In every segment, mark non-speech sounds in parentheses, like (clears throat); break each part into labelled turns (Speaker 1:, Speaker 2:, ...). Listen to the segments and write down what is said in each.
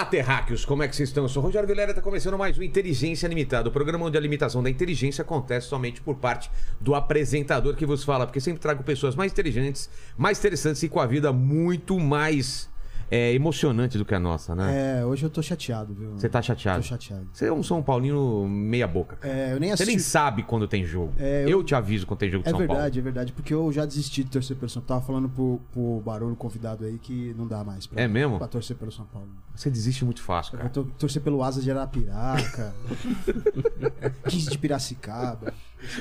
Speaker 1: Olá, terráqueos, como é que vocês estão? Eu sou o Rogério Vilela e está começando mais um Inteligência Limitada, o programa onde a limitação da inteligência acontece somente por parte do apresentador que vos fala, porque sempre trago pessoas mais inteligentes, mais interessantes e com a vida muito mais é, emocionante do que a nossa, né?
Speaker 2: É, hoje eu tô chateado, viu?
Speaker 1: Você tá chateado?
Speaker 2: Tô chateado.
Speaker 1: Você é um São Paulino meia boca.
Speaker 2: É, eu nem
Speaker 1: Você
Speaker 2: assisti.
Speaker 1: nem sabe quando tem jogo.
Speaker 2: É,
Speaker 1: eu...
Speaker 2: eu-
Speaker 1: te aviso quando tem jogo de
Speaker 2: É
Speaker 1: São
Speaker 2: verdade,
Speaker 1: Paulo.
Speaker 2: é verdade, porque eu já desisti de torcer pelo São Paulo. Tava falando pro, pro Barulho convidado aí que não dá mais pra,
Speaker 1: É mesmo?
Speaker 2: pra torcer pelo São Paulo.
Speaker 1: Você desiste muito fácil,
Speaker 2: Eu
Speaker 1: cara.
Speaker 2: vou tor- torcer pelo Asa de Arapiraca, (laughs) 15 de Piracicaba.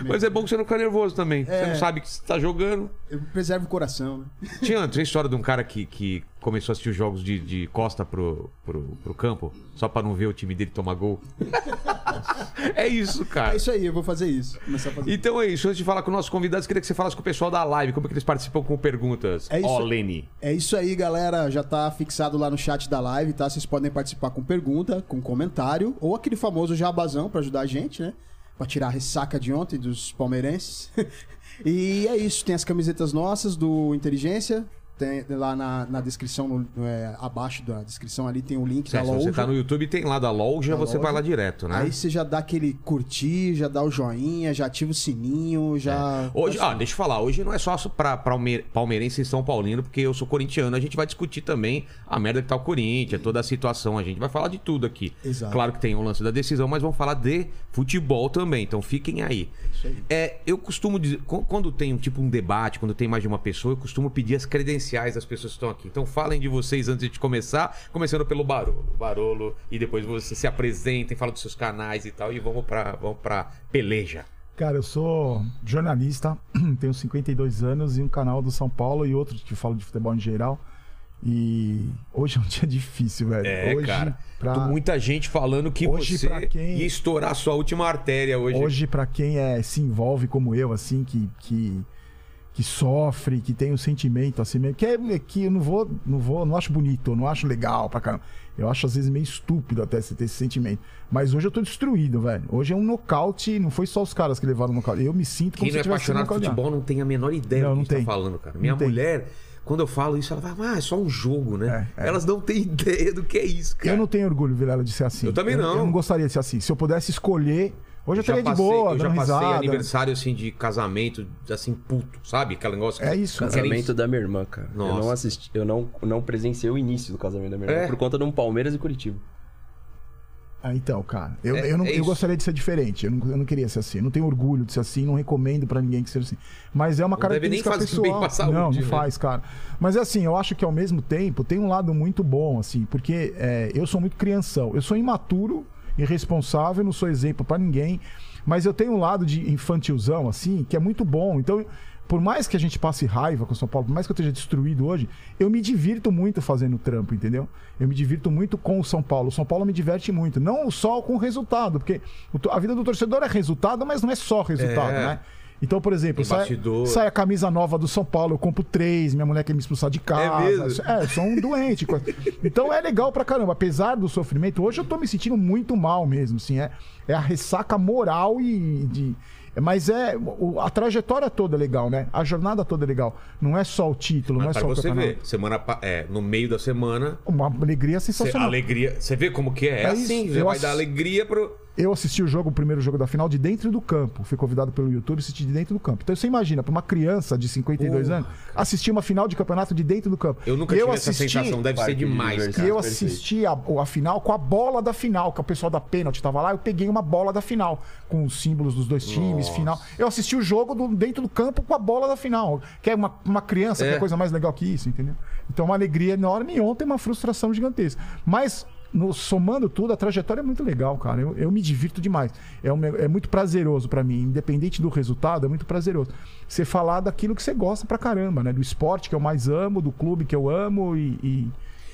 Speaker 1: Mas é bom que você não fica nervoso também. Você
Speaker 2: É.
Speaker 1: não sabe que você tá jogando.
Speaker 2: Eu preservo o coração, né? (laughs)
Speaker 1: Tinha, tinha a história de um cara que, que começou a assistir os jogos de, de costa pro, pro, pro campo, só pra não ver o time dele tomar gol. (laughs) é isso,
Speaker 2: É
Speaker 1: cara.
Speaker 2: isso aí, eu vou fazer isso. Fazer
Speaker 1: Então é isso. Antes de falar com nossos convidados, queria que você falasse com o pessoal da live, como é que eles participam com perguntas.
Speaker 2: É isso. É isso aí, galera. Já tá fixado lá no chat da live, tá? Vocês podem participar com pergunta, com comentário, ou aquele famoso jabazão pra ajudar a gente, né? Pra tirar a ressaca de ontem dos palmeirenses. (laughs) e é isso. Tem as camisetas nossas do Inteligência. Tem lá na, na descrição, no- é, abaixo da descrição ali, tem o link
Speaker 1: É,
Speaker 2: da
Speaker 1: se
Speaker 2: loja.
Speaker 1: você tá no YouTube, tem lá da loja,
Speaker 2: Da
Speaker 1: você
Speaker 2: loja.
Speaker 1: vai lá direto, né?
Speaker 2: Aí você já dá aquele curtir, já dá o joinha, já ativa o sininho, já.
Speaker 1: Hoje,
Speaker 2: assim,
Speaker 1: ah, deixa eu falar, hoje não é só pra, pra Palme- palmeirense e São Paulino, porque eu sou corintiano, a gente vai discutir também a merda que tá o Corinthians, toda a situação, a gente vai falar de tudo aqui.
Speaker 2: Exato.
Speaker 1: Claro que tem o lance da decisão, mas vamos falar de futebol também, então fiquem aí.
Speaker 2: Isso aí.
Speaker 1: É, eu costumo dizer, qu- quando tem um tipo um debate, quando tem mais de uma pessoa, eu costumo pedir as credenciais das pessoas que estão aqui. Então falem de vocês antes de começar, começando pelo Barolo. Barolo, e depois vocês se apresentem, falam dos seus canais e tal, e vamos pra, vamos pra peleja.
Speaker 3: Cara, eu sou jornalista, (clears throat) tenho 52 anos e um canal do São Paulo e outro que falo de futebol em geral. E hoje é um (laughs) dia difícil, velho.
Speaker 1: É,
Speaker 3: hoje,
Speaker 1: cara.
Speaker 3: Pra...
Speaker 1: Muita gente falando que
Speaker 3: Hoje,
Speaker 1: você
Speaker 3: quem-
Speaker 1: ia estourar a sua última artéria hoje.
Speaker 3: Hoje, pra quem é, se envolve como eu, assim, que, que, que sofre, que tem um sentimento assim mesmo, que é que eu não vou, não vou, não acho bonito, eu não acho legal pra caramba. Eu acho às vezes meio estúpido até você ter esse sentimento. Mas hoje eu tô destruído, velho. Hoje é um nocaute, não foi só os caras que levaram o nocaute. Eu me sinto como
Speaker 1: Quem não é
Speaker 3: eu
Speaker 1: apaixonado por futebol não tem a menor ideia
Speaker 3: Não,
Speaker 1: do
Speaker 3: não
Speaker 1: que a gente
Speaker 3: tem.
Speaker 1: tá falando, cara. Minha
Speaker 3: Não tem.
Speaker 1: mulher, quando eu falo isso, ela fala, ah, é só um jogo, né?
Speaker 3: É, é.
Speaker 1: Elas não têm (laughs) ideia do que é isso, cara.
Speaker 3: Eu não tenho orgulho, Vilela, de ser assim.
Speaker 1: Eu também não.
Speaker 3: Eu, não gostaria de ser assim. Se eu pudesse escolher, hoje eu
Speaker 1: já
Speaker 3: estaria de boa,
Speaker 1: eu já passei
Speaker 3: risada.
Speaker 1: aniversário assim de casamento, assim, puto, sabe? Aquele negócio que
Speaker 3: É isso,
Speaker 4: Casamento da minha irmã, cara. Eu
Speaker 1: Nossa.
Speaker 4: não assisti, eu não, não presenciei o início do casamento da minha irmã
Speaker 1: É?
Speaker 4: por conta de um Palmeiras e Curitiba.
Speaker 3: Ah, então, cara. Eu,
Speaker 1: É-
Speaker 3: eu, não-
Speaker 1: é
Speaker 3: eu gostaria de ser diferente. Eu não, eu não queria ser assim. Eu não tenho orgulho de ser assim. Não recomendo pra ninguém que seja assim. Mas é uma
Speaker 1: Não deve nem
Speaker 3: característica
Speaker 1: fazer bem
Speaker 3: pessoal.
Speaker 1: pra saúde,
Speaker 3: não, não
Speaker 1: né?
Speaker 3: faz, cara. Mas é assim, eu acho que ao mesmo tempo tem um lado muito bom, assim, porque é, eu sou muito crianção. Eu sou imaturo, irresponsável, não sou exemplo pra ninguém. Mas eu tenho um lado de infantilzão, assim, que é muito bom. Então, por mais que a gente passe raiva com o São Paulo, por mais que eu esteja destruído hoje, eu me divirto muito fazendo trampo, entendeu? Eu me divirto muito com o São Paulo. O São Paulo me diverte muito. Não só com o resultado, porque o a vida do torcedor é resultado, mas não é só resultado,
Speaker 1: É.
Speaker 3: né? Então, por exemplo, sai, sai a camisa nova do São Paulo, eu compro três, minha mulher quer me expulsar de casa.
Speaker 1: mesmo?
Speaker 3: É, eu sou um (laughs) doente. Então é legal pra caramba. Apesar do sofrimento, hoje eu tô me sentindo muito mal mesmo, assim. É, é a ressaca moral e de. Mas é. o- A trajetória toda é legal, né? A jornada toda é legal. Não é só o título, não
Speaker 1: Mas
Speaker 3: é
Speaker 1: pra
Speaker 3: só o
Speaker 1: você
Speaker 3: campeonato.
Speaker 1: ver, semana, é, no meio da semana,
Speaker 3: Uma alegria
Speaker 1: cê,
Speaker 3: sensacional.
Speaker 1: alegria. Você vê como que é? É,
Speaker 3: É
Speaker 1: assim,
Speaker 3: isso,
Speaker 1: você vai
Speaker 3: ass-
Speaker 1: dar alegria pro.
Speaker 3: Eu assisti o jogo, o primeiro jogo da final, de dentro do campo. Fui convidado pelo YouTube e assisti de dentro do campo. Então você imagina, pra uma criança de 52
Speaker 1: Porra,
Speaker 3: anos, assistir uma final de campeonato de dentro do campo.
Speaker 1: Eu nunca
Speaker 3: E
Speaker 1: tive essa sensação, deve ser demais.
Speaker 3: E
Speaker 1: cara.
Speaker 3: eu assisti a, a final com a bola da final, que o pessoal da pênalti tava lá, eu peguei uma bola da final, com os símbolos dos dois times,
Speaker 1: Nossa.
Speaker 3: final. Eu assisti o jogo do- dentro do campo com a bola da final, que é uma, uma criança,
Speaker 1: É.
Speaker 3: que é coisa mais legal que isso, entendeu? Então uma alegria enorme e ontem uma frustração gigantesca. Mas no- somando tudo, a trajetória é muito legal, cara. Eu, eu me divirto demais. É, um- é muito prazeroso pra mim, independente do resultado, é muito prazeroso. Você falar daquilo que você gosta pra caramba, né? Do esporte que eu mais amo, do clube que eu amo e. e-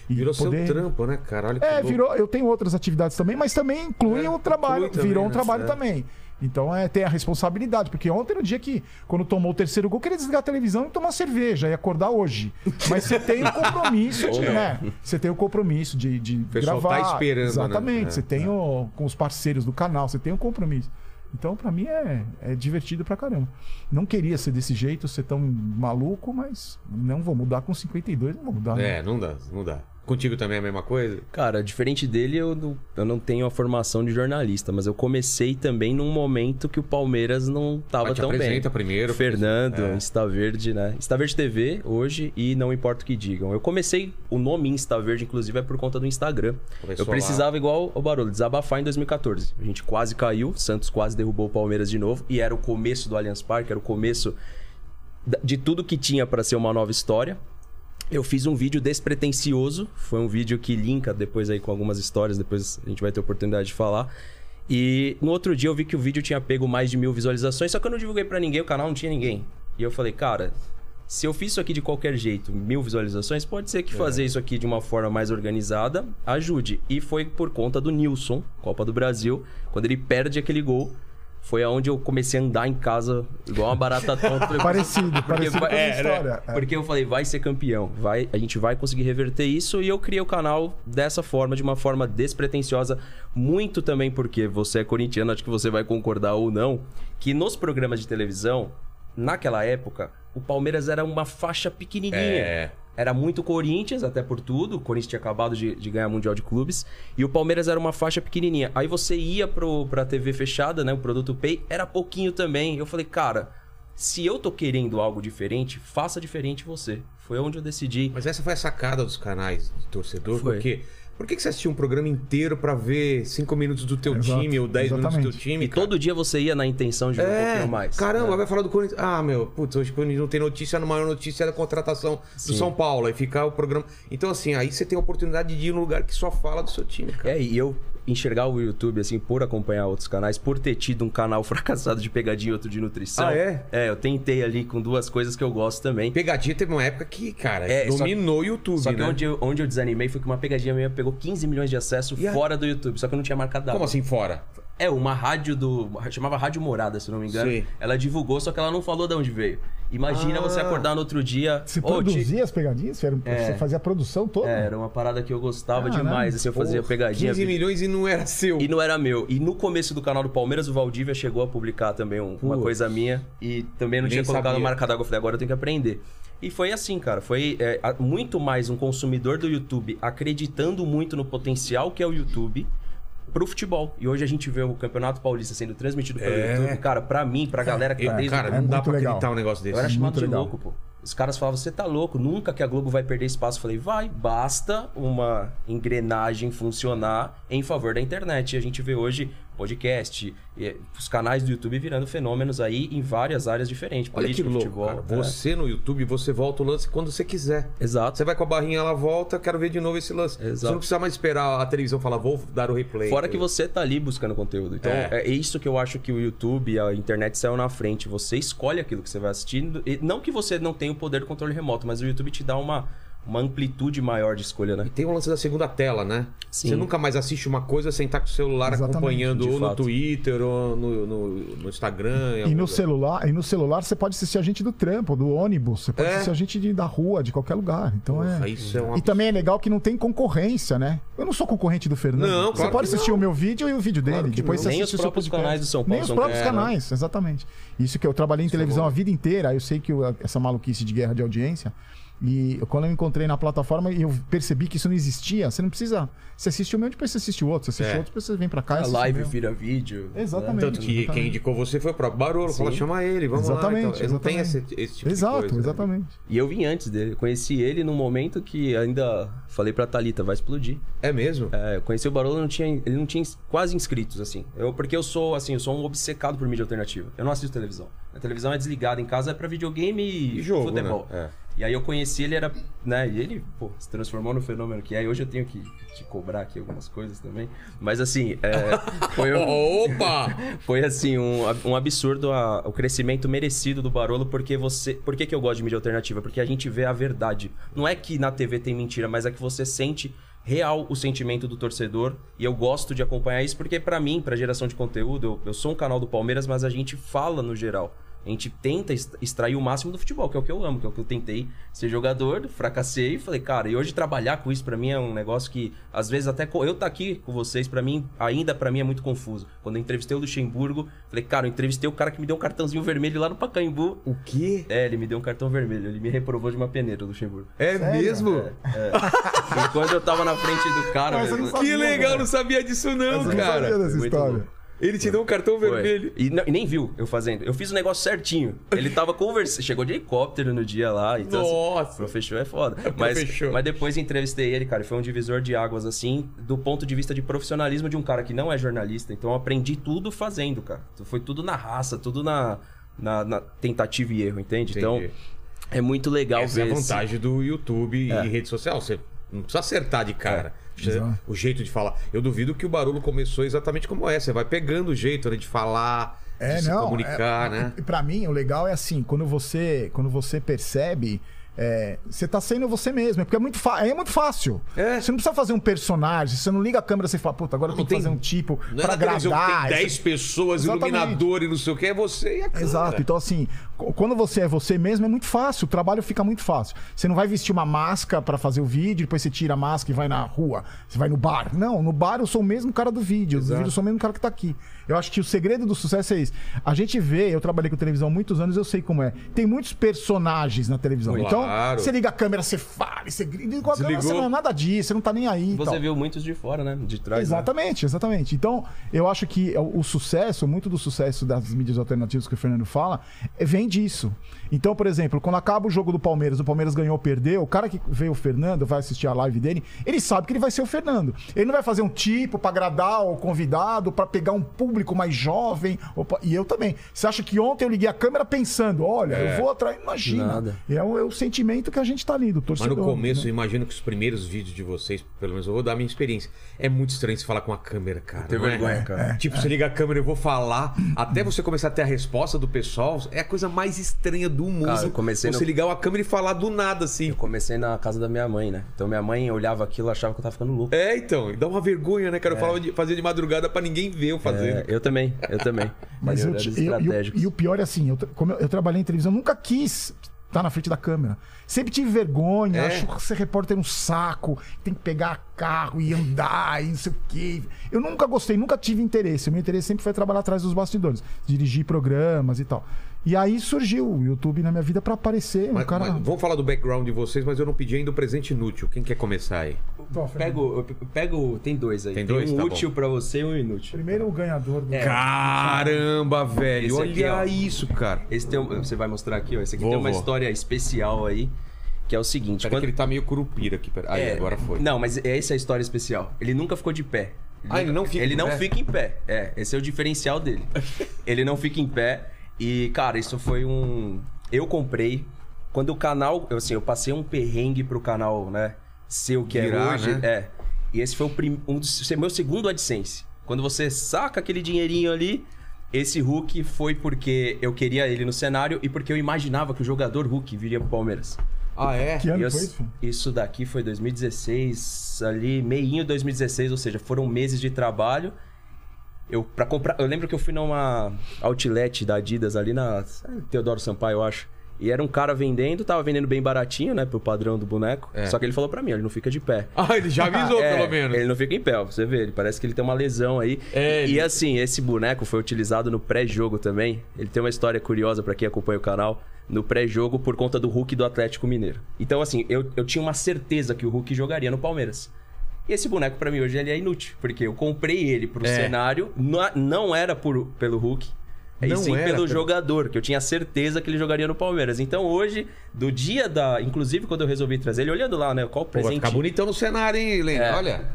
Speaker 3: e
Speaker 1: Virou
Speaker 3: poder-
Speaker 1: seu trampo, né, cara?
Speaker 3: É, virou. Eu tenho outras atividades também, mas também inclui
Speaker 1: É,
Speaker 3: o trabalho.
Speaker 1: também,
Speaker 3: virou um
Speaker 1: né?
Speaker 3: trabalho
Speaker 1: É.
Speaker 3: também. Então é ter a responsabilidade, porque ontem no dia que, quando tomou o terceiro gol, queria desligar a televisão e tomar cerveja e acordar hoje. Mas você tem o compromisso, de, né? Você tem o compromisso de, de
Speaker 1: pessoal tá
Speaker 3: gravar.
Speaker 1: esperando,
Speaker 3: Exatamente.
Speaker 1: né?
Speaker 3: Você tem o, com os parceiros do canal, você tem o compromisso. Então, pra mim, é, é divertido pra caramba. Não queria ser desse jeito, ser tão maluco, mas não vou mudar com 52, não vou mudar. né?
Speaker 1: É, não dá, não dá. Contigo também é a mesma coisa?
Speaker 4: Cara, diferente dele, eu não, eu não tenho a formação de jornalista, mas eu comecei também num momento que o Palmeiras não tava
Speaker 1: Mas te
Speaker 4: tão bem.
Speaker 1: apresenta primeiro.
Speaker 4: Fernando,
Speaker 1: É.
Speaker 4: Insta Verde, né? Insta Verde TV hoje e não importa o que digam. Eu comecei, o nome Insta Verde, inclusive, é por conta do Instagram.
Speaker 1: Começou
Speaker 4: eu precisava, igual o Barulho, desabafar em 2014. A gente quase caiu, Santos quase derrubou o Palmeiras de novo e era o começo do Allianz Parque, era o começo de tudo que tinha pra ser uma nova história. Eu fiz um vídeo despretensioso, foi um vídeo que linka depois aí com algumas histórias, depois a gente vai ter oportunidade de falar. E no outro dia eu vi que o vídeo tinha pego mais de mil visualizações, só que eu não divulguei pra ninguém, o canal não tinha ninguém. E eu falei, cara, se eu fiz isso aqui de qualquer jeito, mil visualizações, pode ser que fazer isso aqui de uma forma mais organizada ajude. E foi por conta do Nilson, Copa do Brasil, quando ele perde aquele gol. Foi aonde eu comecei a andar em casa igual uma barata tonta. (laughs)
Speaker 3: Parecido, parecido
Speaker 4: vai-
Speaker 3: com a
Speaker 4: é,
Speaker 3: minha história. É.
Speaker 4: Porque eu falei, vai ser campeão, vai, a gente vai conseguir reverter isso e eu criei o canal dessa forma, de uma forma despretensiosa, muito também porque você é corintiano, acho que você vai concordar ou não, que nos programas de televisão, naquela época, o Palmeiras era uma faixa pequenininha.
Speaker 1: É.
Speaker 4: Era muito Corinthians, até por tudo. O Corinthians tinha acabado de, de ganhar Mundial de Clubes. E o Palmeiras era uma faixa pequenininha. Aí você ia pro, pra TV fechada, né? O produto Pay, era pouquinho também. Eu falei, cara, se eu tô querendo algo diferente, faça diferente você. Foi onde eu decidi.
Speaker 1: Mas essa foi a sacada dos canais de torcedor,
Speaker 4: Foi.
Speaker 1: porque por que, que você assistiu um programa inteiro pra ver 5 minutos do teu
Speaker 3: Exato,
Speaker 1: time ou 10 minutos do teu time?
Speaker 4: E
Speaker 1: cara?
Speaker 4: todo dia você ia na intenção de ver um
Speaker 1: É,
Speaker 4: pouquinho mais.
Speaker 1: caramba,
Speaker 4: né?
Speaker 1: vai falar do Corinthians. Ah, meu, putz, hoje o Corinthians não tem notícia, a maior notícia é da contratação do
Speaker 4: Sim.
Speaker 1: São Paulo. Aí ficar o programa. Então, assim, aí você tem a oportunidade de ir num lugar que só fala do seu time, cara.
Speaker 4: É, e eu enxergar o YouTube, assim, por acompanhar outros canais, por ter tido um canal (laughs) fracassado de pegadinha e outro de nutrição.
Speaker 1: Ah, é?
Speaker 4: É, eu tentei ali com duas coisas que eu gosto também.
Speaker 1: Pegadinha teve uma época que, cara,
Speaker 4: É, só-
Speaker 1: dominou o YouTube,
Speaker 4: Só que
Speaker 1: né?
Speaker 4: onde, eu, onde eu desanimei foi que uma pegadinha minha pegou 15 milhões de acessos
Speaker 1: E a-
Speaker 4: fora do YouTube. Só que eu não tinha marcado.
Speaker 1: Como assim fora?
Speaker 4: É, uma rádio do. chamava Rádio Morada, se não me engano.
Speaker 1: Sei.
Speaker 4: Ela divulgou, só que ela não falou de onde veio. Imagina
Speaker 1: Ah.
Speaker 4: você acordar no outro dia.
Speaker 3: Você
Speaker 4: "Ô, Ti-"
Speaker 3: produzia as pegadinhas? Você, era-
Speaker 4: É.
Speaker 3: você fazia a produção toda?
Speaker 4: É, era uma parada que eu gostava
Speaker 3: Caramba,
Speaker 4: demais, assim, eu fazia
Speaker 1: Porra,
Speaker 4: pegadinha.
Speaker 1: 15 milhões e não era seu.
Speaker 4: E não era meu. E no começo do canal do Palmeiras, o Valdívia chegou a publicar também um- uma coisa minha. E também não
Speaker 1: Nem
Speaker 4: tinha colocado
Speaker 1: sabia.
Speaker 4: marca d'água. Eu falei, agora eu tenho que aprender. E foi assim, cara. Foi é, muito mais um consumidor do YouTube acreditando muito no potencial que é o YouTube pro futebol. E hoje a gente vê o Campeonato Paulista sendo transmitido pelo
Speaker 1: É.
Speaker 4: YouTube. Cara, pra mim, pra galera que
Speaker 1: Eu-
Speaker 4: tá desde
Speaker 1: cara, não
Speaker 3: é
Speaker 1: dá pra
Speaker 3: legal.
Speaker 1: acreditar um negócio
Speaker 4: eu
Speaker 1: desse.
Speaker 4: era chamado
Speaker 3: muito
Speaker 4: de
Speaker 3: legal.
Speaker 4: louco, pô. Os caras falavam, você tá louco, nunca que a Globo vai perder espaço. Eu falei, vai, basta uma engrenagem funcionar em favor da internet. E a gente vê hoje podcast, os canais do YouTube virando fenômenos aí em várias áreas diferentes.
Speaker 1: Olha que
Speaker 4: Política,
Speaker 1: louco,
Speaker 4: futebol.
Speaker 1: cara.
Speaker 4: é.
Speaker 1: Você no YouTube, você volta o lance quando você quiser.
Speaker 4: Exato.
Speaker 1: Você vai com a barrinha, ela volta, quero ver de novo esse lance. Você
Speaker 4: Exato.
Speaker 1: não precisa mais esperar a televisão falar, vou dar o replay.
Speaker 4: Fora que você tá ali buscando conteúdo. Então,
Speaker 1: É.
Speaker 4: é. isso que eu acho que o YouTube, a internet saiu na frente. Você escolhe aquilo que você vai assistindo. E não que você não tenha o poder do controle remoto, mas o YouTube te dá uma, uma amplitude maior de escolha, né?
Speaker 1: E tem o lance da segunda tela, né?
Speaker 4: Sim.
Speaker 1: Você nunca mais assiste uma coisa sem estar com o celular
Speaker 3: Exatamente,
Speaker 1: acompanhando
Speaker 4: de
Speaker 1: ou no
Speaker 4: fato.
Speaker 1: Twitter ou no, no, no Instagram.
Speaker 3: E no
Speaker 1: lugar.
Speaker 3: celular, e no celular você pode assistir a gente do trampo, do ônibus, você pode
Speaker 1: É.
Speaker 3: assistir a gente de- da rua, de qualquer lugar. Então
Speaker 1: Porra,
Speaker 3: é.
Speaker 1: isso é uma
Speaker 3: E também é legal que não tem concorrência, né? Eu não sou concorrente do Fernando.
Speaker 1: Não,
Speaker 3: Você
Speaker 1: claro
Speaker 3: pode
Speaker 1: que
Speaker 3: assistir
Speaker 1: não.
Speaker 3: o meu vídeo e o vídeo dele.
Speaker 1: Claro
Speaker 3: Depois
Speaker 1: não.
Speaker 3: você
Speaker 4: Nem
Speaker 3: assiste
Speaker 4: os próprios canais do São Paulo
Speaker 3: Nem os próprios
Speaker 4: é, né?
Speaker 3: canais, exatamente. Isso que eu trabalhei em televisão a vida inteira, eu sei que eu- essa maluquice de guerra de audiência. E quando eu encontrei na plataforma e eu percebi que isso não existia, você não precisa. Você assiste o meu, depois você assiste o outro. Você assiste
Speaker 1: É.
Speaker 3: o outro, depois você vem pra cá e
Speaker 4: A live
Speaker 3: meu.
Speaker 4: vira vídeo. né?
Speaker 3: Exatamente.
Speaker 1: Tanto que
Speaker 3: Exatamente.
Speaker 1: quem indicou você foi o próprio Barolo. Fala,
Speaker 4: Sim.
Speaker 1: chama ele, vamos lá.
Speaker 3: Exatamente,
Speaker 1: Então, ele não tem esse,
Speaker 3: exatamente.
Speaker 1: esse tipo
Speaker 3: Exato,
Speaker 1: de coisa. né?
Speaker 3: exatamente.
Speaker 4: E eu vim antes dele. Eu conheci ele num momento que ainda falei pra Thalita, vai explodir.
Speaker 1: É mesmo?
Speaker 4: É, eu conheci o Barolo, não tinha, ele não tinha quase inscritos, assim. Eu, porque eu sou, assim, eu sou um obcecado por mídia alternativa. Eu não assisto televisão. A televisão é desligada em casa, é pra videogame e,
Speaker 1: E jogo,
Speaker 4: futebol.
Speaker 1: né?
Speaker 4: E aí eu conheci ele, era, né, e ele, pô, se transformou no fenômeno que é. Hoje eu tenho que te cobrar aqui algumas coisas também. Mas assim, é, (laughs) foi, um-
Speaker 1: Opa! (laughs)
Speaker 4: foi assim, um, um absurdo a- o crescimento merecido do Barolo, porque você. Por que, que eu gosto de mídia alternativa? Porque a gente vê a verdade. Não é que na TV tem mentira, mas é que você sente real o sentimento do torcedor e eu gosto de acompanhar isso porque pra mim, pra geração de conteúdo, eu, eu sou um canal do Palmeiras, mas a gente fala no geral. A gente tenta extrair o máximo do futebol, que é o que eu amo, que é o que eu tentei ser jogador, fracassei e falei, cara, e hoje trabalhar com isso pra mim é um negócio que às vezes até eu tá aqui com vocês, pra mim, ainda pra mim é muito confuso. Quando eu entrevistei o Luxemburgo, falei, cara, eu entrevistei o cara que me deu um cartãozinho vermelho lá no Pacaembu.
Speaker 1: O quê?
Speaker 4: É, ele me deu um cartão vermelho, ele me reprovou de uma peneira, o Luxemburgo.
Speaker 1: É mesmo?
Speaker 4: E quando eu tava na frente do cara,
Speaker 3: Mas não
Speaker 1: Que legal, não sabia disso não,
Speaker 3: Eu não sabia
Speaker 1: cara.
Speaker 3: dessa
Speaker 4: Muito
Speaker 3: história.
Speaker 4: bom.
Speaker 1: Ele te deu um cartão
Speaker 4: Foi.
Speaker 1: vermelho.
Speaker 4: E, não- e nem viu eu fazendo. Eu fiz o negócio certinho. Ele tava conversando. Chegou de helicóptero no dia lá. Então,
Speaker 1: Nossa.
Speaker 4: Assim, professor é foda. Mas,
Speaker 1: Professor.
Speaker 4: mas depois entrevistei ele, cara. Foi um divisor de águas, assim, do ponto de vista de profissionalismo de um cara que não é jornalista. Então eu aprendi tudo fazendo, cara. Foi tudo na raça, tudo na, na, na tentativa e erro, entende? Então
Speaker 1: Entendi.
Speaker 4: é muito legal
Speaker 1: Essa é a
Speaker 4: ver. esse-
Speaker 1: vantagem do YouTube e rede social. Você não precisa acertar de cara. Você-
Speaker 3: Exato.
Speaker 1: o jeito de falar. Eu duvido que o barulho começou exatamente como é. Você vai pegando o jeito né, de falar,
Speaker 3: É,
Speaker 1: de se
Speaker 3: não.
Speaker 1: comunicar,
Speaker 3: é,
Speaker 1: né?
Speaker 3: E pra mim, o legal é assim, quando você, quando você percebe. É, você tá sendo você mesmo, é porque é muito, é muito fácil.
Speaker 1: É.
Speaker 3: Você não precisa fazer um personagem, você não liga a câmera e fala, puta, agora eu tenho que fazer um tipo
Speaker 1: Não é
Speaker 3: pra
Speaker 1: que
Speaker 3: agradar.
Speaker 1: tem 10
Speaker 3: Isso-
Speaker 1: pessoas,
Speaker 3: Exatamente.
Speaker 1: iluminador e não sei o que, é você e a câmera.
Speaker 3: Exato. Então, assim, quando você é você mesmo, é muito fácil. O trabalho fica muito fácil. Você não vai vestir uma máscara pra fazer o vídeo, depois você tira a máscara e vai na rua. Você vai no bar. Não, no bar eu sou o mesmo cara do vídeo. No vídeo eu sou o mesmo cara que tá aqui. Eu acho que o segredo do sucesso é isso. A gente vê, eu trabalhei com televisão há muitos anos, eu sei como é. Tem muitos personagens na televisão.
Speaker 1: Claro.
Speaker 3: Então, você liga a câmera, você fala, você grita. Com a câmera, você não é nada disso, você não tá nem aí.
Speaker 4: Você
Speaker 3: tal.
Speaker 4: viu muitos de fora, né? De trás. né?
Speaker 3: Exatamente, exatamente. Então, eu acho que o, o sucesso, muito do sucesso das mídias alternativas que o Fernando fala, é- vem disso. Então, por exemplo, quando acaba o jogo do Palmeiras, o Palmeiras ganhou ou perdeu, o cara que vê o Fernando, vai assistir a live dele, ele sabe que ele vai ser o Fernando. Ele não vai fazer um tipo pra agradar o convidado, pra pegar um público mais jovem. ou pra- E eu também. Você acha que ontem eu liguei a câmera pensando, olha, eu vou atrair. Imagina.
Speaker 4: Nada.
Speaker 3: É o, é o sentimento que a gente tá ali, do
Speaker 1: Mas
Speaker 3: torcedor.
Speaker 1: no começo,
Speaker 3: né?
Speaker 1: eu imagino que os primeiros vídeos de vocês, pelo menos eu vou dar a minha experiência, é muito estranho você falar com a câmera, cara. Não é?
Speaker 4: vergonha, cara.
Speaker 1: Tipo, você liga a câmera, eu vou falar, até você começar a ter a resposta do pessoal, é a coisa mais estranha do mundo.
Speaker 4: Cara, eu comecei
Speaker 1: você
Speaker 4: no-
Speaker 1: ligar a câmera e falar do nada, assim.
Speaker 4: Eu comecei na casa da minha mãe, né? Então minha mãe olhava aquilo e achava que eu tava ficando louco.
Speaker 1: É, então, e dá uma vergonha, né, cara? Eu falava de fazer de madrugada pra ninguém ver eu fazendo.
Speaker 4: É, eu também, eu também. (laughs)
Speaker 3: Mas eu, te- eu- e, o, pior é assim, eu, como eu, eu trabalhei em televisão, eu nunca quis estar na frente da câmera. Sempre tive vergonha,
Speaker 1: É.
Speaker 3: acho que ser repórter é um saco, tem que pegar carro e andar e não sei o quê. Eu nunca gostei, nunca tive interesse. O meu interesse sempre foi trabalhar atrás dos bastidores, dirigir programas e tal. E aí surgiu o YouTube na minha vida pra aparecer.
Speaker 1: Mas-
Speaker 3: um cara.
Speaker 1: mas vamos falar do background de vocês, mas eu não pedi ainda o presente inútil. Quem quer começar aí?
Speaker 3: Fernando.
Speaker 4: Pego, pego, tem dois aí.
Speaker 1: Tem dois?
Speaker 4: um
Speaker 1: Tá
Speaker 4: útil pra você e um inútil.
Speaker 3: Primeiro o ganhador do.
Speaker 1: Caramba, velho.
Speaker 4: Esse
Speaker 1: olha isso, cara.
Speaker 4: Esse tem, um- você vai mostrar aqui, ó. Esse aqui
Speaker 1: Vou,
Speaker 4: tem uma
Speaker 1: vou.
Speaker 4: história especial aí, que é o seguinte.
Speaker 1: Pera que ele tá meio curupira aqui. Pera. Aí,
Speaker 4: É,
Speaker 1: agora foi.
Speaker 4: Não, mas essa é a história especial. Ele nunca ficou de pé.
Speaker 1: Ah, ele não fica
Speaker 4: Ele não
Speaker 1: pé?
Speaker 4: fica em pé. É, esse é o diferencial dele. (laughs) ele não fica em pé. E, cara, isso foi um. Eu comprei. Quando o canal. eu, Assim, eu passei um perrengue pro canal, né? Ser o que
Speaker 1: Virar,
Speaker 4: é hoje.
Speaker 1: né?
Speaker 4: É. E esse foi o prim... um dos... esse é meu segundo AdSense. Quando você saca aquele dinheirinho ali. Esse Hulk foi porque eu queria ele no cenário e porque eu imaginava que o jogador Hulk viria pro Palmeiras.
Speaker 1: Ah, é?
Speaker 3: Que ano
Speaker 4: eu-
Speaker 3: foi isso?
Speaker 4: isso daqui foi 2016, ali, meinho 2016, ou seja, foram meses de trabalho. Eu para comprar, eu lembro que eu fui numa outlet da Adidas ali na Teodoro Sampaio, eu acho. E era um cara vendendo, tava vendendo bem baratinho, né, pro padrão do boneco.
Speaker 1: É.
Speaker 4: Só que ele falou pra mim, ele não fica de pé.
Speaker 1: Ah, ele já avisou, (laughs)
Speaker 4: É,
Speaker 1: pelo menos.
Speaker 4: Ele não fica em pé, você vê, ele parece que ele tem uma lesão aí.
Speaker 1: É,
Speaker 4: e
Speaker 1: ele-
Speaker 4: assim, esse boneco foi utilizado no pré-jogo também. Ele tem uma história curiosa pra quem acompanha o canal. No pré-jogo por conta do Hulk do Atlético Mineiro. Então, assim, eu, eu tinha uma certeza que o Hulk jogaria no Palmeiras. E esse boneco pra mim hoje ele é inútil, porque eu comprei ele pro
Speaker 1: É.
Speaker 4: cenário, não, não era por, pelo Hulk, e
Speaker 1: Não
Speaker 4: sim
Speaker 1: era
Speaker 4: pelo
Speaker 1: pelo-
Speaker 4: jogador, que eu tinha certeza que ele jogaria no Palmeiras. Então hoje, do dia da. Inclusive, quando eu resolvi trazer ele, olhando lá, né? Qual
Speaker 1: Pô, vai
Speaker 4: presente.
Speaker 1: ficar bonitão no cenário, hein, Helena?
Speaker 4: É.
Speaker 1: Olha.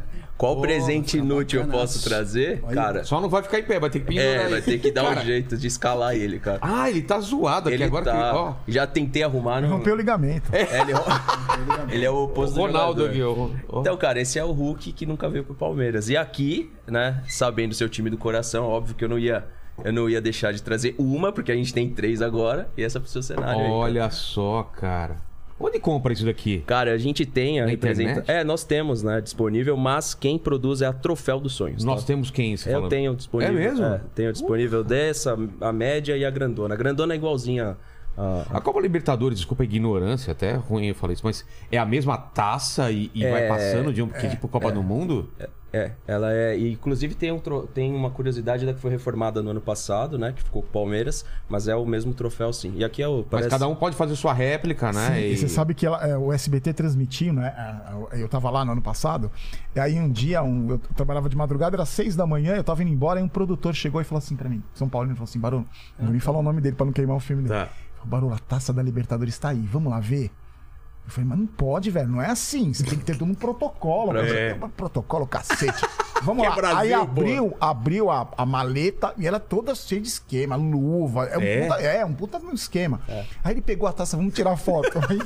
Speaker 4: Qual
Speaker 2: Pô,
Speaker 4: presente inútil eu posso trazer?
Speaker 3: Aí,
Speaker 4: cara,
Speaker 1: Só não vai ficar em pé, vai ter que pendurar
Speaker 4: é,
Speaker 1: aí.
Speaker 4: vai ter que dar
Speaker 1: Cara,
Speaker 4: um jeito de escalar ele, cara.
Speaker 1: Ah, ele tá zoado aqui
Speaker 4: ele
Speaker 1: agora.
Speaker 4: tá.
Speaker 1: Que, ó,
Speaker 4: Já tentei arrumar. Não...
Speaker 3: Rompeu o ligamento.
Speaker 4: É, ele... (laughs) ele é o oposto do
Speaker 1: Ronaldo aqui.
Speaker 4: Então, cara, esse é o Hulk que nunca veio pro Palmeiras. E aqui, né, sabendo seu time do coração, óbvio que eu não ia, eu não ia deixar de trazer uma, porque a gente tem três agora, e essa pro seu cenário aí.
Speaker 1: Olha só, cara. Onde compra isso daqui?
Speaker 4: Cara, a gente tem a
Speaker 1: Na
Speaker 4: representa...
Speaker 1: internet?
Speaker 4: É, nós temos, né, disponível, mas quem produz é a Troféu dos Sonhos.
Speaker 1: Nós
Speaker 4: tá?
Speaker 1: temos quem? Você
Speaker 4: Eu
Speaker 1: falando?
Speaker 4: tenho disponível.
Speaker 1: É mesmo?
Speaker 4: tenho disponível dessa, a média e a grandona. A grandona é igualzinha a,
Speaker 1: A Copa Libertadores, desculpa a ignorância, até é ruim eu falar isso, mas é a mesma taça e, e vai
Speaker 4: É,
Speaker 1: passando de um que tipo Copa do Mundo?
Speaker 4: É, ela é. E, inclusive tem, um, tro- tem uma curiosidade da que foi reformada no ano passado, né? Que ficou com o Palmeiras, mas é o mesmo troféu, sim. E aqui é o.
Speaker 1: Mas
Speaker 4: Parece...
Speaker 1: cada um pode fazer sua réplica, né?
Speaker 3: Sim, e você sabe que ela- é, o SBT transmitiu, né? Eu tava lá no ano passado. E aí um dia, um- eu trabalhava de madrugada, era seis da manhã, eu tava indo embora, e um produtor chegou e falou assim pra mim, São Paulo, ele falou assim, Barulho, não nem falar o nome dele pra não queimar o filme dele.
Speaker 1: Tá.
Speaker 3: Falou, Barulho, a taça da Libertadores tá aí, vamos lá ver. Eu falei, mas não pode, velho, não é assim. Você tem que ter todo um protocolo. Um protocolo, cacete. (laughs) Vamos lá.
Speaker 1: é Brasil,
Speaker 3: aí
Speaker 1: pô.
Speaker 3: abriu, abriu a, a maleta e ela toda cheia de esquema, luva. É um
Speaker 1: É?
Speaker 3: puta, é, um puta esquema. Aí ele pegou a taça, vamos tirar foto. (laughs) Aí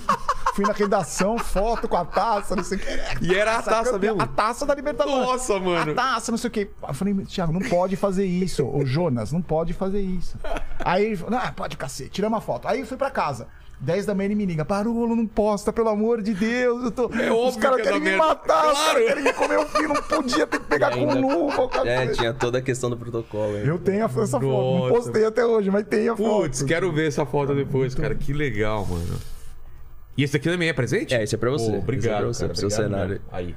Speaker 3: fui na redação, foto com a taça, não sei o que.
Speaker 1: E era a taça
Speaker 3: campeã-
Speaker 1: mesmo?
Speaker 3: A taça da Libertadores.
Speaker 1: Nossa, mano.
Speaker 3: A taça, não sei o que. Eu falei, Thiago, não pode fazer isso. Ô, Jonas, não pode fazer isso. Aí ele falou, ah, pode cacete, tiramos uma foto. Aí eu fui pra casa. 10 da manhã ele me liga, Barulho, não posta, pelo amor de Deus. Eu tô...
Speaker 1: É
Speaker 3: Os
Speaker 1: óbvio
Speaker 3: caras
Speaker 1: que é
Speaker 3: querem me matar, os
Speaker 1: Claro.
Speaker 3: caras querem me comer o filho, não podia ter que pegar com
Speaker 4: Ainda-
Speaker 3: luva. o
Speaker 4: É, tinha toda a questão do protocolo. hein?
Speaker 3: Eu tenho essa foto, não
Speaker 1: Nossa.
Speaker 3: postei até hoje, mas tem a foto.
Speaker 1: Putz, quero ver essa foto depois, cara. Que legal, mano. E esse aqui também é presente?
Speaker 4: É, esse é pra você. Esse
Speaker 1: obrigado,
Speaker 4: é pra você,
Speaker 1: cara,
Speaker 4: pro seu
Speaker 1: obrigado
Speaker 4: cenário.
Speaker 1: mesmo. Aí.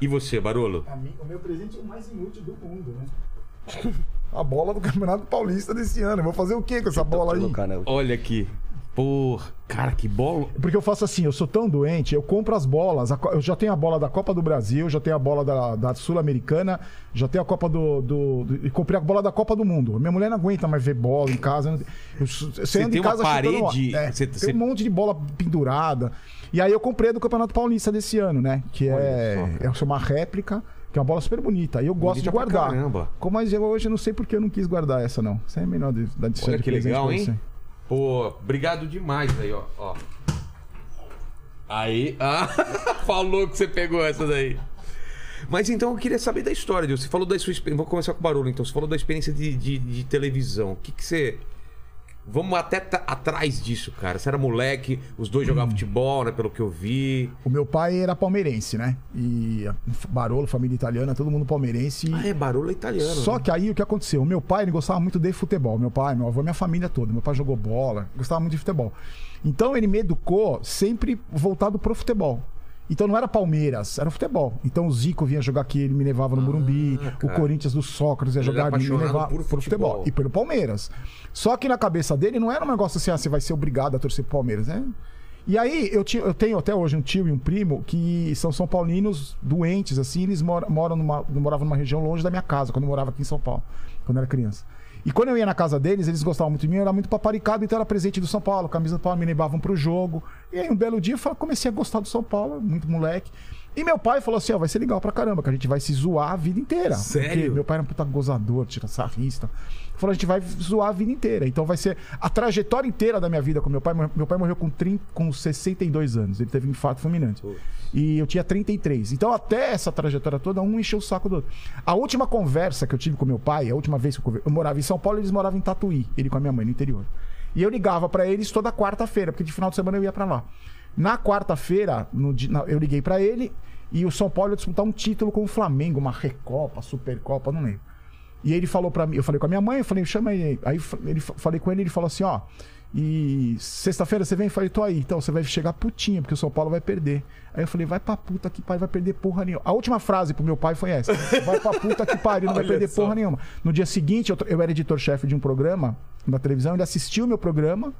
Speaker 1: E você, Barolo?
Speaker 3: Mim, o meu presente é o mais inútil do mundo, né? (laughs) A bola do Campeonato Paulista desse ano. Eu vou fazer o que com essa bola aí?
Speaker 4: Colocar, né?
Speaker 1: Olha aqui. Pô, cara, que bola.
Speaker 3: Porque eu faço assim, eu sou tão doente, eu compro as bolas. Eu já tenho a bola da Copa do Brasil, já tenho a bola da, da Sul-Americana, já tenho a Copa do, do, do- E comprei a bola da Copa do Mundo. Minha mulher não aguenta mais ver bola em casa. eu Você, anda
Speaker 1: tem
Speaker 3: em
Speaker 1: uma
Speaker 3: casa chutando
Speaker 1: parede-.
Speaker 3: É,
Speaker 1: você-
Speaker 3: tem
Speaker 1: você-
Speaker 3: um monte de bola pendurada. E aí eu comprei a do Campeonato Paulista desse ano, né? Que é, é uma réplica. Que é uma bola super bonita. E eu gosto
Speaker 1: Bonita
Speaker 3: de guardar.
Speaker 1: caramba.
Speaker 3: Como, mas eu hoje eu não sei porque eu não quis guardar essa, não. Essa é menor de, da de
Speaker 1: Olha que legal, hein? Pô, obrigado demais aí, ó. ó. Aí. Ah, (laughs) falou que você pegou essa daí. Mas então eu queria saber da história. Você falou da sua. Vou começar com barulho, então. Você falou da experiência de, de, de televisão. O que, que você. Vamos até atrás disso, cara. Você era moleque, os dois
Speaker 3: Hum.
Speaker 1: jogavam futebol, né? Pelo que eu vi.
Speaker 3: O meu pai era palmeirense, né? E Barolo, família italiana, todo mundo palmeirense.
Speaker 1: Ah, é barulho italiano.
Speaker 3: Só
Speaker 1: né?
Speaker 3: que aí o que aconteceu? O meu pai ele gostava muito de futebol. Meu pai, meu avô, minha família toda. Meu pai jogou bola, gostava muito de futebol. Então ele me educou sempre voltado pro futebol. Então não era Palmeiras, era futebol. Então o Zico vinha jogar aqui, ele me levava no Morumbi. O
Speaker 1: Ah, cara.
Speaker 3: Corinthians do Sócrates ia jogar, ele me levava
Speaker 1: por futebol.
Speaker 3: futebol. E pelo Palmeiras. Só que na cabeça dele não era um negócio assim, ah, você vai ser obrigado a torcer pro Palmeiras, né? E aí, eu, eu tenho até hoje um tio e um primo que são São Paulinos doentes, assim, eles moram, moram numa, moravam numa região longe da minha casa, quando eu morava aqui em São Paulo, quando eu era criança. E quando eu ia na casa deles, eles gostavam muito de mim, eu era muito paparicado, então era presente do São Paulo, camisa do Paulo, me levavam pro jogo. E aí, um belo dia, eu comecei a gostar do São Paulo, muito moleque. E meu pai falou assim: ó, vai ser legal pra caramba, que a gente vai se zoar a vida inteira.
Speaker 1: Sério?
Speaker 3: Porque meu pai era um puta gozador, tira sarrista. Falou, a gente vai zoar a vida inteira. Então vai ser a trajetória inteira da minha vida com meu pai. Meu pai morreu com, 30, com 62 anos. Ele teve um infarto fulminante. E eu tinha 33. Então, até essa trajetória toda, um encheu o saco do outro. A última conversa que eu tive com meu pai, a última vez que eu, eu morava em São Paulo, eles moravam em Tatuí, ele com a minha mãe, no interior. E eu ligava pra eles toda quarta-feira, porque de final de semana eu ia pra lá. Na quarta-feira, eu liguei pra ele e o São Paulo ia disputar um título com o Flamengo, uma Recopa, Supercopa, não lembro. E ele falou pra mim, eu falei com a minha mãe, eu falei, chama ele. Aí ele, fa- falei com ele, ele falou assim, ó, e sexta-feira você vem? Eu falei, tô aí. Então você vai chegar putinha, porque o São Paulo vai perder. Aí eu falei, vai pra puta que pai vai perder porra nenhuma. A última frase pro meu pai foi essa: vai pra puta que pariu, não vai perder
Speaker 1: só.
Speaker 3: porra nenhuma. No dia seguinte, eu, eu era editor-chefe de um programa na televisão, ele assistiu o meu programa.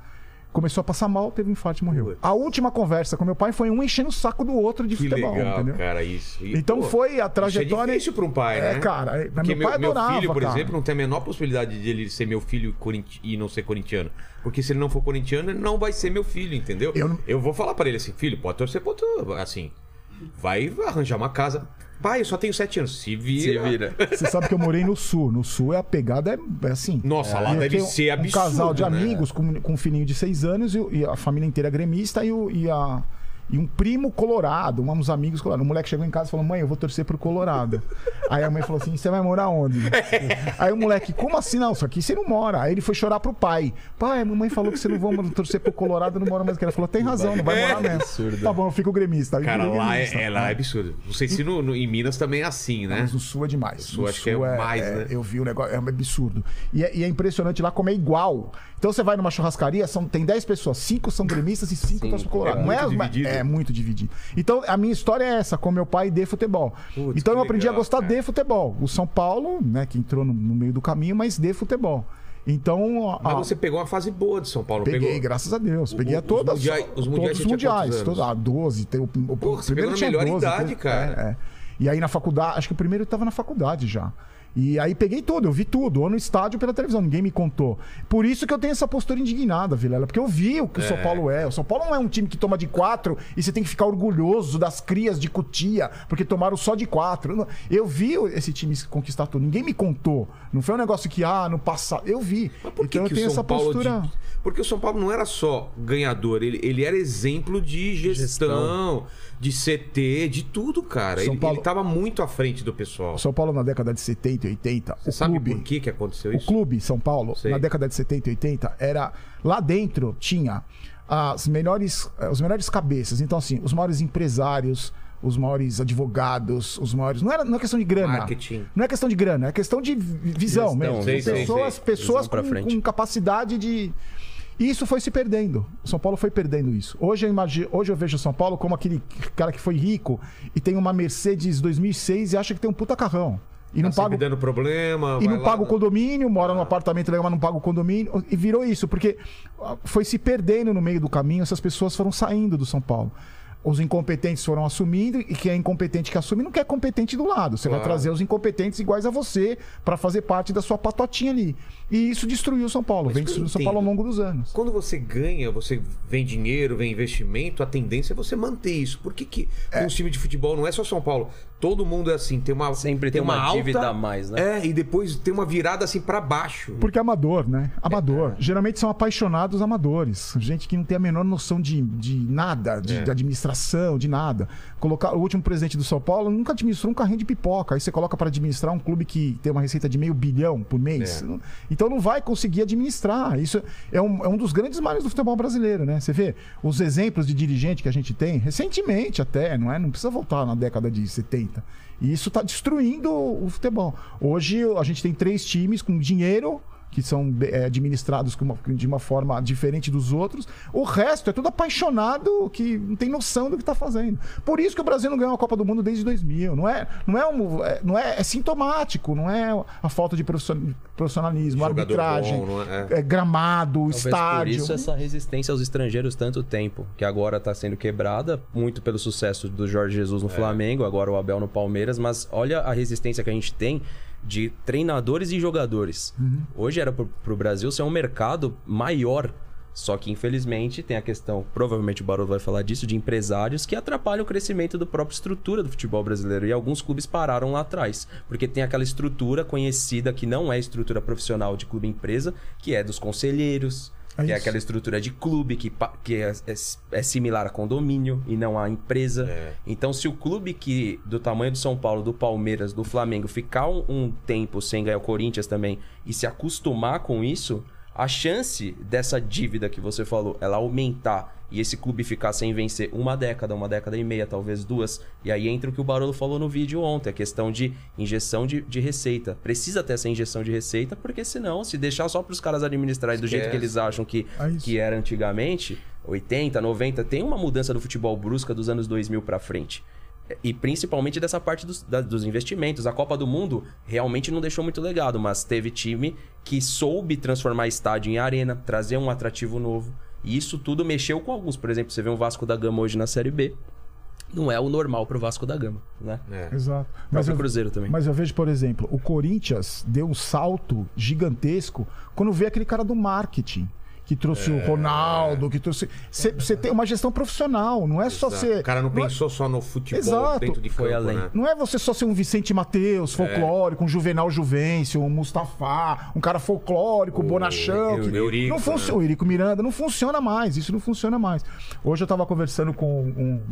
Speaker 3: Começou a passar mal, teve um infarto e morreu. A última conversa com meu pai foi um enchendo o saco do outro de
Speaker 1: Que
Speaker 3: futebol,
Speaker 1: legal,
Speaker 3: entendeu?
Speaker 1: cara, isso. E,
Speaker 3: Então
Speaker 1: pô,
Speaker 3: foi a
Speaker 1: Isso
Speaker 3: trajetória.
Speaker 1: é difícil pra um pai,
Speaker 3: É,
Speaker 1: né?
Speaker 3: cara, é-
Speaker 1: Porque
Speaker 3: meu pai adorava,
Speaker 1: filho, por
Speaker 3: cara.
Speaker 1: exemplo, não tem a menor possibilidade de ele ser meu filho e não ser corintiano. Porque se ele não for corintiano, ele não vai ser meu filho, entendeu?
Speaker 3: Eu não-
Speaker 1: vou falar pra ele assim, filho, pode torcer pro outro, assim, vai arranjar uma casa. Pai, eu só tenho sete anos. Se vira.
Speaker 4: Se vira.
Speaker 3: Você sabe que eu morei no sul. No sul é a pegada é, é assim.
Speaker 1: Nossa, lá
Speaker 3: E eu
Speaker 1: deve ser absurdo,
Speaker 3: Um casal de
Speaker 1: né?
Speaker 3: amigos com, com um filhinho de seis anos e, e a família inteira gremista e, o, e, a, E um primo colorado, um- uns amigos colorados. O moleque chegou em casa e falou: Mãe, eu vou torcer pro Colorado. (laughs) Aí a mãe falou assim: Você vai morar onde? (laughs) Aí o moleque, como assim? Não, isso aqui você não mora. Aí ele foi chorar pro pai. Pai, a mamãe falou que você não vai torcer pro Colorado, não mora mais. Ela falou: Tem razão, não vai morar mesmo.
Speaker 4: absurdo.
Speaker 3: Tá bom, eu fico gremista. Aí
Speaker 1: Cara, lá é, é, lá é absurdo. Não sei se no, no- em Minas também é assim, né?
Speaker 3: Mas no sul é demais.
Speaker 1: sul
Speaker 3: No
Speaker 1: acho que é mais, né?
Speaker 3: Eu vi o negócio, é um absurdo. E é, e é impressionante lá como é igual. Então você vai numa churrascaria, são, tem 10 pessoas, 5 são gremistas e 5 torcem pro Colorado.
Speaker 1: É
Speaker 3: não é,
Speaker 1: dividido.
Speaker 3: é muito dividido. Então a minha história é essa, com meu pai de futebol.
Speaker 1: Putz,
Speaker 3: então eu aprendi
Speaker 1: legal,
Speaker 3: a gostar
Speaker 1: cara.
Speaker 3: de futebol. O São Paulo, né, que entrou no, no meio do caminho, mas de futebol. Então. a-
Speaker 1: Mas você pegou uma fase boa de São Paulo.
Speaker 3: Peguei,
Speaker 1: pegou...
Speaker 3: graças a Deus. Peguei
Speaker 1: o-
Speaker 3: a
Speaker 1: os
Speaker 3: todas.
Speaker 1: mundiais- os mundiais
Speaker 3: todos os mundiais. Todos, ah, 12. Tem, o,
Speaker 1: Pô,
Speaker 3: o primeiro
Speaker 1: pegou na melhor
Speaker 3: 12.
Speaker 1: idade,
Speaker 3: tem-
Speaker 1: cara.
Speaker 3: é, é. E aí na faculdade, acho que o primeiro estava na faculdade já. E aí peguei tudo, eu vi tudo, ou no estádio pela televisão, ninguém me contou. Por isso que eu tenho essa postura indignada, Vilela, porque eu vi o que o São Paulo é. O São Paulo não é um time que toma de quatro e você tem que ficar orgulhoso das crias de Cutia, porque tomaram só de quatro. Eu vi esse time conquistar tudo, ninguém me contou. Não foi um negócio que, ah, no passado. Eu vi.
Speaker 1: Mas por que
Speaker 3: então
Speaker 1: que
Speaker 3: eu tenho
Speaker 1: o São
Speaker 3: essa
Speaker 1: Paulo
Speaker 3: postura.
Speaker 1: de- Porque o São Paulo não era só ganhador, ele, ele era exemplo de gestão, de CT, de tudo, cara.
Speaker 3: São
Speaker 1: Ele,
Speaker 3: Paulo-
Speaker 1: ele tava muito à frente do pessoal.
Speaker 3: O São Paulo na década de 70 e 80,
Speaker 1: Você
Speaker 3: o
Speaker 1: sabe
Speaker 3: clube,
Speaker 1: por que, que aconteceu
Speaker 3: o
Speaker 1: isso?
Speaker 3: clube São Paulo,
Speaker 1: Sei.
Speaker 3: na década de 70 e 80, era lá dentro tinha as melhores eh, os melhores cabeças. Então assim, os maiores empresários, os maiores advogados, os maiores, não era não é questão de grana.
Speaker 1: Marketing.
Speaker 3: Não é questão de grana, é questão de vi- visão
Speaker 4: Gestão,
Speaker 3: mesmo.
Speaker 1: sei, sei,
Speaker 3: pessoas
Speaker 1: sei.
Speaker 3: pessoas
Speaker 4: Visão pra
Speaker 3: com, com capacidade de e isso foi se perdendo. O São Paulo foi perdendo isso. Hoje eu imagino, hoje eu vejo o São Paulo como aquele cara que foi rico e tem uma Mercedes 2006 e acha que tem um puta carrão. E não
Speaker 1: Tá
Speaker 3: paga
Speaker 1: sempre dando problema.
Speaker 3: e não
Speaker 1: lá,
Speaker 3: paga o condomínio, mora num apartamento legal, mas não paga o condomínio. E virou isso, porque ah, foi se perdendo no meio do caminho, essas pessoas foram saindo do São Paulo. Os incompetentes foram assumindo, e quem é incompetente que assume não quer competente do lado. Você vai
Speaker 1: Claro.
Speaker 3: trazer os incompetentes iguais a você para fazer parte da sua patotinha ali. E isso destruiu o São Paulo, vem
Speaker 1: que eu
Speaker 3: destruindo São Paulo ao longo dos anos.
Speaker 1: Quando você ganha, você vem dinheiro, vem investimento, a tendência é você manter isso. Por que, que com os times de futebol não é só São Paulo? Todo mundo é assim, tem uma
Speaker 4: Sempre tem uma dívida a mais, né?
Speaker 1: É, e depois tem uma virada assim pra baixo.
Speaker 3: Porque é amador, né? Amador. Geralmente são apaixonados amadores. Gente que não tem a menor noção de, de nada, de,
Speaker 1: É.
Speaker 3: de administração, de nada. Colocar, o último presidente do São Paulo nunca administrou um carrinho de pipoca. Aí você coloca para administrar um clube que tem uma receita de meio bilhão por mês.
Speaker 1: É.
Speaker 3: Então não vai conseguir administrar. Isso é um, é um dos grandes males do futebol brasileiro, né? Você vê os exemplos de dirigente que a gente tem, recentemente até, não é? Não precisa voltar na década de 70. E isso está destruindo o futebol. Hoje a gente tem três times com dinheiro que são é, administrados com uma- de uma forma diferente dos outros. O resto é tudo apaixonado que não tem noção do que está fazendo. Por isso que o Brasil não ganhou a Copa do Mundo desde 2000. Não é, não é, um, é- não é, é sintomático, não é a falta de profission- profissionalismo,
Speaker 1: Jogador
Speaker 3: arbitragem,
Speaker 1: bom, não é?
Speaker 3: é, gramado,
Speaker 4: Talvez
Speaker 3: estádio.
Speaker 4: Por isso essa resistência aos estrangeiros tanto tempo, que agora está sendo quebrada, muito pelo sucesso do Jorge Jesus
Speaker 1: É.
Speaker 4: no Flamengo, agora o Abel no Palmeiras, mas olha a resistência que a gente tem de treinadores e jogadores.
Speaker 3: Uhum.
Speaker 4: Hoje era pro, pro Brasil ser um mercado maior. Só que, infelizmente, tem a questão, provavelmente o Barolo vai falar disso, de empresários que atrapalham o crescimento da própria estrutura do futebol brasileiro. E alguns clubes pararam lá atrás. Porque tem aquela estrutura conhecida que não é estrutura profissional de clube-empresa, que é dos conselheiros,
Speaker 3: É
Speaker 4: que é aquela estrutura de clube que, que é, é- é similar a condomínio e não a empresa.
Speaker 1: É.
Speaker 4: Então, se o clube que do tamanho do São Paulo, do Palmeiras, do Flamengo ficar um, um tempo sem ganhar o Corinthians também e se acostumar com isso, a chance dessa dívida que você falou, ela aumentar e esse clube ficar sem vencer uma década, uma década e meia, talvez duas. E aí entra o que o Barolo falou no vídeo ontem, a questão de injeção de, de receita. Precisa ter essa injeção de receita, porque senão, se deixar só para os caras administrarem do jeito que eles acham que,
Speaker 3: É
Speaker 4: que era antigamente, 80, 90, tem uma mudança do futebol brusca dos anos 2000 para frente. E principalmente dessa parte dos, da- dos investimentos. A Copa do Mundo realmente não deixou muito legado, mas teve time que soube transformar estádio em arena, trazer um atrativo novo. E isso tudo mexeu com alguns. Por exemplo, você vê um Vasco da Gama hoje na Série B. Não é o normal pro Vasco da Gama, né?
Speaker 1: É.
Speaker 3: Exato.
Speaker 4: Mas o Cruzeiro também.
Speaker 3: mas eu vejo, por exemplo, o Corinthians deu um salto gigantesco quando vê aquele cara do marketing. Que trouxe o Ronaldo, que trouxe. Você tem uma gestão profissional, não é só
Speaker 1: Exato.
Speaker 3: ser.
Speaker 1: O cara não
Speaker 3: é-
Speaker 1: pensou só no futebol
Speaker 3: Exato.
Speaker 1: dentro de campo,
Speaker 4: Foi além.
Speaker 1: né?
Speaker 3: Não é você só ser um Vicente Mateus, folclórico, um Juvenal Juvencio, um Mustafa, um cara folclórico, bonachão. que-
Speaker 1: Eurico,
Speaker 3: não funciona. O Eurico Miranda, não funciona mais. Isso não funciona mais. Hoje eu tava conversando com um.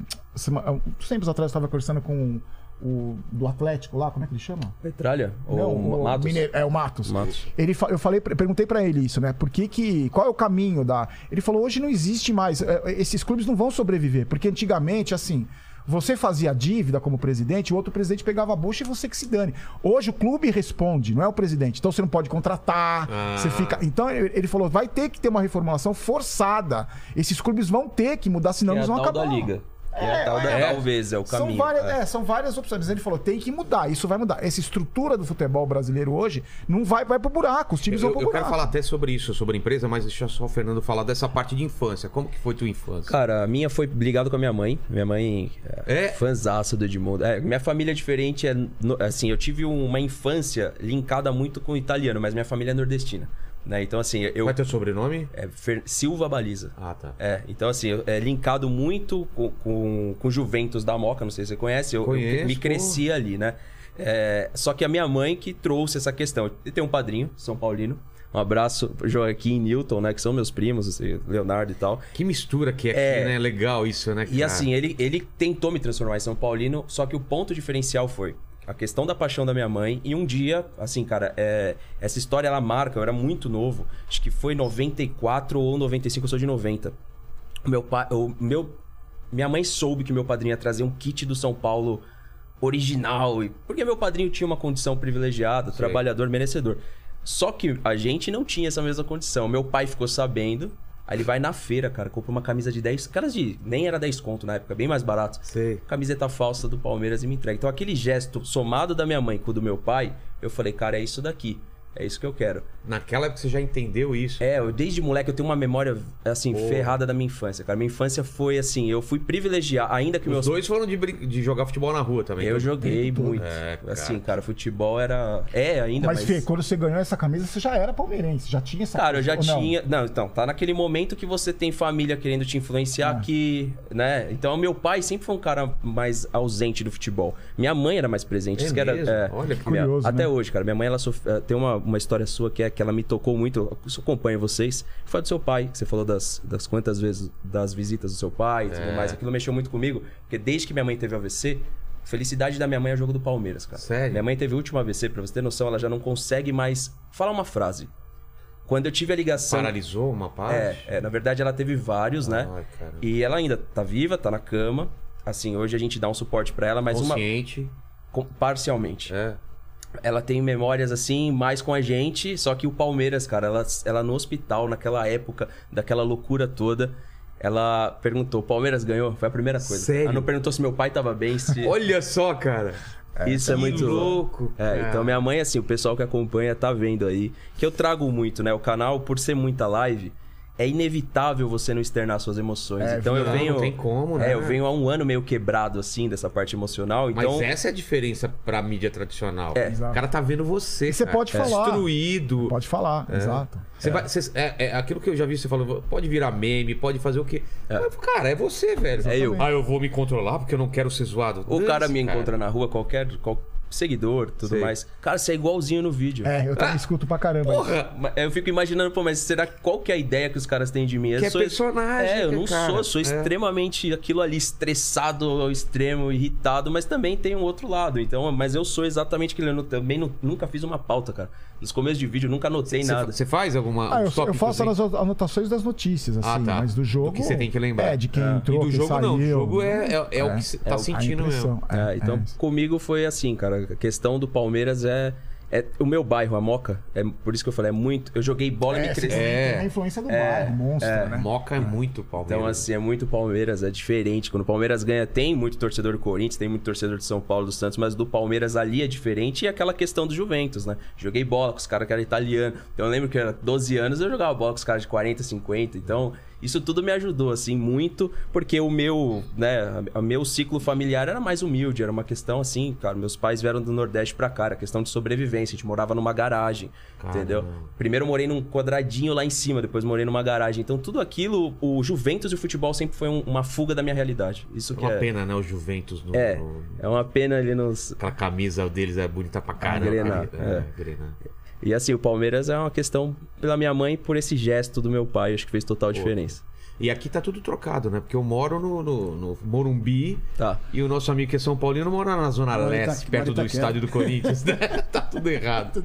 Speaker 3: tempos atrás eu tava conversando com o do Atlético lá, como é que ele chama?
Speaker 4: Petralha?
Speaker 3: Não,
Speaker 4: Ou Matos?
Speaker 3: Mineiro- é o Matos.
Speaker 4: Matos.
Speaker 3: Ele eu falei, perguntei pra ele isso, né? Por que que, qual é o caminho da? Ele falou hoje não existe mais. é, Esses clubes não vão sobreviver porque antigamente assim. Você fazia dívida como presidente, o outro presidente pegava a bucha e você que se dane. Hoje o clube responde, não é o presidente. Então você não pode contratar,
Speaker 1: Ah.
Speaker 3: você fica. Então ele falou: vai ter que ter uma reformulação forçada. Esses clubes vão ter que mudar, senão
Speaker 4: é
Speaker 3: eles vão acabar.
Speaker 4: da liga. É,
Speaker 3: É,
Speaker 4: tal da,
Speaker 3: é.
Speaker 4: talvez, é o
Speaker 3: São
Speaker 4: caminho.
Speaker 3: várias,
Speaker 4: é.
Speaker 3: é, são várias opções. Ele falou, tem que mudar, isso vai mudar. Essa estrutura do futebol brasileiro hoje não vai, vai pro buraco, os times
Speaker 1: Eu,
Speaker 3: vão pro
Speaker 1: eu quero
Speaker 3: buraco.
Speaker 1: falar até sobre isso, sobre a empresa, mas deixa só o Fernando falar dessa parte de infância. Como que foi tua infância?
Speaker 4: Cara, a minha foi ligado com a minha mãe. Minha mãe
Speaker 1: É?
Speaker 4: é fãzaça do Edmundo. É, minha família é diferente. É, assim, eu tive uma infância linkada muito com o italiano, mas minha família é nordestina. Né? Então, assim, eu.
Speaker 1: Qual é teu sobrenome?
Speaker 4: é Fer- Silva Baliza.
Speaker 1: Ah, tá.
Speaker 4: É, então assim, eu- é linkado muito com, com, com Juventus da Moca, não sei se você conhece, eu, eu
Speaker 1: Conheço,
Speaker 4: me cresci ali, né? É, só que a minha mãe que trouxe essa questão. Eu tenho um padrinho, São Paulino. Um abraço, Joaquim e Newton, né? Que são meus primos, assim, Leonardo e tal.
Speaker 1: Que mistura que é aqui,
Speaker 4: É.
Speaker 1: né? Legal isso, né?
Speaker 4: E
Speaker 1: cara?
Speaker 4: assim, ele, ele tentou me transformar em São Paulino, só que o ponto diferencial foi a questão da paixão da minha mãe. E um dia, assim, cara, é, essa história ela marca, eu era muito novo, acho que foi 94 ou 95, eu sou de 90. O meu pai, o meu, minha mãe soube que meu padrinho ia trazer um kit do São Paulo original, e- porque meu padrinho tinha uma condição privilegiada, trabalhador, merecedor. Só que a gente não tinha essa mesma condição. Meu pai ficou sabendo, aí ele vai na feira, cara, compra uma camisa de 10, caras de nem era 10 conto na época, bem mais barato.
Speaker 1: Sei.
Speaker 4: Camiseta falsa do Palmeiras e me entrega. Então aquele gesto somado da minha mãe com o do meu pai, eu falei, cara, é isso daqui. É isso que eu quero.
Speaker 1: Naquela época você já entendeu isso.
Speaker 4: É, eu desde moleque eu tenho uma memória, assim,
Speaker 1: Pô.
Speaker 4: ferrada da minha infância, cara. Minha infância foi assim, eu fui privilegiado, ainda que
Speaker 1: Os
Speaker 4: meus
Speaker 1: dois foram de, brin- de jogar futebol na rua também.
Speaker 4: eu
Speaker 1: Então,
Speaker 4: joguei muito.
Speaker 1: É, cara.
Speaker 4: Assim, cara, futebol era. É, ainda
Speaker 3: Mas,
Speaker 4: mais.
Speaker 3: Fê, quando você ganhou essa camisa, você já era palmeirense, já tinha essa
Speaker 4: Cara, eu já
Speaker 3: ou não?
Speaker 4: tinha. Não, então, tá naquele momento que você tem família querendo te influenciar
Speaker 3: Ah.
Speaker 4: que, né? Então, meu pai sempre foi um cara mais ausente do futebol. Minha mãe era mais presente.
Speaker 1: É
Speaker 4: isso que era, é,
Speaker 1: Olha que
Speaker 4: minha-
Speaker 3: curioso,
Speaker 4: Até
Speaker 3: né?
Speaker 4: hoje, cara. Minha mãe, ela sof- eh, tem uma, uma história sua que é que ela me tocou muito. Eu acompanho vocês. Foi a do seu pai. que Você falou das, das quantas vezes das visitas do seu pai e tudo
Speaker 1: É.
Speaker 4: mais. Aquilo mexeu muito comigo. Porque desde que minha mãe teve AVC. Felicidade da minha mãe é o jogo do Palmeiras, cara.
Speaker 1: Sério?
Speaker 4: Minha mãe teve o último AVC, pra você ter noção, ela já não consegue mais falar uma frase. Quando eu tive a ligação.
Speaker 1: Paralisou uma parte?
Speaker 4: É, é, na verdade ela teve vários, né?
Speaker 1: Caramba.
Speaker 4: E ela ainda tá viva, tá na cama. Assim, hoje a gente dá um suporte pra ela, mas uma
Speaker 1: Consciente.
Speaker 4: parcialmente.
Speaker 1: É.
Speaker 4: Ela tem memórias assim, mais com a gente, só que o Palmeiras, cara, ela, ela no hospital, naquela época, daquela loucura toda, ela perguntou: Palmeiras ganhou? Foi a primeira coisa.
Speaker 1: Sério?
Speaker 4: Ela não perguntou se meu pai tava bem, se. (laughs)
Speaker 1: Olha só, cara.
Speaker 4: Isso é muito
Speaker 1: louco,
Speaker 4: É, então minha mãe, assim, o pessoal que acompanha tá vendo aí. Que eu trago muito, né? O canal, por ser muita live, é inevitável você não externar suas emoções.
Speaker 3: É,
Speaker 4: então eu venho.
Speaker 1: não tem como, né?
Speaker 4: É, eu venho há um ano meio quebrado, assim, dessa parte emocional.
Speaker 1: Mas
Speaker 4: Então.
Speaker 1: essa é a diferença pra mídia tradicional.
Speaker 4: É.
Speaker 1: O cara tá vendo você.
Speaker 3: E você
Speaker 1: cara.
Speaker 3: pode falar.
Speaker 1: Destruído.
Speaker 3: Pode falar, exato.
Speaker 1: Você vai, você- é, é aquilo que eu já vi, você falou, pode virar meme, pode fazer o quê? Mas, cara, é você, velho.
Speaker 4: É eu.
Speaker 1: Ah, eu vou me controlar porque eu não quero ser zoado.
Speaker 4: O cara me encontra na rua, qualquer, qual- seguidor, tudo
Speaker 1: Sei.
Speaker 4: mais. Cara, você é igualzinho no vídeo.
Speaker 3: É, eu também escuto pra caramba. isso.
Speaker 1: Porra!
Speaker 4: Mas Eu fico imaginando, pô, mas será qual que é a ideia que os caras têm de mim? Eu
Speaker 1: Que é personagem,
Speaker 4: É, eu não
Speaker 1: cara.
Speaker 4: sou, eu sou
Speaker 1: É.
Speaker 4: extremamente aquilo ali, estressado ao extremo, irritado, mas também tem um outro lado. Então, mas eu sou exatamente aquilo. Eu não- também nu- nunca fiz uma pauta, cara. Nos começos de vídeo, eu nunca anotei
Speaker 1: Você,
Speaker 4: nada.
Speaker 1: você faz alguma.
Speaker 3: Ah, eu, eu faço
Speaker 1: aí?
Speaker 3: as anotações das notícias, assim,
Speaker 1: Ah, tá.
Speaker 3: mas do jogo.
Speaker 1: Do que você tem que lembrar.
Speaker 3: É, de quem
Speaker 1: É.
Speaker 3: entrou,
Speaker 1: E do
Speaker 3: quem
Speaker 1: jogo
Speaker 3: saiu.
Speaker 1: não. O jogo é, é, é o que você
Speaker 4: É
Speaker 1: tá
Speaker 4: a
Speaker 1: sentindo mesmo.
Speaker 4: É,
Speaker 3: É,
Speaker 4: então,
Speaker 3: é.
Speaker 4: comigo foi assim, cara. A questão do Palmeiras é. É, o meu bairro, a Moca, é por isso que eu falei, é muito. Eu joguei bola e me
Speaker 3: É,
Speaker 4: cresci.
Speaker 1: É.
Speaker 3: a influência do bairro, monstro, né?
Speaker 1: Moca é muito Palmeiras.
Speaker 4: Então, assim, é muito Palmeiras, é diferente. Quando o Palmeiras ganha, tem muito torcedor do Corinthians, tem muito torcedor de São Paulo, do Santos, mas do Palmeiras ali é diferente. E aquela questão do Juventus, né? Joguei bola com os caras que eram italianos. Então, eu lembro que eu era 12 anos, eu jogava bola com os caras de 40, 50. Então, Isso tudo me ajudou, assim, muito, porque o meu, né, o meu ciclo familiar era mais humilde, era uma questão assim, cara, meus pais vieram do Nordeste pra cá, era questão de sobrevivência, a gente morava numa garagem,
Speaker 1: Caramba.
Speaker 4: entendeu? Primeiro morei num quadradinho lá em cima, depois morei numa garagem. Então tudo aquilo, o Juventus e o futebol sempre foi um- uma fuga da minha realidade. Isso
Speaker 1: É uma
Speaker 4: é.
Speaker 1: pena, né? O Juventus no,
Speaker 4: É,
Speaker 1: no-
Speaker 4: é uma pena ali nos.
Speaker 1: Aquela camisa deles é bonita pra caramba.
Speaker 4: Grená,
Speaker 1: é,
Speaker 4: é.
Speaker 1: Grená.
Speaker 4: E assim, o Palmeiras é uma questão pela minha mãe e por esse gesto do meu pai, acho que fez total diferença.
Speaker 1: E aqui tá tudo trocado, né? Porque eu moro no, no, no Morumbi
Speaker 4: Tá.
Speaker 1: e o nosso amigo que é São Paulino mora na Zona Leste,
Speaker 2: Ita-
Speaker 1: perto do
Speaker 2: Itaquera.
Speaker 1: estádio do Corinthians. né? (laughs) tá tudo errado.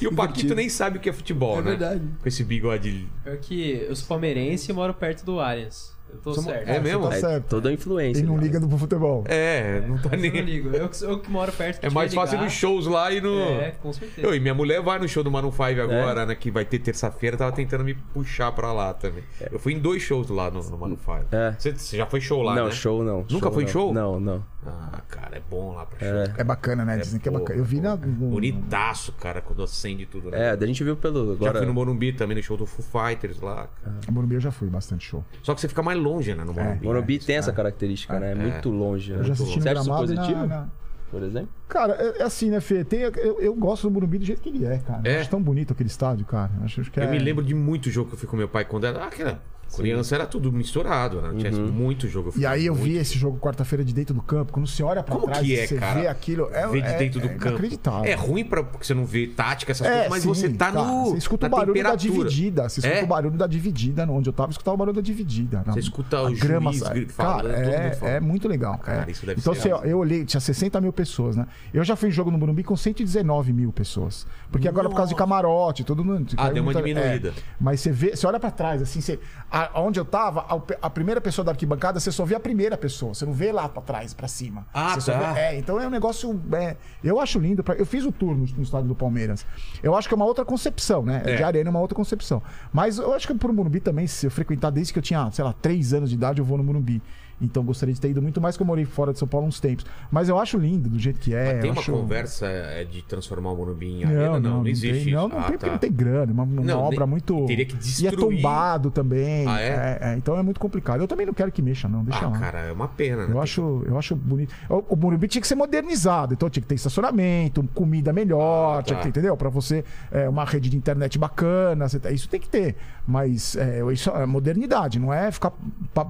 Speaker 1: E o Paquito
Speaker 2: Invertido.
Speaker 1: nem sabe o que é futebol,
Speaker 2: É
Speaker 1: né?
Speaker 2: verdade.
Speaker 1: Com esse bigode.
Speaker 5: Pior que eu sou palmeirense e moro perto do Allianz. Eu tô
Speaker 1: Somos-
Speaker 5: certo.
Speaker 1: É mesmo?
Speaker 3: Tá
Speaker 4: É
Speaker 3: certo.
Speaker 4: toda a influência.
Speaker 3: Ele não liga do futebol.
Speaker 1: É, não tá
Speaker 5: Mas eu
Speaker 1: nem.
Speaker 5: não ligo. Eu, que- eu que moro perto. que
Speaker 1: É mais fácil nos shows lá e no.
Speaker 5: É, com certeza.
Speaker 1: Eu, e minha mulher vai no show do Maroon 5 agora,
Speaker 4: É.
Speaker 1: né? Que vai ter terça-feira, tava tentando me puxar pra lá também. Eu fui em dois shows lá no, no Maroon 5.
Speaker 4: É.
Speaker 1: Você, você já foi show lá,
Speaker 4: não,
Speaker 1: né?
Speaker 4: show não.
Speaker 1: Nunca foi em show?
Speaker 4: Não, não.
Speaker 1: Ah, cara, é bom lá pra show.
Speaker 4: É.
Speaker 3: É bacana, né? Dizem que é
Speaker 1: pô,
Speaker 3: bacana. Eu vi na. no-
Speaker 1: Bonitaço, cara, quando acende tudo, né?
Speaker 4: É, a gente viu pelo.
Speaker 1: Já
Speaker 4: Agora...
Speaker 1: fui no Morumbi também, no show do Foo Fighters lá. cara.
Speaker 3: No Morumbi eu já fui bastante show.
Speaker 1: Só que você fica mais longe, né, no Morumbi.
Speaker 4: O Morumbi
Speaker 1: né?
Speaker 4: tem essa característica, né? É muito longe. né?
Speaker 3: Eu já assisti no
Speaker 4: Você acha isso positivo?
Speaker 3: na-
Speaker 4: Por exemplo?
Speaker 3: Cara, é, é assim, né, Fê? Tem, eu, eu gosto do Morumbi do jeito que ele é, cara.
Speaker 1: É?
Speaker 3: Eu acho tão bonito aquele estádio, cara. Acho, acho que
Speaker 1: Eu
Speaker 3: é...
Speaker 1: me lembro de muito jogo que eu fui com meu pai quando era. Ah, aquela criança era tudo misturado, né? Tinha muito jogo.
Speaker 3: E aí eu
Speaker 1: muito.
Speaker 3: vi esse jogo quarta-feira de dentro do campo. Quando você olha pra
Speaker 1: Como
Speaker 3: trás
Speaker 1: que é,
Speaker 3: você
Speaker 1: cara?
Speaker 3: vê aquilo, é,
Speaker 1: Ver de
Speaker 3: é-
Speaker 1: dentro do
Speaker 3: é
Speaker 1: campo.
Speaker 3: inacreditável.
Speaker 1: É ruim pra, porque você não vê tática, essas
Speaker 3: É,
Speaker 1: coisas, mas
Speaker 3: sim,
Speaker 1: você tá
Speaker 3: cara,
Speaker 1: no.
Speaker 3: Você escuta
Speaker 1: na
Speaker 3: o barulho da dividida. Você escuta
Speaker 1: É?
Speaker 3: o barulho da dividida. Onde eu tava, eu escutava o barulho da dividida.
Speaker 1: Você escuta o
Speaker 3: grama,
Speaker 1: juiz falando,
Speaker 3: Cara, é, é muito legal.
Speaker 1: Cara,
Speaker 3: é.
Speaker 1: isso deve
Speaker 3: então,
Speaker 1: ser
Speaker 3: você, eu olhei, tinha 60 mil pessoas, né? Eu já fui em jogo no Morumbi com 119 mil pessoas. Porque agora, por causa de camarote, todo mundo.
Speaker 1: Ah, deu uma diminuída.
Speaker 3: é. Mas você vê, você olha pra trás, assim, você, a- onde eu tava, a, a primeira pessoa da arquibancada, você só vê a primeira pessoa. Você não vê lá pra trás, pra cima.
Speaker 1: Ah,
Speaker 3: Você
Speaker 1: tá.
Speaker 3: vê- é, então é um negócio. é, eu acho lindo. pra- eu fiz o tour no, no estádio do Palmeiras. Eu acho que é uma outra concepção, né?
Speaker 1: É.
Speaker 3: De arena é uma outra concepção. Mas eu acho que pro Morumbi também, se eu frequentar desde que eu tinha, sei lá, três anos de idade, eu vou no Morumbi. Então gostaria de ter ido muito mais que eu morei fora de São Paulo uns tempos. Mas eu acho lindo do jeito que é.
Speaker 1: Mas tem uma
Speaker 3: acho...
Speaker 1: conversa é, de transformar o Morumbi em
Speaker 3: Não,
Speaker 1: arena?
Speaker 3: não,
Speaker 1: Não, não, existe
Speaker 3: tem, Não, não
Speaker 1: Ah,
Speaker 3: tem porque
Speaker 1: tá.
Speaker 3: não tem grana. Uma, uma
Speaker 1: Não,
Speaker 3: obra muito.
Speaker 1: teria que
Speaker 3: E é
Speaker 1: destruir.
Speaker 3: tombado também.
Speaker 1: Ah, é?
Speaker 3: então é muito complicado. Eu também não quero que mexa, não. Deixa
Speaker 1: Ah,
Speaker 3: lá.
Speaker 1: cara, é uma pena, né?
Speaker 3: Eu acho, eu acho bonito. O, o Morumbi tinha que ser modernizado, então tinha que ter estacionamento, comida melhor,
Speaker 1: Ah,
Speaker 3: tinha
Speaker 1: tá.
Speaker 3: que ter, entendeu? Pra você, é, uma rede de internet bacana, tá- isso tem que ter. Mas é, isso é modernidade, não é ficar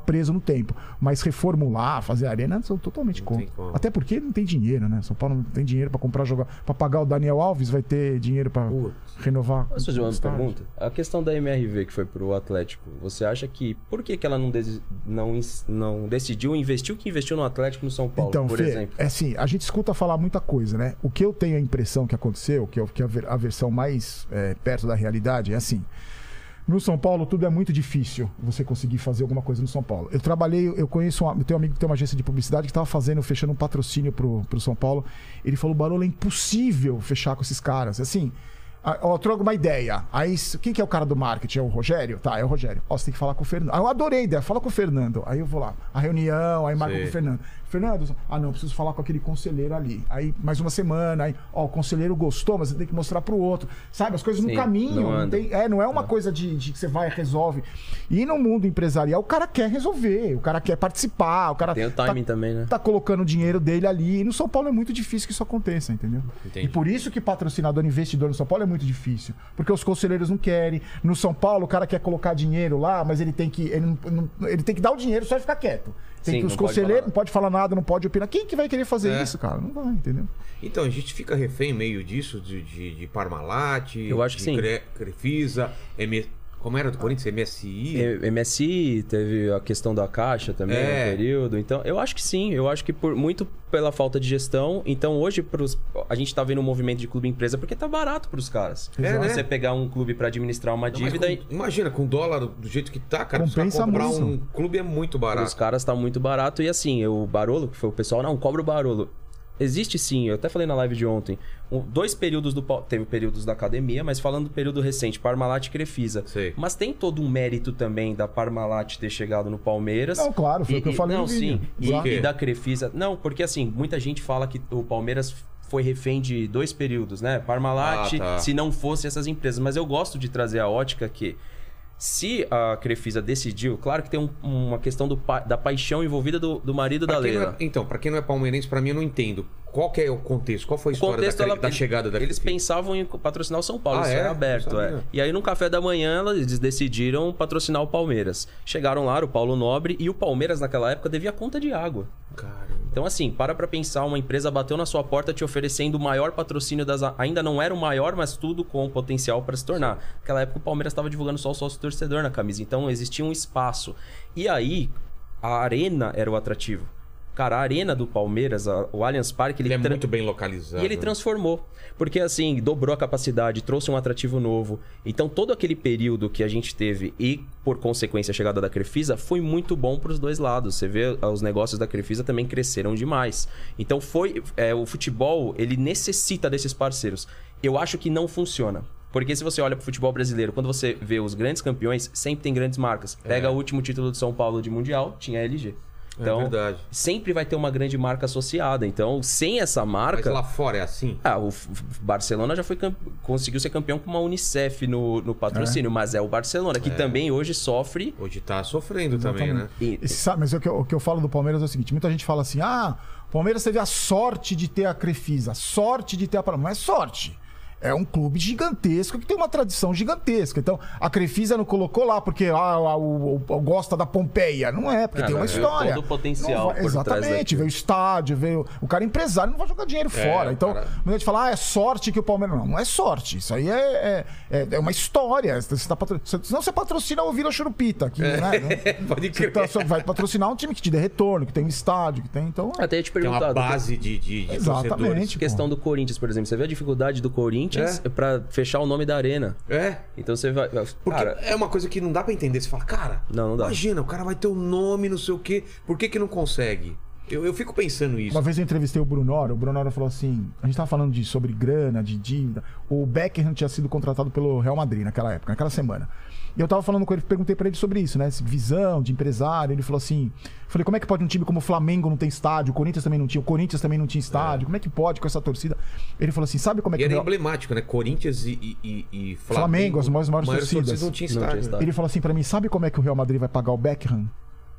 Speaker 3: preso no tempo. Mas reformular, fazer arena, sou totalmente
Speaker 1: Não
Speaker 3: contra.
Speaker 1: como.
Speaker 3: Até porque não tem dinheiro, né? São Paulo não tem dinheiro pra comprar jogar. Pra pagar o Daniel Alves, vai ter dinheiro pra
Speaker 1: Putz.
Speaker 3: renovar.
Speaker 4: Posso fazer uma
Speaker 3: estádio.
Speaker 4: pergunta? A questão da MRV que foi pro Atlético, você acha que por que, que ela não, desi- não, não decidiu investir o que investiu no Atlético no São Paulo,
Speaker 3: Então,
Speaker 4: por
Speaker 3: Fê,
Speaker 4: exemplo?
Speaker 3: é assim, a gente escuta falar muita coisa, né? O que eu tenho a impressão que aconteceu, que é, o- que é a versão mais é, perto da realidade, é assim. No São Paulo, tudo é muito difícil você conseguir fazer alguma coisa no São Paulo. Eu trabalhei, eu conheço, um, eu tenho um amigo que tem uma agência de publicidade que estava fazendo, fechando um patrocínio pro, pro São Paulo. Ele falou, Barolo, é impossível fechar com esses caras. Assim, ó, eu troco uma ideia. Aí, quem que é o cara do marketing? É o Rogério? Tá, é o Rogério. Ó, você tem que falar com o Fernando. Ah, eu adorei a ideia, fala com o Fernando. Aí eu vou lá, a reunião, aí marco com o Fernando. Fernando, ah não, preciso falar com aquele conselheiro ali. Aí mais uma semana, aí, ó, o conselheiro gostou, mas você tem que mostrar pro outro. Sabe, as coisas no
Speaker 4: Sim,
Speaker 3: caminho.
Speaker 4: não
Speaker 3: Não, tem, é, não é uma coisa de, de que você vai e resolve. E no mundo empresarial, o cara quer resolver, o cara quer participar, o cara
Speaker 4: Tem o
Speaker 3: tá-
Speaker 4: timing também, né?
Speaker 3: tá colocando o dinheiro dele ali. E no São Paulo é muito difícil que isso aconteça, entendeu?
Speaker 1: Entendi.
Speaker 3: E por isso que patrocinador investidor no São Paulo é muito difícil. Porque os conselheiros não querem. No São Paulo, o cara quer colocar dinheiro lá, mas ele tem que. Ele, não- não- ele tem que dar o dinheiro só e ficar quieto. Tem
Speaker 4: Sim,
Speaker 3: que os
Speaker 4: não pode
Speaker 3: conselheiros
Speaker 4: falar
Speaker 3: não pode falar nada, não pode opinar. Quem que vai querer fazer
Speaker 1: É.
Speaker 3: isso, cara? Não vai, entendeu?
Speaker 1: Então, a gente fica refém meio disso, de, de, de Parmalat,
Speaker 4: Eu acho que
Speaker 1: de
Speaker 4: sim.
Speaker 1: Cre- Crefisa, M... como era do Corinthians? MSI?
Speaker 4: E- MSI, teve a questão da caixa também
Speaker 1: É.
Speaker 4: no período. Então, eu acho que sim. Eu acho que por muito pela falta de gestão. Então, hoje, pros, a gente tá vendo um movimento de clube empresa porque tá barato pros caras.
Speaker 1: É, né?
Speaker 4: Você pegar um clube pra administrar uma
Speaker 1: Não,
Speaker 4: dívida
Speaker 1: com-
Speaker 4: e.
Speaker 1: Imagina, com dólar do jeito que tá, cara,
Speaker 3: Compensa
Speaker 1: pra comprar
Speaker 3: muito.
Speaker 1: um clube é muito
Speaker 4: Os
Speaker 1: barato.
Speaker 4: caras tá muito barato. E assim, o Barolo, que foi o pessoal, não, cobra o Barolo. Existe sim, eu até falei na live de ontem. um- dois períodos do. Teve períodos da academia, mas falando do período recente, Parmalat e Crefisa.
Speaker 1: Sei.
Speaker 4: Mas tem todo um mérito também da Parmalat ter chegado no Palmeiras.
Speaker 3: Não, claro, foi
Speaker 4: E-
Speaker 3: o que eu
Speaker 4: e-
Speaker 3: falei
Speaker 4: Não,
Speaker 3: no vídeo.
Speaker 4: sim. E, e da Crefisa. Não, porque assim, muita gente fala que o Palmeiras foi refém de dois períodos, né? Parmalat,
Speaker 1: Ah, tá.
Speaker 4: se não fosse essas empresas. Mas eu gosto de trazer a ótica que Se a Crefisa decidiu, claro que tem um- uma questão do da paixão envolvida do, do marido
Speaker 1: Pra
Speaker 4: da
Speaker 1: não
Speaker 4: Leila.
Speaker 1: é- então, pra quem não é palmeirense, pra mim eu não entendo. Qual que é o contexto? Qual foi a
Speaker 4: O
Speaker 1: história
Speaker 4: contexto
Speaker 1: da,
Speaker 4: ela-
Speaker 1: da chegada da
Speaker 4: Eles pensavam em patrocinar o São Paulo,
Speaker 1: Ah,
Speaker 4: isso
Speaker 1: é?
Speaker 4: é aberto, é. E aí no café da manhã eles decidiram patrocinar o Palmeiras. Chegaram lá, o Paulo Nobre, e o Palmeiras naquela época devia conta de água.
Speaker 1: Caramba.
Speaker 4: Então, assim, para pra pensar, uma empresa bateu na sua porta te oferecendo o maior patrocínio das. Ainda não era o maior, mas tudo com potencial para se tornar. Naquela época o Palmeiras estava divulgando só o sócio torcedor na camisa. Então existia um espaço. E aí, a arena era o atrativo. Cara, a arena do Palmeiras, a- o Allianz Parque, ele,
Speaker 1: Ele é
Speaker 4: tra-
Speaker 1: muito bem localizado.
Speaker 4: e ele transformou. Porque, assim, dobrou a capacidade, trouxe um atrativo novo. Então, todo aquele período que a gente teve e, por consequência, a chegada da Crefisa foi muito bom para os dois lados. Você vê, os negócios da Crefisa também cresceram demais. Então, foi. é, o futebol, ele necessita desses parceiros. Eu acho que não funciona. Porque se você olha para o futebol brasileiro, quando você vê os grandes campeões, sempre tem grandes marcas. Pega
Speaker 1: É.
Speaker 4: o último título de São Paulo de Mundial, tinha a LG. Então,
Speaker 1: É verdade.
Speaker 4: sempre vai ter uma grande marca associada. Então, sem essa
Speaker 1: Mas
Speaker 4: marca.
Speaker 1: lá fora é assim?
Speaker 4: Ah, o Barcelona já foi camp- conseguiu ser campeão com uma Unicef no, no patrocínio, mas é o Barcelona, que também hoje sofre.
Speaker 1: Hoje tá sofrendo também, né?
Speaker 4: e-
Speaker 3: E sabe, mas o que, eu, o que eu falo do Palmeiras é o seguinte: muita gente fala assim, ah, o Palmeiras teve a sorte de ter a Crefisa, a sorte de ter a. Não é sorte. É um clube gigantesco que tem uma tradição gigantesca. Então, a Crefisa não colocou lá porque ah, o, o- o- gosta da Pompeia. Não é, porque
Speaker 4: Ah,
Speaker 3: tem uma história.
Speaker 4: todo o potencial
Speaker 3: vai- Exatamente, veio o estádio, veio. O cara é empresário não vai jogar dinheiro
Speaker 1: É,
Speaker 3: fora. Então,
Speaker 1: cara-
Speaker 3: muita gente fala, ah, é sorte que o Palmeiras. Não, não é sorte. Isso aí é, é, é- é uma história. Você tá patro... Senão você patrocina o Vila Churupita. Que, né, não- (laughs)
Speaker 1: Pode
Speaker 3: você
Speaker 1: crer.
Speaker 3: tá- só vai patrocinar um time que te dê retorno, que tem um estádio, que tem. Então.
Speaker 4: Até ia te
Speaker 1: Tem
Speaker 4: perguntar.
Speaker 1: uma
Speaker 4: do-
Speaker 1: base de, de, de
Speaker 3: Exatamente.
Speaker 1: torcedores.
Speaker 4: Questão do Corinthians, por exemplo. Você vê a dificuldade do Corinthians
Speaker 1: É.
Speaker 4: pra fechar o nome da arena.
Speaker 1: É.
Speaker 4: Então você vai.
Speaker 1: Porque
Speaker 4: Cara,
Speaker 1: é uma coisa que não dá pra entender. Você fala, cara,
Speaker 4: Não, não dá.
Speaker 1: imagina, o cara vai ter o nome, não sei o quê. Por que que não consegue? Eu, eu fico pensando isso.
Speaker 3: Uma vez eu entrevistei o Brunoro, o Brunoro falou assim: a gente tava falando de, sobre grana, de dívida. O Beckham tinha sido contratado pelo Real Madrid naquela época, naquela semana. E eu tava falando com ele, perguntei pra ele sobre isso, né? essa Visão de empresário. Ele falou assim: falei, como é que pode um time como o Flamengo não tem estádio? O Corinthians também não tinha, o Corinthians também não tinha estádio. Como é que pode com essa torcida? Ele falou assim: sabe como é
Speaker 1: E
Speaker 3: que o
Speaker 1: era
Speaker 3: Real...
Speaker 1: emblemático, né? Corinthians e, e, e- e
Speaker 3: Flamengo, as maiores- maiores torcidas.
Speaker 1: não tinha
Speaker 4: Não tinha
Speaker 1: estádio.
Speaker 3: Ele falou assim pra mim: sabe como é que o Real Madrid vai pagar o Beckham?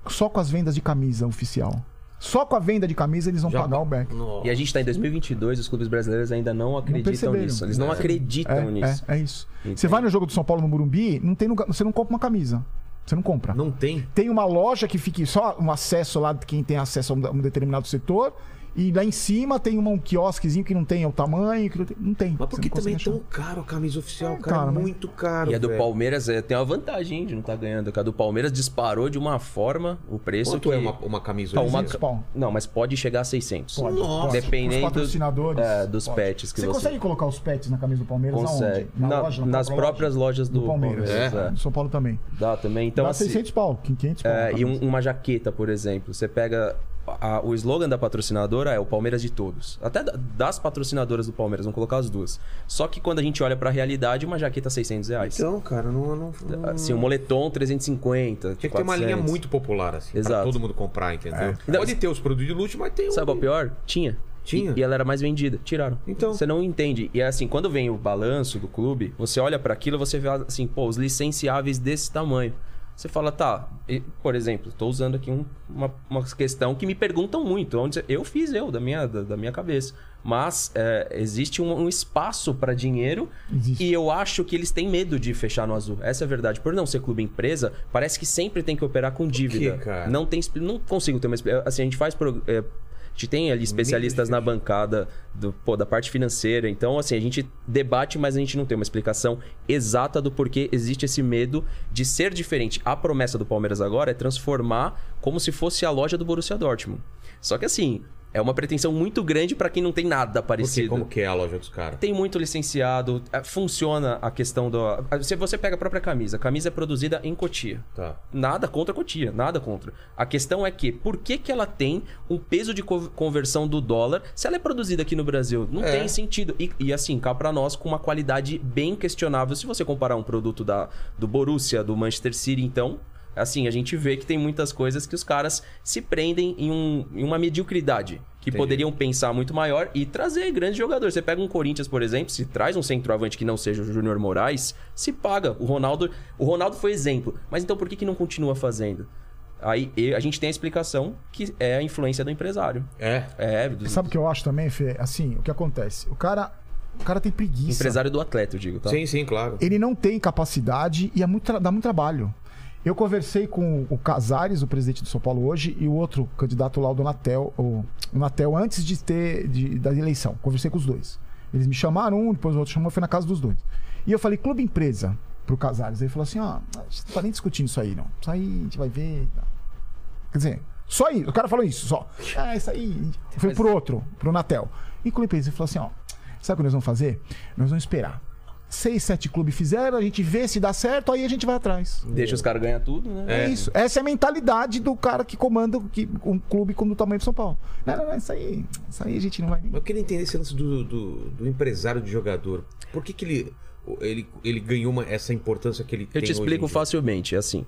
Speaker 3: Só com as vendas de camisa oficial. Só com a venda de camisa eles vão
Speaker 1: Já-
Speaker 3: pagar o.
Speaker 1: Nossa.
Speaker 4: e a gente tá em 2022, os clubes brasileiros ainda não acreditam
Speaker 3: perceberam.
Speaker 4: nisso. Eles não
Speaker 1: É.
Speaker 4: acreditam
Speaker 3: É,
Speaker 4: nisso.
Speaker 3: é, é isso.
Speaker 4: Entendi.
Speaker 3: Você vai no jogo do São Paulo no Morumbi, não tem lugar- você não compra uma camisa. Você não compra.
Speaker 1: Não tem.
Speaker 3: Tem uma loja que fique só um acesso lá de quem tem acesso a um determinado setor. E lá em cima tem um quiosquezinho que não tem o tamanho. Que não, tem, não tem.
Speaker 1: Mas por
Speaker 3: Você
Speaker 1: que
Speaker 3: não
Speaker 1: também é tão caro a camisa oficial,
Speaker 3: É,
Speaker 1: cara?
Speaker 3: cara, mas-
Speaker 1: muito caro.
Speaker 4: E a do
Speaker 1: velho.
Speaker 4: Palmeiras é, tem uma vantagem de não estar ganhando. que A do Palmeiras disparou de uma forma o preço
Speaker 1: Quanto
Speaker 4: que...
Speaker 1: é uma, uma camisa
Speaker 4: Tá,
Speaker 1: oficial?
Speaker 4: uma...
Speaker 3: 300 pau.
Speaker 4: Não, mas pode chegar a 600.
Speaker 3: Pode,
Speaker 1: Nossa.
Speaker 4: Dependendo
Speaker 3: Os patrocinadores.
Speaker 4: é, dos
Speaker 3: pode.
Speaker 4: pets que
Speaker 3: você
Speaker 4: você-
Speaker 3: consegue colocar os pets na camisa do Palmeiras
Speaker 4: Consegue.
Speaker 3: aonde? Na
Speaker 4: Na-
Speaker 3: loja, na
Speaker 4: nas
Speaker 3: própria
Speaker 4: próprias lojas do
Speaker 3: Palmeiras.
Speaker 4: Palmeiras,
Speaker 3: É.
Speaker 4: é.
Speaker 3: No São Paulo também.
Speaker 4: Dá também. Então,
Speaker 3: Dá
Speaker 4: assim,
Speaker 3: 600 pau, 500 pau.
Speaker 4: é, e um- uma jaqueta, por exemplo. Você pega. A- o slogan da patrocinadora é o Palmeiras de todos. Até da- das patrocinadoras do Palmeiras, vamos colocar as duas. Só que quando a gente olha pra realidade, uma jaqueta 600 reais.
Speaker 1: Então, cara, não. não, não...
Speaker 4: Assim, um moletom 350.
Speaker 1: Tinha que ter uma linha
Speaker 4: 400.
Speaker 1: muito popular, assim. Pra
Speaker 4: Exato.
Speaker 1: todo mundo comprar, entendeu?
Speaker 4: Não,
Speaker 1: Pode ter os produtos de luxo, mas tem um.
Speaker 4: Sabe qual é o pior? Tinha.
Speaker 1: Tinha?
Speaker 4: E, e ela era mais vendida. Tiraram.
Speaker 1: Então.
Speaker 4: Você não entende. E é assim, quando vem o balanço do clube, você olha pra aquilo você vê assim, pô, os licenciáveis desse tamanho. Você fala, tá, e, por exemplo, tô usando aqui um- uma, uma questão que me perguntam muito. Onde eu fiz eu, da minha, da, da minha cabeça. Mas é, existe um, um espaço pra dinheiro
Speaker 3: Existe.
Speaker 4: e eu acho que eles têm medo de fechar no azul. Essa é a verdade. Por não ser clube empresa, parece que sempre tem que operar com dívida.
Speaker 1: cara?
Speaker 4: Não tem, não consigo ter uma assim a gente faz pro- é, gente tem ali especialistas na bancada do, pô, da parte financeira. Então, assim, a gente debate, mas a gente não tem uma explicação exata do porquê existe esse medo de ser diferente. A promessa do Palmeiras agora é transformar como se fosse a loja do Borussia Dortmund. Só que assim, é uma pretensão muito grande para quem não tem nada
Speaker 1: Porque
Speaker 4: parecido.
Speaker 1: como que é a loja dos caras?
Speaker 4: Tem muito licenciado, é, funciona a questão do. Se você pega a própria camisa, a camisa é produzida em Cotia.
Speaker 1: Tá.
Speaker 4: Nada contra a Cotia, nada contra. A questão é que, por que, que ela tem um peso de co- conversão do dólar se ela é produzida aqui no Brasil? Não
Speaker 1: É.
Speaker 4: tem sentido. E, e assim, cá pra nós, com uma qualidade bem questionável. Se você comparar um produto da, do Borussia, do Manchester City, então, Assim, a gente vê que tem muitas coisas que os caras se prendem em, um- em uma mediocridade. Que
Speaker 1: Entendi.
Speaker 4: poderiam pensar muito maior e trazer grandes jogadores. Você pega um Corinthians, por exemplo, se traz um centroavante que não seja o Júnior Moraes, se paga. O Ronaldo, o Ronaldo foi exemplo. Mas então por que, que não continua fazendo? Aí a gente tem a explicação que é a influência do empresário.
Speaker 1: É.
Speaker 4: É, do
Speaker 3: Sabe o que eu acho também, Fê? Assim, o que acontece? O cara, o cara tem preguiça.
Speaker 4: empresário do atleta, eu digo, tá?
Speaker 1: Sim, sim, claro.
Speaker 3: Ele não tem capacidade e é muito dá muito trabalho. Eu conversei com o Casares, o presidente do São Paulo hoje, e o outro candidato lá, o Donatel, o, Natel, antes de ter de- da eleição. Conversei com os dois. Eles me chamaram um, depois o outro chamou, foi na casa dos dois. E eu falei, clube empresa, pro Casares. Ele falou assim: ó, a gente não tá nem discutindo isso aí, não. Isso aí a gente vai ver. Quer dizer, só isso. O cara falou isso, só. Ah, isso aí. Foi pro outro, pro Natel. E a empresa, ele falou assim: ó, sabe o que nós vamos fazer? Nós vamos esperar. Seis, sete clubes fizeram, a gente vê se dá certo, aí a gente vai atrás.
Speaker 4: Deixa os caras ganhar tudo, né?
Speaker 3: É. isso. Essa é a mentalidade do cara que comanda que- um clube como o tamanho do São Paulo. Não, não, não, isso aí, isso aí a gente não vai nem.
Speaker 1: Eu queria entender esse lance do, do, do empresário de jogador. Por que, que ele, ele, ele ganhou uma- essa importância que ele tem
Speaker 4: Eu te
Speaker 1: hoje
Speaker 4: explico
Speaker 1: em dia?
Speaker 4: facilmente, é assim.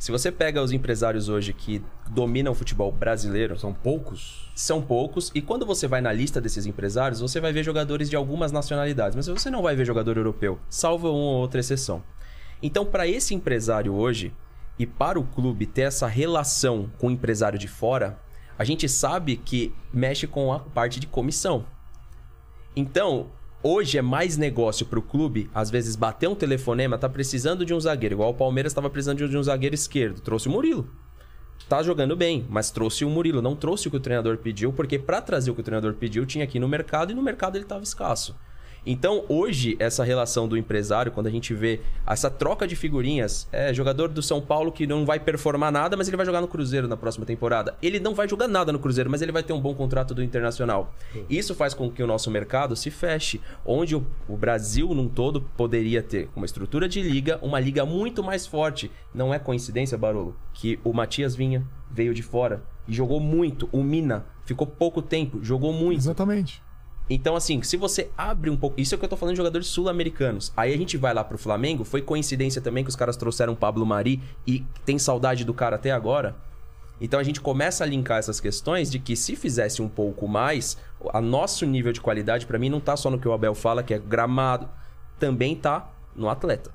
Speaker 4: Se você pega os empresários hoje que dominam o futebol brasileiro,
Speaker 1: São poucos?
Speaker 4: são poucos, e quando você vai na lista desses empresários, você vai ver jogadores de algumas nacionalidades, mas você não vai ver jogador europeu, salvo uma ou outra exceção. Então, para esse empresário hoje, e para o clube ter essa relação com o empresário de fora, a gente sabe que mexe com a parte de comissão. Então, hoje é mais negócio pro clube, às vezes bater um telefonema, tá precisando de um zagueiro, igual o Palmeiras estava precisando de um zagueiro esquerdo, trouxe o Murilo. Tá jogando bem, mas trouxe o Murilo, não trouxe o que o treinador pediu, porque para trazer o que o treinador pediu tinha ir no mercado e no mercado ele estava escasso. Então, hoje, essa relação do empresário, quando a gente vê essa troca de figurinhas, é jogador do São Paulo que não vai performar nada, mas ele vai jogar no Cruzeiro na próxima temporada. Ele não vai jogar nada no Cruzeiro, mas ele vai ter um bom contrato do Internacional. Isso faz com que o nosso mercado se feche, onde o, o Brasil num todo poderia ter uma estrutura de liga, uma liga muito mais forte. Não é coincidência, Barolo, que o Matias Vinha veio de fora e jogou muito. O Mina ficou pouco tempo, jogou muito.
Speaker 3: Exatamente.
Speaker 4: Então, assim, se você abre um pouco. Isso é o que eu tô falando de jogadores sul-americanos. Aí a gente vai lá pro Flamengo. Foi coincidência também que os caras trouxeram Pablo Mari e tem saudade do cara até agora. Então a gente começa a linkar essas questões de que se fizesse um pouco mais, a nosso nível de qualidade, pra mim, não tá só no que o Abel fala, que é gramado, também tá no atleta.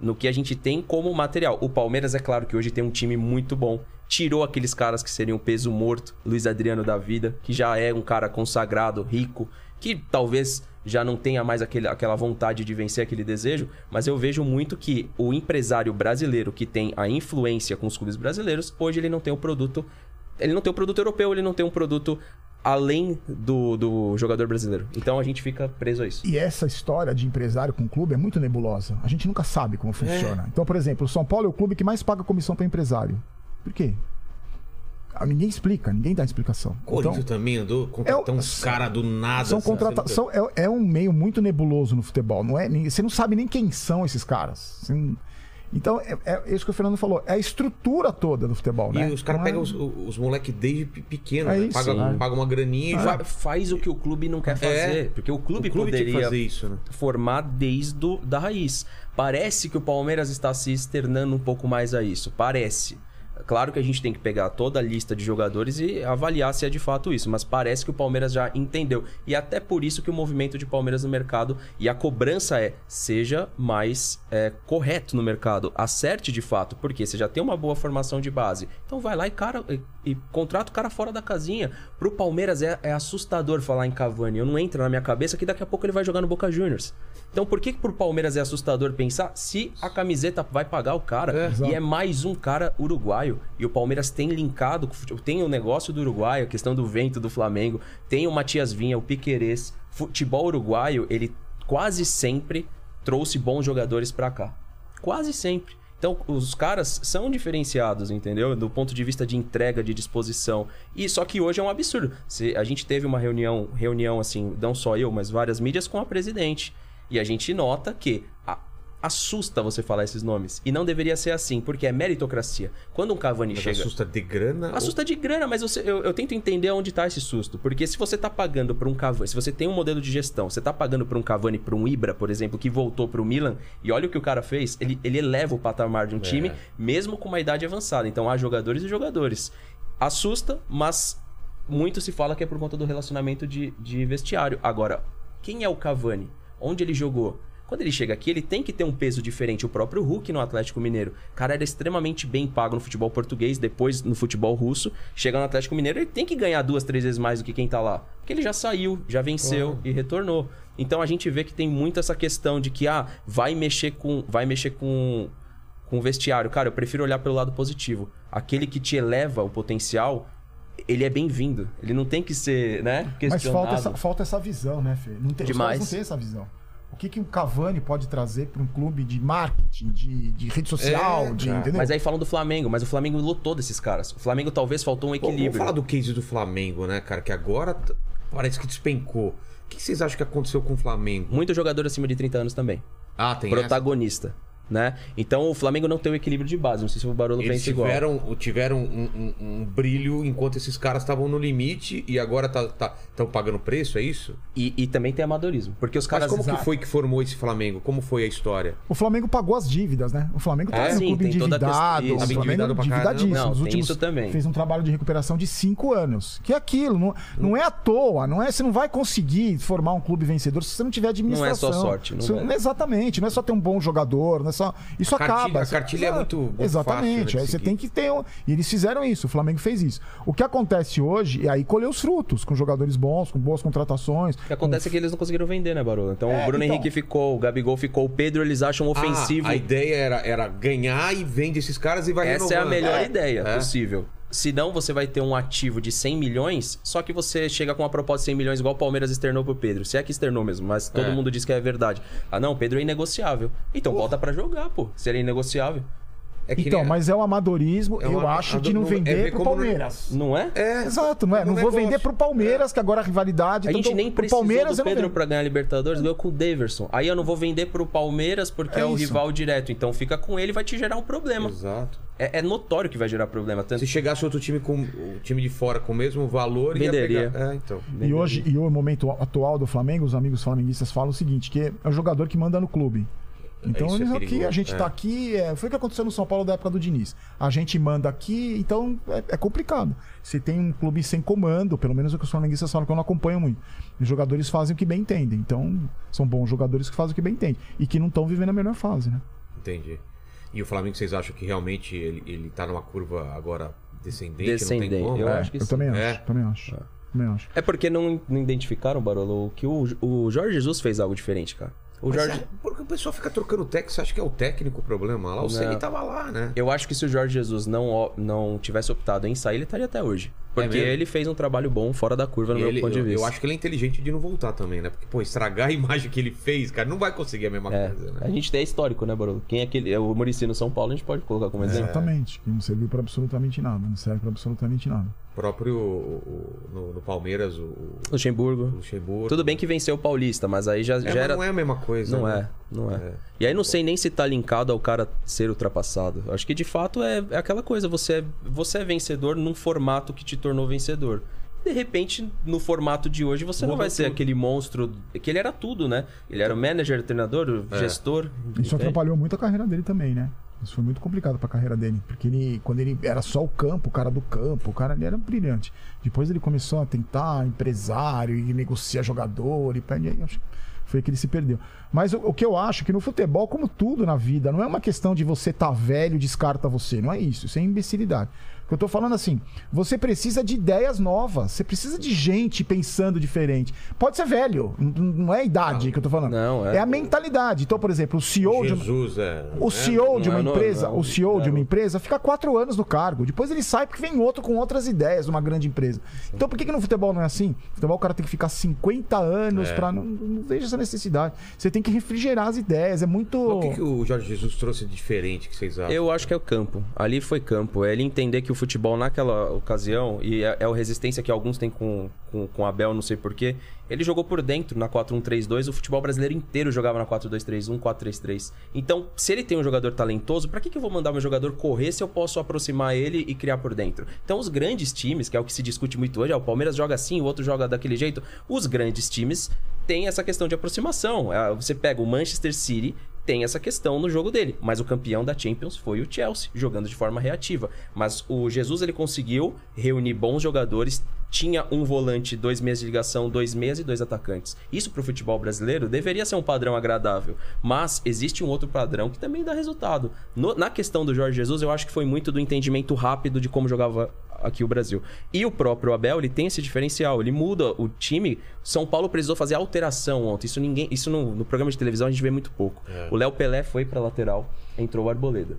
Speaker 4: No que a gente tem como material. O Palmeiras, é claro que hoje tem um time muito bom. Tirou aqueles caras que seriam peso morto, Luiz Adriano da vida, que já é um cara consagrado, rico, que talvez já não tenha mais aquele, aquela vontade de vencer aquele desejo, mas eu vejo muito que o empresário brasileiro que tem a influência com os clubes brasileiros, hoje ele não tem o produto. Ele não tem o produto europeu, ele não tem um produto além do, do jogador brasileiro. Então a gente fica preso a isso.
Speaker 3: E essa história de empresário com clube é muito nebulosa. A gente nunca sabe como funciona. Então, por exemplo, o São Paulo é o clube que mais paga comissão para empresário. Por quê? Ah, Ninguém explica, ninguém dá explicação.
Speaker 1: Corinthians
Speaker 3: Então,
Speaker 1: também andou contratando
Speaker 3: É o-
Speaker 1: uns caras do nada.
Speaker 3: são
Speaker 1: assim,
Speaker 3: contratação é, é um meio muito nebuloso no futebol, não é? Você não sabe nem quem são esses caras. Não- Então é, é isso que o Fernando falou, é a estrutura toda do futebol,
Speaker 1: E
Speaker 3: né?
Speaker 1: os caras
Speaker 3: Não é-
Speaker 1: pegam os, os moleques desde pe- pequeno,
Speaker 3: É
Speaker 1: né?
Speaker 3: isso,
Speaker 1: paga,
Speaker 3: sim.
Speaker 1: paga uma graninha e já.
Speaker 4: faz o que o clube não quer fazer. Porque o clube,
Speaker 1: É. o clube tinha que
Speaker 4: poderia
Speaker 1: fazer isso, né?
Speaker 4: formar desde do, da raiz. Parece que o Palmeiras está se externando um pouco mais a isso. Parece. Claro que a gente tem que pegar toda a lista de jogadores e avaliar se é de fato isso, mas parece que o Palmeiras já entendeu. E até por isso que o movimento de Palmeiras no mercado e a cobrança é seja mais é, correto no mercado, acerte de fato, porque você já tem uma boa formação de base. Então vai lá e, cara, e, e contrata o cara fora da casinha. Pro Palmeiras é, é assustador falar em Cavani. Eu não entra na minha cabeça que daqui a pouco ele vai jogar no Boca Juniors. Então por que, que pro Palmeiras é assustador pensar se a camiseta vai pagar o cara?
Speaker 1: É.
Speaker 4: E é mais um cara uruguaio. E o Palmeiras tem linkado, tem o negócio do uruguaio, a questão do vento do Flamengo, tem o Matias Vinha, o Piquerez. Futebol uruguaio, ele quase sempre trouxe bons jogadores pra cá. Quase sempre. Então, os caras são diferenciados, entendeu? Do ponto de vista de entrega, de disposição. E só que hoje é um absurdo. Se a gente teve uma reunião, reunião assim, não só eu, mas várias mídias com a presidente. E a gente nota que assusta você falar esses nomes. E não deveria ser assim, porque é meritocracia. Quando um Cavani
Speaker 1: Mas
Speaker 4: chega.
Speaker 1: assusta de grana?
Speaker 4: Assusta de grana, mas você- eu, eu tento entender onde tá esse susto. Porque se você tá pagando pra um Cavani, se você tem um modelo de gestão, você tá pagando pra um Cavani, pra um Ibra, por exemplo, que voltou pro Milan, e olha o que o cara fez, ele, ele eleva o patamar de um time, mesmo com uma idade avançada. Então há jogadores e jogadores. Assusta, mas muito se fala que é por conta do relacionamento de, de vestiário. Agora, quem é o Cavani? Onde ele jogou? Quando ele chega aqui, ele tem que ter um peso diferente. O próprio Hulk no Atlético Mineiro. O cara era extremamente bem pago no futebol português, depois no futebol russo. Chega no Atlético Mineiro, ele tem que ganhar duas, três vezes mais do que quem tá lá. Porque ele já saiu, já venceu e retornou. Então a gente vê que tem muito essa questão de que, ah, vai mexer com. Vai mexer com. Com o vestiário. Cara, eu prefiro olhar pelo lado positivo. Aquele que te eleva o potencial, ele é bem-vindo. Ele não tem que ser, né?
Speaker 3: Mas falta essa, falta essa visão, né, Fê? Não tem,
Speaker 4: Demais.
Speaker 3: não tem essa visão. O que, que um Cavani pode trazer para um clube de marketing, de, de rede social,
Speaker 1: É,
Speaker 3: de?
Speaker 4: Mas aí falam do Flamengo, mas o Flamengo lotou desses caras. O Flamengo talvez faltou um
Speaker 1: Pô,
Speaker 4: equilíbrio.
Speaker 1: Vamos falar do case do Flamengo, né, cara? Que agora parece que despencou. O que vocês acham que aconteceu com o Flamengo?
Speaker 4: Muito jogador acima de 30 anos também.
Speaker 1: Ah, tem
Speaker 4: Protagonista. Né? Então o Flamengo não tem o equilíbrio de base. Não sei se o Barolo?
Speaker 1: Eles
Speaker 4: pensa igual.
Speaker 1: tiveram, tiveram um, um- um brilho enquanto esses caras estavam no limite e agora estão tá, tão pagando preço, é isso?
Speaker 4: E, e também tem amadorismo. Porque os
Speaker 1: Mas
Speaker 4: caras.
Speaker 1: como que
Speaker 3: Exato.
Speaker 1: foi que formou esse Flamengo? Como foi a história?
Speaker 3: O Flamengo pagou as dívidas, né? O Flamengo tá
Speaker 1: É?
Speaker 3: um
Speaker 4: Sim,
Speaker 3: clube
Speaker 4: tem toda a
Speaker 3: endividado.
Speaker 4: questão-
Speaker 3: O Flamengo endividadíssimo. Nos
Speaker 4: Não, tem
Speaker 3: últimos,
Speaker 4: isso também.
Speaker 3: Fez um trabalho de recuperação de cinco anos. Que é aquilo, não, não é à toa, não é, você não vai conseguir formar um clube vencedor se você não tiver administração.
Speaker 4: Não é só sorte, não
Speaker 3: Isso-
Speaker 4: é.
Speaker 3: Exatamente, não é só ter um bom jogador, não é só. Isso
Speaker 1: A cartilha-
Speaker 3: acaba.
Speaker 1: a cartilha é muito-
Speaker 3: Exatamente.
Speaker 1: fácil, né,
Speaker 3: você tem que ter. um- E eles fizeram isso, o Flamengo fez isso. O que acontece hoje é aí colher os frutos, com jogadores bons, com boas contratações.
Speaker 4: O que acontece é que eles não conseguiram vender, né, Barolo? Então
Speaker 3: É,
Speaker 4: o Bruno
Speaker 3: então.
Speaker 4: Henrique ficou, o Gabigol ficou, o Pedro eles acham ofensivo.
Speaker 1: Ah, a ideia era, era ganhar e vende esses caras e vai
Speaker 4: Essa é a
Speaker 1: renovando.
Speaker 4: melhor ideia
Speaker 1: É.
Speaker 4: possível. Senão você vai ter um ativo de 100 milhões, só que você chega com uma proposta de 100 milhões igual o Palmeiras externou pro Pedro. Se é que externou mesmo, mas todo
Speaker 1: É.
Speaker 4: mundo diz que é verdade. Ah, não, Pedro é inegociável. Então volta pra jogar, pô. Se ele é inegociável.
Speaker 1: É que
Speaker 3: Então,
Speaker 1: nem-
Speaker 3: mas é o amadorismo,
Speaker 1: É
Speaker 3: eu acho, de não
Speaker 1: é ver
Speaker 3: vender pro
Speaker 1: como não-
Speaker 3: Palmeiras.
Speaker 4: Não é?
Speaker 1: É,
Speaker 3: Exato, não é?
Speaker 1: É um
Speaker 3: Não vou
Speaker 1: negócio.
Speaker 3: vender pro Palmeiras, que agora a rivalidade.
Speaker 4: A
Speaker 3: então,
Speaker 4: gente nem
Speaker 3: pro
Speaker 4: precisou
Speaker 3: Palmeiras
Speaker 4: do
Speaker 3: não
Speaker 4: Pedro pra ganhar a Libertadores, ganhou com o Daverson. Aí eu não vou vender pro Palmeiras porque
Speaker 3: É
Speaker 4: é, o rival direto. Então fica com ele vai te gerar um problema.
Speaker 1: Exato.
Speaker 4: É, é notório que vai gerar problema. Tanto
Speaker 1: Se chegasse outro time com o time de fora com o mesmo valor, ia
Speaker 4: Venderia.
Speaker 1: pegar- É, então.
Speaker 3: E hoje, e o momento atual do Flamengo, os amigos flamenguistas falam o seguinte, que é o jogador que manda no clube. Então,
Speaker 1: isso é
Speaker 3: eles aqui, a gente
Speaker 1: é.
Speaker 3: tá aqui, é, foi o que aconteceu no São Paulo da época do Diniz. A gente manda aqui, então é, é complicado. Se tem um clube sem comando, pelo menos é o que os flamenguistas falam que eu não acompanho muito. Os jogadores fazem o que bem entendem. Então, são bons jogadores que fazem o que bem entendem. E que não estão vivendo a melhor fase, né?
Speaker 1: Entendi. E o Flamengo, vocês acham que realmente ele, ele tá numa curva agora descendente? Não
Speaker 4: Descendente,
Speaker 1: tem como?
Speaker 4: eu
Speaker 1: É.
Speaker 4: acho que
Speaker 3: eu
Speaker 4: sim.
Speaker 3: também acho,
Speaker 1: É.
Speaker 3: também acho. Também acho.
Speaker 4: É porque não, não identificaram, Barolo, que o, o Jorge Jesus fez algo diferente, cara. O
Speaker 1: Mas
Speaker 4: Jorge.
Speaker 1: é, porque o pessoal fica trocando técnico, você acha que é o técnico o problema? Lá o. Ceni tava lá, né?
Speaker 4: Eu acho que se o Jorge Jesus não, não tivesse optado em sair, ele estaria até hoje. Porque
Speaker 1: mesmo?
Speaker 4: ele fez um trabalho bom fora da curva no
Speaker 1: E
Speaker 4: meu
Speaker 1: ele-
Speaker 4: ponto de
Speaker 1: eu,
Speaker 4: vista.
Speaker 1: eu acho que ele é inteligente de não voltar também, né? Porque, pô, estragar a imagem que ele fez, cara, não vai conseguir a mesma
Speaker 4: É,
Speaker 1: coisa, né?
Speaker 4: a gente tem histórico, né, Barolo? Quem é aquele. é O Murici no São Paulo, a gente pode colocar como exemplo.
Speaker 3: Exatamente. Que não serviu pra absolutamente nada. Não serve pra absolutamente nada.
Speaker 1: O próprio o- o- no, no Palmeiras, o, o
Speaker 4: Luxemburgo.
Speaker 1: Luxemburgo.
Speaker 4: Tudo bem que venceu o Paulista, mas aí já,
Speaker 1: É,
Speaker 4: já
Speaker 1: mas
Speaker 4: era.
Speaker 1: não é a mesma coisa.
Speaker 4: Não
Speaker 1: né?
Speaker 4: é, não é. E aí não sei nem se tá linkado ao cara ser ultrapassado. Eu Acho que de fato é, é aquela coisa, você é, você é vencedor num formato que te tornou vencedor. De repente, no formato de hoje, você não vai ser
Speaker 1: tudo.
Speaker 4: aquele monstro. Que ele era tudo, né? Ele era o manager, treinador,
Speaker 1: É.
Speaker 4: gestor.
Speaker 3: Isso
Speaker 4: entende?
Speaker 3: atrapalhou muito a carreira dele também, né? Isso foi muito complicado pra carreira dele. Porque ele, quando ele era só o campo, o cara do campo, o cara ele era brilhante. Depois ele começou a tentar empresário e negociar jogador e que foi que ele se perdeu. Mas o, o que eu acho que no futebol, como tudo na vida, não é uma questão de você tá velho descarta você. Não é isso. Isso é imbecilidade. Eu tô falando assim, você precisa de ideias novas. Você precisa de gente pensando diferente. Pode ser velho, não é a idade que eu tô falando.
Speaker 4: Não, é-
Speaker 3: é a mentalidade. Então, por exemplo, o CEO de uma-
Speaker 1: Jesus, é.
Speaker 3: o? CEO de
Speaker 4: Não
Speaker 3: uma
Speaker 4: é, não,
Speaker 3: empresa,
Speaker 4: não,
Speaker 3: o CEO de uma
Speaker 4: não.
Speaker 3: empresa fica quatro anos no cargo. Depois ele sai porque vem outro com outras ideias, uma grande empresa. Então por que, que no futebol não é assim? No futebol o cara tem que ficar 50 anos
Speaker 1: É.
Speaker 3: pra. Não, não vejo essa necessidade. Você tem que refrigerar as ideias. É muito.
Speaker 1: Mas O que, que o Jorge Jesus trouxe de diferente que vocês acham?
Speaker 4: Eu acho que é o campo. Ali foi campo. É ele entender que o futebol naquela ocasião, e é, é a resistência que alguns têm com, com, com o Abel, não sei porquê, ele jogou por dentro na 4-1-3-2, o futebol brasileiro inteiro jogava na 4-2-3-1, 4-3-3. Então, se ele tem um jogador talentoso, pra que, que eu vou mandar meu jogador correr se eu posso aproximar ele e criar por dentro? Então, os grandes times, que é o que se discute muito hoje, ah, o Palmeiras joga assim, o outro joga daquele jeito, os grandes times têm essa questão de aproximação. Ah, Você pega o Manchester City, tem essa questão no jogo dele. Mas o campeão da Champions foi o Chelsea, jogando de forma reativa. Mas o Jesus ele conseguiu reunir bons jogadores. Tinha um volante, dois meias de ligação, dois meias e dois atacantes. Isso pro futebol brasileiro deveria ser um padrão agradável. Mas existe um outro padrão que também dá resultado. No- na questão do Jorge Jesus, eu acho que foi muito do entendimento rápido de como jogava aqui o Brasil. E o próprio Abel, ele tem esse diferencial, ele muda o time. São Paulo precisou fazer alteração ontem. Isso ninguém, isso no, no programa de televisão a gente vê muito pouco. O Léo Pelé foi pra lateral, entrou o Arboleda.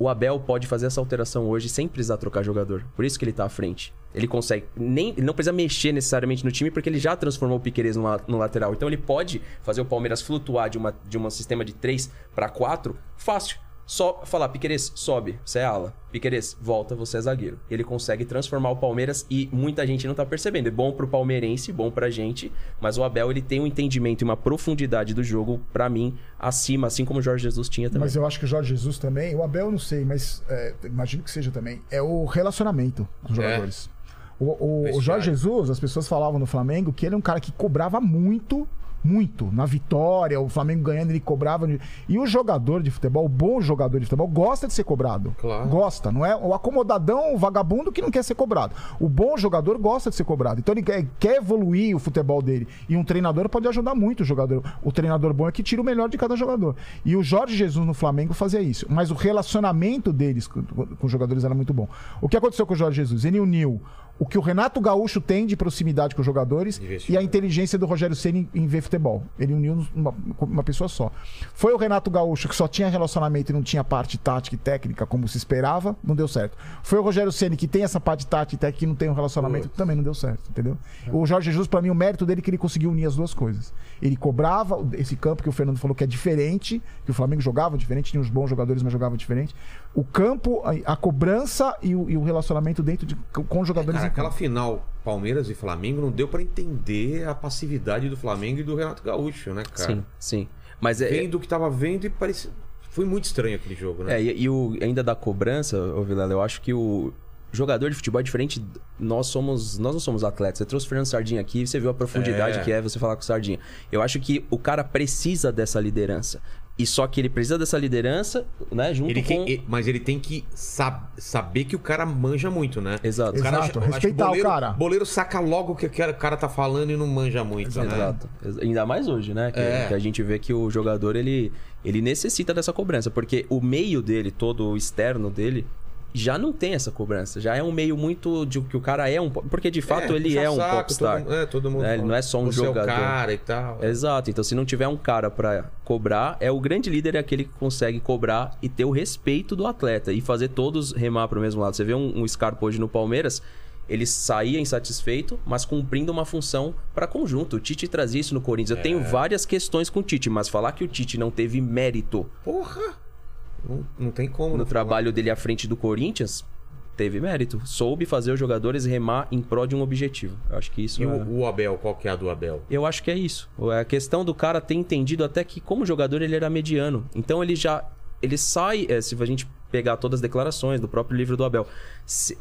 Speaker 4: O Abel pode fazer essa alteração hoje sem precisar trocar jogador. Por isso que ele tá à frente. Ele consegue. Nem, ele não precisa mexer necessariamente no time, porque ele já transformou o Piqueires no, no lateral. Então ele pode fazer o Palmeiras flutuar de, uma, de um sistema de 3 para 4 fácil. Só falar, Piqueires, sobe, você é ala. Piqueires, volta, você é zagueiro. Ele consegue transformar o Palmeiras e muita gente não tá percebendo. É bom pro palmeirense, bom pra gente, mas o Abel ele tem um entendimento e uma profundidade do jogo, pra mim, acima, assim como o Jorge Jesus tinha também.
Speaker 3: Mas eu acho que o Jorge Jesus também, o Abel eu não sei, mas é, imagino que seja também, é o relacionamento dos
Speaker 1: É.
Speaker 3: jogadores. O, o- o
Speaker 1: Vestiário.
Speaker 3: Jorge Jesus, as pessoas falavam no Flamengo que ele é um cara que cobrava muito, muito. Na vitória, o Flamengo ganhando, ele cobrava. E o jogador de futebol, o bom jogador de futebol, gosta de ser cobrado.
Speaker 1: Claro.
Speaker 3: Gosta, não é o acomodadão, o vagabundo que não quer ser cobrado. O bom jogador gosta de ser cobrado. Então ele quer, quer evoluir o futebol dele. E um treinador pode ajudar muito o jogador. O treinador bom é que tira o melhor de cada jogador. E o Jorge Jesus no Flamengo fazia isso. Mas o relacionamento deles com, com os jogadores era muito bom. O que aconteceu com o Jorge Jesus? Ele uniu o que o Renato Gaúcho tem de proximidade com os jogadores
Speaker 1: Investiu.
Speaker 3: e a inteligência do Rogério Ceni em ver futebol. Ele uniu uma, uma pessoa só. Foi o Renato Gaúcho que só tinha relacionamento e não tinha parte tática e técnica como se esperava, não deu certo. Foi o Rogério Ceni que tem essa parte tática e técnica e não tem um relacionamento, também não deu certo, entendeu? O Jorge Jesus para mim o mérito dele é que ele conseguiu unir as duas coisas. Ele cobrava esse campo que o Fernando falou que é diferente, que o Flamengo jogava diferente, tinha uns bons jogadores, mas jogava diferente. O campo, a, a cobrança e o, e o relacionamento dentro de com os jogadores
Speaker 1: Cara,
Speaker 3: em
Speaker 1: aquela final Palmeiras e Flamengo não deu pra entender a passividade do Flamengo e do Renato Gaúcho, né, cara?
Speaker 4: Sim, sim. Mas é,
Speaker 1: Vendo o que tava vendo e parecia. Foi muito estranho aquele jogo, né?
Speaker 4: É, e, e o, ainda da cobrança, ô Vilela, eu acho que o jogador de futebol é diferente. Nós somos. Nós não somos atletas. Você trouxe o Fernando Sardinha aqui, você viu a profundidade
Speaker 1: É.
Speaker 4: que é você falar com o Sardinha. Eu acho que o cara precisa dessa liderança. E só que ele precisa dessa liderança, né? Junto
Speaker 1: Ele
Speaker 4: com.
Speaker 1: tem- e- mas ele tem que sab- saber que o cara manja muito, né?
Speaker 4: Exato.
Speaker 1: O cara,
Speaker 3: Exato, respeitar o
Speaker 1: boleiro,
Speaker 3: cara.
Speaker 1: boleiro saca logo o que o cara tá falando e não manja muito, né?
Speaker 4: Exato. Ex- Ainda mais hoje, né? Que,
Speaker 1: É.
Speaker 4: que a gente vê que o jogador ele, ele necessita dessa cobrança, porque o meio dele, todo o externo dele, já não tem essa cobrança. Já é um meio muito de que o cara é um. po- Porque de fato ele
Speaker 1: puxa
Speaker 4: é um
Speaker 1: saco,
Speaker 4: popstar.
Speaker 1: Todo, é, todo mundo
Speaker 4: É, ele não é só um
Speaker 1: Você
Speaker 4: jogador.
Speaker 1: É o cara e tal.
Speaker 4: Exato. Então, se não tiver um cara pra cobrar, é o grande líder é aquele que consegue cobrar e ter o respeito do atleta e fazer todos remar pro mesmo lado. Você vê um, um Scarpa hoje no Palmeiras, ele saía insatisfeito, mas cumprindo uma função pra conjunto. O Tite trazia isso no Corinthians. Eu
Speaker 1: É.
Speaker 4: tenho várias questões com o Tite, mas falar que o Tite não teve mérito
Speaker 1: Porra! Não, não tem como.
Speaker 4: no
Speaker 1: não
Speaker 4: trabalho dele à frente do Corinthians, teve mérito. Soube fazer os jogadores remar em prol de um objetivo. Eu acho que isso
Speaker 1: E
Speaker 4: é...
Speaker 1: o, Abel, qual que é a do Abel?
Speaker 4: Eu acho que é isso. É a questão do cara ter entendido até que, como jogador, ele era mediano. Então ele já. Ele sai. é, se a gente pegar todas as declarações do próprio livro do Abel,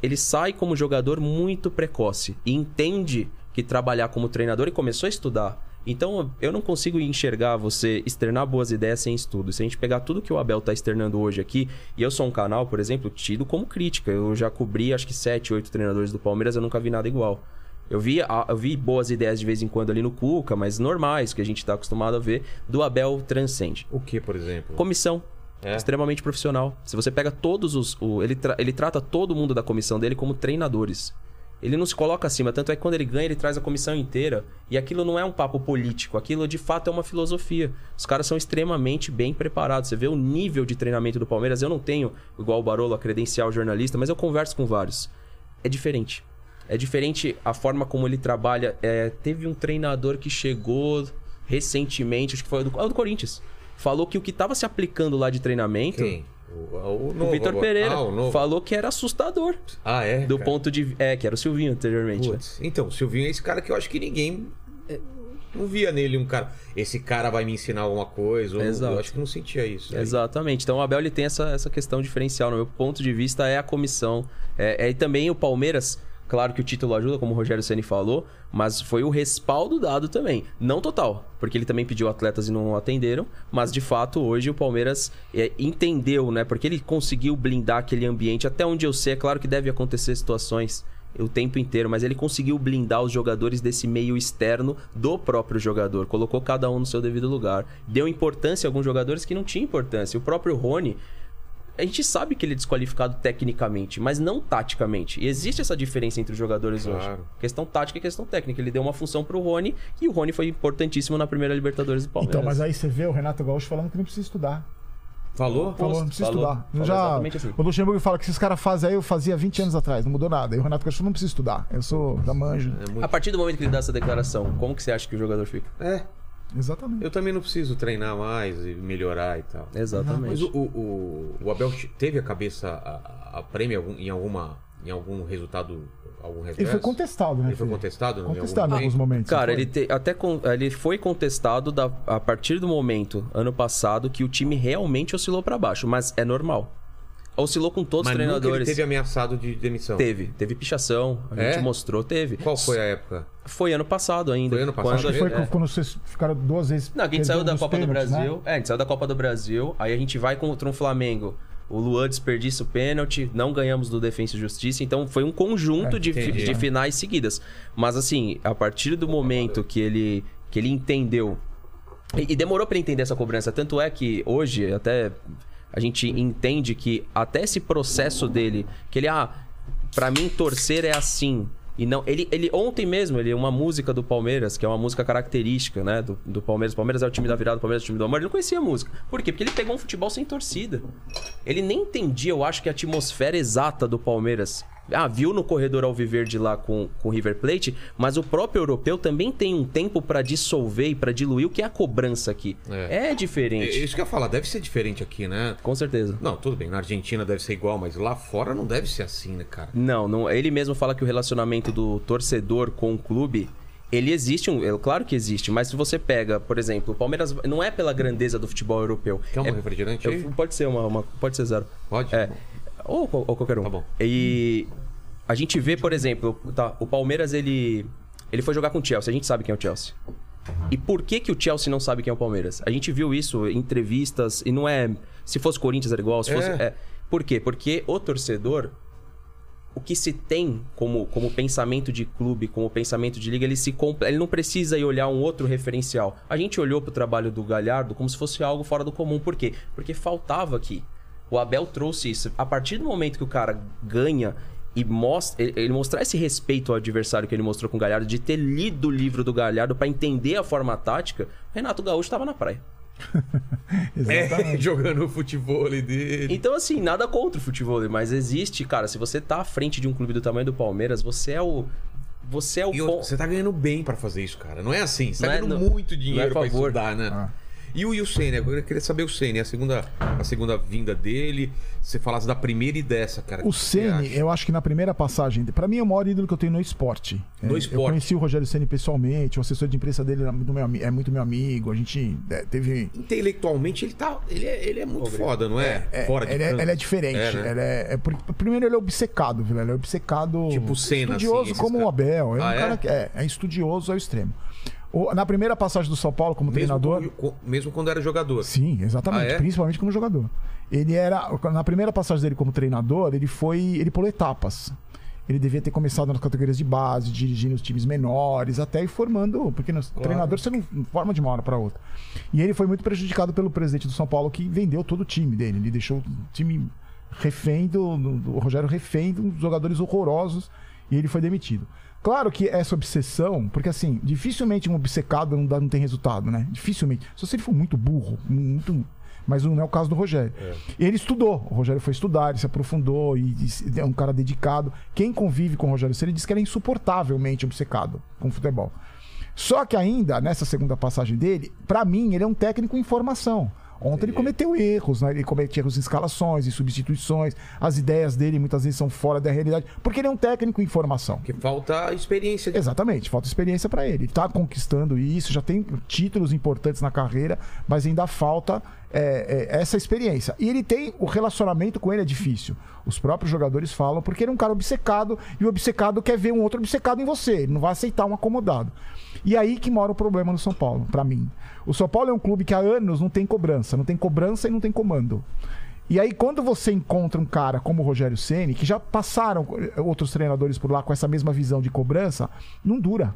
Speaker 4: ele sai como jogador muito precoce e entende que trabalhar como treinador e começou a estudar. Então eu não consigo enxergar você externar boas ideias sem estudo. Se a gente pegar tudo que o Abel tá externando hoje aqui, e eu sou um canal, por exemplo, tido como crítica. Eu já cobri acho que sete, oito treinadores do Palmeiras, eu nunca vi nada igual. Eu vi, eu vi boas ideias de vez em quando ali no Cuca, mas normais, que a gente tá acostumado a ver. Do Abel transcende.
Speaker 1: O que, por exemplo?
Speaker 4: Comissão.
Speaker 1: É?
Speaker 4: Extremamente profissional. Se você pega todos os. o- ele, tra- ele trata todo mundo da comissão dele como treinadores. Ele não se coloca acima. Tanto é que quando ele ganha, ele traz a comissão inteira. E aquilo não é um papo político. Aquilo de fato é uma filosofia. Os caras são extremamente bem preparados. Você vê o nível de treinamento do Palmeiras. Eu não tenho, igual o Barolo, a credencial jornalista, mas eu converso com vários. É diferente. É diferente a forma como ele trabalha. É, teve um treinador que chegou recentemente, acho que foi o do, o do Corinthians. Falou que o que estava se aplicando lá de treinamento
Speaker 1: Quem? O, o,
Speaker 4: O Vitor. Pereira
Speaker 1: Ah,
Speaker 4: falou que era assustador.
Speaker 1: Ah, é?
Speaker 4: Do
Speaker 1: cara?
Speaker 4: ponto de. É, que era o Silvinho anteriormente. né?
Speaker 1: Então, o Silvinho é esse cara que eu acho que ninguém. é, Não via nele um cara. Esse cara vai me ensinar alguma coisa. ou-. Eu acho que não sentia isso. aí.
Speaker 4: Exatamente. Então o Abel ele tem essa, essa questão diferencial. No meu ponto de vista, é a comissão. É, é- e também o Palmeiras. Claro que o título ajuda, como o Rogério Ceni falou, mas foi o respaldo dado também. Não total, porque ele também pediu atletas e não atenderam, mas de fato hoje o Palmeiras é, entendeu, né? Porque ele conseguiu blindar aquele ambiente. Até onde eu sei, é claro que deve acontecer situações o tempo inteiro, mas ele conseguiu blindar os jogadores desse meio externo do próprio jogador. Colocou cada um no seu devido lugar. Deu importância a alguns jogadores que não tinham importância. O próprio Rony, a gente sabe que ele é desqualificado tecnicamente, mas não taticamente. E existe essa diferença entre os jogadores
Speaker 1: Claro.
Speaker 4: hoje. Questão tática e questão técnica. Ele deu uma função pro Rony e o Rony foi importantíssimo na primeira Libertadores do Palmeiras.
Speaker 3: Então, mas aí você vê o Renato Gaúcho falando que não precisa estudar.
Speaker 1: Falou?
Speaker 3: Falou, não precisa
Speaker 4: falou.
Speaker 3: estudar.
Speaker 4: Falou
Speaker 3: já,
Speaker 4: exatamente assim.
Speaker 3: O Luxemburgo fala que esses caras fazem aí, eu fazia 20 anos atrás, não mudou nada. E o Renato Gaúcho falou, não precisa estudar. Eu sou da manjo.
Speaker 1: É muito-
Speaker 4: A partir do momento que ele dá essa declaração, como que você acha que o jogador fica?
Speaker 1: É,
Speaker 3: Exatamente.
Speaker 1: eu também não preciso treinar mais e melhorar e tal.
Speaker 4: Exatamente.
Speaker 1: Mas o, o, o- o Abel teve a cabeça a, a prêmio algum- em alguma em algum resultado, algum?
Speaker 3: Ele foi contestado, né?
Speaker 1: Ele foi contestado? em algum
Speaker 3: Contestado em alguns
Speaker 1: momento?
Speaker 3: momentos.
Speaker 4: Cara, ele te- até con- ele foi contestado da- a partir do momento, ano passado, que o time realmente oscilou pra baixo, mas é normal. Oscilou com todos
Speaker 1: Mas
Speaker 4: os
Speaker 1: nunca ele
Speaker 4: treinadores.
Speaker 1: teve ameaçado de demissão.
Speaker 4: Teve, teve pichação, a
Speaker 1: É?
Speaker 4: gente mostrou, teve.
Speaker 1: Qual foi a época?
Speaker 4: Foi ano passado ainda.
Speaker 1: Foi ano passado?
Speaker 3: Que foi
Speaker 4: é.
Speaker 3: quando vocês ficaram duas vezes.
Speaker 4: Não, a gente saiu da Copa do
Speaker 3: pênaltis,
Speaker 4: Brasil.
Speaker 3: né?
Speaker 4: É, a gente saiu da Copa do Brasil. Aí a gente vai contra um Flamengo. O Luan desperdiça o pênalti, não ganhamos do Defensa e Justiça, então foi um conjunto
Speaker 3: É,
Speaker 4: de,
Speaker 1: entendi.
Speaker 4: de finais seguidas. Mas assim, a partir do momento que ele, que ele entendeu. E, e demorou pra entender essa cobrança. Tanto é que hoje, até a gente entende que até esse processo dele, que ele, ah, pra mim torcer é assim. E não, ele, ele ontem mesmo, ele uma música do Palmeiras, que é uma música característica, né, do, do Palmeiras. O Palmeiras é o time da virada, Palmeiras é o time do amor. Ele não conhecia a música. Por quê? Porque ele pegou um futebol sem torcida. Ele nem entendia, eu acho que a atmosfera exata do Palmeiras. Ah, viu no corredor Alviverde lá com com o River Plate, mas o próprio europeu também tem um tempo pra dissolver e pra diluir o que é a cobrança aqui.
Speaker 1: É.
Speaker 4: É,
Speaker 1: É
Speaker 4: diferente.
Speaker 1: Isso que eu ia falar, deve ser diferente aqui, né?
Speaker 4: Com certeza.
Speaker 1: Não, tudo bem, na Argentina deve ser igual, mas lá fora não deve ser assim, né, cara?
Speaker 4: Não, não, ele mesmo fala que o relacionamento do torcedor com o clube, ele existe, um, é claro que existe, mas se você pega, por exemplo, o Palmeiras não é pela grandeza do futebol europeu.
Speaker 1: Quer um
Speaker 4: é,
Speaker 1: refrigerante
Speaker 4: eu- pode ser uma, uma- pode ser zero.
Speaker 1: Pode?
Speaker 4: É. Ou, ou qualquer um.
Speaker 1: Tá bom.
Speaker 4: E a gente vê, por exemplo, tá, o Palmeiras ele ele foi jogar com o Chelsea, a gente sabe quem é o Chelsea. E por que que o Chelsea não sabe quem é o Palmeiras? A gente viu isso em entrevistas e não é, se fosse Corinthians era igual, se fosse,
Speaker 1: É.
Speaker 4: é. Por quê? Porque o torcedor o que se tem como, como pensamento de clube, como pensamento de liga, ele se ele não precisa ir olhar um outro referencial. A gente olhou pro trabalho do Galhardo como se fosse algo fora do comum. Por quê? Porque faltava aqui. O Abel trouxe isso. A partir do momento que o cara ganha e mostra, ele mostrar esse respeito ao adversário que ele mostrou com o Galhardo, de ter lido o livro do Galhardo pra entender a forma tática, Renato Gaúcho estava na praia. (laughs)
Speaker 3: Exatamente.
Speaker 1: É, (laughs) jogando o futebol dele.
Speaker 4: Então, assim, nada contra o futebol, mas existe, cara, se você tá à frente de um clube do tamanho do Palmeiras, você é o. Você é o.
Speaker 1: E
Speaker 4: pon-
Speaker 1: você tá ganhando bem pra fazer isso, cara. Não é assim. Você tá
Speaker 4: Não é-
Speaker 1: ganhando
Speaker 4: não-
Speaker 1: muito
Speaker 4: não é
Speaker 1: dinheiro pra
Speaker 4: favor.
Speaker 1: estudar, né?
Speaker 3: Ah.
Speaker 1: E o, e o Senna? Eu queria saber o Senna. A segunda, a segunda vinda dele. Você falasse da primeira e dessa, cara.
Speaker 3: O
Speaker 1: acha?
Speaker 3: eu acho que na primeira passagem, pra mim é o maior ídolo que eu tenho no esporte.
Speaker 1: No
Speaker 3: É,
Speaker 1: esporte.
Speaker 3: Eu conheci o Rogério Ceni pessoalmente, o assessor de imprensa dele é muito meu, é muito meu amigo, a gente é, teve
Speaker 1: Intelectualmente, ele tá. Ele é, ele é muito foda, não é?
Speaker 3: É,
Speaker 1: Fora de
Speaker 3: ele, é, ele é diferente.
Speaker 1: É, né?
Speaker 3: ele é, é por- primeiro, ele é obcecado, viu? Ele é obcecado.
Speaker 1: Tipo Senna, assim,
Speaker 3: Estudioso
Speaker 1: esses
Speaker 3: como o
Speaker 1: caras.
Speaker 3: Abel. É um
Speaker 1: Ah, é?
Speaker 3: cara que é, é estudioso ao extremo. O- na primeira passagem do São Paulo como
Speaker 1: Mesmo,
Speaker 3: treinador.
Speaker 1: com- mesmo quando era jogador.
Speaker 3: Sim, exatamente.
Speaker 1: Ah, é?
Speaker 3: Principalmente como jogador. Ele era. Na primeira passagem dele como treinador, ele foi. Ele pulou etapas. Ele devia ter começado nas categorias de base, dirigindo os times menores, até ir formando. Porque no treinador você não forma de uma hora para outra. E ele foi muito prejudicado pelo presidente do São Paulo, que vendeu todo o time dele. Ele deixou o time refém do, do, do Rogério refém dos jogadores horrorosos e ele foi demitido. Claro que essa obsessão, porque assim, dificilmente um obcecado não, dá, não tem resultado, né? Dificilmente. Só se ele for muito burro, muito. Mas não é o caso do Rogério. Ele estudou, o Rogério foi estudar, ele se aprofundou e, e é um cara dedicado. Quem convive com o Rogério Ceni diz que ele é insuportavelmente obcecado com futebol. Só que ainda, nessa segunda passagem dele, pra mim, ele é um técnico em formação. Ontem ele cometeu erros, né? Ele cometeu erros em escalações, em substituições. As ideias dele muitas vezes são fora da realidade. Porque ele é um técnico em formação.
Speaker 1: Que falta experiência. De...
Speaker 3: Exatamente, falta experiência para ele. Ele tá conquistando isso, já tem títulos importantes na carreira, mas ainda falta é, é, essa experiência. E ele tem. O relacionamento com ele é difícil. Os próprios jogadores falam, porque ele é um cara obcecado e o obcecado quer ver um outro obcecado em você. Ele não vai aceitar um acomodado. E aí que mora o problema no São Paulo, para mim. O São Paulo é um clube que há anos não tem cobrança, não tem cobrança e não tem comando. E aí, quando você encontra um cara como o Rogério Ceni, que já passaram outros treinadores por lá com essa mesma visão de cobrança, não dura.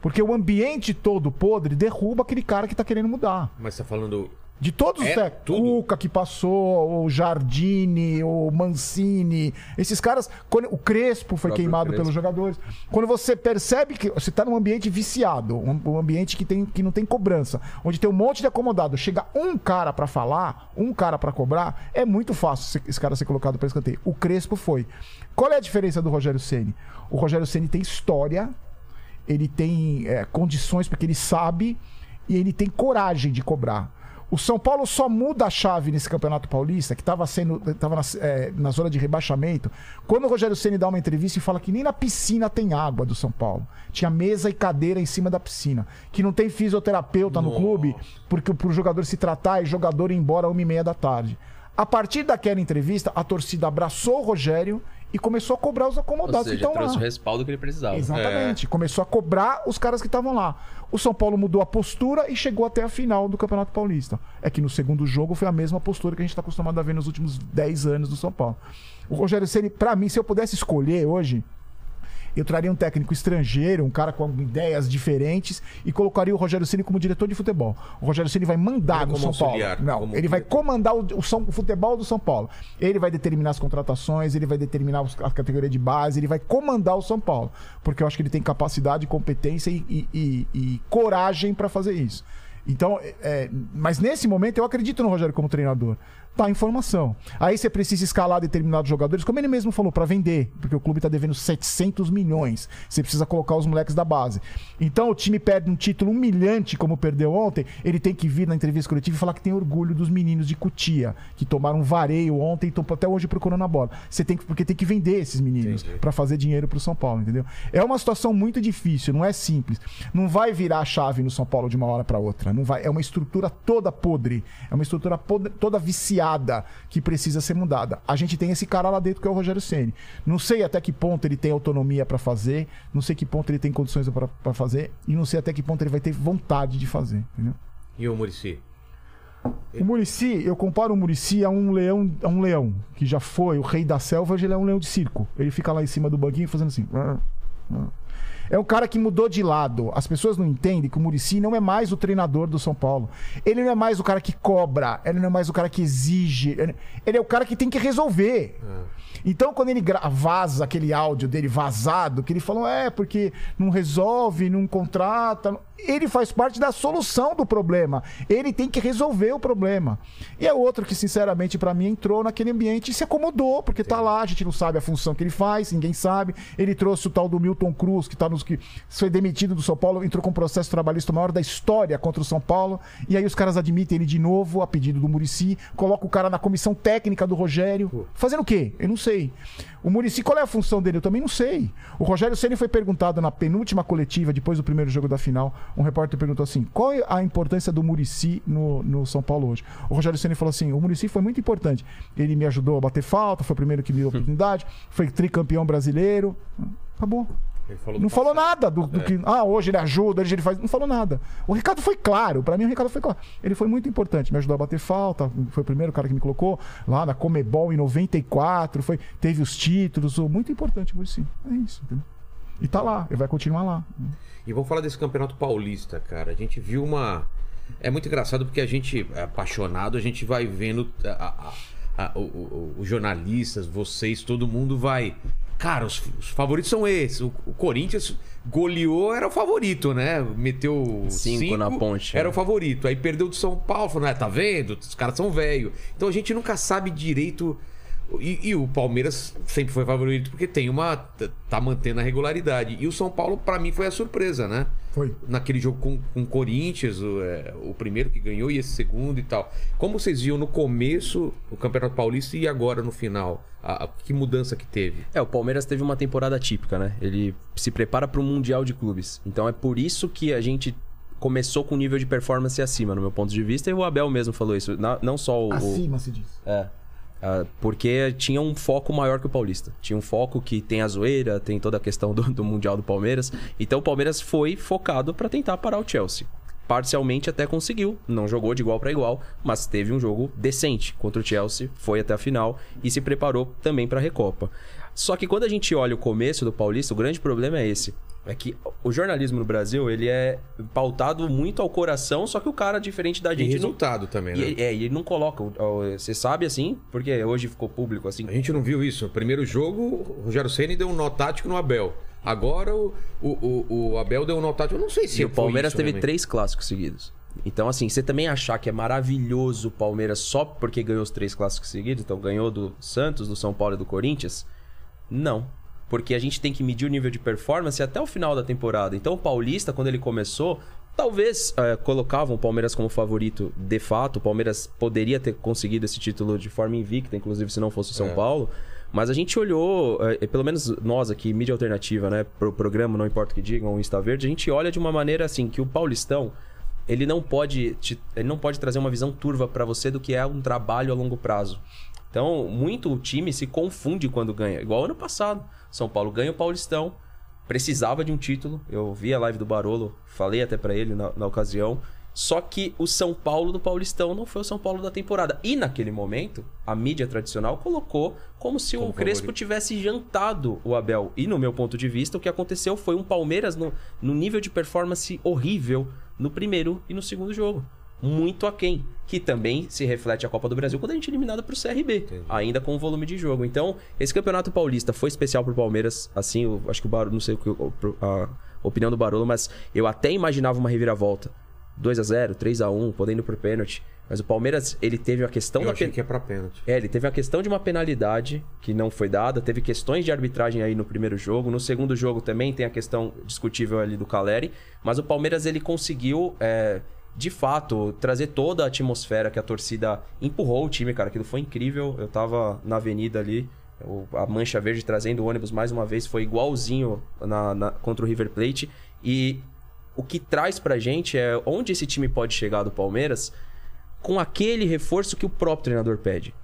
Speaker 3: Porque o ambiente todo podre derruba aquele cara que tá querendo mudar.
Speaker 1: Mas você tá falando
Speaker 3: de todos os
Speaker 1: É,
Speaker 3: técnicos.
Speaker 1: tudo.
Speaker 3: Cuca que passou, o Jardine, o Mancini. Esses caras. quando- o Crespo foi
Speaker 1: Próprio
Speaker 3: queimado
Speaker 1: Crespo.
Speaker 3: pelos jogadores. Quando você percebe que você tá num ambiente viciado, um, um ambiente que, tem, que não tem cobrança, onde tem um monte de acomodado, chega um cara pra falar, um cara pra cobrar, é muito fácil esse- cara ser colocado pra escanteio. O Crespo foi. Qual é a diferença do Rogério Ceni? O Rogério Ceni tem história, ele tem é, condições porque ele sabe e ele tem coragem de cobrar. O São Paulo só muda a chave nesse Campeonato Paulista, que estava sendo tava na, é, na zona de rebaixamento, quando o Rogério Ceni dá uma entrevista e fala que nem na piscina tem água do São Paulo. Tinha mesa e cadeira em cima da piscina. Que não tem fisioterapeuta no clube, porque pro jogador se tratar e jogador ir embora às uma e meia da tarde. A partir daquela entrevista, a torcida abraçou o Rogério e começou a cobrar os
Speaker 4: Ou
Speaker 3: acomodados que
Speaker 4: seja,
Speaker 3: lá.
Speaker 4: trouxe o respaldo que ele precisava.
Speaker 3: Exatamente. Começou a cobrar os caras que estavam lá. O São Paulo mudou a postura e chegou até a final do Campeonato Paulista. É que no segundo jogo foi a mesma postura que a gente está acostumado a ver nos últimos 10 anos do São Paulo. O Rogério Ceni, para mim, se eu pudesse escolher hoje, eu traria um técnico estrangeiro, um cara com ideias diferentes e colocaria o Rogério Ceni como diretor de futebol. O Rogério Ceni vai mandar no São
Speaker 1: auxiliar,
Speaker 3: Paulo. Não,
Speaker 1: como
Speaker 3: ele vai comandar o, o São- o futebol do São Paulo. Ele vai determinar as contratações, ele vai determinar os- a categoria de base, ele vai comandar o São Paulo. Porque eu acho que ele tem capacidade, competência e, e- e- e coragem para fazer isso. Então, é, é, mas nesse momento eu acredito no Rogério como treinador. Tá em formação. Aí você precisa escalar determinados jogadores, como ele mesmo falou, para vender, porque o clube tá devendo 700 milhões. Você precisa colocar os moleques da base. Então o time perde um título humilhante, como perdeu ontem. Ele tem que vir na entrevista coletiva e falar que tem orgulho dos meninos de Cutia, que tomaram um vareio ontem e estão até hoje procurando a bola. Você tem que, porque tem que vender esses meninos para fazer dinheiro pro São Paulo, entendeu? É uma situação muito difícil, não é simples. Não vai virar a chave no São Paulo de uma hora para outra. Não vai. É uma estrutura toda podre. É uma estrutura podre- toda viciada que precisa ser mudada. A gente tem esse cara lá dentro que é o Rogério Ceni. Não sei até que ponto ele tem autonomia para fazer, não sei que ponto ele tem condições para fazer e não sei até que ponto ele vai ter vontade de fazer, entendeu?
Speaker 1: E o Murici?
Speaker 3: O Murici, eu comparo o Murici a um leão, a um leão que já foi o rei da selva, hoje ele é um leão de circo. Ele fica lá em cima do banquinho fazendo assim. É um cara que mudou de lado. As pessoas não entendem que o Murici não é mais o treinador do São Paulo. Ele não é mais o cara que cobra, ele não é mais o cara que exige. Ele- é o cara que tem que resolver. Então, quando ele vaza aquele áudio dele vazado, que ele falou, é, porque não resolve, não contrata. Ele faz parte da solução do problema. Ele tem que resolver o problema. E é outro que, sinceramente, pra mim, entrou naquele ambiente e se acomodou, porque tá lá, a gente não sabe a função que ele faz, ninguém sabe. Ele trouxe o tal do Milton Cruz, que tá nos que foi demitido do São Paulo, entrou com um processo trabalhista maior da história contra o São Paulo. E aí os caras admitem ele de novo, a pedido do Murici, coloca o cara na comissão técnica do Rogério. Fazendo o quê? Eu não sei. O Murici, qual é a função dele? Eu também não sei. O Rogério Ceni foi perguntado na penúltima coletiva, depois do primeiro jogo da final, um repórter perguntou assim: qual é a importância do Murici no, no São Paulo hoje? O Rogério Ceni falou assim: o Murici foi muito importante. Ele me ajudou a bater falta, foi o primeiro que me deu oportunidade, foi tricampeão brasileiro. Acabou.
Speaker 1: Ele falou
Speaker 3: Não falou
Speaker 1: passado.
Speaker 3: nada do, do que. Ah, hoje ele ajuda, hoje ele faz. Não falou nada. O recado foi claro. Pra mim, o recado foi claro. Ele foi muito importante. Me ajudou a bater falta. Foi o primeiro cara que me colocou lá na Comebol em 94. Foi, teve os títulos. Muito importante por si. É isso, entendeu? E tá lá. Ele vai continuar lá.
Speaker 1: E vamos falar desse campeonato paulista, cara. A gente viu uma. É muito engraçado porque a gente é apaixonado, a gente vai vendo a- os jornalistas, vocês, todo mundo vai. Cara, os, os favoritos são esses. O, o Corinthians goleou, era o favorito, né? Meteu
Speaker 4: Cinco na ponte,
Speaker 1: Era
Speaker 4: né?
Speaker 1: o favorito. Aí perdeu do São Paulo, falou, né? Tá vendo? Os caras são velho. Então a gente nunca sabe direito E, e o Palmeiras sempre foi favorito porque tem uma. tá mantendo a regularidade. E o São Paulo, pra mim, foi a surpresa, né?
Speaker 3: Foi.
Speaker 1: Naquele jogo com, com o Corinthians, o, é, o primeiro que ganhou e esse segundo e tal. Como vocês viam no começo o Campeonato Paulista e agora no final? A- a- que mudança que teve?
Speaker 4: É, o Palmeiras teve uma temporada típica, né? Ele se prepara para o Mundial de Clubes. Então é por isso que a gente começou com um nível de performance acima, no meu ponto de vista. E o Abel mesmo falou isso. Na- não só o. o-
Speaker 3: Acima se diz.
Speaker 4: É. Ah, porque tinha um foco maior que o Paulista. Tinha um foco que tem a zoeira, tem toda a questão do, do Mundial do Palmeiras. Então o Palmeiras foi focado para tentar parar o Chelsea. Parcialmente até conseguiu. Não jogou de igual para igual, mas teve um jogo decente contra o Chelsea, foi até a final e se preparou também para a Recopa. Só que quando a gente olha o começo do Paulista, o grande problema é esse. É que o jornalismo no Brasil, ele é pautado muito ao coração, só que o cara, diferente da
Speaker 1: E
Speaker 4: gente, não
Speaker 1: resultado também,
Speaker 4: e
Speaker 1: né?
Speaker 4: é, e ele não coloca. o- o- Você sabe assim, porque hoje ficou público assim.
Speaker 1: A gente não viu isso. No primeiro jogo, o Rogério Ceni deu um nó tático no Abel. Agora o, o, o, o Abel deu um nó tático. Eu não sei se
Speaker 4: E o
Speaker 1: foi
Speaker 4: Palmeiras
Speaker 1: isso
Speaker 4: teve
Speaker 1: realmente.
Speaker 4: três clássicos seguidos. Então, assim, você também achar que é maravilhoso o Palmeiras só porque ganhou os três clássicos seguidos, então ganhou do Santos, do São Paulo e do Corinthians? Não. Porque a gente tem que medir o nível de performance até o final da temporada. Então, o Paulista, quando ele começou, talvez é, colocavam o Palmeiras como favorito de fato. O Palmeiras poderia ter conseguido esse título de forma invicta, inclusive se não fosse o São
Speaker 1: É.
Speaker 4: Paulo. Mas a gente olhou, é, pelo menos nós aqui, mídia alternativa, né? Pro programa, não importa o que digam, o Insta Verde, a gente olha de uma maneira assim que o Paulistão, ele não pode, te- ele não pode trazer uma visão turva pra você do que é um trabalho a longo prazo. Então, muito o time se confunde quando ganha. Igual ano passado. São Paulo ganha o Paulistão, precisava de um título. Eu vi a live do Barolo, falei até pra ele na, na ocasião. Só que o São Paulo do Paulistão não foi o São Paulo da temporada. E naquele momento, a mídia tradicional colocou como se
Speaker 1: Como
Speaker 4: o Crespo
Speaker 1: favorito.
Speaker 4: tivesse jantado o Abel. E no meu ponto de vista, o que aconteceu foi um Palmeiras no, no nível de performance horrível no primeiro e no segundo jogo. Muito aquém. Que também se reflete a Copa do Brasil quando a gente é eliminado pro CRB. Ainda com o volume de jogo. Então, esse campeonato paulista foi especial pro Palmeiras. Assim, eu acho que o Barolo, não sei o que, o- a opinião do Barolo, mas eu até imaginava uma reviravolta. 2 a 0 3 a 1 podendo ir pro pênalti. Mas o Palmeiras, ele teve a questão
Speaker 1: Eu
Speaker 4: da
Speaker 1: achei
Speaker 4: pen-
Speaker 1: que é pra pênalti.
Speaker 4: é, ele teve a questão de uma penalidade que não foi dada, teve questões de arbitragem aí no primeiro jogo, no segundo jogo também tem a questão discutível ali do Caleri, mas o Palmeiras ele conseguiu, é, de fato, trazer toda a atmosfera que a torcida empurrou o time, cara, aquilo foi incrível, eu tava na avenida ali, a Mancha Verde trazendo o ônibus mais uma vez, foi igualzinho na- na- contra o River Plate, e o que traz pra gente é onde esse time pode chegar do Palmeiras com aquele reforço que o próprio treinador pede.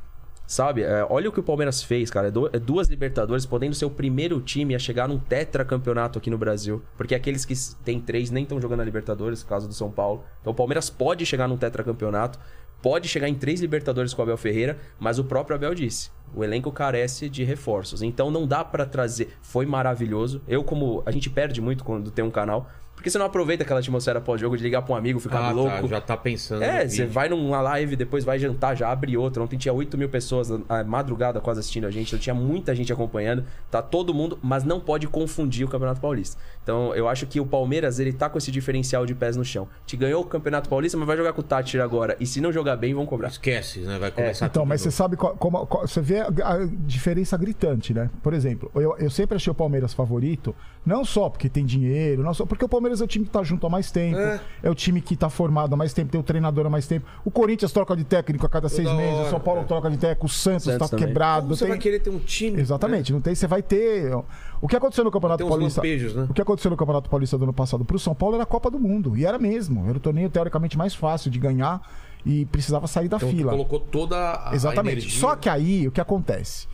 Speaker 4: Sabe? É, olha o que o Palmeiras fez, cara. É, du- é duas Libertadores, podendo ser o primeiro time a chegar num tetracampeonato aqui no Brasil. Porque aqueles que têm três nem estão jogando a Libertadores, caso do São Paulo. Então o Palmeiras pode chegar num tetracampeonato, pode chegar em três Libertadores com o Abel Ferreira, mas o próprio Abel disse: o elenco carece de reforços. Então não dá pra trazer. Foi maravilhoso. Eu, como. A gente perde muito quando tem um canal. Porque você não aproveita aquela atmosfera pós-jogo de ligar pra um amigo, ficar
Speaker 1: Ah,
Speaker 4: louco.
Speaker 1: tá, já tá pensando.
Speaker 4: É, você
Speaker 1: vídeo.
Speaker 4: vai numa live, depois vai jantar, já abre outra. Ontem tinha 8 mil pessoas a madrugada quase assistindo a gente, então tinha muita gente acompanhando. Tá todo mundo, mas não pode confundir o Campeonato Paulista. Então eu acho que o Palmeiras, ele tá com esse diferencial de pés no chão. Te ganhou o Campeonato Paulista, mas vai jogar com o Tati agora. E se não jogar bem, vão cobrar.
Speaker 1: Esquece, né? Vai começar
Speaker 3: Então,
Speaker 1: tudo
Speaker 3: mas você sabe qual- como, qual- você vê a, a diferença gritante, né? Por exemplo, eu, eu sempre achei o Palmeiras favorito, não só porque tem dinheiro, não só porque o Palmeiras é o time que tá junto há mais tempo,
Speaker 1: É.
Speaker 3: é, o time que tá formado há mais tempo, tem o treinador há mais tempo. O Corinthians troca de técnico a cada seis
Speaker 1: Toda
Speaker 3: meses,
Speaker 1: hora,
Speaker 3: o São Paulo
Speaker 1: é.
Speaker 3: troca de técnico, o Santos,
Speaker 4: Santos
Speaker 3: tá
Speaker 4: também.
Speaker 3: quebrado.
Speaker 1: Como você
Speaker 3: tem-
Speaker 1: vai querer ter um time.
Speaker 3: Exatamente,
Speaker 1: né?
Speaker 3: não tem, você vai ter. O que aconteceu no Campeonato Paulista?
Speaker 1: lampejos, né?
Speaker 3: O que aconteceu no Campeonato Paulista do ano passado pro São Paulo era a Copa do Mundo. E era mesmo. Era o torneio teoricamente mais fácil de ganhar e precisava sair da
Speaker 1: Então
Speaker 3: fila.
Speaker 1: colocou toda a
Speaker 3: Exatamente.
Speaker 1: energia.
Speaker 3: Só que aí, o que acontece?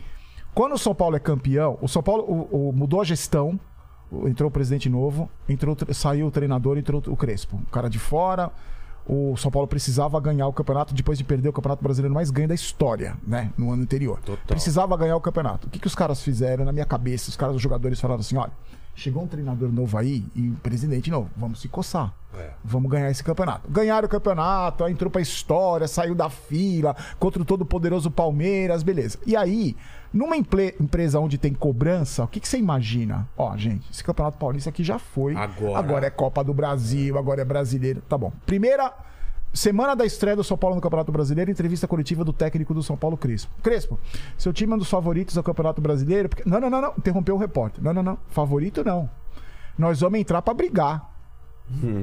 Speaker 3: Quando o São Paulo é campeão, o São Paulo o- o- mudou a gestão, entrou o presidente novo, entrou, saiu o treinador, entrou o Crespo. O cara de fora. O São Paulo precisava ganhar o campeonato depois de perder o campeonato brasileiro mais ganho da história, né? No ano anterior.
Speaker 1: Total.
Speaker 3: Precisava ganhar o campeonato. O que, que os caras fizeram na minha cabeça? Os caras, os jogadores falaram assim: olha, chegou um treinador novo aí e o presidente novo, vamos se coçar.
Speaker 1: É.
Speaker 3: Vamos ganhar esse campeonato. Ganharam o campeonato, aí entrou pra história, saiu da fila, contra o todo poderoso Palmeiras, beleza. E aí, numa empresa onde tem cobrança, o que, que você imagina? Ó, gente, esse campeonato paulista aqui já foi.
Speaker 1: Agora.
Speaker 3: Agora é Copa do Brasil, agora é brasileiro. Tá bom. Primeira Semana da estreia do São Paulo no Campeonato Brasileiro, entrevista coletiva do técnico do São Paulo Crespo. Crespo, seu time é um dos favoritos ao Campeonato Brasileiro? Porque- Não, não, não, não. Interrompeu o repórter. Não, não, não. Favorito não. Nós vamos entrar pra brigar.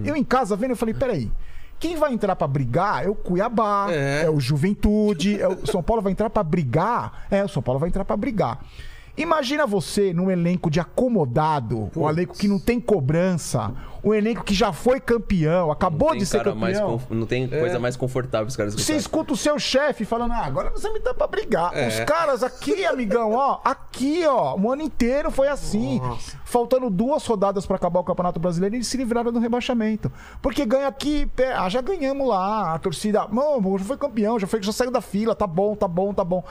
Speaker 3: Eu em casa vendo, eu falei, peraí. Quem vai entrar pra brigar é o Cuiabá,
Speaker 1: É.
Speaker 3: é, o Juventude, é o São Paulo vai entrar pra brigar. É, o São Paulo vai entrar pra brigar. Imagina você num elenco de acomodado, um elenco que não tem cobrança, um elenco que já foi campeão, acabou de ser campeão.
Speaker 4: conf- Não tem coisa mais confortável os caras
Speaker 3: Você escuta o seu chefe falando, ah, agora você me dá pra brigar.
Speaker 1: É.
Speaker 3: Os caras aqui, amigão, ó, aqui, ó, o ano inteiro foi assim. Faltando duas rodadas pra acabar o Campeonato Brasileiro, eles se livraram do rebaixamento. Porque ganha aqui, ah, já ganhamos lá, a torcida, não, já foi campeão, já, foi, já saiu da fila, tá bom, tá bom, tá bom.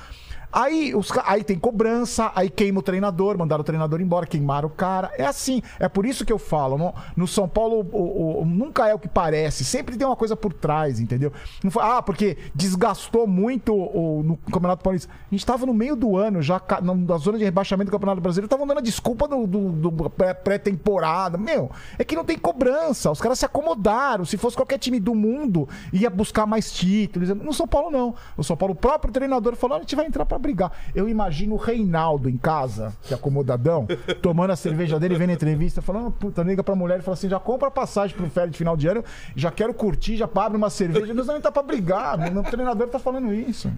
Speaker 3: Aí, os, aí tem cobrança, aí queima o treinador, mandaram o treinador embora, queimaram o cara. É assim. É por isso que eu falo. No, no São Paulo, o- o- nunca é o que parece. Sempre tem uma coisa por trás, entendeu? Não foi, ah, porque desgastou muito o, no Campeonato Paulista. A gente tava no meio do ano, já na, na zona de rebaixamento do Campeonato Brasileiro, estavam dando a desculpa do, do- do pré- pré-temporada. Meu, é que não tem cobrança. Os caras se acomodaram. Se fosse qualquer time do mundo, ia buscar mais títulos. No São Paulo, não. O São Paulo, o próprio treinador falou: "Ah, a gente vai entrar pra brigar. Eu imagino o Reinaldo em casa, que é acomodadão, (laughs) tomando a cerveja dele, vendo a entrevista, falando, puta, liga pra mulher e fala assim: já compra passagem pro férias de final de ano, já quero curtir, já abre uma cerveja. Nós não tá pra brigar. Meu treinador tá falando isso.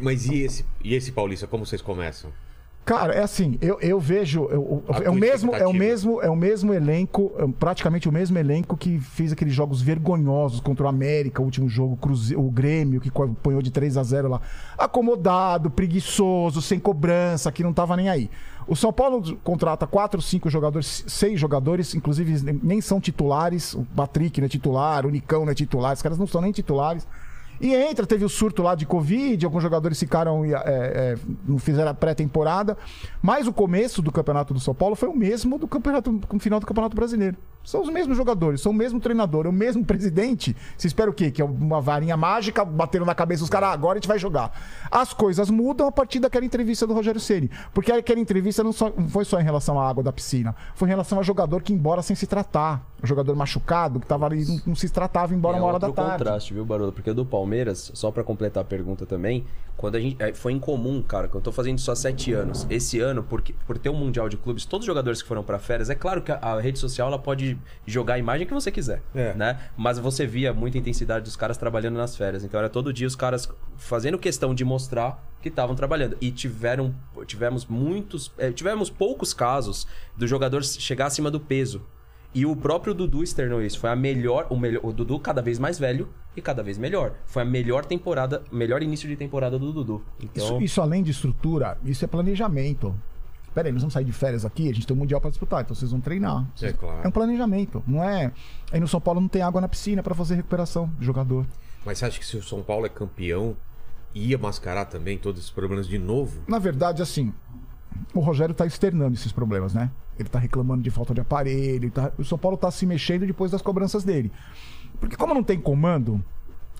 Speaker 1: Mas e esse, e esse Paulista, como vocês começam?
Speaker 3: Cara, é assim, eu, eu vejo. eu- é, o mesmo, é, o mesmo, é o mesmo elenco, é praticamente o mesmo elenco que fez aqueles jogos vergonhosos contra o América, o último jogo, o Grêmio, que apanhou de 3 a 0 lá. Acomodado, preguiçoso, sem cobrança, que não tava nem aí. O São Paulo contrata quatro, cinco jogadores, seis jogadores, inclusive nem- nem são titulares. O Patrick não é titular, o Nicão não é titular, os caras não são nem titulares. E entra, teve o surto lá de Covid, alguns jogadores ficaram, é, é, não fizeram a pré-temporada. Mas o começo do campeonato do São Paulo foi o mesmo do campeonato, final do Campeonato Brasileiro. São os mesmos jogadores, são o mesmo treinador, é o mesmo presidente. Você espera o quê? Que é uma varinha mágica, bateram na cabeça dos caras, ah, agora a gente vai jogar. As coisas mudam a partir daquela entrevista do Rogério Ceni, Porque aquela entrevista não, só- não foi só em relação à água da piscina, foi em relação ao jogador que ia embora sem se tratar. O jogador machucado, que tava ali, não, não se tratava, embora
Speaker 4: é
Speaker 3: uma hora da tarde.
Speaker 4: contraste, viu, Barolo? Porque do Palmeiras, só pra completar a pergunta também, quando a gente. é, foi incomum, cara, que eu tô fazendo isso há sete anos. Esse ano, porque, por ter um Mundial de Clubes, todos os jogadores que foram pra férias, é claro que a, a rede social ela pode jogar a imagem que você quiser,
Speaker 1: É.
Speaker 4: né? Mas você via muita intensidade dos caras trabalhando nas férias. Então era todo dia os caras fazendo questão de mostrar que estavam trabalhando. E tiveram, tivemos muitos. é, tivemos poucos casos do jogador chegar acima do peso. E o próprio Dudu externou isso. Foi a melhor, o melhor, o Dudu cada vez mais velho e cada vez melhor. Foi a melhor temporada, melhor início de temporada do Dudu. Então,
Speaker 3: Isso, isso além de estrutura, isso é planejamento. Pera aí, nós vamos sair de férias aqui, a gente tem um mundial pra disputar, então vocês vão treinar.
Speaker 1: É claro.
Speaker 3: É um planejamento, não é. Aí no São Paulo não tem água na piscina pra fazer recuperação de jogador.
Speaker 1: Mas você acha que se o São Paulo é campeão, ia mascarar também todos esses problemas de novo?
Speaker 3: Na verdade, assim, o Rogério tá externando esses problemas, né? Ele tá reclamando de falta de aparelho, tá- o São Paulo tá se mexendo depois das cobranças dele. Porque como não tem comando,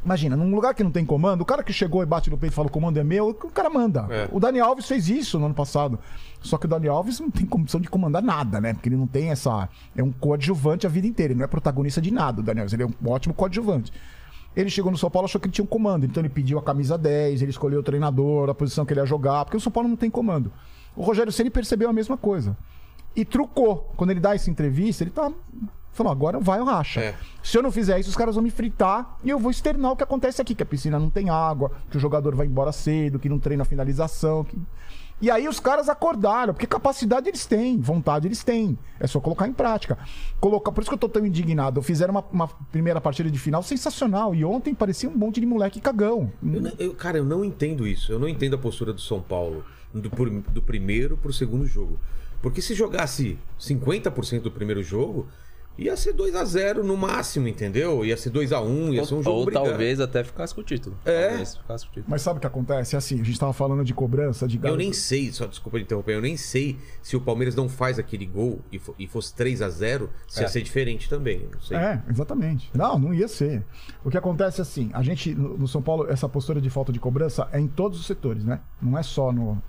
Speaker 3: imagina, num lugar que não tem comando, o cara que chegou e bate no peito e fala o comando é meu, o cara manda.
Speaker 1: É.
Speaker 3: O Dani Alves fez isso no ano passado. Só que o Dani Alves não tem condição de comandar nada, né? Porque ele não tem essa. É um coadjuvante a vida inteira. Ele não é protagonista de nada, o Dani Alves. Ele é um ótimo coadjuvante. Ele chegou no São Paulo achou que ele tinha um comando. Então ele pediu a camisa 10, ele escolheu o treinador, a posição que ele ia jogar, porque o São Paulo não tem comando. O Rogério Ceni percebeu a mesma coisa. E trucou. Quando ele dá essa entrevista, ele tá. Falou, agora vai o racha.
Speaker 1: É.
Speaker 3: Se eu não fizer isso, os caras vão me fritar e eu vou externar o que acontece aqui, que a piscina não tem água, que o jogador vai embora cedo, que não treina a finalização. que- E aí os caras acordaram, porque capacidade eles têm, vontade eles têm. É só colocar em prática. Colocar, por isso que eu tô tão indignado. Fizeram uma, uma primeira partida de final sensacional. E ontem parecia um monte de moleque cagão.
Speaker 1: Eu não- eu- cara, eu não entendo isso. Eu não entendo a postura do São Paulo do, do primeiro pro segundo jogo. Porque se jogasse 50% do primeiro jogo, ia ser 2 a 0 no máximo, entendeu? Ia ser 2 a 1 ia ser um jogo
Speaker 4: ou
Speaker 1: brigando.
Speaker 4: talvez até ficasse com o título.
Speaker 1: É.
Speaker 4: Talvez ficasse com o título.
Speaker 3: Mas sabe o que acontece? É assim, a gente tava falando de cobrança, de
Speaker 1: Eu nem sei, só desculpa de interromper, eu nem sei se o Palmeiras não faz aquele gol e, fo- e fosse 3 a 0 se ia
Speaker 4: É.
Speaker 1: ser diferente também. Não sei.
Speaker 3: É, exatamente. Não, não ia ser. O que acontece é assim, a gente, no no São Paulo, essa postura de falta de cobrança é em todos os setores, né? Não é só no.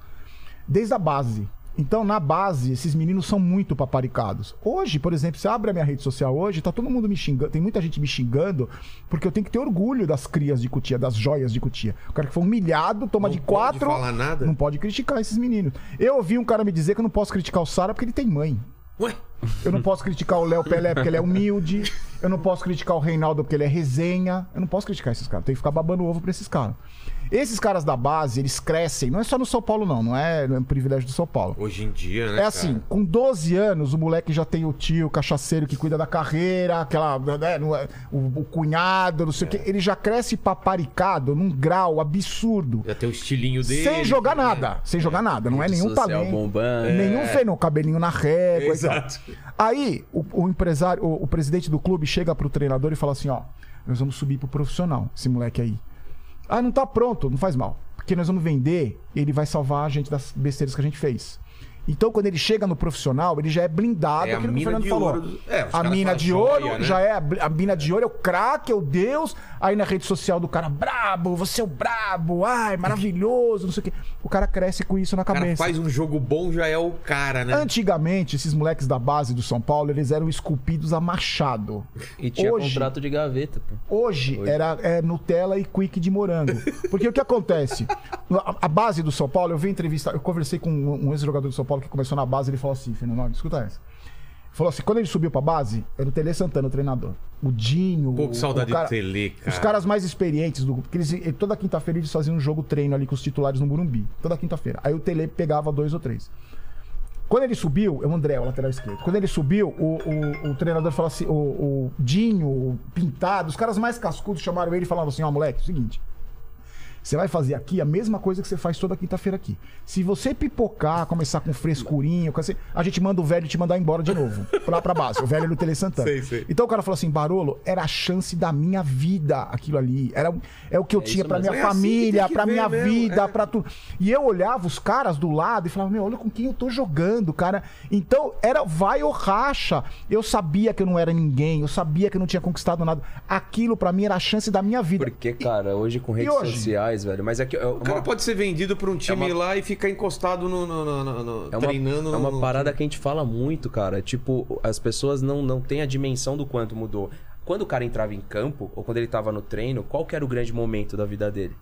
Speaker 3: Desde a base. Então, na base, esses meninos são muito paparicados. Hoje, por exemplo, você abre a minha rede social hoje, tá todo mundo me xingando, tem muita gente me xingando, porque eu tenho que ter orgulho das crias de Cutia, das joias de Cutia. O cara que foi humilhado, toma
Speaker 1: Não
Speaker 3: de
Speaker 1: pode
Speaker 3: quatro.
Speaker 1: falar nada?
Speaker 3: Não pode criticar esses meninos. Eu ouvi um cara me dizer que eu não posso criticar o Sara porque ele tem mãe.
Speaker 1: Ué?
Speaker 3: Eu não posso criticar o Léo Pelé porque ele é humilde. Eu não posso criticar o Reinaldo porque ele é resenha. Eu não posso criticar esses caras. Tem que ficar babando ovo pra esses caras. Esses caras da base, eles crescem. Não é só no São Paulo, não. Não é, não é um privilégio do São Paulo.
Speaker 1: Hoje em dia, né?
Speaker 3: É assim,
Speaker 1: cara?
Speaker 3: com 12 anos, o moleque já tem o tio, o cachaceiro que cuida da carreira, aquela. né, é, o, o cunhado, não sei o quê. Ele já cresce paparicado num grau absurdo.
Speaker 1: Já tem o estilinho dele.
Speaker 3: Sem jogar
Speaker 1: né?
Speaker 3: nada. Sem jogar nada. Não é nenhum talento.
Speaker 4: bombando.
Speaker 3: Nenhum fenômeno. Cabelinho na régua. e tal.
Speaker 1: Exato.
Speaker 3: Aí, o, o empresário, o, o presidente do clube chega pro treinador e fala assim: ó, nós vamos subir pro profissional, esse moleque aí. Ah, não tá pronto, não faz mal. Porque nós vamos vender ele vai salvar a gente das besteiras que a gente fez. Então, quando ele chega no profissional, ele já é blindado,
Speaker 1: É a
Speaker 3: aquilo que o
Speaker 1: mina
Speaker 3: Fernando
Speaker 1: de
Speaker 3: falou.
Speaker 1: ouro é,
Speaker 3: a mina de
Speaker 1: joia,
Speaker 3: ouro
Speaker 1: né?
Speaker 3: já é a, a mina de ouro, é o craque, é o Deus. Aí na rede social do cara, brabo, você é o brabo, ai, maravilhoso, não sei o quê. O cara cresce com isso na
Speaker 1: O cara
Speaker 3: cabeça.
Speaker 1: faz um jogo bom, já é o cara, né?
Speaker 3: Antigamente, esses moleques da base do São Paulo, eles eram esculpidos a machado.
Speaker 4: E tinha
Speaker 3: Hoje-
Speaker 4: contrato de gaveta, pô.
Speaker 3: Hoje, era é, Nutella e Quick de morango. Porque o que acontece? A, a base do São Paulo, eu vi entrevista, eu conversei com um, um ex-jogador do São Paulo que começou na base, ele falou assim, Fernando, escuta essa. Falou assim, quando ele subiu pra base, era o Tele Santana, o treinador. O Dinho.
Speaker 1: Pô, que saudade
Speaker 3: o cara-
Speaker 1: do Tele, cara.
Speaker 3: Os caras mais experientes do grupo. Porque eles, toda quinta-feira eles faziam um jogo treino ali com os titulares no Burumbi. Toda quinta-feira. Aí o Tele pegava dois ou três. Quando ele subiu, é o André, o lateral esquerdo. Quando ele subiu, o, o, o treinador falou assim: o, o Dinho, o Pintado, os caras mais cascudos chamaram ele e falaram assim: ó, moleque, é o seguinte. Você vai fazer aqui a mesma coisa que você faz toda quinta-feira aqui. Se você pipocar, começar com assim, a gente manda o velho te mandar embora de novo. (laughs) Lá pra base. O velho é do Tele Santana.
Speaker 1: Sei, sei.
Speaker 3: Então o cara falou assim: Barolo, era a chance da minha vida aquilo ali. Era, é o que eu tinha
Speaker 4: isso
Speaker 3: pra
Speaker 4: mesmo.
Speaker 3: minha
Speaker 1: É assim
Speaker 3: família,
Speaker 1: que
Speaker 3: pra
Speaker 1: ver
Speaker 3: minha
Speaker 1: mesmo,
Speaker 3: vida,
Speaker 1: é.
Speaker 3: pra tudo. E eu olhava os caras do lado e falava, meu, olha com quem eu tô jogando, cara. Então, era vai ou racha. Eu sabia que eu não era ninguém, eu sabia que eu não tinha conquistado nada. Aquilo pra mim era a chance da minha vida.
Speaker 4: Porque, cara, hoje com redes
Speaker 3: hoje?
Speaker 4: sociais, velho. Mas é que. é
Speaker 1: O cara
Speaker 4: uma-
Speaker 1: pode ser vendido pra um time
Speaker 4: uma-
Speaker 1: lá e ficar encostado no, no- no- no-
Speaker 4: É uma,
Speaker 1: treinando.
Speaker 4: é uma parada que a gente fala muito, cara. Tipo, as pessoas não, não têm a dimensão do quanto mudou. Quando o cara entrava em campo, ou quando ele tava no treino, qual que era o grande momento da vida dele?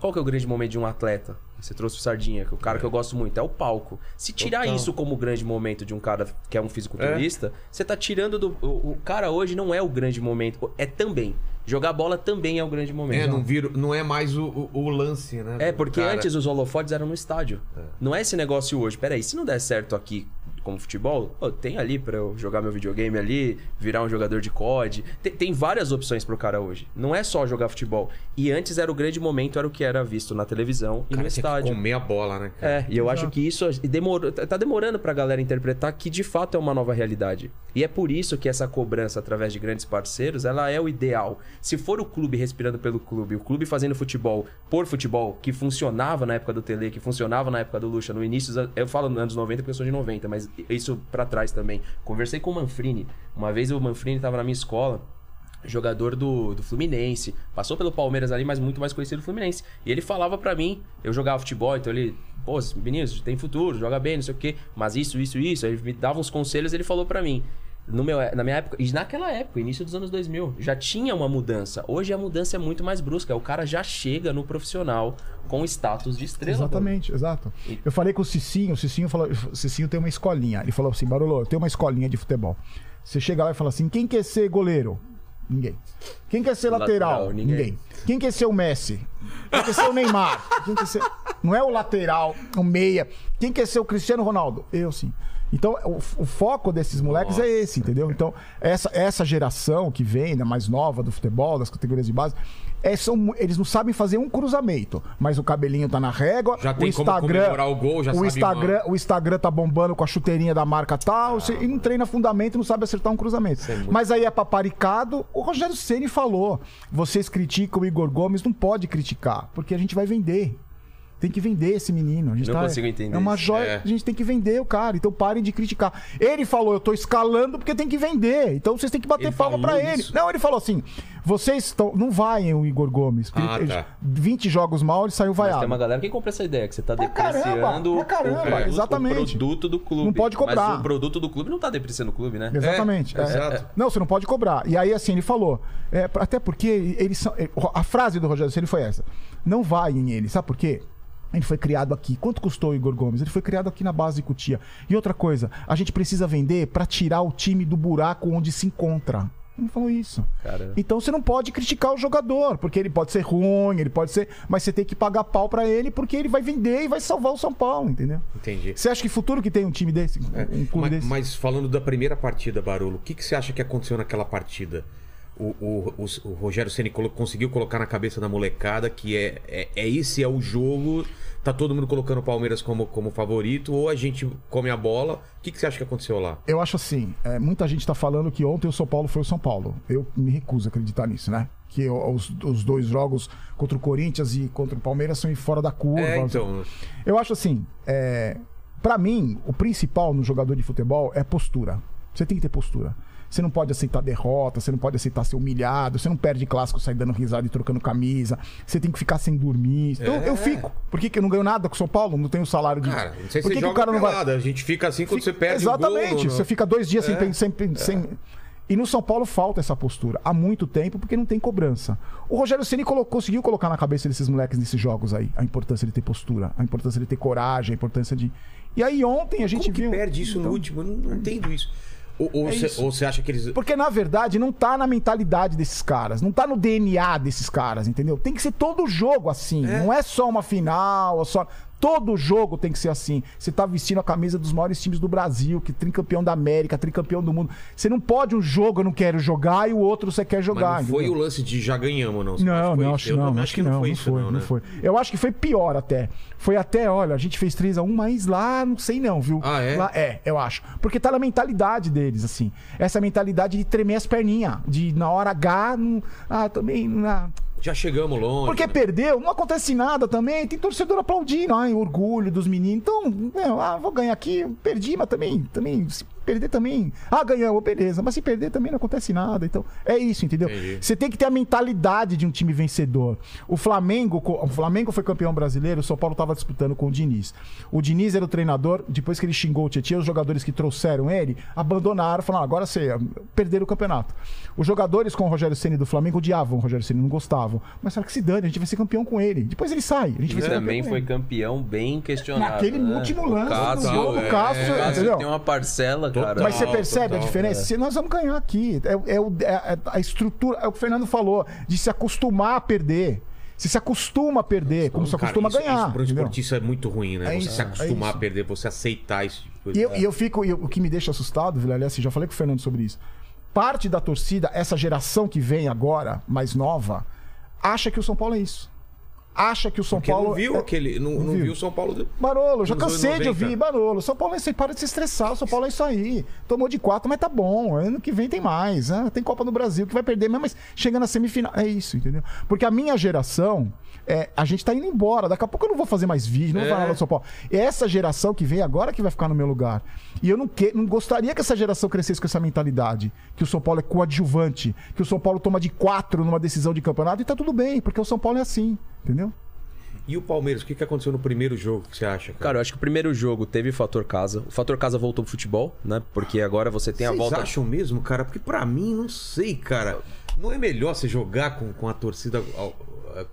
Speaker 4: Qual que é o grande momento de um atleta? Você trouxe o Sardinha, que é o cara que eu gosto muito, é o palco. Se tirar
Speaker 1: Total.
Speaker 4: isso como grande momento de um cara que é um fisiculturista, você tá tirando do. O, o cara hoje não é o grande momento. É também. Jogar bola também é o grande momento.
Speaker 1: É, não, vira, não é mais o, o- o lance, né?
Speaker 4: É, porque
Speaker 1: cara.
Speaker 4: antes os holofotes eram no estádio. Não é esse negócio hoje. Peraí, se não der certo aqui como futebol, pô, tem ali pra eu jogar meu videogame ali, virar um jogador de COD. Tem, tem várias opções pro cara hoje. Não é só jogar futebol. E antes era o grande momento, era o que era visto na televisão e
Speaker 1: cara
Speaker 4: no
Speaker 1: que
Speaker 4: estádio.
Speaker 1: comer a bola, né? cara?
Speaker 4: É, e eu acho que isso demorou, tá demorando pra galera interpretar que de fato é uma nova realidade. E é por isso que essa cobrança através de grandes parceiros, ela é o ideal. Se for o clube respirando pelo clube, o clube fazendo futebol por futebol, que funcionava na época do Tele, que funcionava na época do Lucha, no início, eu falo nos anos 90 porque eu sou de 90, mas isso pra trás também. Conversei com o Manfrini. Uma vez o Manfrini tava na minha escola, jogador do, do Fluminense. Passou pelo Palmeiras ali, mas muito mais conhecido do Fluminense. E ele falava pra mim, eu jogava futebol, então ele, pô, Vinícius, tem futuro, joga bem, não sei o quê, mas isso, isso, isso. Ele me dava uns conselhos ele falou pra mim. No meu, na minha época, e naquela época, início dos anos 2000, já tinha uma mudança. Hoje a mudança é muito mais brusca. O cara já chega no profissional com status de estrela.
Speaker 3: Exatamente, exato. Eu falei com o Cicinho, o Cicinho falou, o Cicinho tem uma escolinha. Ele falou assim, Barolo, eu tenho uma escolinha de futebol. Você chega lá e fala assim, quem quer ser goleiro? Ninguém. Quem quer ser lateral?
Speaker 4: Lateral, ninguém.
Speaker 3: ninguém. Quem quer ser o Messi? Quem quer ser o Neymar? Quem quer ser... Não é o lateral, o meia. Quem quer ser o Cristiano Ronaldo? Eu sim. Então, o, o foco desses moleques é esse, entendeu? Então, essa, essa geração que vem, né, mais nova do futebol, das categorias de base, é, são, eles não sabem fazer um cruzamento, mas o cabelinho tá na régua,
Speaker 1: Já
Speaker 3: o
Speaker 1: tem como
Speaker 3: Instagram,
Speaker 1: comemorar o gol, já
Speaker 3: o
Speaker 1: sabe
Speaker 3: Instagram, o Instagram tá bombando com a chuteirinha da marca tal, você- e não treina fundamento, não sabe acertar um cruzamento. Mas aí é paparicado. O Rogério Ceni falou: vocês criticam o Igor Gomes, não pode criticar, porque a gente vai vender. Tem que vender esse menino. A gente
Speaker 4: Não
Speaker 3: tá-
Speaker 4: consigo entender
Speaker 3: É uma
Speaker 4: isso.
Speaker 3: joia.
Speaker 1: É.
Speaker 3: A gente tem que vender o cara. Então parem de criticar. Ele falou: eu tô escalando porque tem que vender. Então vocês têm que bater
Speaker 1: Ele
Speaker 3: palma pra ele. Não, ele falou assim: Vocês estão. Não vai o Igor Gomes.
Speaker 1: Ah,
Speaker 3: ele-
Speaker 1: tá.
Speaker 3: 20 jogos mal, ele saiu
Speaker 4: Mas
Speaker 3: vaiado.
Speaker 4: tem uma galera que compra essa ideia, que você tá
Speaker 3: Pra caramba,
Speaker 4: depreciando
Speaker 3: pra caramba,
Speaker 4: o, produto,
Speaker 3: exatamente.
Speaker 4: o produto do clube.
Speaker 3: Não pode cobrar.
Speaker 4: Mas o produto do clube não tá depreciando o clube, né?
Speaker 3: Exatamente.
Speaker 1: É,
Speaker 3: É,
Speaker 1: exato.
Speaker 3: é. Não, você não pode cobrar. E aí, assim, ele falou. é, até porque eles são. é, A frase do Rogério Ceni foi essa: Não vai em ele. Sabe por quê? Ele foi criado aqui. Quanto custou o Igor Gomes? Ele foi criado aqui na base de Cutia. E outra coisa, a gente precisa vender pra tirar o time do buraco onde se encontra. Ele falou isso. Então você não pode criticar o jogador, porque ele pode ser ruim, ele pode ser. Mas você tem que pagar pau pra ele, porque ele vai vender e vai salvar o São Paulo, entendeu?
Speaker 1: Entendi.
Speaker 3: Você acha que futuro que tem um time desse? Um clube
Speaker 1: Mas,
Speaker 3: desse?
Speaker 1: mas falando da primeira partida, Barolo, o que, que você acha que aconteceu naquela partida? O, o, o, o Rogério Ceni colo- conseguiu colocar na cabeça da molecada que é, é, é esse é o jogo, tá todo mundo colocando o Palmeiras como, como favorito, ou a gente come a bola. O que, que você acha que aconteceu lá?
Speaker 3: Eu acho assim, é, muita gente tá falando que ontem o São Paulo foi o São Paulo. Eu me recuso a acreditar nisso, né? Que os, os dois jogos contra o Corinthians e contra o Palmeiras são fora da curva.
Speaker 1: É, então.
Speaker 3: Eu acho assim, é, para mim, o principal no jogador de futebol é postura. Você tem que ter postura. Você não pode aceitar derrota, você não pode aceitar ser humilhado, você não perde clássico sair dando risada e trocando camisa, você tem que ficar sem dormir. Eu,
Speaker 1: É.
Speaker 3: eu fico. Por que, que eu não ganho nada com o São Paulo? Não tenho salário de.
Speaker 1: Cara, não sei se
Speaker 3: Por que, que o cara não vai.
Speaker 1: pelada, A gente fica assim quando você perde
Speaker 3: Exatamente.
Speaker 1: o gol. no-
Speaker 3: Você fica dois dias sem,
Speaker 1: É.
Speaker 3: pen- sem, pen- sem- E no São Paulo falta essa postura há muito tempo porque não tem cobrança. O Rogério Ceni conseguiu colocar na cabeça desses moleques nesses jogos aí a importância de ter postura, a importância de ter coragem, a importância de. E aí ontem a gente
Speaker 1: Como que
Speaker 3: viu.
Speaker 1: perde isso no
Speaker 3: Então,
Speaker 1: último? Eu não entendo isso. Ou,
Speaker 3: É
Speaker 1: ou você acha que eles.
Speaker 3: Porque na verdade não tá na mentalidade desses caras, não tá no DNA desses caras, entendeu? Tem que ser todo jogo assim, não é só uma final, ou só todo jogo tem que ser assim. Você tá vestindo a camisa dos maiores times do Brasil, que tricampeão da América, tricampeão do mundo. Você não pode um jogo eu não quero jogar e o outro você quer
Speaker 1: Mas
Speaker 3: jogar.
Speaker 1: não foi
Speaker 3: entendeu?
Speaker 1: o lance de já ganhamos, não.
Speaker 3: Não,
Speaker 1: Foi-
Speaker 3: não, acho
Speaker 1: eu
Speaker 3: não, acho que não, não foi,
Speaker 1: isso,
Speaker 3: não,
Speaker 1: né?
Speaker 3: foi. Eu acho que foi pior até. Foi até, olha, a gente fez 3 a 1 mas lá não sei não, viu?
Speaker 1: Ah, é?
Speaker 3: Lá, é, eu acho. Porque tá na mentalidade deles, assim. Essa mentalidade de tremer as perninhas. De na hora H, não, ah, também. Não,
Speaker 1: Já chegamos longe.
Speaker 3: porque
Speaker 1: né?
Speaker 3: perdeu, não acontece nada também. Tem torcedor aplaudindo, ai, orgulho dos meninos. Então, meu, ah, vou ganhar aqui, perdi, mas também, também, perder também. Ah, ganhamos, beleza. Mas se perder também não acontece nada. Então, é isso, entendeu?
Speaker 1: Entendi.
Speaker 3: Você tem que ter a mentalidade de um time vencedor. O Flamengo, o Flamengo foi campeão brasileiro, o São Paulo estava disputando com o Diniz. O Diniz era o treinador, depois que ele xingou o Tietchan, os jogadores que trouxeram ele abandonaram, falaram: agora você perderam o campeonato. Os jogadores com o Rogério Ceni do Flamengo odiavam o Rogério Ceni, não gostavam. Mas falaram que se dane, a gente vai ser campeão com ele. Depois ele sai, a gente vai
Speaker 4: E
Speaker 3: ser
Speaker 4: também foi
Speaker 3: ele.
Speaker 4: campeão bem questionado.
Speaker 3: Naquele
Speaker 4: né?
Speaker 3: último
Speaker 4: O
Speaker 3: lance,
Speaker 4: Cássio,
Speaker 3: no gol do
Speaker 1: é,
Speaker 3: Cássio,
Speaker 4: o Cássio
Speaker 3: entendeu?
Speaker 4: tem uma parcela, cara.
Speaker 3: Mas você percebe
Speaker 1: total,
Speaker 3: a diferença? Se Nós vamos ganhar aqui. É, é o- é a estrutura, é o que o Fernando falou, de se acostumar a perder. Você se acostuma a perder, como se
Speaker 1: Cara,
Speaker 3: acostuma
Speaker 1: isso,
Speaker 3: a ganhar.
Speaker 1: Isso para um esportista é muito ruim, né?
Speaker 3: É
Speaker 1: você
Speaker 3: isso,
Speaker 1: se acostumar
Speaker 3: é
Speaker 1: a perder, você aceitar isso. tipo.
Speaker 3: E eu, e eu fico, e o que me deixa assustado, Vilela, assim, já falei com o Fernando sobre isso. Parte da torcida, essa geração que vem agora, mais nova, acha que o São Paulo é isso. Acha que o São
Speaker 1: Porque
Speaker 3: Paulo.
Speaker 1: não viu
Speaker 3: é-
Speaker 1: aquele. Não, não viu o São Paulo.
Speaker 3: Barolo, já cansei de
Speaker 1: 90.
Speaker 3: ouvir, Barolo. São Paulo é isso aí, para de se estressar. O São Paulo é isso aí. Tomou de quatro, mas tá bom. Ano que vem tem mais. né? Tem Copa do Brasil que vai perder mesmo, mas chega na semifinal. É isso, entendeu? Porque a minha geração, é, a gente tá indo embora. Daqui a pouco eu não vou fazer mais vídeo, não vou
Speaker 1: É.
Speaker 3: falar nada do São Paulo. É essa geração que vem agora que vai ficar no meu lugar. E eu não, que, não gostaria que essa geração crescesse com essa mentalidade. Que o São Paulo é coadjuvante. Que o São Paulo toma de quatro numa decisão de campeonato e tá tudo bem, porque o São Paulo é assim, entendeu?
Speaker 1: E o Palmeiras, o que, que aconteceu no primeiro jogo que você acha? Cara,
Speaker 4: Cara, eu acho que o primeiro jogo teve fator casa. O fator casa voltou pro futebol, né? Porque agora você tem a
Speaker 1: Vocês
Speaker 4: volta.
Speaker 1: acham mesmo, cara? Porque pra mim, não sei, cara. Não é melhor você jogar com, com a torcida ao-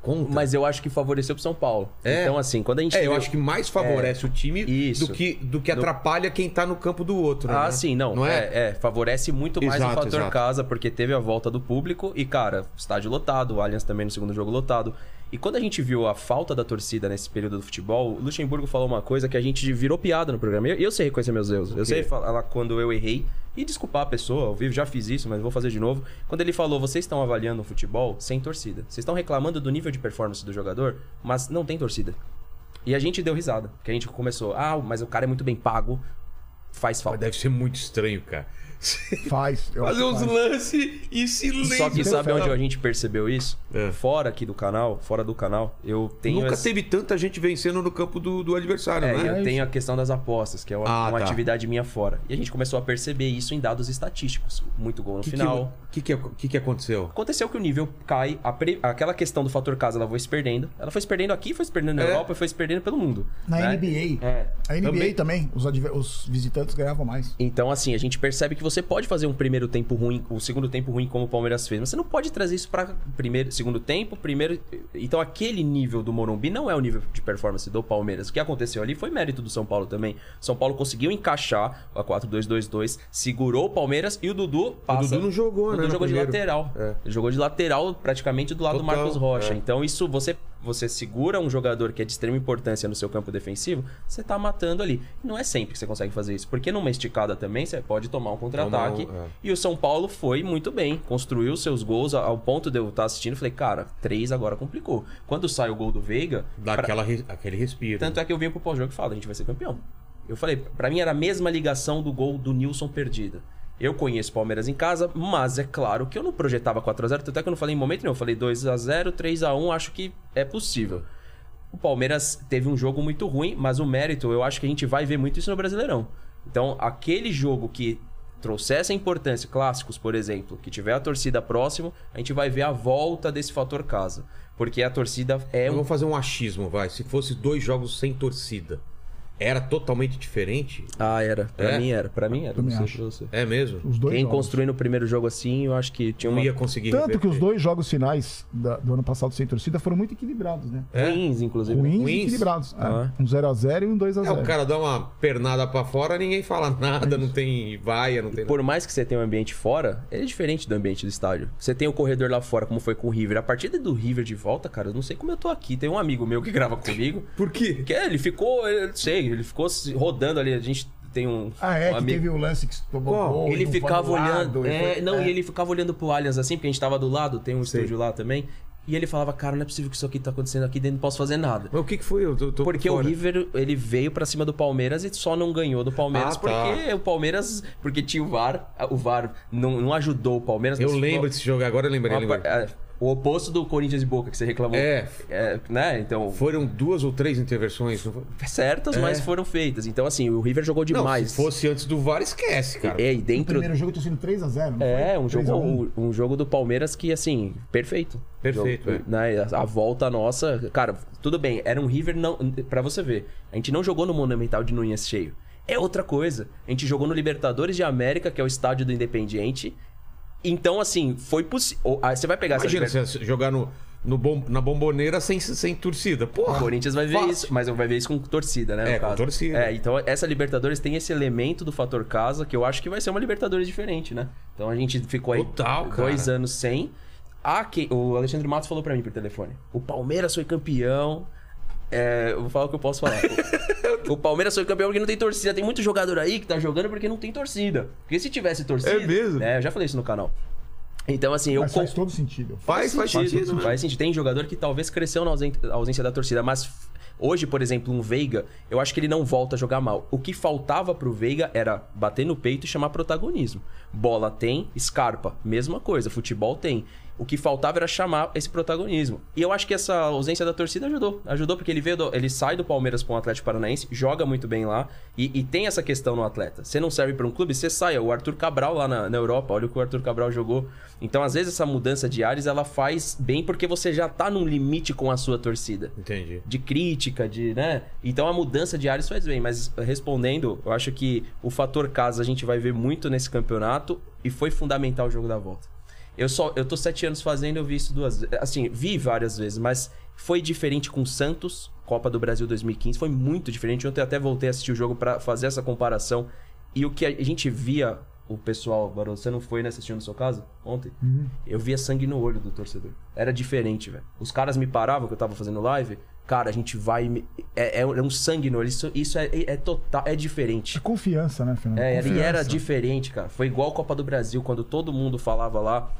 Speaker 1: contra?
Speaker 4: Mas eu acho que favoreceu pro São Paulo.
Speaker 1: É?
Speaker 4: Então, assim, quando a gente.
Speaker 1: É, eu
Speaker 4: viu-
Speaker 1: acho que mais favorece o time
Speaker 4: Isso.
Speaker 1: do que, do que
Speaker 4: No-
Speaker 1: atrapalha quem tá no campo do outro.
Speaker 4: Ah,
Speaker 1: né?
Speaker 4: sim, não.
Speaker 1: Não é?
Speaker 4: é? favorece muito mais
Speaker 1: Exato,
Speaker 4: o fator
Speaker 1: exato.
Speaker 4: casa, porque teve a volta do público e, cara, estádio lotado, o Allianz também no segundo jogo lotado. E quando a gente viu a falta da torcida nesse período do futebol, o Luxemburgo falou uma coisa que a gente virou piada no programa. Eu, eu sei reconhecer meus erros. Eu sei falar quando eu errei e desculpar a pessoa. Ao vivo já fiz isso, mas vou fazer de novo. Quando ele falou, vocês estão avaliando o futebol sem torcida. Vocês estão reclamando do nível de performance do jogador, mas não tem torcida. E a gente deu risada. Que a gente começou, ah, mas o cara é muito bem pago, faz
Speaker 1: Mas
Speaker 4: falta.
Speaker 1: deve ser muito estranho, cara. (laughs)
Speaker 3: Faz.
Speaker 1: Fazer uns lances e silêncio.
Speaker 4: Só que sabe onde a gente percebeu isso?
Speaker 1: É.
Speaker 4: Fora aqui do canal, fora do canal, eu tenho.
Speaker 1: Nunca
Speaker 4: essa-
Speaker 1: teve tanta gente vencendo no campo do, do adversário,
Speaker 4: É,
Speaker 1: né?
Speaker 4: eu tenho a questão das apostas, que é uma,
Speaker 1: Ah,
Speaker 4: uma
Speaker 1: tá.
Speaker 4: atividade minha fora. E a gente começou a perceber isso em dados estatísticos. Muito gol no
Speaker 1: que
Speaker 4: final.
Speaker 1: que, que, que, que, que aconteceu?
Speaker 4: Aconteceu que o nível cai, a pre- aquela questão do fator casa ela foi se perdendo. Ela foi se perdendo aqui, foi se perdendo na
Speaker 1: É.
Speaker 4: Europa e foi se perdendo pelo mundo.
Speaker 3: Na
Speaker 4: né?
Speaker 3: NBA.
Speaker 4: É.
Speaker 3: A NBA
Speaker 1: Também.
Speaker 3: também, os, adver- os visitantes ganhavam mais.
Speaker 4: Então, assim, a gente percebe que você pode fazer um primeiro tempo ruim, o segundo tempo ruim como o Palmeiras fez, mas você não pode trazer isso para primeiro, segundo tempo, primeiro. Então, aquele nível do Morumbi não é o nível de performance do Palmeiras. O que aconteceu ali foi mérito do São Paulo também. São Paulo conseguiu encaixar a 4-2-2-2, segurou o Palmeiras e o Dudu passa.
Speaker 1: Dudu não jogou,
Speaker 4: o
Speaker 1: né,
Speaker 4: Dudu jogou de
Speaker 1: primeiro.
Speaker 4: lateral.
Speaker 1: É.
Speaker 4: Ele jogou de lateral praticamente do lado do
Speaker 1: Total,
Speaker 4: Marcos Rocha.
Speaker 1: é.
Speaker 4: Então, isso você você segura um jogador que é de extrema importância no seu campo defensivo, você tá matando ali. E não é sempre que você consegue fazer isso, porque numa esticada também você pode tomar um contra-ataque.
Speaker 1: É.
Speaker 4: E o São Paulo foi muito bem, construiu seus gols ao ponto de eu estar assistindo e falei, cara, três agora complicou. Quando sai o gol do Veiga,
Speaker 1: Dá
Speaker 4: pra-
Speaker 1: aquela, aquele respiro.
Speaker 4: tanto é que eu vim pro pós-jogo e falo, a gente vai ser campeão. Eu falei, pra mim era a mesma ligação do gol do Nilson perdida. Eu conheço Palmeiras em casa, mas é claro que eu não projetava 4x0, tanto é que eu não falei em momento nenhum. Eu falei 2x0, 3x1, acho que é possível. O Palmeiras teve um jogo muito ruim, mas o mérito, eu acho que a gente vai ver muito isso no Brasileirão. Então, aquele jogo que trouxesse a importância, clássicos, por exemplo, que tiver a torcida próximo, a gente vai ver a volta desse fator casa. Porque a torcida é um
Speaker 1: Vamos fazer um achismo, vai. Se fosse dois jogos sem torcida, era totalmente diferente?
Speaker 4: Ah, era. Pra
Speaker 1: É?
Speaker 4: mim era. Pra mim era.
Speaker 3: Também
Speaker 4: Não sei pra você.
Speaker 1: É mesmo?
Speaker 3: Os dois
Speaker 4: Quem
Speaker 3: jogos.
Speaker 4: construiu no primeiro jogo assim, eu acho que tinha
Speaker 1: Não
Speaker 4: uma...
Speaker 1: ia conseguir
Speaker 3: Tanto que
Speaker 1: reverter.
Speaker 3: os dois jogos finais da- do ano passado sem torcida foram muito equilibrados, né?
Speaker 1: É?
Speaker 4: ruins, inclusive.
Speaker 3: Ruins,
Speaker 1: Ruins?
Speaker 3: e equilibrados. É.
Speaker 4: Ah.
Speaker 3: Um 0x0 e um 2x0.
Speaker 1: É, o cara dá uma pernada pra fora, ninguém fala nada, não tem vaia, não tem nada.
Speaker 4: Por mais que você tenha um ambiente fora, ele é diferente do ambiente do estádio. Você tem o corredor lá fora, como foi com o River. A partida do River de volta, cara, eu não sei como eu tô aqui. Tem um amigo meu que grava comigo.
Speaker 1: Por quê?
Speaker 4: Que é, ele ficou, eu não sei, ele ficou se rodando ali. A gente tem um.
Speaker 3: Ah, é,
Speaker 4: um
Speaker 3: que teve o lance que tomou
Speaker 1: Qual?
Speaker 3: gol.
Speaker 4: Ele ficava olhando.
Speaker 3: e
Speaker 4: É,
Speaker 3: foi-
Speaker 4: não,
Speaker 3: é.
Speaker 4: e ele ficava olhando pro Allianz assim, porque a gente tava do lado, tem um
Speaker 1: Sei.
Speaker 4: estúdio lá também. E ele falava, cara, não é possível que isso aqui tá acontecendo aqui dentro, não posso fazer nada.
Speaker 1: Mas o que, que foi? Eu tô, tô
Speaker 4: Porque
Speaker 1: por
Speaker 4: o
Speaker 1: fora.
Speaker 4: River, ele veio pra cima do Palmeiras e só não ganhou do Palmeiras
Speaker 1: Ah, tá.
Speaker 4: porque o Palmeiras, porque tinha o VAR, o VAR não, não ajudou o Palmeiras.
Speaker 1: Eu lembro desse jogo, agora eu lembrei.
Speaker 4: uma
Speaker 1: lembrei.
Speaker 4: É, o oposto do Corinthians e Boca que você reclamou.
Speaker 1: É.
Speaker 4: É, né? Então,
Speaker 1: Foram duas ou três intervenções. Não, foi?
Speaker 4: certas, mas foram feitas. Então, assim, o River jogou
Speaker 1: não
Speaker 4: demais.
Speaker 1: se fosse antes do VAR, esquece, cara.
Speaker 4: É, e
Speaker 3: O
Speaker 4: dentro.
Speaker 3: primeiro jogo tinha sido 3x0. não
Speaker 4: É,
Speaker 3: foi?
Speaker 4: um jogo,
Speaker 3: 3 a 1.
Speaker 4: um, um jogo do Palmeiras que, assim, perfeito.
Speaker 1: Perfeito,
Speaker 4: Jogo, né? A, a volta nossa. Cara, tudo bem, era um River não. Pra você ver, a gente não jogou no Monumental de Nunes cheio. É outra coisa. A gente jogou no Libertadores de América, que é o estádio do Independiente. Então, assim, foi possível. Você vai pegar
Speaker 1: Imagina
Speaker 4: essa.
Speaker 1: você jogar no, no bom, na bomboneira sem, sem torcida.
Speaker 4: O
Speaker 1: Porra,
Speaker 4: Corinthians vai ver
Speaker 1: fácil.
Speaker 4: isso, mas vai ver isso com torcida, né?
Speaker 1: É, com torcida.
Speaker 4: É, então essa Libertadores tem esse elemento do fator casa que eu acho que vai ser uma Libertadores diferente, né? Então a gente ficou aí
Speaker 1: Total, cara.
Speaker 4: dois anos sem. Ah, que... O Alexandre Matos falou pra mim por telefone: o Palmeiras foi campeão. É, eu vou falar o que eu posso falar. (laughs) O, Palmeiras foi campeão porque não tem torcida. Tem muito jogador aí que tá jogando porque não tem torcida. Porque se tivesse torcida.
Speaker 1: É mesmo?
Speaker 4: É, eu já falei isso no canal. Então, assim, eu.
Speaker 3: Mas faz todo sentido.
Speaker 1: Faz, faz sentido. né?
Speaker 4: Faz sentido. Tem jogador que talvez cresceu na ausência da torcida, mas hoje, por exemplo, um Veiga, eu acho que ele não volta a jogar mal. O que faltava pro Veiga era bater no peito e chamar protagonismo. Bola tem, Scarpa, mesma coisa, futebol tem. O que faltava era chamar esse protagonismo. E eu acho que essa ausência da torcida ajudou. Ajudou porque ele veio do- ele sai do Palmeiras para um Atlético Paranaense, joga muito bem lá e, e tem essa questão no atleta. Você não serve para um clube, você sai. O Arthur Cabral lá na, na Europa, olha o que o Arthur Cabral jogou. Então, às vezes, essa mudança de ares ela faz bem porque você já tá num limite com a sua torcida
Speaker 1: Entendi.
Speaker 4: de crítica, de, né? Então a mudança de áreas faz bem, mas respondendo, eu acho que o fator casa a gente vai ver muito nesse campeonato e foi fundamental o jogo da volta. Eu só, eu tô sete anos fazendo, eu vi isso duas. Assim, vi várias vezes, mas foi diferente com Santos, Copa do Brasil 2015, foi muito diferente. Ontem eu até voltei a assistir o jogo pra fazer essa comparação. E o que a gente via, o pessoal, você não foi né, assistindo no seu caso ontem? Eu via sangue no olho do torcedor. Era diferente, velho. Os caras me paravam que eu tava fazendo live. Cara, a gente vai. me- É, é um é um sangue no olho. Isso, isso é, é total. É diferente.
Speaker 3: É confiança, né, Fernando?
Speaker 4: É, e
Speaker 3: Confiança.
Speaker 4: era diferente, cara. Foi igual a Copa do Brasil, quando todo mundo falava lá.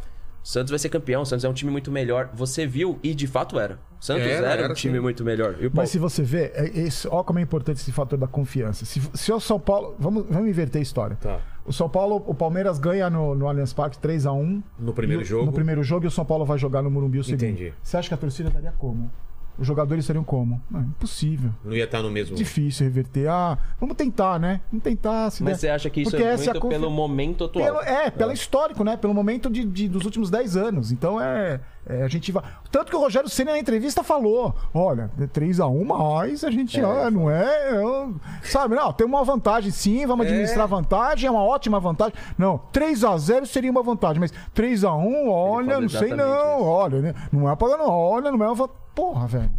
Speaker 4: Santos vai ser campeão, Santos é um time muito melhor. Você viu, e de fato era. Santos
Speaker 1: Era,
Speaker 4: era,
Speaker 1: era
Speaker 4: um time
Speaker 1: sim.
Speaker 4: muito melhor. E
Speaker 3: Mas se você vê, é, esse, olha como é importante esse fator da confiança. Se, se o São Paulo. Vamos, vamos inverter a história.
Speaker 1: Tá.
Speaker 3: O São Paulo, o Palmeiras ganha no, no Allianz Parque 3x1.
Speaker 1: No primeiro
Speaker 3: E o-
Speaker 1: jogo.
Speaker 3: No primeiro jogo e o São Paulo vai jogar no Morumbi o segundo.
Speaker 1: Entendi.
Speaker 3: Você acha que a torcida daria como? Os jogadores seriam como? Não, é impossível.
Speaker 1: Não ia estar no mesmo.
Speaker 3: Difícil reverter. Ah, vamos tentar, né? Vamos tentar. Se
Speaker 4: Mas
Speaker 3: der.
Speaker 4: você acha que isso
Speaker 3: Porque
Speaker 4: é muito
Speaker 3: a confi-
Speaker 4: pelo momento atual?
Speaker 3: Pelo, é, pelo histórico, né? Pelo momento de, de- dos últimos 10 anos. Então é, é, A gente vai. Tanto que o Rogério Senna na entrevista falou: olha, 3x1, mas a gente. ah, não é. eu- sabe, não, tem uma vantagem sim, vamos administrar a vantagem, é uma ótima vantagem. Não, 3x0 seria uma vantagem, mas 3x1, olha, não sei não,
Speaker 4: isso.
Speaker 3: olha, né? Não é pra. Não, olha, não é uma vantagem. Porra, velho.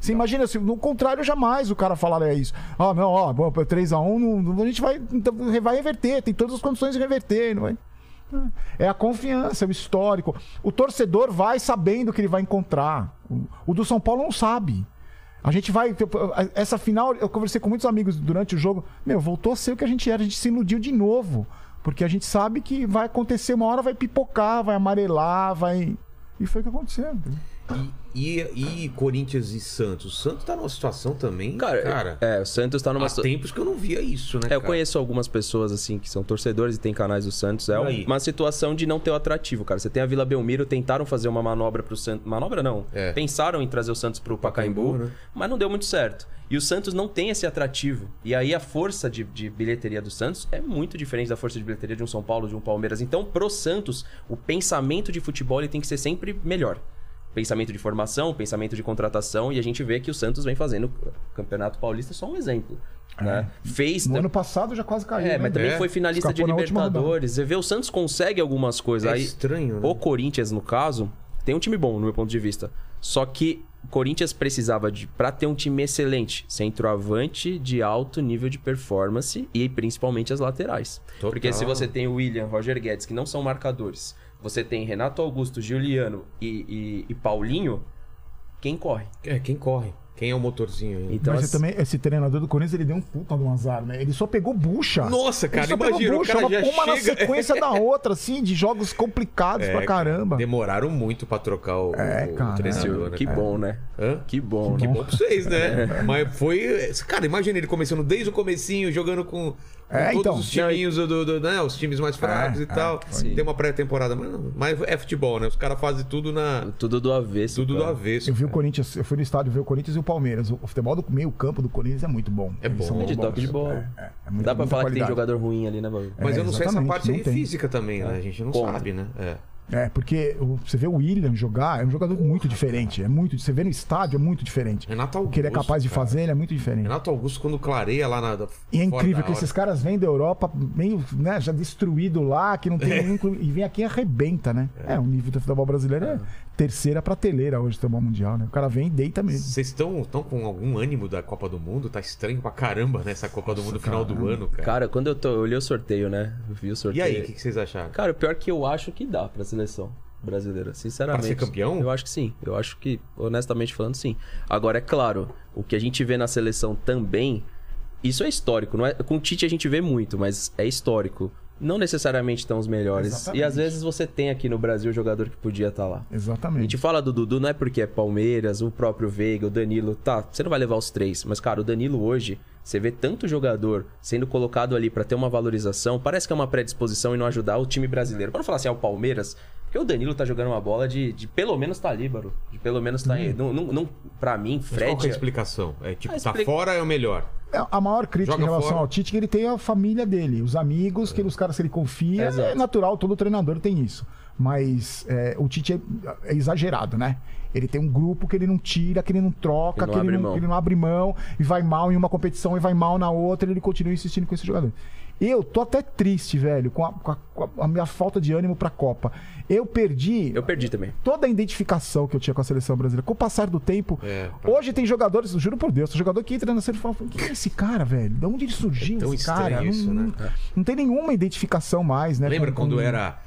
Speaker 3: Você imagina, assim, no contrário, jamais o cara falaria isso. Ah, não, ó, bom, 3x1, não, não- a gente vai, então, vai reverter, tem todas as condições de reverter, não é? É a confiança, é o histórico. O torcedor vai sabendo que ele vai encontrar. O, do São Paulo não sabe. A gente vai. Essa final, eu conversei com muitos amigos durante o jogo. Meu, voltou a ser o que a gente era. A gente se iludiu de novo. Porque a gente sabe que vai acontecer, uma hora vai pipocar, vai amarelar, vai. E foi o que aconteceu. entendeu?
Speaker 1: E, e, e Corinthians e Santos? O Santos tá numa situação também.
Speaker 4: Cara,
Speaker 1: cara
Speaker 4: é, o Santos tá numa
Speaker 1: há
Speaker 4: situa-
Speaker 1: tempos que eu não via isso, né?
Speaker 4: É, eu
Speaker 1: cara?
Speaker 4: conheço algumas pessoas, assim, que são torcedores e tem canais do Santos. É
Speaker 1: aí?
Speaker 4: uma situação de não ter o atrativo, cara. Você tem a Vila Belmiro, tentaram fazer uma manobra pro Santos. Manobra não.
Speaker 1: É.
Speaker 4: Pensaram em trazer o Santos pro Pacaembu,
Speaker 1: Pacaembu, né?
Speaker 4: mas não deu muito certo. E o Santos não tem esse atrativo. E aí a força de, de bilheteria do Santos é muito diferente da força de bilheteria de um São Paulo, de um Palmeiras. Então, pro Santos, o pensamento de futebol ele tem que ser sempre melhor. Pensamento de formação, pensamento de contratação, e a gente vê que o Santos vem fazendo. O Campeonato Paulista é só um exemplo. Né? Fez.
Speaker 3: No ano passado já quase caiu.
Speaker 4: É,
Speaker 3: né?
Speaker 4: mas também
Speaker 1: É.
Speaker 4: foi finalista
Speaker 3: Escapou
Speaker 4: de Libertadores. Você vê, o Santos consegue algumas coisas.
Speaker 1: É
Speaker 4: Aí,
Speaker 1: estranho, né?
Speaker 4: o Corinthians, no caso, tem um time bom, no meu ponto de vista. Só que o Corinthians precisava de, pra ter um time excelente, centroavante de alto nível de performance e principalmente as laterais.
Speaker 1: Total.
Speaker 4: Porque se você tem o William, Roger Guedes, que não são marcadores, você tem Renato Augusto, Juliano e, e- e Paulinho, quem corre?
Speaker 1: É, quem corre? Quem é o motorzinho aí?
Speaker 4: Então,
Speaker 3: Mas você também, esse treinador do Corinthians, ele deu um puta de um azar, né? Ele só pegou bucha.
Speaker 1: Nossa, cara,
Speaker 3: ele só
Speaker 1: imagina,
Speaker 3: pegou
Speaker 1: o
Speaker 3: bucha,
Speaker 1: cara
Speaker 3: uma,
Speaker 1: já
Speaker 3: uma na
Speaker 1: chega-
Speaker 3: sequência da outra, assim, de jogos complicados
Speaker 1: É,
Speaker 3: pra caramba.
Speaker 1: Demoraram muito pra trocar o,
Speaker 3: É,
Speaker 1: o
Speaker 3: cara.
Speaker 1: treinador, né?
Speaker 4: que bom, né?
Speaker 1: Hã?
Speaker 4: Que bom,
Speaker 1: Que
Speaker 4: né?
Speaker 1: bom pra vocês, né? (laughs) Mas foi. Cara, imagina ele começando desde o comecinho, jogando com
Speaker 3: É, então.
Speaker 1: os timinhos do, do- né? Os times mais fracos
Speaker 3: É,
Speaker 1: e tal.
Speaker 4: sim.
Speaker 1: Tem uma pré-temporada, mas, não, mas é futebol, né? Os caras fazem tudo na.
Speaker 4: Tudo do avesso.
Speaker 1: Tudo do
Speaker 4: cara.
Speaker 1: avesso.
Speaker 3: Eu vi o. Corinthians, eu fui no estádio ver o Corinthians e o Palmeiras. O futebol do meio campo do Corinthians é muito bom.
Speaker 1: É bom.
Speaker 3: são
Speaker 1: É
Speaker 3: muito
Speaker 4: de toque de bola.
Speaker 3: É, é, é muito-
Speaker 4: Dá pra falar que tem
Speaker 3: qualidade.
Speaker 4: jogador ruim ali, né, Babu?
Speaker 1: Mas
Speaker 3: É,
Speaker 1: eu não sei essa parte aí física também, né? A gente não
Speaker 4: Como?
Speaker 1: sabe, né? É.
Speaker 3: É, porque o- você vê o William jogar, é um jogador muito diferente. É muito, você vê no estádio, é muito diferente.
Speaker 1: Renato
Speaker 3: O
Speaker 1: Augusto.
Speaker 3: que ele é capaz de
Speaker 1: cara.
Speaker 3: fazer, ele é muito diferente.
Speaker 1: Renato Augusto, quando clareia lá na.
Speaker 3: E é incrível que esses caras vêm da Europa meio, né, já destruído lá, que não tem nenhum clube, e vem aqui e arrebenta, né? É, o nível do futebol brasileiro é terceira prateleira hoje do mundial, né? O cara vem e deita mesmo.
Speaker 1: Vocês estão tão com algum ânimo da Copa do Mundo? Tá estranho pra caramba nessa Copa do Mundo no final do ano, cara.
Speaker 4: Cara, quando eu, tô, eu olhei o sorteio, né? Eu vi o
Speaker 1: e
Speaker 4: sorteio.
Speaker 1: aí, o que, que vocês acharam?
Speaker 4: Cara, o pior é que eu acho que dá pra seleção brasileira, sinceramente.
Speaker 1: Pra ser campeão?
Speaker 4: Eu acho que sim. Eu acho que, honestamente falando, sim. Agora, é claro, o que a gente vê na seleção também, isso é histórico. Não é, com o Tite a gente vê muito, mas é histórico. Não necessariamente estão os melhores.
Speaker 3: Exatamente.
Speaker 4: E às vezes você tem aqui no Brasil o jogador que podia estar lá. A
Speaker 3: Exatamente.
Speaker 4: gente fala do Dudu não é porque é Palmeiras, o próprio Veiga, o Danilo. Tá, você não vai levar os três. Mas, cara, o Danilo hoje, você vê tanto jogador sendo colocado ali pra ter uma valorização. Parece que é uma predisposição e não ajudar o time brasileiro. Pra não falar assim, é o Palmeiras. Porque o Danilo tá jogando uma bola de, de pelo menos tá ali, Baro. De pelo menos tá aí. Não, não, não, pra mim,
Speaker 1: Mas qual que é a
Speaker 4: Fred.
Speaker 1: explicação? É tipo,
Speaker 4: A
Speaker 1: tá
Speaker 4: explica-
Speaker 1: fora é o melhor.
Speaker 3: É, A maior crítica
Speaker 1: Joga
Speaker 3: em relação
Speaker 1: fora.
Speaker 3: ao Tite é que ele tem a família dele, os amigos, que os caras que ele confia.
Speaker 4: Exato.
Speaker 3: É natural, todo treinador tem isso. Mas é, o Tite é, é exagerado, né? Ele tem um grupo que ele não tira, que ele não troca,
Speaker 4: Ele não
Speaker 3: que, ele não, que ele não abre mão e vai mal em uma competição e vai mal na outra, e ele continua insistindo com esse jogador. Eu tô até triste, velho, com a, com a- com a minha falta de ânimo pra Copa. Eu perdi
Speaker 4: Eu perdi também.
Speaker 3: toda a identificação que eu tinha com a seleção brasileira. Com o passar do tempo,
Speaker 1: É,
Speaker 3: hoje tem jogadores, juro por Deus, tem jogador que entra na seleção e fala: quem é esse cara, velho? De onde ele surgiu?
Speaker 1: É tão
Speaker 3: esse cara?
Speaker 1: isso,
Speaker 3: não,
Speaker 1: né?
Speaker 3: não- não tem nenhuma identificação mais, né?
Speaker 1: Lembra
Speaker 3: com-
Speaker 1: quando
Speaker 3: com-
Speaker 1: era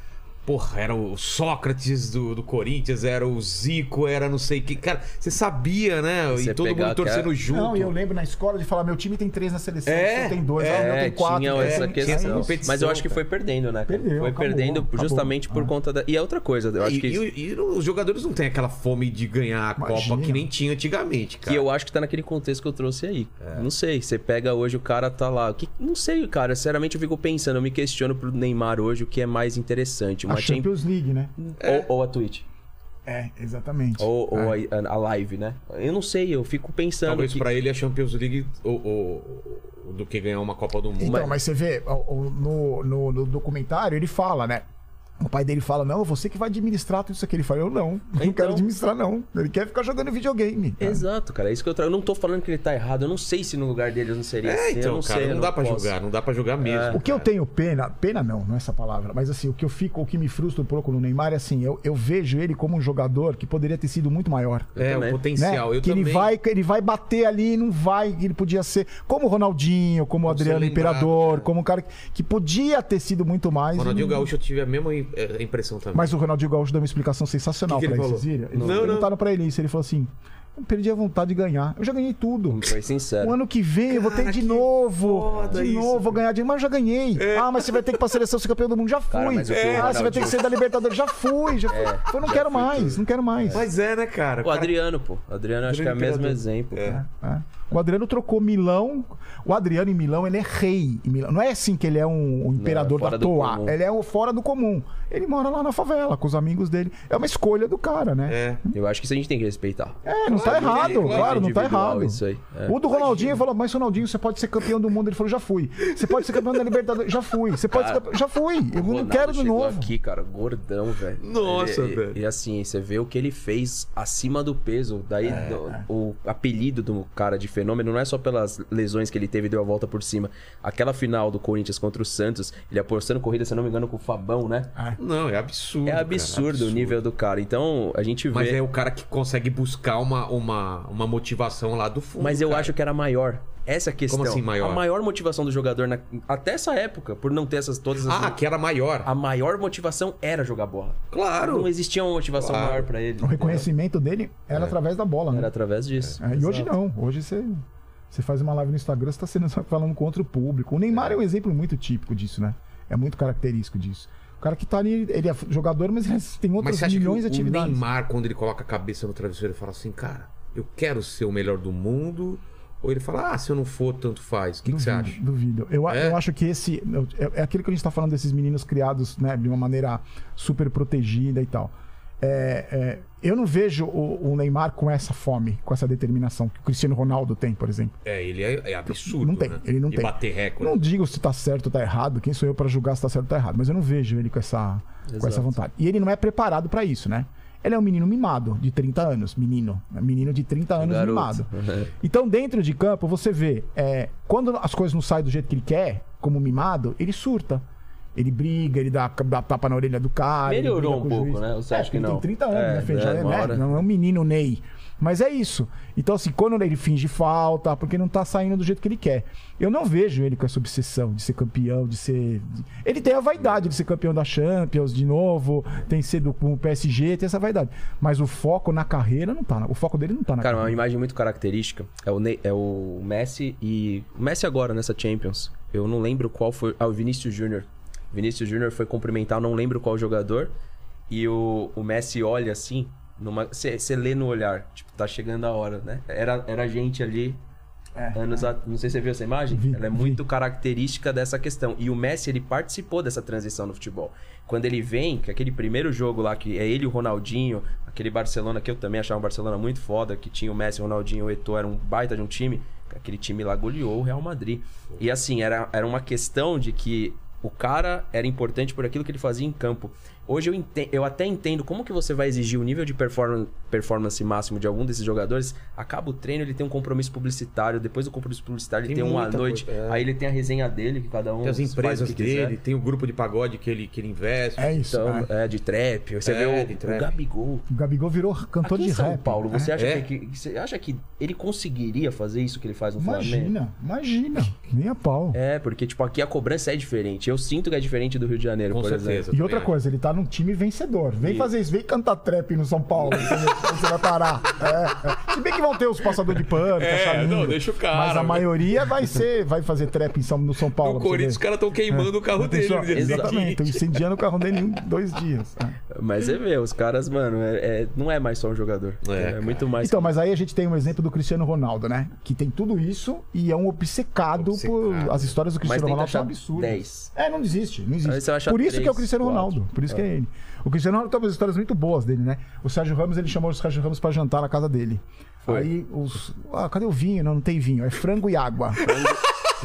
Speaker 1: Porra, era o Sócrates do, do Corinthians, era o Zico, era não sei o que. Cara, você sabia, né?
Speaker 4: Você
Speaker 1: e todo
Speaker 4: pegar
Speaker 1: mundo torcendo
Speaker 4: aquela-
Speaker 1: junto.
Speaker 3: Não, e eu lembro na escola de falar, meu time tem três na seleção,
Speaker 1: É,
Speaker 3: tem dois,
Speaker 1: é,
Speaker 3: ah, meu tem quatro.
Speaker 4: tinha
Speaker 3: é,
Speaker 4: essa questão. Mas eu acho que
Speaker 1: cara.
Speaker 4: foi perdendo, né? cara?
Speaker 3: Perdeu,
Speaker 4: foi
Speaker 3: acabou,
Speaker 4: perdendo
Speaker 3: acabou.
Speaker 4: justamente por
Speaker 3: Ah.
Speaker 4: conta da. E é outra coisa, eu acho
Speaker 1: E,
Speaker 4: que.
Speaker 1: e- e os jogadores não têm aquela fome de ganhar a
Speaker 3: Imagina.
Speaker 1: Copa que nem tinha antigamente, cara.
Speaker 4: Que eu acho que tá naquele contexto que eu trouxe aí.
Speaker 1: É.
Speaker 4: Não sei, você pega hoje o cara tá lá. Que, não sei, cara. Sinceramente, eu fico pensando, eu me questiono pro Neymar hoje o que é mais interessante. Uma
Speaker 3: A
Speaker 4: Champions
Speaker 3: Champions League, né?
Speaker 4: ou, ou a Twitch.
Speaker 3: É, exatamente.
Speaker 4: Ou, ou
Speaker 3: É.
Speaker 4: a, a live, né? Eu não sei, eu fico pensando.
Speaker 1: Talvez
Speaker 4: que...
Speaker 1: pra ele a Champions League ou, ou- do que ganhar uma Copa do Mundo.
Speaker 3: Então, mas você vê, no, no, no documentário ele fala, né? O pai dele fala, não, você que vai administrar tudo isso aqui. Ele fala, eu não, eu não
Speaker 4: Então.
Speaker 3: quero administrar, não. Ele quer ficar jogando videogame.
Speaker 4: Exato, cara. É isso que eu trago. Eu não tô falando que ele tá errado. Eu não sei se no lugar dele eu não seria
Speaker 1: É,
Speaker 4: assim. eu
Speaker 1: então,
Speaker 4: não
Speaker 1: cara,
Speaker 4: sei, eu
Speaker 1: não dá pra
Speaker 4: posso.
Speaker 1: jogar, não dá pra jogar mesmo.
Speaker 3: O que eu
Speaker 1: cara.
Speaker 3: tenho pena, pena não, não é essa palavra, mas assim, o que eu fico, o que me frustra um pouco no Neymar é assim, eu, eu vejo ele como um jogador que poderia ter sido muito maior.
Speaker 1: É,
Speaker 4: também.
Speaker 1: o potencial.
Speaker 3: né?
Speaker 1: Eu
Speaker 3: que
Speaker 1: também.
Speaker 3: ele vai, que ele vai bater ali e não vai, que ele podia ser como o Ronaldinho, como o Adriano Imperador, como um cara que, que podia ter sido muito mais.
Speaker 1: Ronaldinho
Speaker 3: e não-
Speaker 1: Gaúcho eu tive a mesma im- eh, impressão também.
Speaker 3: Mas o Ronaldinho Gaúcho deu uma explicação sensacional
Speaker 1: Que que
Speaker 3: pra
Speaker 1: ele Não, não.
Speaker 3: perguntaram pra ele isso, ele falou assim, eu perdi a vontade de ganhar, eu já ganhei tudo.
Speaker 4: Foi sincero.
Speaker 3: O ano que vem eu vou ter
Speaker 1: Cara,
Speaker 3: de novo. De
Speaker 1: isso,
Speaker 3: novo, vou
Speaker 1: cara.
Speaker 3: ganhar dinheiro. Mas eu já ganhei. Ah, mas você vai ter que ir pra seleção ser campeão do mundo. Já fui.
Speaker 4: Cara, o
Speaker 3: ah, você vai ter que ser da Libertadores. Já fui. Já fui. eu não
Speaker 4: já
Speaker 3: quero
Speaker 4: fui
Speaker 3: mais,
Speaker 4: tudo.
Speaker 3: não quero mais.
Speaker 1: Mas é, né, cara?
Speaker 4: O Adriano, pô. O Adriano acho que é o
Speaker 1: Adriano
Speaker 4: mesmo exemplo.
Speaker 1: É.
Speaker 4: cara.
Speaker 3: É. O Adriano trocou Milão. O Adriano em Milão, ele é rei. em Milão. Não é assim que ele é um, um imperador
Speaker 4: fora
Speaker 3: da toa. Ele é o fora do comum. Ele mora lá na favela com os amigos dele. É uma escolha do cara, né?
Speaker 1: É.
Speaker 4: Eu acho que isso a gente tem que respeitar.
Speaker 3: É, não tá errado,
Speaker 1: claro,
Speaker 3: claro, não tá errado.
Speaker 4: isso aí, é.
Speaker 3: O do Ronaldinho falou, mas Ronaldinho, você pode ser campeão do mundo. Ele falou, já fui. Você pode ser campeão da Libertadores, já fui. Você pode
Speaker 4: Cara,
Speaker 3: ser campeão... Já fui. Eu não
Speaker 4: Ronaldo
Speaker 3: quero de novo.
Speaker 4: aqui, cara, gordão, velho.
Speaker 1: Nossa,
Speaker 4: e-
Speaker 1: velho.
Speaker 4: E, assim, você vê o que ele fez acima do peso. Daí,
Speaker 3: É,
Speaker 4: do- o apelido do cara de fenômeno não é só pelas lesões que ele teve e deu a volta por cima. Aquela final do Corinthians contra o Santos, ele apostando corrida, se eu não me engano, com o Fabão, né?
Speaker 1: Não, é absurdo.
Speaker 4: É
Speaker 1: cara,
Speaker 4: absurdo o nível do cara. Então, a gente vê.
Speaker 1: Mas
Speaker 4: Mas,
Speaker 1: é o cara que consegue buscar uma, uma, uma motivação lá do fundo.
Speaker 4: eu
Speaker 1: cara.
Speaker 4: acho que era maior. Essa é a questão.
Speaker 1: Como assim maior?
Speaker 4: A maior motivação do jogador, na- até essa época, por não ter essas todas as.
Speaker 1: Ah, que era maior.
Speaker 4: A maior motivação era jogar bola.
Speaker 1: Claro.
Speaker 4: Não existia uma motivação
Speaker 1: Claro.
Speaker 4: maior pra ele.
Speaker 3: O reconhecimento dele era através da bola, né?
Speaker 4: Era através disso.
Speaker 3: É, e hoje não. Hoje você, você faz uma live no Instagram, você tá sendo, (laughs) falando com outro público. O Neymar é. um exemplo muito típico disso, né? É muito característico disso. O cara que tá ali, ele é jogador, mas ele tem outras milhões de
Speaker 1: o, o
Speaker 3: atividades.
Speaker 1: Neymar, quando ele coloca a cabeça no travesseiro, ele fala assim, cara, eu quero ser o melhor do mundo? Ou ele fala, ah, se eu não for, tanto faz. O que, que você
Speaker 3: Duvido,
Speaker 1: acha?
Speaker 3: Duvido. Eu,
Speaker 1: É?
Speaker 3: eu acho que esse. É, é aquilo que a gente tá falando desses meninos criados né, de uma maneira super protegida e tal. É, é, eu não vejo o, o Neymar com essa fome, com essa determinação que o Cristiano Ronaldo tem, por exemplo.
Speaker 1: É, ele é, é absurdo.
Speaker 3: Não tem,
Speaker 1: né?
Speaker 3: ele não
Speaker 1: e
Speaker 3: tem.
Speaker 1: bater recorde.
Speaker 3: Não digo se tá certo ou tá errado, quem sou eu pra julgar se tá certo ou tá errado, mas eu não vejo ele com essa, com essa vontade. E ele não é preparado pra isso, né? Ele é um menino mimado, de 30 anos, menino. né? Menino de 30 anos
Speaker 4: Garoto.
Speaker 3: mimado. (laughs) Então, dentro de campo, você vê, é, quando as coisas não saem do jeito que ele quer, como mimado, ele surta. Ele briga, ele dá, dá tapa na orelha do cara. ele
Speaker 4: Melhorou um pouco, né? Você
Speaker 3: É,
Speaker 4: acha que
Speaker 3: ele
Speaker 4: não?
Speaker 3: tem 30 anos,
Speaker 4: É,
Speaker 3: né? Já
Speaker 4: é,
Speaker 3: é,
Speaker 4: uma
Speaker 3: né? Não é um menino Ney. Mas é isso. Então, assim, quando ele finge falta, porque não tá saindo do jeito que ele quer. Eu não vejo ele com essa obsessão de ser campeão, de ser. Ele tem a vaidade de ser campeão da Champions de novo, tem sido com o PSG, tem essa vaidade. Mas o foco na carreira não tá. O foco dele não tá na
Speaker 4: Cara, uma
Speaker 3: carreira.
Speaker 4: imagem muito característica é o, Ney- é o Messi e. O Messi agora nessa Champions. Eu não lembro qual foi. Ah, o Vinícius Júnior. Vinícius Júnior foi cumprimentar, não lembro qual jogador. E o, o Messi olha assim. Você lê no olhar. Tipo, tá chegando a hora, né? Era, era gente ali. anos a- Não sei se você viu essa imagem.
Speaker 3: Vi,
Speaker 4: Ela é
Speaker 3: vi.
Speaker 4: muito característica dessa questão. E o Messi, ele participou dessa transição no futebol. Quando ele vem, que aquele primeiro jogo lá, que é ele e o Ronaldinho, aquele Barcelona que eu também achava um Barcelona muito foda, que tinha o Messi, o Ronaldinho, o Eto'o, era um baita de um time. Aquele time lá goleou o Real Madrid. E assim, era, era uma questão de que o cara era importante por aquilo que ele fazia em campo. Hoje eu, ente- eu até entendo como que você vai exigir o nível de performance, performance máximo de algum desses jogadores. Acaba o treino, ele tem um compromisso publicitário. Depois do compromisso publicitário, ele
Speaker 1: Tem
Speaker 4: tem, uma noite.
Speaker 1: coisa, é.
Speaker 4: Aí ele tem a resenha dele, que cada um
Speaker 1: Tem as
Speaker 4: faz o
Speaker 1: empresas
Speaker 4: que quiser.
Speaker 1: dele, tem o grupo de pagode que ele, que ele investe.
Speaker 3: É isso.
Speaker 4: Então,
Speaker 3: é.
Speaker 4: é, de trap. Você
Speaker 1: É,
Speaker 4: vê o,
Speaker 1: trap.
Speaker 4: o Gabigol.
Speaker 3: O Gabigol virou cantor
Speaker 4: Aqui
Speaker 3: de
Speaker 4: em São
Speaker 3: rap.
Speaker 4: Paulo, você,
Speaker 3: É.
Speaker 4: acha
Speaker 1: É?
Speaker 4: que, que- você acha que ele conseguiria fazer isso que ele faz no Flamengo?
Speaker 3: Imagina, imagina. Nem a pau.
Speaker 4: É, porque, tipo, aqui a cobrança é diferente. Eu sinto que é diferente do Rio de Janeiro,
Speaker 1: Com
Speaker 4: por
Speaker 1: certeza.
Speaker 4: exemplo.
Speaker 3: E outra coisa, ele tá num time vencedor. Vem fazer isso, vem cantar trap no São Paulo. (laughs) você vai parar. É, é. Se bem que vão ter os passadores de pano, que
Speaker 1: É,
Speaker 3: lindo,
Speaker 1: não, deixa o cara,
Speaker 3: Mas a
Speaker 1: velho.
Speaker 3: maioria vai ser, vai fazer trap em São, no São Paulo.
Speaker 1: No Corinthians, os caras estão queimando o carro dele. Dia
Speaker 3: Exatamente, estão incendiando o carro dele em dois dias. É.
Speaker 4: Mas é ver, os caras, mano, é, é- não é mais só um jogador.
Speaker 1: É,
Speaker 4: É, muito mais.
Speaker 3: Então, mas aí a gente tem um exemplo do Cristiano Ronaldo, né? Que tem tudo isso e é um obcecado, por. As histórias do Cristiano
Speaker 4: que
Speaker 3: Ronaldo são absurdas.
Speaker 4: 10.
Speaker 3: É, não desiste, não existe. Por isso que é o Cristiano
Speaker 4: quatro.
Speaker 3: Ronaldo. Por isso que ele. O Cristiano Ronaldo tem umas histórias muito boas dele, né? O Sérgio Ramos, ele chamou o Sérgio Ramos pra jantar na casa dele.
Speaker 4: Foi.
Speaker 3: Aí os. Ah, cadê o vinho? Não, não tem vinho. É frango e água.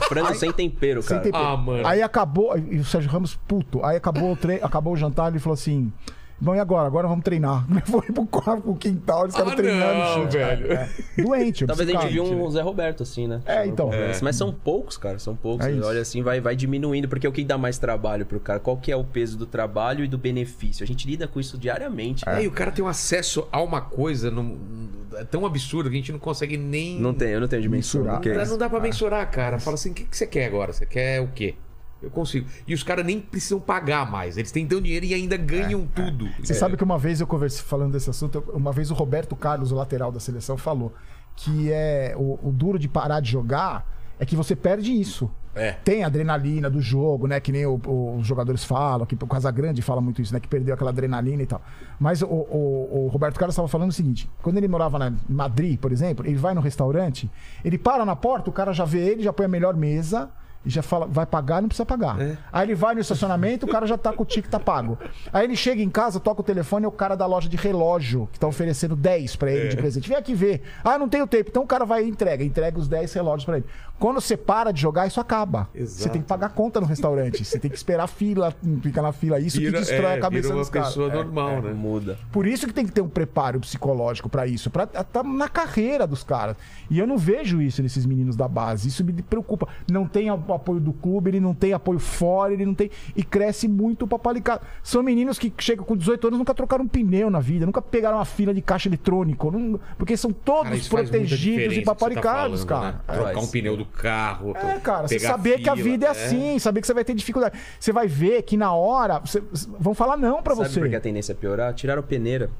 Speaker 4: Frango sem tempero,
Speaker 3: Sem
Speaker 4: cara.
Speaker 3: tempero.
Speaker 1: Ah, mano.
Speaker 3: Aí acabou. E o Sérgio Ramos, puto. Aí acabou o, tre... acabou o jantar, ele falou assim. Bom, e agora? Agora vamos treinar. (laughs) Foi pro quarto, pro quintal, eles ficaram
Speaker 1: Ah,
Speaker 3: treinando.
Speaker 1: não,
Speaker 3: chute, cara.
Speaker 1: velho.
Speaker 3: É. Doente,
Speaker 4: Talvez a gente viu um Zé Roberto assim, né?
Speaker 3: É, então.
Speaker 4: É. Mas são poucos, cara, são poucos.
Speaker 3: É.
Speaker 4: Olha assim, vai, vai diminuindo, porque o que dá mais trabalho pro cara? Qual que é o peso do trabalho e do benefício? A gente lida com isso diariamente.
Speaker 1: É, e o cara tem um acesso a uma coisa num- é tão absurda que a gente não consegue nem.
Speaker 4: Não tem, eu não tenho dimensão
Speaker 3: Mensurar.
Speaker 4: é
Speaker 1: Não, dá pra mensurar, cara. Fala assim: o que, que você quer agora? Você quer o quê? Eu consigo. E os caras nem precisam pagar mais. Eles têm tão dinheiro e ainda ganham tudo.
Speaker 3: Você
Speaker 1: É.
Speaker 3: sabe que uma vez eu conversei falando desse assunto, uma vez o Roberto Carlos, o lateral da seleção, falou que é o, o duro de parar de jogar é que você perde isso.
Speaker 1: É.
Speaker 3: Tem a adrenalina do jogo, né? Que nem o- o- os jogadores falam, que o Casagrande fala muito isso, né? Que perdeu aquela adrenalina e tal. Mas o, o- o Roberto Carlos estava falando o seguinte: quando ele morava na em Madrid, por exemplo, ele vai no restaurante, ele para na porta, o cara já vê ele, já põe a melhor mesa. E já fala, vai pagar, não precisa pagar.
Speaker 1: É.
Speaker 3: Aí ele vai no estacionamento, o cara já tá com o ticket tá pago. Aí ele chega em casa, toca o telefone, é o cara da loja de relógio que tá oferecendo 10 pra ele de
Speaker 1: É.
Speaker 3: presente. Vem aqui ver. Ah, não tenho tempo. Então o cara vai e entrega, entrega os 10 relógios pra ele. Quando você para de jogar, isso acaba.
Speaker 1: Exato.
Speaker 3: Você tem que pagar conta no restaurante. Você tem que esperar a fila, fica na fila. Isso
Speaker 1: Vira-
Speaker 3: que destrói
Speaker 1: é,
Speaker 3: a cabeça
Speaker 1: vira uma
Speaker 3: dos caras.
Speaker 1: pessoa
Speaker 3: É.
Speaker 1: normal, né?
Speaker 4: Muda.
Speaker 3: Por isso que tem que ter um preparo psicológico pra isso, pra estar na carreira dos caras. E eu não vejo isso nesses meninos da base. Isso me preocupa. Não tem o apoio do clube, ele não tem apoio fora, ele não tem. E cresce muito o papalicado. São meninos que chegam com 18 anos nunca trocaram um pneu na vida, nunca pegaram uma fila de caixa eletrônico. não- porque são todos
Speaker 1: Cara,
Speaker 3: protegidos e
Speaker 1: você tá
Speaker 3: papalicados,
Speaker 1: falando,
Speaker 3: cara.
Speaker 1: né?
Speaker 3: É.
Speaker 1: Trocar um
Speaker 4: Faz.
Speaker 1: pneu do carro.
Speaker 3: É, cara, você saber que a
Speaker 1: fila,
Speaker 3: vida é assim, saber que você vai ter dificuldade. Você vai ver que na hora você- vão falar não pra
Speaker 4: Sabe
Speaker 3: você.
Speaker 4: por que a tendência é piorar? Tiraram peneira.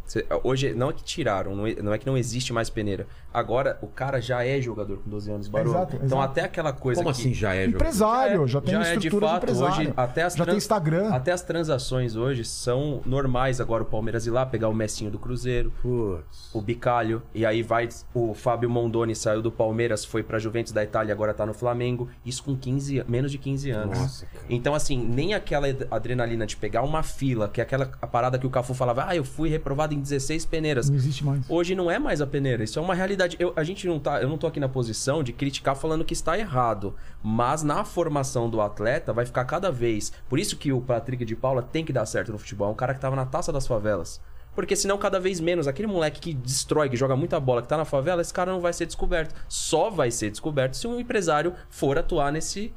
Speaker 4: Hoje, não é que tiraram, não é, não é que não existe mais peneira. Agora, o cara já é jogador com 12 anos, Barulho.
Speaker 3: Exato,
Speaker 4: Então,
Speaker 3: exato.
Speaker 4: até aquela coisa
Speaker 1: Como
Speaker 4: que...
Speaker 1: assim já é jogador?
Speaker 3: Empresário, já, tem
Speaker 4: já é de
Speaker 3: estrutura de,
Speaker 4: fato
Speaker 3: empresário.
Speaker 4: hoje até as
Speaker 3: já tem Instagram.
Speaker 4: até as transações hoje são normais agora o Palmeiras ir lá pegar o Messinho do Cruzeiro
Speaker 1: Putz.
Speaker 4: o Bicalho e aí vai o Fábio Mondoni saiu do Palmeiras foi pra Juventus da Itália agora tá no Flamengo isso com 15 menos de 15 anos
Speaker 1: Nossa,
Speaker 4: então assim nem aquela ad- adrenalina de pegar uma fila que é aquela a parada que o Cafu falava ah eu fui reprovado em 16 peneiras
Speaker 3: Não existe mais.
Speaker 4: Hoje não é mais a peneira, isso é uma realidade. Eu, a gente não tá, eu não tô aqui na posição de criticar falando que está errado, mas na formação do atleta vai ficar cada vez. Por isso que o Patrick de Paula tem que dar certo no futebol, é um cara que tava na taça das favelas. Porque senão cada vez menos aquele moleque que destrói, que joga muita bola, que tá na favela, esse cara não vai ser descoberto. Só vai ser descoberto se um empresário for atuar nesse,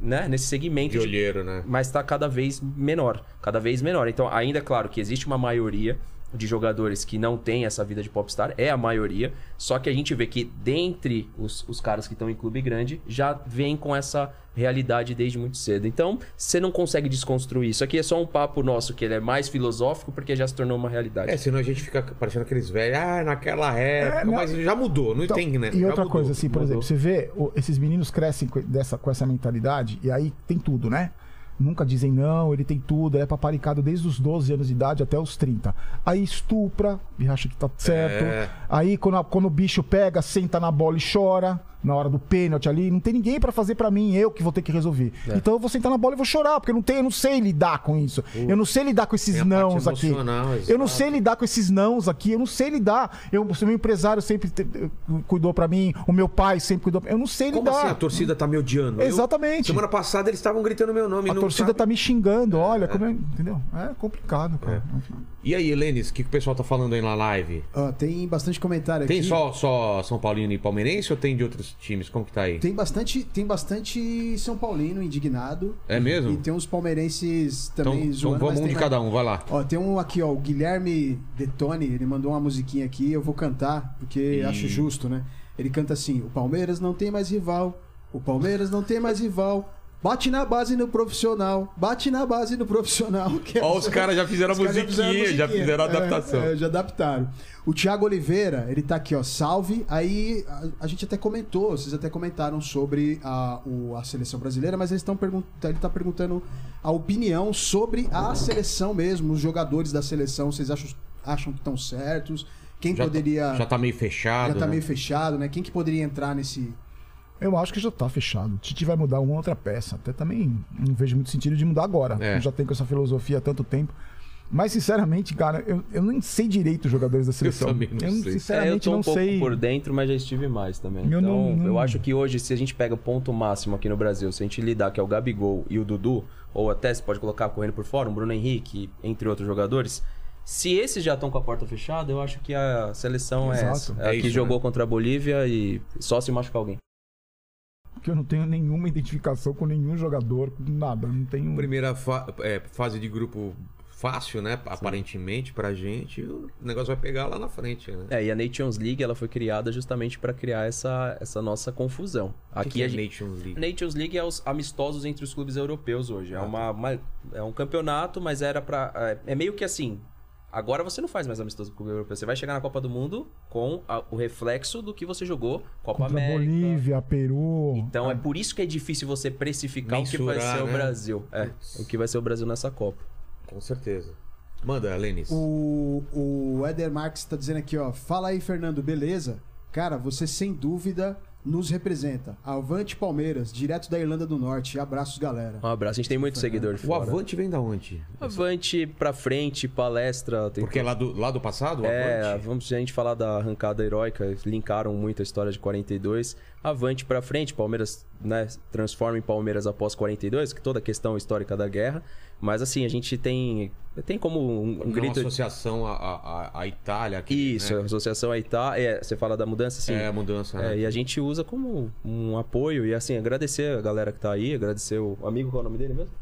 Speaker 4: né, nesse segmento
Speaker 1: De
Speaker 4: de
Speaker 1: olheiro, né?
Speaker 4: mas está cada vez menor, cada vez menor. Então, ainda é claro que existe uma maioria de jogadores que não tem essa vida de popstar, é a maioria, só que a gente vê que dentre os, os caras que estão em clube grande, já vem com essa realidade desde muito cedo. Então, você não consegue desconstruir. Isso aqui é só um papo nosso, que ele é mais filosófico, porque já se tornou uma realidade.
Speaker 1: É, senão a gente fica parecendo aqueles velhos, ah, naquela época,
Speaker 3: não.
Speaker 1: mas já mudou, não
Speaker 3: Então,
Speaker 1: tem, né?
Speaker 3: E
Speaker 1: Já
Speaker 3: outra
Speaker 1: mudou,
Speaker 3: coisa, assim, por
Speaker 1: mudou.
Speaker 3: exemplo, você vê, esses meninos crescem dessa, com essa mentalidade, e aí tem tudo, né? Nunca dizem não, ele tem tudo, ele é paparicado desde os 12 anos de idade até os 30. Aí estupra e acha que tá certo.
Speaker 1: É.
Speaker 3: Aí quando, quando o bicho pega, senta na bola e chora. Na hora do pênalti ali, não tem ninguém pra fazer pra mim, eu que vou ter que resolver.
Speaker 1: É.
Speaker 3: Então eu vou sentar na bola e vou chorar, porque eu não tenho, eu não sei lidar com isso. Eu não sei lidar com esses nãos aqui.
Speaker 1: emocional,
Speaker 3: Eu não sei lidar com esses nãos aqui, eu não sei lidar. Eu, o meu empresário sempre te- cuidou pra mim, o meu pai sempre cuidou pra mim. Eu não sei
Speaker 1: Como
Speaker 3: lidar.
Speaker 1: assim a torcida tá me odiando? Eu-
Speaker 3: Exatamente.
Speaker 1: semana passada eles estavam gritando meu nome.
Speaker 3: A
Speaker 1: não
Speaker 3: torcida tá me xingando, olha, como é, entendeu? É complicado, cara.
Speaker 1: E aí, Helenes, o que, que o pessoal tá falando aí na live?
Speaker 2: Tem bastante comentário
Speaker 1: Tem
Speaker 2: aqui.
Speaker 1: só, só São Paulino e Palmeirense ou tem de outros times? Como que tá aí?
Speaker 2: Tem bastante, tem bastante São Paulino indignado.
Speaker 1: É mesmo?
Speaker 2: E tem uns palmeirenses
Speaker 1: Então,
Speaker 2: também
Speaker 1: então
Speaker 2: zoando.
Speaker 1: vamos
Speaker 2: mas
Speaker 1: um
Speaker 2: tem
Speaker 1: de
Speaker 2: mais-
Speaker 1: cada um, vai lá.
Speaker 2: Ó, tem um aqui, ó, o Guilherme Detone, ele mandou uma musiquinha aqui, eu vou cantar, porque
Speaker 1: Ih.
Speaker 2: acho justo, né? Ele canta assim: O Palmeiras não tem mais rival, o Palmeiras não tem mais rival. Bate na base no profissional, bate na base no profissional. (laughs) que é-
Speaker 1: Ó, os caras já fizeram a
Speaker 2: Os caras
Speaker 1: musiquinha, já fizeram a
Speaker 2: É,
Speaker 1: adaptação.
Speaker 2: é, já adaptaram. O Thiago Oliveira, ele tá aqui, ó, salve. Aí a, a gente até comentou, vocês até comentaram sobre a, o- a seleção brasileira, mas eles estão perguntando, ele tá perguntando a opinião sobre a seleção mesmo, os jogadores da seleção, vocês acham, acham que estão certos? Quem
Speaker 1: Já,
Speaker 2: poderia.
Speaker 1: tá, já tá meio fechado.
Speaker 2: já tá
Speaker 1: né?
Speaker 2: meio fechado, né? Quem que poderia entrar nesse.
Speaker 3: Eu acho que já tá fechado. O Tite vai mudar uma outra peça. Até também não vejo muito sentido de mudar agora.
Speaker 1: É.
Speaker 3: Eu já tenho com essa filosofia há tanto tempo. Mas, sinceramente, cara, eu, eu nem sei direito os jogadores da seleção.
Speaker 1: também não sei.
Speaker 4: É, eu
Speaker 3: sinceramente,
Speaker 4: tô um
Speaker 3: não
Speaker 4: pouco
Speaker 3: sei.
Speaker 4: por dentro, mas já estive mais também.
Speaker 3: Eu
Speaker 4: então,
Speaker 3: não- não-
Speaker 4: eu acho que hoje, se a gente pega o ponto máximo aqui no Brasil, se a gente lidar que é o Gabigol e o Dudu, ou até se pode colocar correndo por fora, um Bruno Henrique, entre outros jogadores, se esses já estão com a porta fechada, eu acho que a seleção é
Speaker 3: Exato.
Speaker 4: essa.
Speaker 1: É
Speaker 4: É que
Speaker 1: isso,
Speaker 4: jogou
Speaker 1: né?
Speaker 4: contra a Bolívia e só se machucar alguém.
Speaker 3: Porque eu não tenho nenhuma identificação com nenhum jogador, com nada. Não tenho.
Speaker 1: Primeira fa- é, fase de grupo fácil, né? Aparentemente pra gente. O negócio vai pegar lá na frente, né?
Speaker 4: É, e a Nations League ela foi criada justamente para criar essa, essa nossa confusão. Aqui
Speaker 1: que que
Speaker 4: a
Speaker 1: é
Speaker 4: gente...
Speaker 1: Nations League?
Speaker 4: Nations League é os amistosos entre os clubes europeus hoje. É, uma, uma- é um campeonato, mas era pra. É, é meio que assim. Agora você não faz mais amistoso com o europeu. Você vai chegar na Copa do Mundo com a- o reflexo do que você jogou Copa
Speaker 3: Contra
Speaker 4: América.
Speaker 3: Bolívia, Peru.
Speaker 4: Então é por isso que é difícil você precificar o que vai
Speaker 1: Mensurar,
Speaker 4: ser o
Speaker 1: né?
Speaker 4: Brasil. É, o que vai ser o Brasil nessa Copa.
Speaker 1: Com certeza. Manda, Lenis.
Speaker 2: O, o Éder Marques tá dizendo aqui, ó. Fala aí, Fernando, beleza? Cara, você sem dúvida nos representa. Avante Palmeiras, direto da Irlanda do Norte. Abraços, galera.
Speaker 4: Um abraço. A gente tem muito seguidor
Speaker 1: O
Speaker 4: fora.
Speaker 1: Avante vem da onde?
Speaker 4: Avante pra frente, palestra. Tem
Speaker 1: Porque é lá do, lá do passado? o
Speaker 4: É,
Speaker 1: Avante?
Speaker 4: vamos a gente falar da arrancada heróica, linkaram muito a história de 42. Avante pra frente, Palmeiras, né, transforma em Palmeiras após 42, que toda a questão histórica da guerra. Mas assim, a gente tem tem como um, um grito
Speaker 1: associação à, Itália. aqui,
Speaker 4: isso,
Speaker 1: né?
Speaker 4: a associação à Itália, é, você fala da mudança, sim.
Speaker 1: É, a mudança.
Speaker 4: É,
Speaker 1: né?
Speaker 4: e a gente usa como um apoio e assim, agradecer a galera que tá aí, agradecer o amigo, qual é o nome dele mesmo?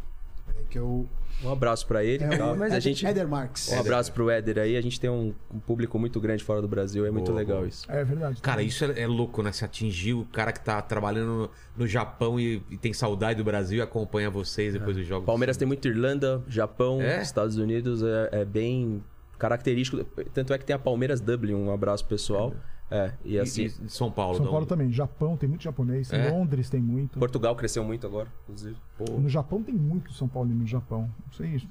Speaker 2: Que eu...
Speaker 4: Um abraço pra ele,
Speaker 2: É,
Speaker 4: tá?
Speaker 2: o
Speaker 4: mas a
Speaker 2: Éder-
Speaker 4: gente
Speaker 2: Éder Marques.
Speaker 4: um abraço pro Éder aí, a gente tem um, um público muito grande fora do Brasil, é muito
Speaker 1: Boa,
Speaker 4: legal isso.
Speaker 3: É verdade.
Speaker 1: Cara, isso é, é louco, né? Se atingir o cara que tá trabalhando no, no Japão e, e tem saudade do Brasil e acompanha vocês depois dos jogos.
Speaker 4: Palmeiras tem muito Irlanda, Japão,
Speaker 1: É?
Speaker 4: Estados Unidos, é, é bem característico. Tanto é que tem a Palmeiras Dublin, um abraço pessoal. É, e
Speaker 1: E,
Speaker 4: assim,
Speaker 1: e São Paulo.
Speaker 3: São
Speaker 1: da
Speaker 3: Paulo
Speaker 1: onde?
Speaker 3: também. Japão tem muito japonês.
Speaker 1: É?
Speaker 3: Londres tem muito.
Speaker 4: Portugal cresceu muito agora, inclusive.
Speaker 3: No Japão tem muito São Paulo no Japão. Não sei.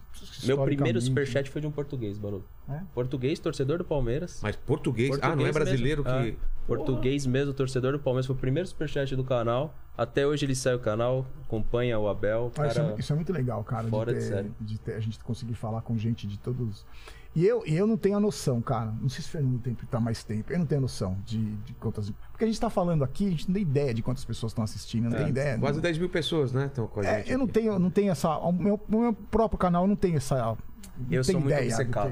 Speaker 4: Meu primeiro superchat foi de um português, Barulho.
Speaker 3: É?
Speaker 4: Português, torcedor do Palmeiras.
Speaker 1: Mas português. ah,
Speaker 4: Português
Speaker 1: não é brasileiro
Speaker 4: mesmo.
Speaker 1: que.
Speaker 4: Ah, português mesmo, torcedor do Palmeiras. Foi o primeiro superchat do canal. Até hoje ele sai o canal, acompanha o Abel.
Speaker 3: Ah, isso,
Speaker 4: Cara,
Speaker 3: é, isso é muito legal, cara.
Speaker 4: fora
Speaker 3: de,
Speaker 4: de
Speaker 3: ter,
Speaker 4: série.
Speaker 3: de ter- a gente conseguir falar com gente de todos. E eu, e eu não tenho a noção, cara. Não sei se o Fernando tem tá mais tempo. Eu não tenho a noção de, de quantas. Porque a gente tá falando aqui, a gente não tem ideia de quantas pessoas estão assistindo. Não tem ideia.
Speaker 1: Quase
Speaker 3: não,
Speaker 1: 10 mil pessoas, né? Estão com a
Speaker 3: é,
Speaker 1: gente.
Speaker 3: eu não
Speaker 1: aqui.
Speaker 3: tenho, não tenho essa. O meu, o meu próprio canal não tem essa. Não
Speaker 4: Eu sou muito
Speaker 3: ideia do
Speaker 4: obcecado.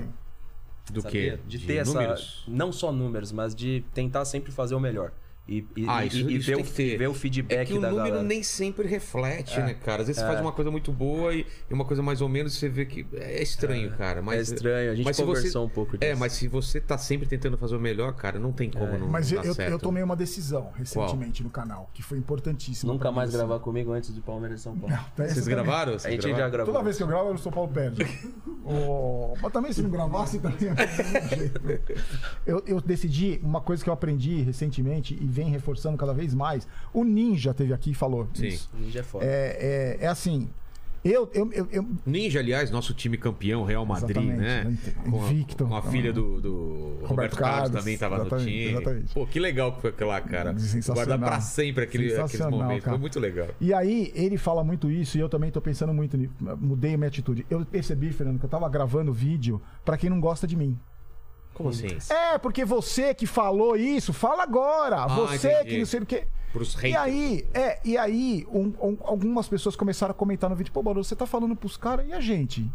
Speaker 3: que-
Speaker 1: Do
Speaker 4: sabia?
Speaker 1: quê?
Speaker 4: De ter essa.
Speaker 1: números?
Speaker 4: Não só números, mas de tentar sempre fazer o melhor. E, e,
Speaker 1: Ah,
Speaker 4: e-
Speaker 1: isso,
Speaker 4: e
Speaker 1: isso
Speaker 4: ver, o, ver o
Speaker 1: É
Speaker 4: feedback
Speaker 1: que o
Speaker 4: da
Speaker 1: número
Speaker 4: galera.
Speaker 1: nem sempre reflete, né, cara? Às vezes você faz uma coisa muito boa e, e uma coisa mais ou menos você vê que é estranho, cara. Mas,
Speaker 4: é estranho, a gente
Speaker 1: mas
Speaker 4: conversou
Speaker 1: você-
Speaker 4: um pouco
Speaker 1: É,
Speaker 4: disso.
Speaker 1: mas se você tá sempre tentando fazer o melhor, cara, não tem como não
Speaker 3: Mas
Speaker 1: não
Speaker 3: eu,
Speaker 1: dar
Speaker 3: eu,
Speaker 1: certo.
Speaker 3: eu tomei uma decisão recentemente no canal, que foi importantíssima.
Speaker 4: Nunca mais
Speaker 3: assim.
Speaker 4: gravar comigo antes de Palmeiras e São Paulo.
Speaker 3: Essa
Speaker 1: Vocês
Speaker 3: também.
Speaker 1: gravaram?
Speaker 4: A
Speaker 1: Vocês
Speaker 4: gente já
Speaker 1: gravaram?
Speaker 4: gravou.
Speaker 3: Toda vez que eu gravo, o São Paulo perde. Oh, (laughs) mas também se não gravasse, também é do (laughs) eu, eu decidi uma coisa que eu aprendi recentemente e vem reforçando cada vez mais. O Ninja teve aqui e falou.
Speaker 1: Sim.
Speaker 3: isso.
Speaker 4: Ninja é foda.
Speaker 3: É, é, é assim. Eu, eu, eu, eu-
Speaker 1: Ninja, aliás, nosso time campeão, Real Madrid,
Speaker 3: Exatamente,
Speaker 1: né? Com a, com a filha do, do Roberto, Carlos,
Speaker 3: Carlos,
Speaker 1: também tava no time.
Speaker 3: exatamente.
Speaker 1: Pô, que legal que foi aquela, cara. Guardar pra sempre aquele, aqueles momentos.
Speaker 3: cara.
Speaker 1: Foi muito legal.
Speaker 3: E aí, ele fala muito isso e eu também tô pensando muito nisso. Mudei a minha atitude. Eu percebi, Fernando, que eu tava gravando vídeo pra quem não gosta de mim.
Speaker 1: Como assim?
Speaker 3: É, porque você que falou isso, fala agora. você
Speaker 1: Ah, entendi.
Speaker 3: que não sei o quê.
Speaker 1: Pros
Speaker 3: E aí, é, e aí, um- um- algumas pessoas começaram a comentar no vídeo, pô, Barulho, você tá falando pros caras, e a gente?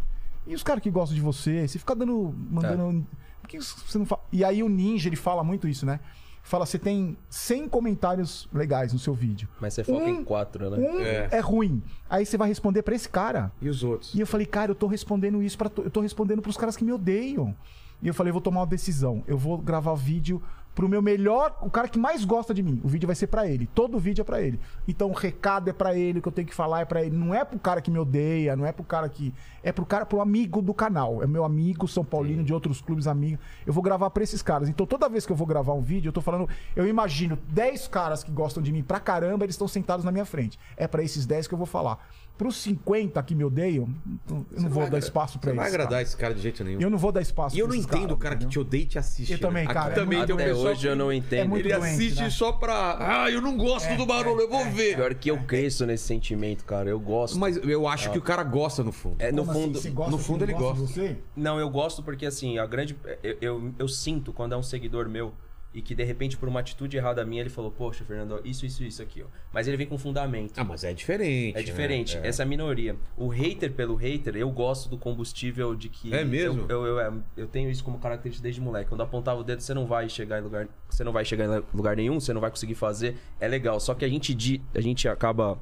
Speaker 3: E os caras que gostam de você? Você fica dando. mandando. Por que você não fala? E aí o Ninja, ele fala muito isso, né? Fala, você tem 100 comentários legais no seu vídeo.
Speaker 4: Mas você foca
Speaker 3: Um-
Speaker 4: em quatro, né?
Speaker 3: Um
Speaker 1: É.
Speaker 3: é. ruim. Aí você vai responder pra esse cara.
Speaker 1: E os outros?
Speaker 3: E eu falei, cara, eu tô respondendo isso para eu tô respondendo pros caras que me odeiam. E eu falei, eu vou tomar uma decisão. Eu vou gravar vídeo pro meu melhor, o cara que mais gosta de mim. O vídeo vai ser pra ele. Todo vídeo é pra ele. Então o recado é pra ele, o que eu tenho que falar é pra ele. Não é pro cara que me odeia, não é pro cara que. É pro cara, pro amigo do canal. É meu amigo São Paulino de outros clubes amigos. Eu vou gravar pra esses caras. Então toda vez que eu vou gravar um vídeo, eu tô falando. Eu imagino 10 caras que gostam de mim pra caramba, eles estão sentados na minha frente. É pra esses 10 que eu vou falar. Pros 50 que me odeiam, eu não vou
Speaker 1: vai
Speaker 3: dar espaço pra
Speaker 1: Você não vai agradar
Speaker 3: cara.
Speaker 1: esse cara de jeito nenhum.
Speaker 3: Eu não vou dar espaço
Speaker 1: E eu não entendo o cara que
Speaker 3: entendeu?
Speaker 1: te odeia e te assiste.
Speaker 3: Eu também,
Speaker 1: né?
Speaker 3: cara,
Speaker 1: Aqui
Speaker 3: é
Speaker 1: também
Speaker 3: muito-
Speaker 1: tem
Speaker 4: Até hoje eu
Speaker 1: que
Speaker 4: não entendo.
Speaker 3: muito
Speaker 1: Ele
Speaker 3: doente,
Speaker 1: assiste
Speaker 3: né?
Speaker 1: só pra. Ah, eu não gosto do barulho, eu vou ver.
Speaker 4: Pior que eu cresço nesse sentimento, cara. Eu gosto.
Speaker 1: Mas eu acho que o cara gosta no fundo.
Speaker 4: É, no
Speaker 3: Como assim?
Speaker 4: fundo.
Speaker 3: Você gosta
Speaker 1: no
Speaker 3: que
Speaker 1: fundo
Speaker 3: não
Speaker 1: ele
Speaker 3: gosta. Você?
Speaker 4: Não, eu gosto porque assim, a grande. Eu, eu, eu sinto quando é um seguidor meu e que de repente, por uma atitude errada minha, ele falou, poxa, Fernando, isso, isso, isso aqui, ó. Mas ele vem com fundamento.
Speaker 1: Ah, mas é diferente.
Speaker 4: É diferente,
Speaker 1: né? É.
Speaker 4: essa é minoria. O hater pelo hater, eu gosto do combustível de que.
Speaker 1: É mesmo?
Speaker 4: Eu, eu, eu, eu tenho isso como característica desde moleque. Quando apontava o dedo, você não vai chegar em lugar. Você não vai chegar em lugar nenhum, você não vai conseguir fazer. É legal. Só que a gente, a gente acaba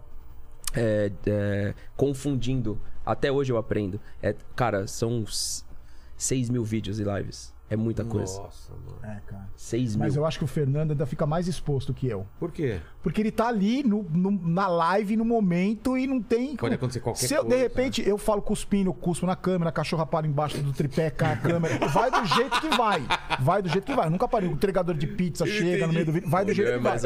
Speaker 4: é, é, confundindo. Até hoje eu aprendo. É, cara, são s- 6 mil vídeos e lives. É muita coisa.
Speaker 1: Nossa, mano.
Speaker 3: É, cara.
Speaker 4: 6 mil.
Speaker 3: Mas eu acho que o Fernando ainda fica mais exposto que eu.
Speaker 1: Por quê?
Speaker 3: Porque ele tá ali no, no- na live, no momento, e não tem.
Speaker 1: Pode acontecer qualquer
Speaker 3: Se eu,
Speaker 1: coisa,
Speaker 3: De repente, eu falo cuspindo, cuspo na câmera, cachorra para embaixo do tripé, cai a (laughs) câmera. Vai do jeito que vai. Vai do jeito que vai. Eu nunca parei. O entregador de pizza chega no meio do vídeo. Vai do jeito que vai.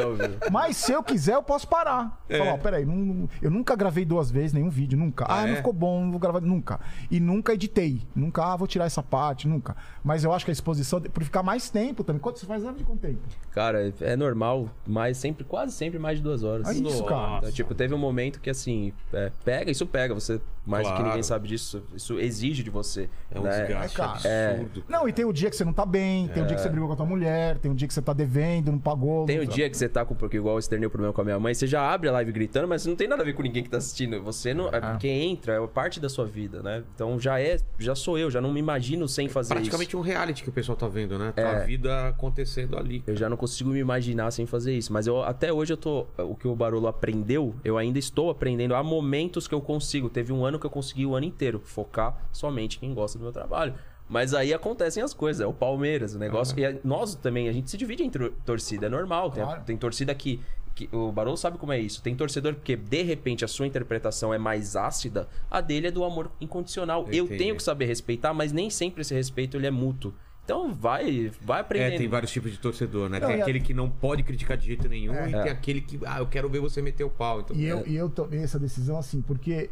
Speaker 3: Mas se eu quiser, eu posso parar.
Speaker 1: É.
Speaker 3: Falar, ó, peraí, não- não- eu nunca gravei duas vezes nenhum vídeo, nunca. Ah,
Speaker 1: Ah,
Speaker 3: não
Speaker 1: é?
Speaker 3: ficou bom, não vou gravar, nunca. E nunca editei. Nunca, ah, vou tirar essa parte, nunca. Mas eu acho que a exposição, por ficar mais tempo também. Quanto você faz live de quanto tempo?
Speaker 4: Cara, é normal, mas sempre, quase sempre mais de duas horas.
Speaker 3: É isso, cara.
Speaker 4: Então, tipo, teve um momento que assim, é, pega, isso pega, você mais do que
Speaker 1: Claro.
Speaker 4: ninguém sabe disso, isso exige de você.
Speaker 1: É um
Speaker 4: né?
Speaker 1: desgaste
Speaker 3: É, cara.
Speaker 1: absurdo.
Speaker 3: Não, e tem o dia que você não tá bem, tem o dia que você brigou com a tua mulher, tem o dia que você tá devendo, não pagou.
Speaker 4: Tem
Speaker 3: não
Speaker 4: o
Speaker 3: tá-
Speaker 4: dia que você tá com, porque igual eu externei o problema com a minha mãe, você já abre a live gritando, mas não tem nada a ver com ninguém que tá assistindo. Você não. É. Quem entra é parte da sua vida, né? Então já é, já sou eu, já não me imagino sem fazer
Speaker 1: Praticamente
Speaker 4: isso.
Speaker 1: um reality que o pessoal tá vendo, né? Tá
Speaker 4: É.
Speaker 1: a vida acontecendo ali.
Speaker 4: Eu já não consigo me imaginar sem fazer isso. Mas eu até hoje eu tô. O que o Barolo aprendeu, eu ainda estou aprendendo. Há momentos que eu consigo. Teve um ano que eu consegui o ano inteiro focar somente em quem gosta do meu trabalho. Mas aí acontecem as coisas, é o Palmeiras, o negócio. E a- nós também, a gente se divide entre torcida, é normal. Tem,
Speaker 3: Claro.
Speaker 4: tem torcida que, que. O Barolo sabe como é isso. Tem torcedor que, de repente, a sua interpretação é mais ácida, a dele é do amor incondicional.
Speaker 1: Eu
Speaker 4: Eu, tenho que saber respeitar, mas nem sempre esse respeito ele é mútuo. Então vai, vai aprendendo.
Speaker 1: É, tem vários tipos de torcedor, né?
Speaker 3: Não,
Speaker 1: tem
Speaker 3: e a-
Speaker 1: aquele que não pode criticar de jeito nenhum e
Speaker 4: É.
Speaker 1: tem aquele que, ah, eu quero ver você meter o pau. Então,
Speaker 3: E eu, e eu tomei essa decisão assim, porque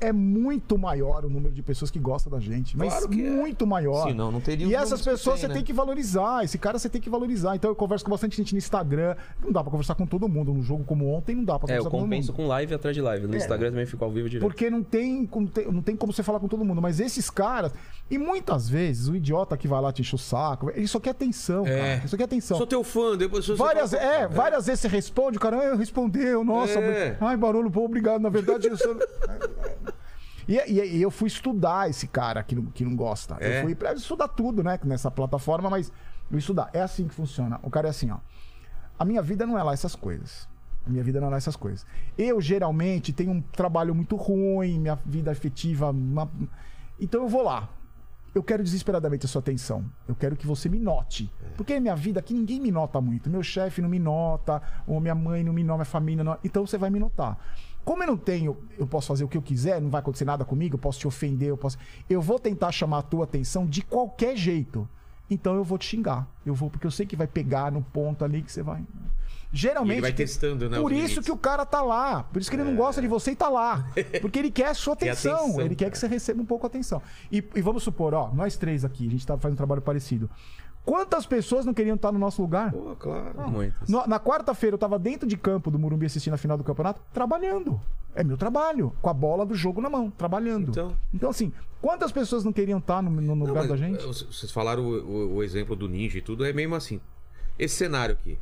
Speaker 3: é muito maior o número de pessoas que gostam da gente. Mas
Speaker 1: Claro que é.
Speaker 3: muito maior.
Speaker 1: Senão não teria os
Speaker 3: E essas pessoas
Speaker 1: tem,
Speaker 3: você
Speaker 1: né?
Speaker 3: tem que valorizar. Esse cara você tem que valorizar. Então eu converso com bastante gente no Instagram. Não dá pra conversar com todo mundo. Num jogo como ontem, não dá pra
Speaker 4: É,
Speaker 3: conversar
Speaker 4: eu
Speaker 3: com todo
Speaker 4: compenso
Speaker 3: mundo.
Speaker 4: com live atrás de live. No
Speaker 3: É.
Speaker 4: Instagram também fico ao vivo direto.
Speaker 3: Porque não tem, não tem como você falar com todo mundo. Mas esses caras. E muitas vezes, o idiota que vai lá te encher o saco, ele só quer atenção,
Speaker 1: É.
Speaker 3: cara. Ele só quer atenção.
Speaker 1: Sou teu fã, depois você
Speaker 3: Várias,
Speaker 1: fala-
Speaker 3: é, várias vezes você responde, o cara "Ah, respondeu, nossa,
Speaker 1: É.
Speaker 3: ai, Barolo, pô, obrigado. Na verdade, eu sou... (laughs) E, e- e eu fui estudar esse cara que não, que não gosta.
Speaker 1: É?
Speaker 3: Eu fui pra estudar tudo, né, nessa plataforma, mas eu estudar. É assim que funciona. O cara é assim, ó. A minha vida não é lá essas coisas. A minha vida não é lá essas coisas. Eu, geralmente, tenho um trabalho muito ruim, minha vida afetiva... uma- Então eu vou lá. Eu quero desesperadamente a sua atenção. Eu quero que você me note. Porque minha vida aqui ninguém me nota muito. Meu chefe não me nota, ou minha mãe não me nota, minha família não. Então você vai me notar. Como eu não tenho, eu posso fazer o que eu quiser, não vai acontecer nada comigo, eu posso te ofender, eu posso. Eu vou tentar chamar a tua atenção de qualquer jeito. Então eu vou te xingar. Eu vou, porque eu sei que vai pegar no ponto ali que você vai. Geralmente.
Speaker 1: Ele vai testando, né,
Speaker 3: Por isso
Speaker 1: limites.
Speaker 3: que o cara tá lá. Por isso que ele não gosta de você e tá lá. Porque ele quer a sua (laughs) atenção.
Speaker 1: atenção,
Speaker 3: ele quer que você receba um pouco de atenção. E, e vamos supor, ó, nós três aqui, a gente tá fazendo um trabalho parecido. Quantas pessoas não queriam estar no nosso lugar?
Speaker 1: Pô, claro.
Speaker 4: Muitas.
Speaker 3: No- na quarta-feira eu tava dentro de campo do Morumbi assistindo a final do campeonato, trabalhando. É meu trabalho, com a bola do jogo na mão, trabalhando.
Speaker 1: Então.
Speaker 3: assim, quantas pessoas não queriam estar no, no-
Speaker 1: Não,
Speaker 3: lugar
Speaker 1: mas,
Speaker 3: da gente?
Speaker 1: Vocês falaram o, o- o exemplo do ninja e tudo, é mesmo assim. Esse cenário aqui,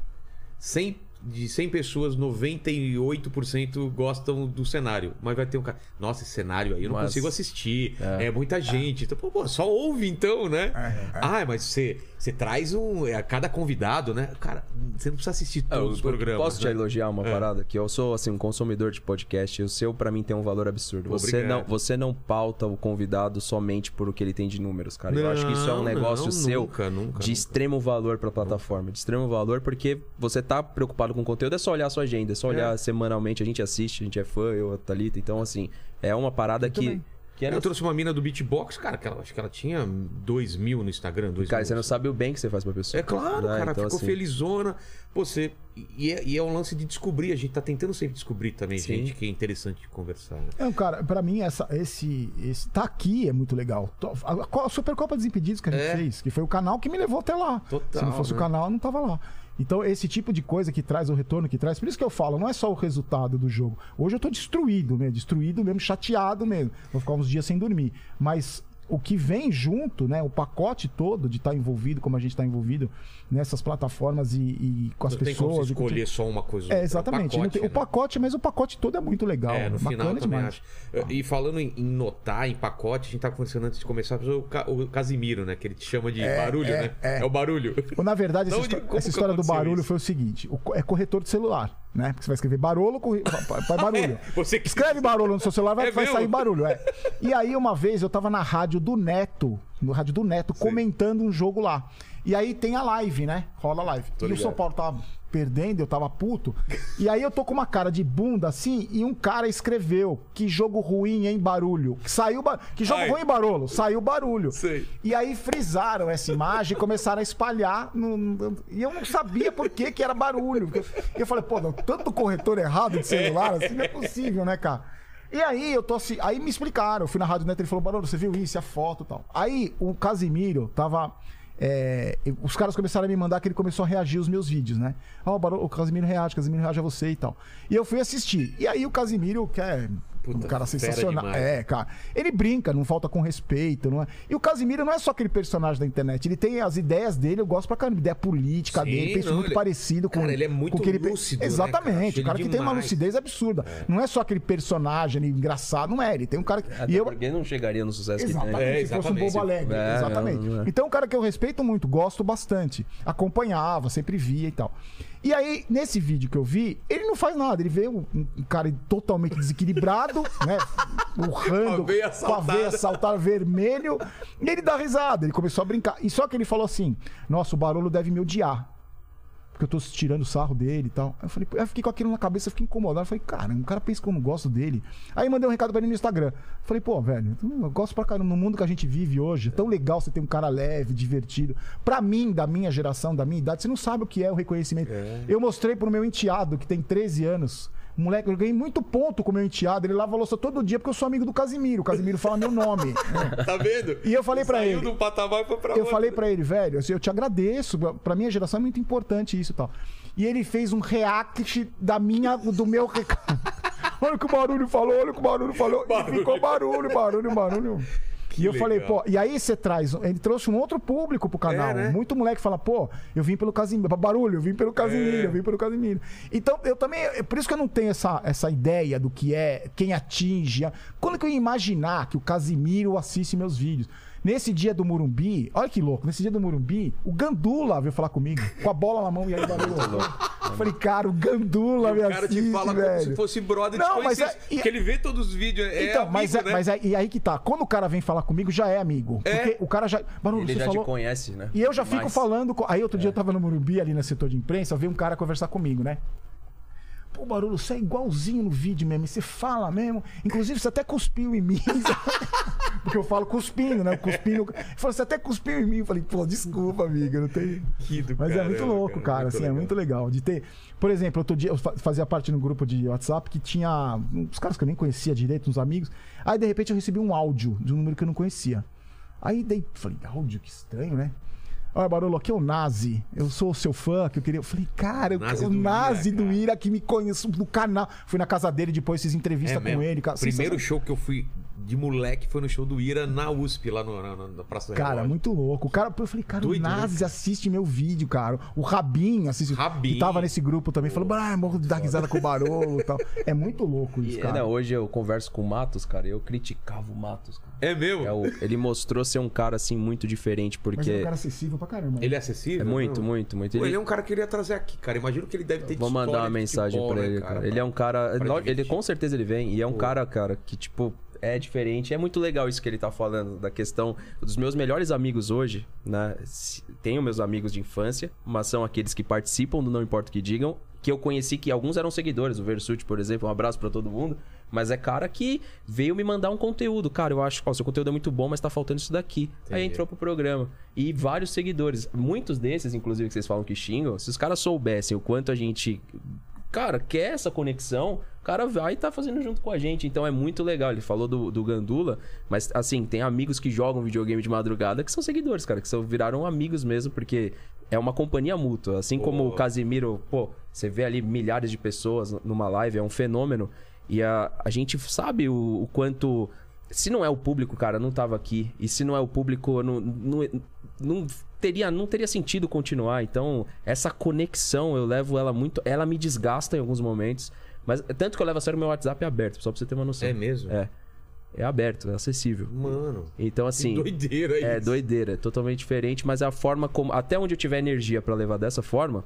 Speaker 1: sem de 100 pessoas, 98% gostam do cenário. Mas vai ter um cara. Nossa, esse cenário aí eu não
Speaker 4: Mas-
Speaker 1: consigo assistir. É, muita gente. Então, pô, pô, só ouve então, né? Ah, mas você, você traz um. A cada convidado, né? Cara, você não precisa assistir
Speaker 4: Ah,
Speaker 1: todos
Speaker 4: eu-
Speaker 1: os programas.
Speaker 4: Posso te
Speaker 1: né?
Speaker 4: elogiar uma parada? Que eu sou, assim, um consumidor de podcast. E o seu, pra mim, tem um valor absurdo. Você não, você não pauta o convidado somente por o que ele tem de números, cara. eu acho que isso é um
Speaker 1: Não,
Speaker 4: negócio
Speaker 1: não,
Speaker 4: seu
Speaker 1: nunca, nunca,
Speaker 4: de
Speaker 1: nunca.
Speaker 4: extremo valor pra plataforma. De extremo valor porque você tá preocupado com o conteúdo. É só olhar a sua agenda. É só olhar semanalmente. A gente assiste, a gente é fã, eu, a Thalita. Então, assim, é uma parada que...
Speaker 3: também.
Speaker 4: Que era...
Speaker 1: Eu trouxe uma mina do beatbox, cara, que ela, acho que ela tinha 2 mil no Instagram. 2
Speaker 4: Cara,
Speaker 1: mil.
Speaker 4: você não sabe o bem que você faz pra pessoa.
Speaker 1: É claro,
Speaker 4: né?
Speaker 1: cara,
Speaker 4: Então,
Speaker 1: ficou
Speaker 4: assim,
Speaker 1: felizona. Pô, você. E é, e é um lance de descobrir. A gente tá tentando sempre descobrir também
Speaker 4: Sim.
Speaker 1: gente que é interessante de conversar. Né?
Speaker 3: Não, cara, pra mim, essa, esse, esse. Tá aqui é muito legal. A Supercopa Desimpedidos que a gente
Speaker 1: É.
Speaker 3: fez, que foi o canal que me levou até lá.
Speaker 1: Total,
Speaker 3: Se não fosse
Speaker 1: né?
Speaker 3: o canal, eu não tava lá. Então, esse tipo de coisa que traz o retorno, que traz. Por isso que eu falo, não é só o resultado do jogo. Hoje eu tô destruído mesmo, destruído mesmo, chateado mesmo. Vou ficar uns dias sem dormir. Mas o que vem junto, né? O pacote todo de estar envolvido, como a gente está envolvido nessas plataformas e, e com as
Speaker 1: não tem como
Speaker 3: pessoas.
Speaker 1: você
Speaker 3: e com-
Speaker 1: escolher só uma coisa.
Speaker 3: É,
Speaker 1: outra.
Speaker 3: exatamente.
Speaker 1: o pacote,
Speaker 3: tem- O
Speaker 1: né?
Speaker 3: pacote, mas o pacote todo é muito legal.
Speaker 1: É, no final também acho. E falando em, em notar, em pacote, a gente tava conversando antes de começar, o, Ca- o Casimiro, né? Que ele te chama de barulho,
Speaker 3: é,
Speaker 1: né?
Speaker 3: é.
Speaker 1: o barulho.
Speaker 3: Ou, Na verdade,
Speaker 1: Da
Speaker 3: essa, histó-
Speaker 1: como
Speaker 3: essa história do barulho
Speaker 1: isso?
Speaker 3: foi o seguinte: o é corretor de celular, né? Porque você vai escrever barulho, vai (laughs) barulho.
Speaker 1: Você que-
Speaker 3: Escreve barulho no seu celular, vai,
Speaker 1: É
Speaker 3: vai sair barulho. É. (laughs) E aí, uma vez, eu tava na rádio do Neto, no rádio do Neto, comentando um jogo lá. E aí tem a live, né? Rola a live.
Speaker 1: Tô
Speaker 3: e o
Speaker 1: ligado.
Speaker 3: São Paulo tava perdendo, eu tava puto. E aí eu tô com uma cara de bunda assim, e um cara escreveu: Que jogo ruim, hein, barulho? Saiu ba... Que jogo
Speaker 1: Ai.
Speaker 3: ruim, barulho? Saiu barulho.
Speaker 1: Sei.
Speaker 3: E aí frisaram essa imagem e começaram a espalhar. no- E eu não sabia por que, que era barulho. Porque Eu falei, pô, não, tanto corretor errado de celular, assim não é possível, né, cara? E aí eu tô assim. Aí me explicaram. Eu fui na Rádio Neto e ele falou, Barulho, você viu isso, a foto e tal. Aí o Casimiro tava. É, os caras começaram a me mandar que ele começou a reagir aos meus vídeos, né? Ó, o, Barulho, o Casimiro reage, o Casimiro reage a você e tal. E eu fui assistir. E aí o Casimiro, que é um
Speaker 1: Puta,
Speaker 3: cara
Speaker 1: fera
Speaker 3: sensacional.
Speaker 1: demais.
Speaker 3: É, cara. Ele brinca, não falta com respeito, não é? E o Casimiro não é só aquele personagem da internet, ele tem as ideias dele, eu gosto pra caramba, ideia política
Speaker 1: Sim,
Speaker 3: dele, penso
Speaker 1: não,
Speaker 3: muito
Speaker 1: ele-
Speaker 3: parecido com
Speaker 1: Cara, ele é muito
Speaker 3: com
Speaker 1: lúcido, né, cara?
Speaker 3: Exatamente,
Speaker 1: Acho
Speaker 3: o cara
Speaker 1: ele
Speaker 3: que tem uma
Speaker 1: demais.
Speaker 3: lucidez absurda. Não é só aquele personagem ali, engraçado, não é, ele tem um cara que
Speaker 4: Até
Speaker 3: e eu
Speaker 4: porque não chegaria no sucesso
Speaker 3: Exatamente,
Speaker 4: que tem.
Speaker 1: É,
Speaker 3: se fosse um
Speaker 1: exatamente.
Speaker 3: bobo alegre.
Speaker 4: É,
Speaker 3: exatamente.
Speaker 4: não, não é.
Speaker 3: Então, um cara que eu respeito muito, gosto bastante. Acompanhava, sempre via e tal. E aí, nesse vídeo que eu vi, ele não faz nada. Ele vê um, um cara totalmente desequilibrado, (laughs) né? Urrando,
Speaker 1: Com a veia saltada
Speaker 3: vermelho. E ele dá risada, ele começou a brincar. E só que ele falou assim: Nossa, o Barolo deve me odiar. Porque eu tô tirando sarro dele e tal. Aí eu falei, eu fiquei com aquilo na cabeça, eu fiquei incomodado. Eu falei, cara, o cara pensa que eu não gosto dele. Aí mandei um recado pra ele no Instagram. Eu falei, pô, velho, eu gosto pra caramba. No mundo que a gente vive hoje, é tão legal você ter um cara leve, divertido. Pra mim, da minha geração, da minha idade, você não sabe o que é o reconhecimento. Eu mostrei pro meu enteado, que tem 13 anos. Moleque, eu ganhei muito ponto com o meu enteado. Ele lava a louça todo dia porque eu sou amigo do Casimiro. O Casimiro fala meu nome. (laughs)
Speaker 1: Tá vendo?
Speaker 3: E eu falei pra
Speaker 1: Saiu
Speaker 3: ele-
Speaker 1: um patamar foi pra
Speaker 3: Eu
Speaker 1: outro.
Speaker 3: falei pra ele, velho, assim, eu te agradeço. Pra minha geração é muito importante isso e tal. E ele fez um react da minha, do meu recado. (laughs) olha o que o barulho falou, olha o que o barulho falou.
Speaker 1: Barulho.
Speaker 3: E ficou barulho, barulho, barulho. E eu
Speaker 1: legal.
Speaker 3: falei, pô, e aí você traz, ele trouxe um outro público pro canal.
Speaker 1: É, né?
Speaker 3: Muito moleque fala, pô, eu vim pelo Casimiro, barulho, eu vim pelo Casimiro,
Speaker 1: É.
Speaker 3: eu vim pelo Casimiro. Então, eu também, por isso que eu não tenho essa, essa ideia do que é, quem atinge. Quando que eu ia imaginar que o Casimiro assiste meus vídeos? Nesse dia do Murumbi, olha que louco, nesse dia do Murumbi, o Gandula veio falar comigo, com a bola na mão e aí barulho. Eu falei, cara, o Gandula
Speaker 1: O
Speaker 3: me
Speaker 1: cara
Speaker 3: assiste,
Speaker 1: te fala
Speaker 3: velho.
Speaker 1: como se fosse brother
Speaker 3: Não,
Speaker 1: de
Speaker 3: mas é- e-
Speaker 1: Porque ele vê todos os vídeos. É
Speaker 3: Então,
Speaker 1: amigo,
Speaker 3: mas, é,
Speaker 1: né?
Speaker 3: mas é, e aí que tá. Quando o cara vem falar comigo, já é amigo.
Speaker 1: É.
Speaker 3: Porque o cara já. Barulho,
Speaker 4: Ele
Speaker 3: você
Speaker 4: já
Speaker 3: falou.
Speaker 4: te conhece, né?
Speaker 3: E eu já fico
Speaker 4: Mas-
Speaker 3: falando. com- Aí outro dia eu tava no Morumbi, ali no setor de imprensa, veio um cara conversar comigo, né? Pô, Barulho, você é igualzinho no vídeo mesmo, você fala mesmo. Inclusive, você até cuspiu em mim. (laughs) Porque eu falo cuspindo, né? Cuspindo. Falou, você até cuspiu em mim. Eu falei, pô, desculpa, amiga, não tem.
Speaker 1: Que do
Speaker 3: Mas é muito
Speaker 1: caramba,
Speaker 3: louco, cara, assim, é
Speaker 1: legal.
Speaker 3: muito legal. De ter. Por exemplo, outro dia eu fa- fazia parte no grupo de WhatsApp que tinha uns caras que eu nem conhecia direito, uns amigos. Aí, de repente, eu recebi um áudio de um número que eu não conhecia. Aí daí, falei, áudio, que estranho, né? Olha, Barolo, aqui é o Nazi. Eu sou o seu fã, que eu queria. Eu falei, cara,
Speaker 1: Nazi
Speaker 3: o
Speaker 1: do
Speaker 3: Nazi
Speaker 1: Ira,
Speaker 3: do
Speaker 1: cara.
Speaker 3: Ira que me conhece do canal. Fui na casa dele depois, fiz entrevista
Speaker 1: É
Speaker 3: com
Speaker 1: mesmo.
Speaker 3: ele. Cara,
Speaker 1: Primeiro show que eu fui de moleque foi no show do Ira na USP, lá no, na, na Praça da
Speaker 3: Cara,
Speaker 1: Relógio.
Speaker 3: muito louco. O cara, eu falei, cara,
Speaker 1: Doido,
Speaker 3: o
Speaker 1: né,
Speaker 3: Nazi assiste meu vídeo, cara. O Rabin assiste.
Speaker 1: Rabin.
Speaker 3: Que tava nesse grupo também. Falou, ah, morro de dar risada com o Barolo e tal. (laughs) É muito louco isso,
Speaker 4: E,
Speaker 3: cara.
Speaker 4: né, hoje eu converso com o Matos, cara, e eu criticava o Matos, cara.
Speaker 1: É meu?
Speaker 4: É o- ele mostrou ser um cara, assim, muito diferente,
Speaker 3: Mas
Speaker 4: porque...
Speaker 3: é um cara acessível pra caramba. né?
Speaker 1: Ele é acessível?
Speaker 4: É muito,
Speaker 1: Não.
Speaker 4: muito, muito.
Speaker 1: Ele...
Speaker 4: Ele-
Speaker 1: é um cara que eu queria trazer aqui, cara. Imagino que ele deve ter
Speaker 4: Vou mandar uma mensagem
Speaker 1: futebol,
Speaker 4: pra
Speaker 1: né,
Speaker 4: ele, cara. Ele é um cara. Ele com certeza ele vem. E é um cara, cara, que, tipo, é diferente. É muito legal isso que ele tá falando, da questão dos meus melhores amigos hoje, né? Tenho meus amigos de infância, mas são aqueles que participam do Não Importa o que Digam. Que eu conheci que alguns eram seguidores, o Versuti, por exemplo, um abraço pra todo mundo. Mas é cara que veio me mandar um conteúdo. Cara, eu acho, ó, seu conteúdo é muito bom, mas tá faltando isso daqui. Aí
Speaker 1: Entendi.
Speaker 4: entrou pro programa. E vários seguidores. Muitos desses, inclusive, que vocês falam que xingam, se os caras soubessem o quanto a gente cara, quer essa conexão, o cara vai e tá fazendo junto com a gente. Então é muito legal. Ele falou do, do Gandula, mas assim, tem amigos que jogam videogame de madrugada que são seguidores, cara, que são, viraram amigos mesmo, porque é uma companhia mútua. Assim como o Casimiro, pô, você vê ali milhares de pessoas numa live, é um fenômeno. E a, a gente sabe o, o quanto. Se não é o público, cara, não tava aqui. E se não é o público, não, não, não teria, não teria sentido continuar. Então, essa conexão, eu levo ela muito. Ela me desgasta em alguns momentos. Mas tanto que eu levo a sério meu WhatsApp é aberto, só pra você ter uma noção.
Speaker 1: É mesmo?
Speaker 4: É. É aberto, é acessível.
Speaker 1: Mano.
Speaker 4: Então,
Speaker 1: Que
Speaker 4: assim.
Speaker 1: doideira
Speaker 4: É
Speaker 1: isso.
Speaker 4: doideira, é totalmente diferente, mas a forma como. Até onde eu tiver energia pra levar dessa forma.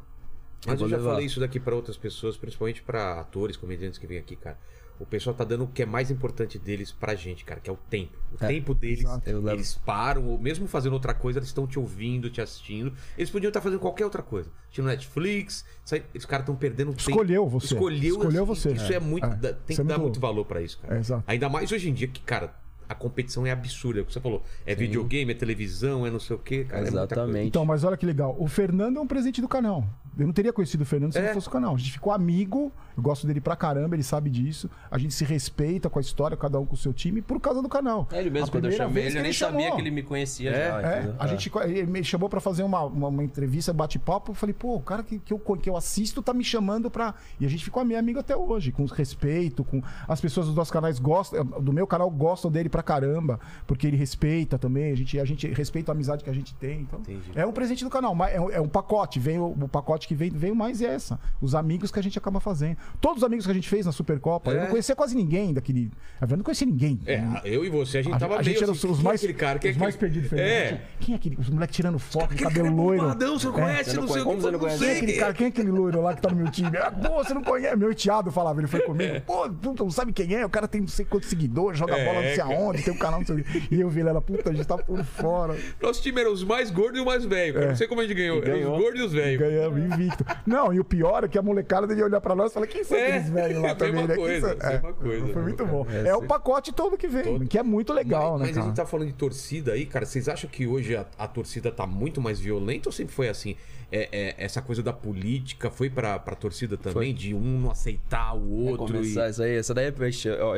Speaker 1: Mas eu
Speaker 4: vou
Speaker 1: já
Speaker 4: levar.
Speaker 1: falei isso daqui pra outras pessoas, principalmente pra atores, comediantes que vêm aqui, cara. O pessoal tá dando o que é mais importante deles pra gente, cara, que é o tempo. O
Speaker 4: É,
Speaker 1: tempo deles, eles param, ou mesmo fazendo outra coisa, eles estão te ouvindo, te assistindo. Eles podiam estar fazendo qualquer outra coisa. Assistindo Netflix, sai- os caras estão perdendo tempo.
Speaker 3: Escolheu você.
Speaker 1: Escolheu,
Speaker 3: Escolheu você.
Speaker 1: Isso é,
Speaker 3: É,
Speaker 1: muito.
Speaker 3: é.
Speaker 1: Tem
Speaker 3: Isso
Speaker 1: que
Speaker 3: é
Speaker 1: dar
Speaker 3: muito
Speaker 1: valor pra isso, cara.
Speaker 3: É, exato.
Speaker 1: Ainda mais hoje em dia que, cara, a competição é absurda. É o que você falou. É videogame, é televisão, é não sei o quê, cara. é.
Speaker 4: Exatamente.
Speaker 3: Então, mas olha que legal. O Fernando é um presente do canal. Eu não teria conhecido o Fernando se
Speaker 1: É.
Speaker 3: não fosse o canal. A gente ficou amigo. Eu gosto dele pra caramba, ele sabe disso. A gente se respeita com a história, cada um com o seu time, por causa do canal.
Speaker 4: É ele mesmo,
Speaker 3: A
Speaker 4: quando eu
Speaker 3: primeira
Speaker 4: chamei
Speaker 3: vez
Speaker 4: ele, eu nem
Speaker 3: que
Speaker 4: sabia
Speaker 3: chamou.
Speaker 4: que ele me conhecia
Speaker 1: É,
Speaker 4: já.
Speaker 3: É,
Speaker 4: entendeu?
Speaker 3: a gente, ele me chamou pra fazer uma, uma, uma entrevista, bate-papo. Eu falei, pô, o cara que, que, eu, que eu assisto tá me chamando pra. E a gente ficou meio amigo até hoje, com respeito, com. As pessoas dos nossos canais gostam, do meu canal gostam dele pra caramba, porque ele respeita também, a gente, a gente respeita a amizade que a gente tem. Então,
Speaker 1: Entendi.
Speaker 3: é um presente do canal, mas é, um- é um pacote, vem o, o pacote que vem, veio mais é essa. Os amigos que a gente acaba fazendo. Todos os amigos que a gente fez na Supercopa, eu
Speaker 1: É.
Speaker 3: não conhecia quase ninguém daquele. Eu não conhecia ninguém.
Speaker 1: É, eu e você, a gente
Speaker 3: A,
Speaker 1: tava
Speaker 3: a
Speaker 1: meio
Speaker 3: gente era
Speaker 1: assim,
Speaker 3: os, os
Speaker 1: é
Speaker 3: mais,
Speaker 1: aquele cara? Quem é
Speaker 3: os mais perdidos.
Speaker 1: É.
Speaker 3: Quem é aquele? Os moleques tirando foto,
Speaker 1: Aquele
Speaker 3: cabelo
Speaker 1: cara é
Speaker 3: loiro.
Speaker 1: bombadão, você não conhece,
Speaker 4: Você
Speaker 1: não
Speaker 4: não
Speaker 1: sei o
Speaker 4: conhece,
Speaker 1: que.
Speaker 4: como você não
Speaker 1: eu
Speaker 4: conhece?
Speaker 3: Quem é aquele cara? Quem é aquele loiro lá que tá no meu time? Ah, Pô, você não conhece? Meu teado falava, ele foi comigo. Pô, tu não sabe quem é? O cara tem não sei quantos seguidores, joga
Speaker 1: É,
Speaker 3: bola não sei aonde, tem um canal não sei o quê. E eu vi ela, puta, a gente tá por fora.
Speaker 1: Nosso time era os mais gordos e os mais velhos, cara.
Speaker 3: É.
Speaker 1: Não sei como a gente ganhou. Era
Speaker 4: ganhou.
Speaker 1: os gordos e os velhos.
Speaker 3: Ganhamos, invicto. Não, e o pior é que a molecada devia olhar pra nós e falar, quem são
Speaker 1: É,
Speaker 3: aqueles velhos lá
Speaker 1: é a
Speaker 3: também?
Speaker 1: mesma
Speaker 3: né?
Speaker 1: Coisa, é a mesma coisa,
Speaker 3: Foi
Speaker 1: né,
Speaker 3: muito bom.
Speaker 4: É,
Speaker 3: É o pacote todo que vem,
Speaker 1: Todo.
Speaker 3: que é muito legal,
Speaker 1: mas,
Speaker 3: né,
Speaker 1: mas a
Speaker 3: cara?
Speaker 1: gente tá falando de torcida aí, cara. Vocês acham que hoje a, a torcida tá muito mais violenta ou sempre foi assim? É, é, essa coisa da política foi pra, pra torcida também? De um não aceitar o outro e...
Speaker 4: Começar isso aí, essa daí é.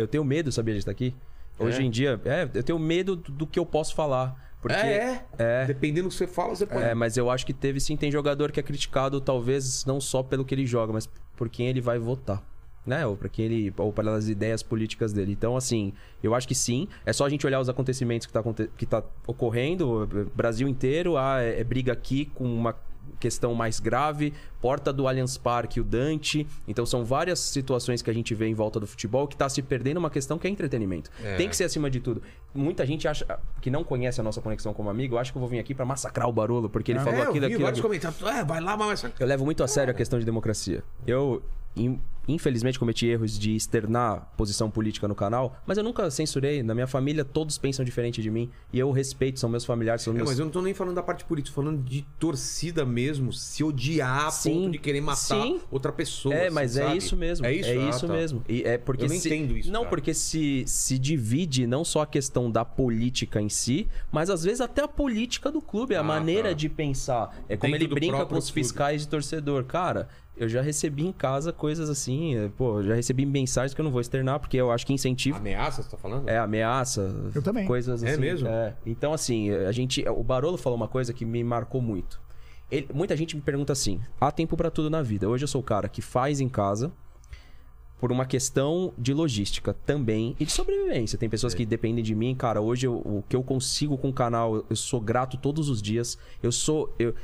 Speaker 4: Eu tenho medo, sabia, de estar aqui? Hoje
Speaker 1: É?
Speaker 4: em dia, é, eu tenho medo do, do que eu posso falar. Porque,
Speaker 1: É, é?
Speaker 4: É.
Speaker 1: Dependendo do que você fala, você pode...
Speaker 4: É, mas eu acho que teve sim, tem jogador que é criticado, talvez não só pelo que ele joga, mas por quem ele vai votar. Né? Ou para quem ele. Ou pelas ideias políticas dele. Então, assim, eu acho que sim. É só a gente olhar os acontecimentos que tá, que tá ocorrendo. Brasil inteiro, ah, é, é briga aqui com uma questão mais grave, porta do Allianz Parque, o Dante. Então são várias situações que a gente vê em volta do futebol que tá se perdendo uma questão que é entretenimento.
Speaker 1: É.
Speaker 4: Tem que ser acima de tudo. Muita gente acha que não conhece a nossa conexão como amigo, acha que eu vou vir aqui pra massacrar o Barolo, porque ele
Speaker 1: É,
Speaker 4: falou
Speaker 1: eu
Speaker 4: aquilo,
Speaker 1: vi
Speaker 4: aquilo.
Speaker 1: vários
Speaker 4: aquilo.
Speaker 1: comentários. É, vai lá, mas...
Speaker 4: Eu levo muito a sério a questão de democracia. Eu, infelizmente, cometi erros de externar posição política no canal, mas eu nunca censurei. Na minha família, todos pensam diferente de mim. E eu respeito, são meus familiares, são
Speaker 1: É,
Speaker 4: meus.
Speaker 1: mas eu não tô nem falando da parte política, tô falando de torcida mesmo, se odiar a
Speaker 4: Sim,
Speaker 1: ponto de querer matar
Speaker 4: sim.
Speaker 1: outra pessoa.
Speaker 4: É,
Speaker 1: assim,
Speaker 4: mas é
Speaker 1: sabe?
Speaker 4: isso mesmo.
Speaker 1: É isso,
Speaker 4: É
Speaker 1: Ah,
Speaker 4: isso
Speaker 1: tá.
Speaker 4: mesmo. E é porque
Speaker 1: Eu não
Speaker 4: se...
Speaker 1: entendo isso,
Speaker 4: Não,
Speaker 1: cara.
Speaker 4: porque se, se divide não só a questão da política em si, mas às vezes até a política do clube, a
Speaker 1: Ah,
Speaker 4: maneira
Speaker 1: tá.
Speaker 4: de pensar. É como
Speaker 1: Dentro
Speaker 4: ele brinca com os
Speaker 1: clube.
Speaker 4: fiscais de torcedor. Cara, eu já recebi em casa coisas assim, é, pô, já recebi mensagens que eu não vou externar, porque eu acho que incentivo.
Speaker 1: Ameaça, você tá falando?
Speaker 4: É, ameaça.
Speaker 3: Eu também.
Speaker 4: Coisas
Speaker 1: É
Speaker 4: assim.
Speaker 1: mesmo?
Speaker 4: É. Então, assim, a gente. O Barolo falou uma coisa que me marcou muito. Ele- muita gente me pergunta assim: há tempo pra tudo na vida. Hoje eu sou o cara que faz em casa, por uma questão de logística também e de sobrevivência. Tem pessoas que dependem de mim, cara. Hoje eu- o que eu consigo com o canal, eu sou grato todos os dias. Eu sou. Eu,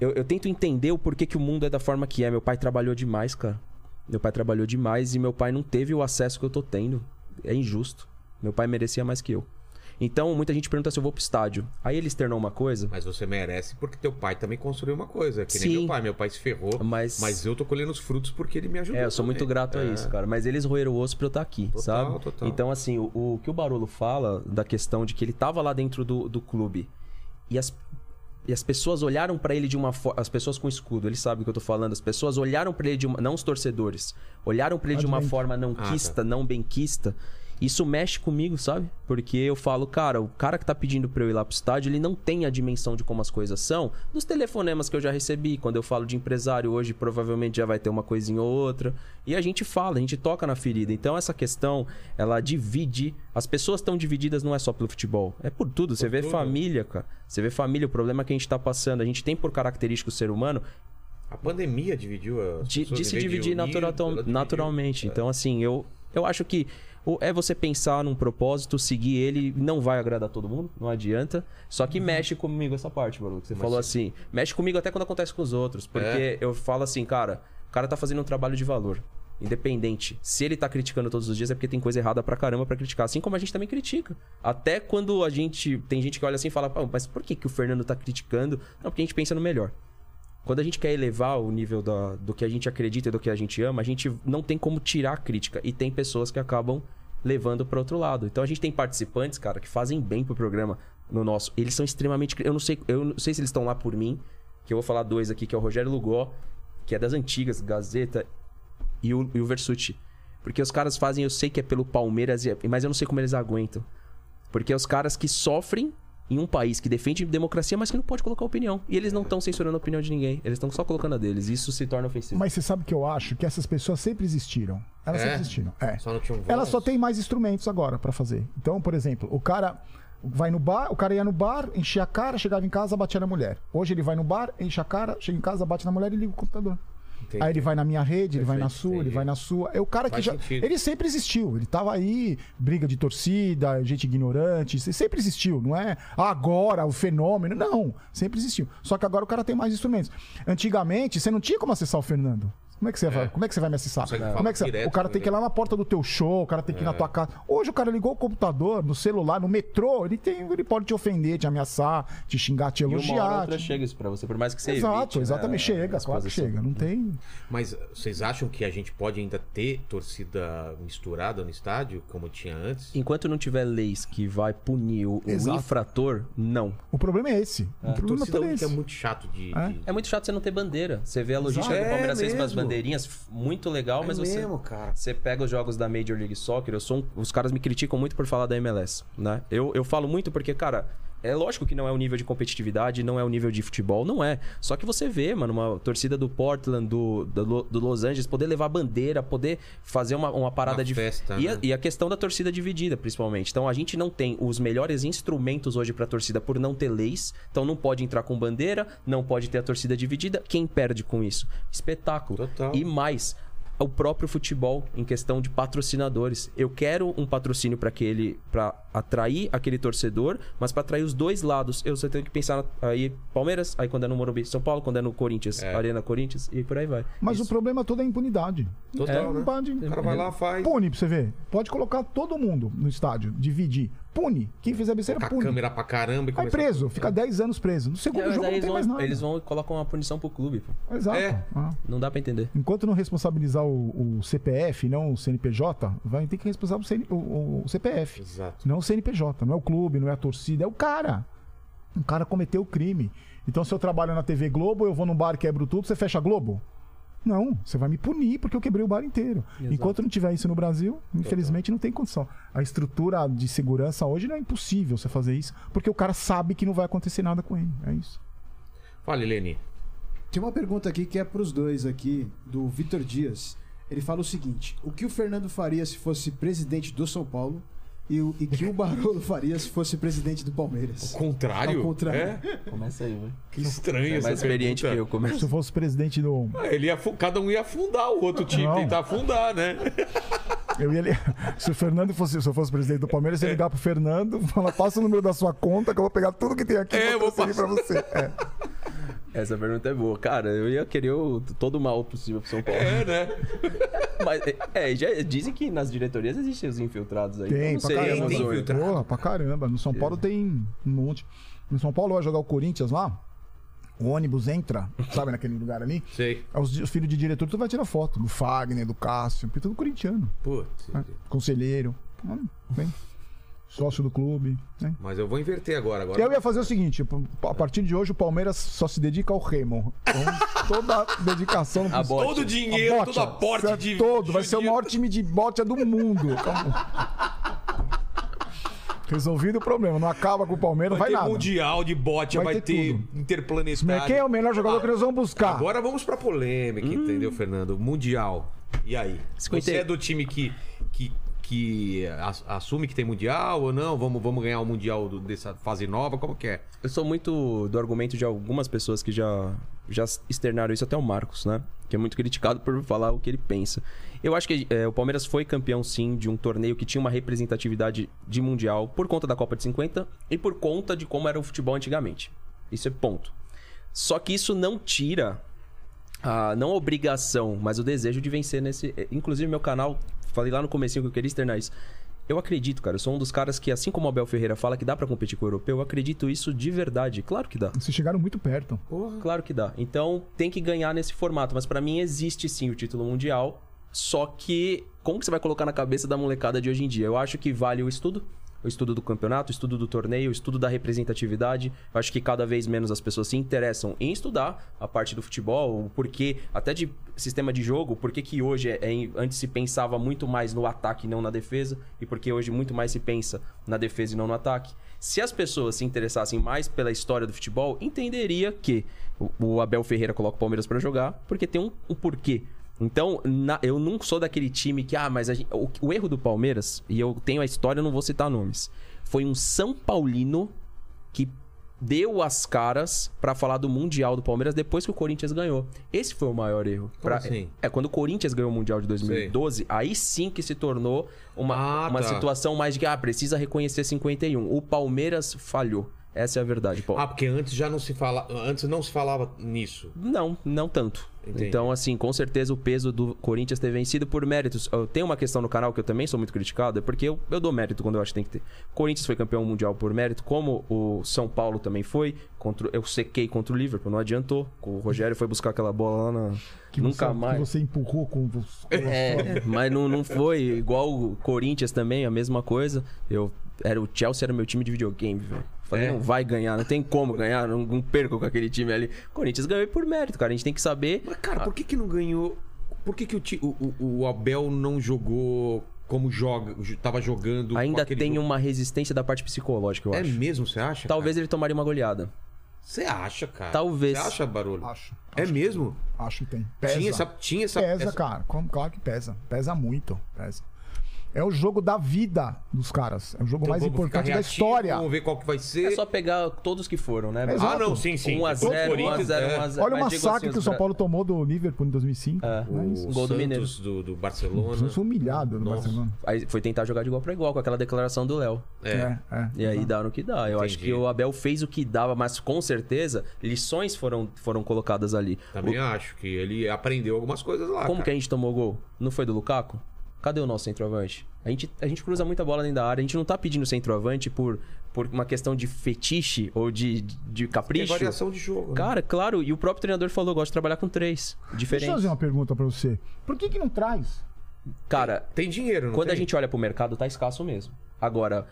Speaker 4: eu, eu tento entender o porquê que o mundo é da forma que é. Meu pai trabalhou demais, cara. Meu pai trabalhou demais e meu pai não teve o acesso que eu tô tendo. É injusto. Meu pai merecia mais que eu. Então, muita gente pergunta se eu vou pro estádio. Aí ele externou uma coisa.
Speaker 1: Mas você merece porque teu pai também construiu uma coisa. Que nem
Speaker 4: Sim.
Speaker 1: meu pai. Meu pai se ferrou.
Speaker 4: Mas-
Speaker 1: Mas eu tô colhendo os frutos porque ele me ajudou.
Speaker 4: É, eu sou muito
Speaker 1: também.
Speaker 4: grato a
Speaker 1: É.
Speaker 4: isso, cara. Mas eles roeram o osso pra eu estar aqui,
Speaker 1: Total,
Speaker 4: sabe?
Speaker 1: total.
Speaker 4: Então, assim, o, o que o Barolo fala da questão de que ele tava lá dentro do, do clube e as, e as pessoas olharam pra ele de uma forma. As pessoas com escudo, ele sabe o que eu tô falando. As pessoas olharam pra ele de uma. Não os torcedores. Olharam pra ele de uma forma não
Speaker 1: Ah,
Speaker 4: quista, não benquista. Isso mexe comigo, sabe? Porque eu falo, cara, o cara que tá pedindo pra eu ir lá pro estádio, ele não tem a dimensão de como as coisas são. Dos telefonemas que eu já recebi, quando eu falo de empresário hoje, provavelmente já vai ter uma coisinha ou outra. E a gente fala, a gente toca na ferida. Então essa questão, ela divide. As pessoas estão divididas não é só pelo futebol, é por tudo. Você vê
Speaker 1: tudo.
Speaker 4: família, cara. Você vê família, o problema que a gente tá passando. A gente tem por característica o ser humano
Speaker 1: A pandemia dividiu as
Speaker 4: de,
Speaker 1: pessoas,
Speaker 4: de se dividir
Speaker 1: unir,
Speaker 4: natural- naturalmente. Então, assim, eu, eu acho que o- é você pensar num propósito, seguir ele, não vai agradar todo mundo, não adianta. Só que mexe comigo essa parte, Baru. que Você falou assim, mexe comigo até quando acontece com os outros. Porque
Speaker 1: É.
Speaker 4: eu falo assim, cara, o cara tá fazendo um trabalho de valor. Independente. Se ele tá criticando todos os dias é porque tem coisa errada pra caramba pra criticar. Assim como a gente também critica. Até quando a gente. Tem gente que olha assim e fala, "Pô, mas por que, que o Fernando tá criticando? Não, porque a gente pensa no melhor. Quando a gente quer elevar o nível da- do que a gente acredita e do que a gente ama, a gente não tem como tirar a crítica. E tem pessoas que acabam levando para outro lado. Então a gente tem participantes, cara, que fazem bem pro programa no nosso. Eles são extremamente. Eu não sei, eu não sei se eles estão lá por mim, que eu vou falar dois aqui, que é o Rogério Lugó, que é das antigas, Gazeta, e o, e o Versuti. Porque os caras fazem, eu sei que é pelo Palmeiras, e- mas eu não sei como eles aguentam. Porque é os caras que sofrem em um país que defende democracia, mas que não pode colocar opinião. E eles não estão censurando a opinião de ninguém. Eles estão só colocando a deles. Isso se torna ofensivo.
Speaker 3: Mas você sabe que eu acho que essas pessoas sempre existiram. Elas
Speaker 1: É?
Speaker 3: sempre existiram. É.
Speaker 1: Só não tinham.
Speaker 3: Elas só têm mais instrumentos agora pra fazer. Então, por exemplo, o cara vai no bar, o cara ia no bar, enchia a cara, chegava em casa, batia na mulher. Hoje ele vai no bar, enche a cara, chega em casa, bate na mulher e liga o computador.
Speaker 1: Entendi.
Speaker 3: Aí ele vai na minha rede, ele vai na sua, ele
Speaker 1: entendi.
Speaker 3: vai na sua. É o cara que
Speaker 1: Faz
Speaker 3: já.
Speaker 1: sentido.
Speaker 3: Ele sempre existiu. Ele tava aí, briga de torcida, gente ignorante. Sempre existiu, não é agora o fenômeno. Não, sempre existiu. Só que agora o cara tem mais instrumentos. Antigamente, você não tinha como acessar o Fernando. Como é que você, vai, como é que você vai me acessar? Como é que você-
Speaker 1: direto
Speaker 3: o cara tem que ir lá na porta do teu show, o cara tem que ir na tua casa. Hoje o cara ligou o computador, no celular, no metrô, ele, tem, ele pode te ofender, te ameaçar, te xingar, te
Speaker 4: E uma hora ou
Speaker 3: elogiar.
Speaker 4: outra
Speaker 3: te-
Speaker 4: chega isso pra você, por mais que você
Speaker 3: Exato,
Speaker 4: evite, né,
Speaker 3: exatamente. Chega,
Speaker 4: as
Speaker 3: claro que chega. Não tem.
Speaker 1: Mas vocês acham que a gente pode ainda ter torcida misturada no estádio, como tinha antes?
Speaker 4: Enquanto não tiver leis que vai punir o,
Speaker 3: Exato.
Speaker 4: infrator, não.
Speaker 3: O problema é esse. O problema
Speaker 1: torcida
Speaker 3: é
Speaker 1: é
Speaker 3: esse.
Speaker 1: muito chato de.
Speaker 3: É.
Speaker 1: de-
Speaker 4: É muito chato você não ter bandeira. Você vê a logística
Speaker 1: Exato.
Speaker 4: do Palmeiras
Speaker 1: É
Speaker 4: fez com as
Speaker 1: mesmo.
Speaker 4: Bandeirinhas, muito legal,
Speaker 1: É
Speaker 4: mas você.
Speaker 1: mesmo, cara.
Speaker 4: Você pega os jogos da Major League Soccer, eu sou um- os caras me criticam muito por falar da MLS, né? Eu, eu falo muito porque, cara, é lógico que não é o nível de competitividade, não é o nível de futebol, não é. Só que você vê, mano, uma torcida do Portland, do, do, do Los Angeles, poder levar bandeira, poder fazer uma, uma parada
Speaker 1: Uma
Speaker 4: de.
Speaker 1: festa,
Speaker 4: e, a,
Speaker 1: né?
Speaker 4: e a questão da torcida dividida, principalmente. Então a gente não tem os melhores instrumentos hoje pra torcida por não ter leis. Então não pode entrar com bandeira, não pode ter a torcida dividida. Quem perde com isso? Espetáculo.
Speaker 1: Total.
Speaker 4: E mais, o próprio futebol em questão de patrocinadores. Eu quero um patrocínio para aquele para atrair aquele torcedor, mas para atrair os dois lados. Eu só tenho que pensar na- aí Palmeiras, aí quando é no Morumbi, São Paulo, quando é no Corinthians,
Speaker 1: É.
Speaker 4: Arena Corinthians e por aí vai.
Speaker 3: Mas
Speaker 4: Isso.
Speaker 3: o problema todo é a impunidade.
Speaker 1: Total,
Speaker 4: É,
Speaker 1: né?
Speaker 3: Pode.
Speaker 1: O cara vai lá, faz.
Speaker 3: Pune pra você ver. Pode colocar todo mundo no estádio, dividir. Pune. Quem fizer besteira,
Speaker 1: Com a
Speaker 3: pune.
Speaker 1: câmera pra caramba e
Speaker 3: Vai
Speaker 1: começar-
Speaker 3: preso, fica 10 anos preso. No segundo
Speaker 4: É, mas
Speaker 3: jogo
Speaker 4: aí
Speaker 3: não
Speaker 4: eles,
Speaker 3: tem mais
Speaker 4: vão,
Speaker 3: nada.
Speaker 4: eles vão e colocam uma punição pro clube. pô.
Speaker 3: Exato.
Speaker 1: É.
Speaker 3: Ah.
Speaker 4: Não dá pra entender.
Speaker 3: Enquanto não responsabilizar o, o CPF, não o CNPJ, vai ter que responsabilizar o, CN o- o CPF.
Speaker 1: Exato.
Speaker 3: Não o CNPJ, não é o clube, não é a torcida, é o cara. O cara cometeu o crime. Então, se eu trabalho na TV Globo, eu vou num bar e quebro tudo, você fecha a Globo? Não, você vai me punir porque eu quebrei o bar inteiro.
Speaker 4: Exato.
Speaker 3: Enquanto não tiver isso no Brasil, infelizmente não tem condição. A estrutura de segurança hoje não é impossível você fazer isso, porque o cara sabe que não vai acontecer nada com ele. É isso.
Speaker 1: Fala, Helene.
Speaker 2: Tem uma pergunta aqui que é pros dois aqui, do Vitor Dias. Ele fala o seguinte: o que o Fernando faria se fosse presidente do São Paulo e o e que o Barolo faria se fosse presidente do Palmeiras.
Speaker 1: O contrário?
Speaker 2: Ao contrário.
Speaker 1: É?
Speaker 4: Começa aí, velho.
Speaker 1: Que estranho
Speaker 4: É
Speaker 1: essa
Speaker 4: mais experiente que
Speaker 1: pergunta.
Speaker 4: eu. Começa.
Speaker 3: Se eu fosse presidente do.
Speaker 1: Ele ia, cada um ia afundar o outro time,
Speaker 3: Não.
Speaker 1: tentar afundar, né?
Speaker 3: Eu ia (laughs) Se o Fernando fosse, se eu fosse presidente do Palmeiras, eu ia ligar pro Fernando, falar, passa o número da sua conta, que eu vou pegar tudo que tem aqui
Speaker 1: É,
Speaker 3: e
Speaker 1: vou
Speaker 3: vou transferir pra você. (laughs) É.
Speaker 4: Essa pergunta é boa. Cara, eu ia querer o, todo o mal possível pro São Paulo.
Speaker 1: É, né? (laughs)
Speaker 4: Mas, é, já dizem que nas diretorias existem os infiltrados aí.
Speaker 3: Tem,
Speaker 4: então
Speaker 3: pra
Speaker 4: não
Speaker 3: caramba.
Speaker 1: Tem infiltrado.
Speaker 3: Porra, pra caramba. No São Paulo tem um monte. No São Paulo vai jogar o Corinthians lá, o ônibus entra, sabe, naquele lugar ali?
Speaker 1: Sei.
Speaker 3: Aí Os, os filhos de diretor, tu vai tirar foto do Fagner, do Cássio, porque tudo corintiano.
Speaker 1: Putz.
Speaker 3: né? Conselheiro, hum, bem, sócio do clube. Né?
Speaker 1: Mas eu vou inverter agora. agora.
Speaker 3: Eu ia fazer o seguinte: a partir de hoje o Palmeiras só se dedica ao remo. Então, (laughs) toda a dedicação
Speaker 4: A bote.
Speaker 1: Todo o dinheiro,
Speaker 3: bote,
Speaker 1: todo aporte
Speaker 3: certo?
Speaker 1: de.
Speaker 3: Todo, vai ser o maior time de bote do mundo. (laughs) Resolvido o problema, não acaba com o Palmeiras,
Speaker 1: Vai,
Speaker 3: vai,
Speaker 1: ter
Speaker 3: nada.
Speaker 1: mundial de bote, vai,
Speaker 3: Vai
Speaker 1: ter,
Speaker 3: ter
Speaker 1: interplanetário.
Speaker 3: Quem é o melhor jogador que nós vamos buscar?
Speaker 1: Agora vamos pra polêmica, entendeu, Fernando? Mundial. E aí?
Speaker 4: 50.
Speaker 1: Você é do time que, que, que ass- assume que tem mundial ou não? Vamos, vamos ganhar o mundial do- dessa fase nova? Como que é?
Speaker 4: Eu sou muito do argumento de algumas pessoas que já, já externaram isso, até o Marcos, né? Que é muito criticado por falar o que ele pensa. Eu acho que é, o Palmeiras foi campeão, sim, de um torneio que tinha uma representatividade de mundial por conta da Copa de 50 e por conta de como era o futebol antigamente. Isso é ponto. Só que isso não tira a não a obrigação, mas o desejo de vencer nesse. eh, Inclusive, meu canal, falei lá no comecinho que eu queria externar isso. Eu acredito, cara. Eu sou um dos caras que, assim como o Abel Ferreira fala que dá pra competir com o europeu, eu acredito isso de verdade. Claro que dá.
Speaker 3: Vocês chegaram muito perto.
Speaker 4: Claro que dá. Então tem que ganhar nesse formato. Mas pra mim existe sim o título mundial. Só que como que você vai colocar na cabeça da molecada de hoje em dia? Eu acho que vale o estudo. O estudo do campeonato, o estudo do torneio, o estudo da representatividade. Eu acho que cada vez menos as pessoas se interessam em estudar a parte do futebol, o porquê, até de sistema de jogo, por que hoje é, é- antes se pensava muito mais no ataque e não na defesa, e porque hoje muito mais se pensa na defesa e não no ataque. Se as pessoas se interessassem mais pela história do futebol, entenderia que o- o Abel Ferreira coloca o Palmeiras pra jogar, porque tem um, um porquê. Então, na- eu não sou daquele time que, ah, mas gente- o, o erro do Palmeiras, e eu tenho a história, eu não vou citar nomes, foi um São Paulino que deu as caras pra falar do Mundial do Palmeiras depois que o Corinthians ganhou. Esse foi o maior erro. Pra-
Speaker 1: assim?
Speaker 4: É, quando o Corinthians ganhou o Mundial de 2012, aí sim que se tornou uma,
Speaker 1: Ah,
Speaker 4: uma
Speaker 1: tá.
Speaker 4: situação mais de que, ah, precisa reconhecer 51. O Palmeiras falhou. Essa é a verdade, Paulo.
Speaker 1: Ah, porque antes já não se fala, antes não se falava nisso.
Speaker 4: Não, não tanto.
Speaker 1: Entendi.
Speaker 4: Então, assim, com certeza o peso do Corinthians ter vencido por méritos. Eu tenho uma questão no canal que eu também sou muito criticado, é porque eu, eu dou mérito quando eu acho que tem que ter. O Corinthians foi campeão mundial por mérito, como o São Paulo também foi. Contra, eu sequei contra o Liverpool, não adiantou. O Rogério foi buscar aquela bola lá na.
Speaker 3: Que
Speaker 4: Nunca
Speaker 3: você,
Speaker 4: mais.
Speaker 3: Que você empurrou com os.
Speaker 4: É, (laughs) mas não, não foi igual o Corinthians também, a mesma coisa. Eu era o Chelsea era meu time de videogame, velho. Falei,
Speaker 1: É.
Speaker 4: não vai ganhar, não tem como ganhar, não, não perco com aquele time ali. O Corinthians ganhou por mérito, cara. A gente tem que saber.
Speaker 1: Mas, cara, por que que não ganhou? Por que que o, o, o- Abel não jogou como joga, tava jogando?
Speaker 4: Ainda tem
Speaker 1: jogo?
Speaker 4: uma resistência da parte psicológica, eu
Speaker 1: É
Speaker 4: acho.
Speaker 1: mesmo, você acha?
Speaker 4: Talvez ele tomaria uma goleada.
Speaker 1: cara? Você acha, cara?
Speaker 4: Talvez.
Speaker 1: Você acha, Barulho?
Speaker 3: Acho.
Speaker 1: É mesmo?
Speaker 3: Acho que tem. Pesa.
Speaker 1: Tinha essa. Tinha essa,
Speaker 3: Pesa,
Speaker 1: essa-
Speaker 3: cara. Como- Claro que pesa. Pesa muito. Pesa. É o jogo da vida dos caras. É o jogo
Speaker 1: Então
Speaker 3: mais importante da
Speaker 1: reativo,
Speaker 3: história.
Speaker 1: Vamos ver qual que vai ser.
Speaker 4: É só pegar todos que foram, né?
Speaker 3: Exato.
Speaker 1: Ah, não, sim, sim.
Speaker 4: 1x0,
Speaker 1: Corinthians,
Speaker 4: 1x0,
Speaker 1: é.
Speaker 4: 1x0.
Speaker 3: Olha o
Speaker 4: digo
Speaker 3: massacre
Speaker 4: assim,
Speaker 3: que o São
Speaker 4: bra-
Speaker 3: Paulo tomou do Liverpool em 2005.
Speaker 4: É.
Speaker 3: É?
Speaker 1: O
Speaker 4: Gol do Mineiro.
Speaker 1: Santos do, do Barcelona.
Speaker 3: Sou humilhado no
Speaker 1: Nossa.
Speaker 3: Barcelona.
Speaker 4: Aí foi tentar jogar de igual pra igual com aquela declaração do Léo.
Speaker 1: É.
Speaker 3: É, é.
Speaker 4: E aí dá no que dá. Eu acho
Speaker 1: Entendi.
Speaker 4: que o Abel fez o que dava, mas com certeza lições foram, foram colocadas ali.
Speaker 1: Também acho que ele aprendeu algumas coisas lá.
Speaker 4: Como
Speaker 1: cara.
Speaker 4: que a gente tomou gol? Não foi do Lukaku? Cadê o nosso centroavante? A gente, a gente cruza muita bola dentro da área. A gente não tá pedindo centroavante por, por uma questão de fetiche ou de, de
Speaker 1: Tem
Speaker 4: capricho.
Speaker 1: variação de jogo. né?
Speaker 4: Cara, claro, e o próprio treinador falou: gosto de trabalhar com três
Speaker 3: Deixa eu
Speaker 4: diferentes.
Speaker 3: fazer uma pergunta pra você. Por que que não traz?
Speaker 4: Cara,
Speaker 1: Tem dinheiro, não
Speaker 4: quando
Speaker 1: tem?
Speaker 4: a gente olha pro mercado, tá escasso mesmo. Agora,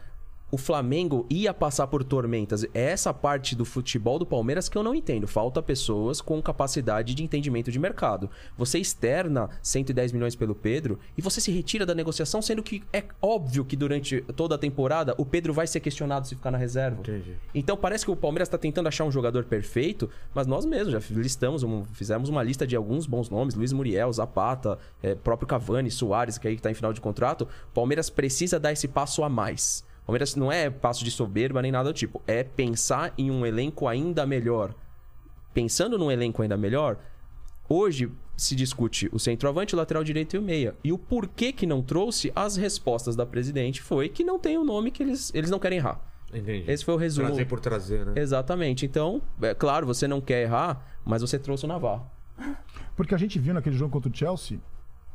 Speaker 4: o Flamengo ia passar por tormentas. É essa parte do futebol do Palmeiras que eu não entendo. Falta pessoas com capacidade de entendimento de mercado. Você externa 110 milhões pelo Pedro e você se retira da negociação, sendo que é óbvio que durante toda a temporada o Pedro vai ser questionado se ficar na reserva.
Speaker 1: Entendi.
Speaker 4: Então parece que o Palmeiras está tentando achar um jogador perfeito, mas nós mesmos já listamos, um- fizemos uma lista de alguns bons nomes: Luiz Muriel, Zapata, é, próprio Cavani, Soares, que aí está em final de contrato. O Palmeiras precisa dar esse passo a mais. Palmeiras não é passo de soberba nem nada do tipo, é pensar em um elenco ainda melhor. Pensando num elenco ainda melhor, hoje se discute o centroavante, o lateral direito e o meia. E o porquê que não trouxe, as respostas da presidente foi que não tem o nome que eles, eles não querem errar.
Speaker 1: Entendi.
Speaker 4: Esse foi o resumo.
Speaker 1: Trazer por trazer, né?
Speaker 4: Exatamente. Então, é claro, você não quer errar, mas você trouxe o Navarro.
Speaker 3: Porque a gente viu naquele jogo contra o Chelsea.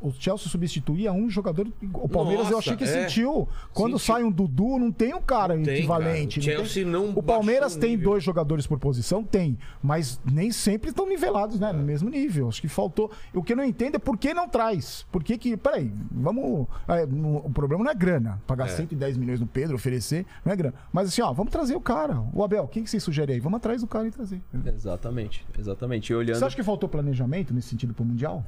Speaker 3: O Chelsea substituía um jogador. O Palmeiras eu
Speaker 1: Nossa,
Speaker 3: achei que
Speaker 1: é.
Speaker 3: sentiu. Quando sai um Dudu, não tem um cara
Speaker 1: tem,
Speaker 3: equivalente.
Speaker 1: cara. O
Speaker 3: não
Speaker 1: Chelsea
Speaker 3: tem-
Speaker 1: não
Speaker 3: O Palmeiras tem
Speaker 1: nível.
Speaker 3: dois jogadores por posição? Tem. Mas nem sempre estão nivelados, né? No mesmo nível. Acho que faltou. O que eu não entendo é por que não traz. Por que que. Peraí, vamos. é, no- o problema não é grana. Pagar 110 milhões no Pedro, oferecer, não é grana. Mas assim, ó, vamos trazer o cara. O Abel, quem que você sugere aí? Vamos atrás do cara e trazer.
Speaker 4: Exatamente. Exatamente. E olhando
Speaker 3: Você acha que faltou planejamento nesse sentido pro Mundial?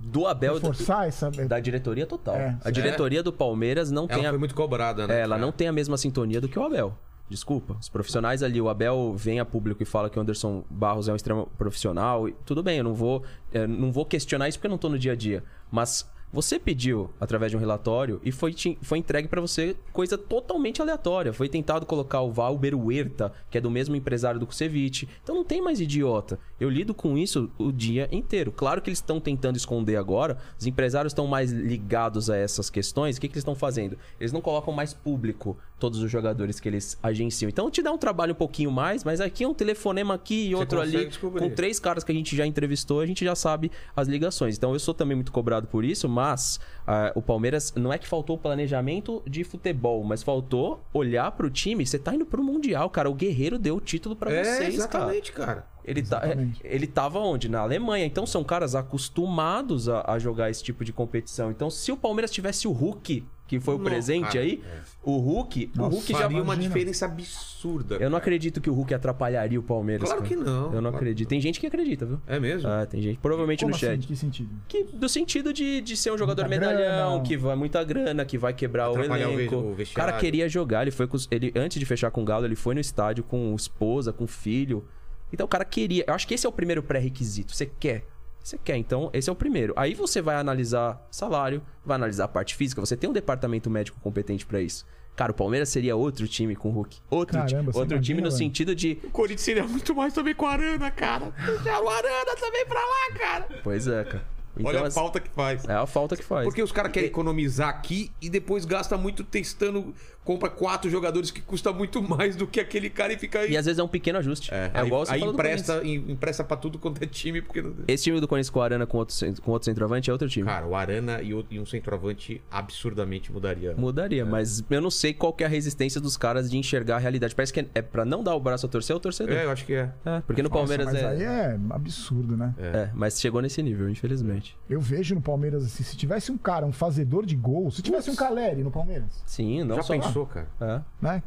Speaker 4: Do Abel
Speaker 3: Forçar essa.
Speaker 4: da diretoria total.
Speaker 3: É,
Speaker 4: a diretoria do Palmeiras não
Speaker 1: Ela
Speaker 4: tem a
Speaker 1: foi muito cobrada, né?
Speaker 4: É, ela não tem a mesma sintonia do que o Abel. Desculpa. Os profissionais ali, o Abel vem a público e fala que o Anderson Barros é um extremo profissional. e Tudo bem, eu não vou, é, não vou questionar isso porque eu não tô no dia a dia. Mas você pediu através de um relatório e foi, foi entregue pra você coisa totalmente aleatória. Foi tentado colocar o Valber Huerta, que é do mesmo empresário do Kusevich. Então não tem mais idiota. Eu lido com isso o dia inteiro. Claro que eles estão tentando esconder agora. Os empresários estão mais ligados a essas questões. O que, que eles estão fazendo? Eles não colocam mais público todos os jogadores que eles agenciam. Então te dá um trabalho um pouquinho mais, mas aqui é um telefonema aqui e outro ali.
Speaker 1: descobrir.
Speaker 4: Com três caras que a gente já entrevistou, a gente já sabe as ligações. Então eu sou também muito cobrado por isso, mas ah, o Palmeiras não é que faltou planejamento de futebol, mas faltou olhar pro time. Você tá indo pro Mundial, cara. O Guerreiro deu o título pra
Speaker 1: É,
Speaker 4: vocês, cara.
Speaker 1: exatamente, cara.
Speaker 4: Ele, tá,
Speaker 3: Exatamente.
Speaker 4: ele tava onde? Na Alemanha. Então são caras acostumados a, a jogar esse tipo de competição. Então, se o Palmeiras tivesse o Hulk, que foi o
Speaker 1: Não,
Speaker 4: presente
Speaker 1: cara,
Speaker 4: aí, o Hulk, o Hulk já
Speaker 1: Faria uma diferença absurda.
Speaker 4: Eu não
Speaker 1: cara.
Speaker 4: acredito que o Hulk atrapalharia o Palmeiras.
Speaker 1: Claro
Speaker 4: cara.
Speaker 1: que não,
Speaker 4: Eu não
Speaker 1: claro
Speaker 4: acredito. Tem gente que acredita, viu?
Speaker 1: É mesmo?
Speaker 4: Ah, tem gente. Provavelmente
Speaker 3: Como
Speaker 4: no
Speaker 3: assim?
Speaker 4: chat.
Speaker 3: Em que sentido?
Speaker 4: Que, do sentido de, de ser um jogador
Speaker 3: Muita
Speaker 4: medalhão,
Speaker 3: grana.
Speaker 4: que vai muita grana, que vai quebrar o
Speaker 1: Atrapalhar o
Speaker 4: elenco.
Speaker 1: o
Speaker 4: O, cara queria jogar, ele foi com ele antes de fechar com o Galo, ele foi no estádio com esposa, com filho. Então o cara queria. Eu acho que esse é o primeiro pré-requisito. Você quer. Você quer, então esse é o primeiro. Aí você vai analisar salário, vai analisar a parte física. Você tem um departamento médico competente pra isso. Cara, o Palmeiras seria outro time com o Hulk. Outro,
Speaker 3: Caramba,
Speaker 4: ti- outro
Speaker 3: imagina,
Speaker 4: time no
Speaker 3: velho?
Speaker 4: sentido de.
Speaker 1: O Corinthians seria muito mais também com a Arana, cara. Deixaram o Arana também pra lá, cara.
Speaker 4: Pois é, cara. Então,
Speaker 1: Olha a
Speaker 4: assim,
Speaker 1: falta que faz.
Speaker 4: É a falta que faz.
Speaker 1: Porque os caras querem economizar aqui e depois gasta muito testando, compra quatro jogadores que custa muito mais do que aquele cara e fica aí.
Speaker 4: E às vezes é um pequeno ajuste. É,
Speaker 1: aí,
Speaker 4: igual você
Speaker 1: aí empresta, em- empresta pra tudo quanto é time, porque.
Speaker 4: Esse time do Corinthians com o Arana com outro, com outro centroavante é outro time.
Speaker 1: Cara, o Arana e, o- e um centroavante absurdamente mudaria.
Speaker 4: Mudaria, mas eu não sei qual que é a resistência dos caras de enxergar a realidade. Parece que é, é pra não dar o braço a torcer, é o torcedor.
Speaker 1: É, eu acho que é.
Speaker 4: É, porque no Palmeiras
Speaker 3: Nossa, mas aí
Speaker 4: é...
Speaker 3: é absurdo, né?
Speaker 4: é. mas chegou nesse nível, infelizmente.
Speaker 3: Eu vejo no Palmeiras assim, se tivesse um cara, um fazedor de gol, se tivesse um Caleri no Palmeiras,
Speaker 4: Sim, não
Speaker 1: Já
Speaker 4: só...
Speaker 1: pensou, cara?
Speaker 4: É,
Speaker 3: né?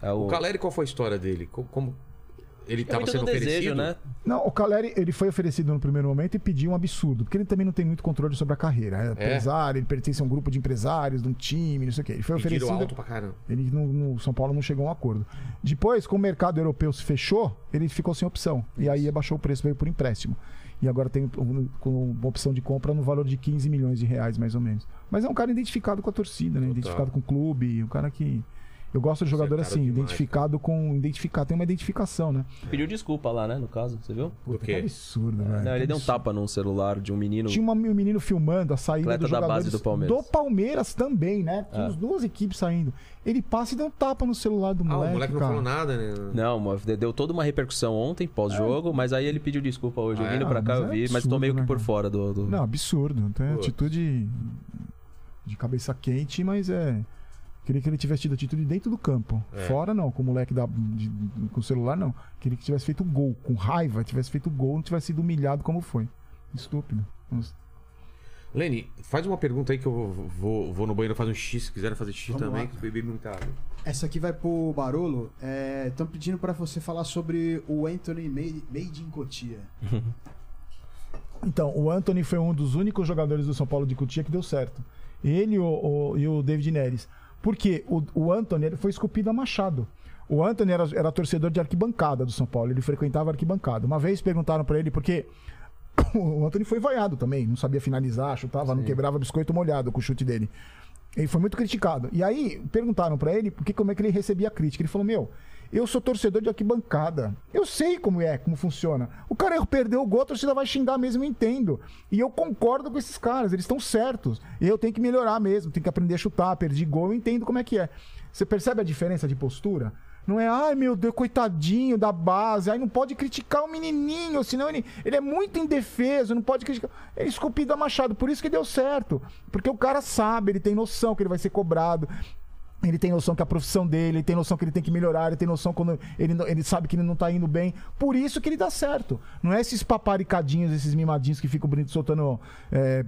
Speaker 4: É o...
Speaker 1: O Caleri, qual foi a história dele? Co- Como, ele
Speaker 4: É
Speaker 1: tava
Speaker 4: muito
Speaker 1: sendo
Speaker 4: do
Speaker 1: oferecido?
Speaker 4: desejo, né?
Speaker 3: Não, o Caleri, ele foi oferecido no primeiro momento e pediu um absurdo, porque ele também não tem muito controle sobre a carreira. É empresário, ele pertence a um grupo de empresários, de um time, não sei o quê. Ele foi
Speaker 1: Pediram
Speaker 3: oferecido.
Speaker 1: alto pra caramba.
Speaker 3: Ele no, no São Paulo não chegou a um acordo. Depois, como o mercado europeu se fechou, ele ficou sem opção. E aí abaixou o preço, veio por empréstimo. E agora tem um- com uma opção de compra no valor de 15 milhões de reais, mais ou menos. Mas é um cara identificado com a torcida, né? Identificado com o clube, um cara que. Eu gosto de jogador
Speaker 1: cara
Speaker 3: assim,
Speaker 1: demais,
Speaker 3: identificado com. Identificar, tem uma identificação, né?
Speaker 4: Pediu desculpa lá, né, no caso, você viu?
Speaker 1: Do
Speaker 3: Que
Speaker 1: quê?
Speaker 3: absurdo, velho.
Speaker 4: Não, ele deu um tapa num celular de um menino...
Speaker 3: Tinha uma- um menino filmando a saída dos
Speaker 4: da
Speaker 3: jogadores
Speaker 4: base do Palmeiras.
Speaker 3: do Palmeiras também, né? Tinha as duas equipes saindo. Ele passa e dá um tapa no celular do
Speaker 1: Ah,
Speaker 3: moleque,
Speaker 1: o moleque não
Speaker 3: cara.
Speaker 1: falou nada, né?
Speaker 4: Não, mas deu toda uma repercussão ontem, pós-jogo, mas aí ele pediu desculpa hoje.
Speaker 1: Ah,
Speaker 4: Eu
Speaker 1: é?
Speaker 4: vindo pra
Speaker 3: Ah,
Speaker 4: cá,
Speaker 3: mas
Speaker 4: eu
Speaker 3: é
Speaker 4: vi, mas
Speaker 3: absurdo,
Speaker 4: tô meio que
Speaker 3: né,
Speaker 4: por
Speaker 3: cara?
Speaker 4: fora do... do-
Speaker 3: Não, absurdo. Tem
Speaker 1: Putz.
Speaker 3: atitude de cabeça quente, mas é. Queria que ele tivesse tido atitude dentro do campo.
Speaker 1: É.
Speaker 3: Fora não, com o moleque da, de- com o celular não. Queria que tivesse feito gol, com raiva, tivesse feito gol, não tivesse sido humilhado como foi. Estúpido. Nossa.
Speaker 1: Lene, faz uma pergunta aí que eu vou, vou, vou no banheiro fazer um xixi. Se quiserem fazer xixi
Speaker 2: Vamos
Speaker 1: também,
Speaker 2: lá.
Speaker 1: que eu bebi muita água.
Speaker 2: Essa aqui vai pro Barolo. Estão pedindo pra você falar sobre o Anthony Made, in Cotia. (laughs)
Speaker 3: Então, o Anthony foi um dos únicos jogadores do São Paulo de Cutia que deu certo. Ele o, o- e o David Neres. Porque o, o Anthony ele foi esculpido a machado. O Anthony era, era torcedor de arquibancada do São Paulo. Ele frequentava arquibancada. Uma vez perguntaram pra ele porque (coughs) o Anthony foi vaiado também. Não sabia finalizar, chutava, não quebrava biscoito molhado com o chute dele. Ele foi muito criticado. E aí perguntaram pra ele porque como é que ele recebia a crítica. Ele falou: Meu, eu sou torcedor de arquibancada. Eu sei como é, como funciona. O cara perdeu o gol, a torcida vai xingar mesmo, eu entendo. E eu concordo com esses caras, eles estão certos. Eu tenho que melhorar mesmo, tenho que aprender a chutar, perdi gol, eu entendo como é que é. Você percebe a diferença de postura? Não é, ai meu Deus, coitadinho da base, aí não pode criticar o menininho, senão ele, ele é muito indefeso, não pode criticar. Ele esculpido a machado, por isso que deu certo. Porque o cara sabe, ele tem noção que ele vai ser cobrado. Ele tem noção que a profissão dele, ele tem noção que ele tem que melhorar, ele tem noção quando ele, ele sabe que ele não tá indo bem. Por isso que ele dá certo. Não é esses paparicadinhos, esses mimadinhos que ficam bonitos soltando é,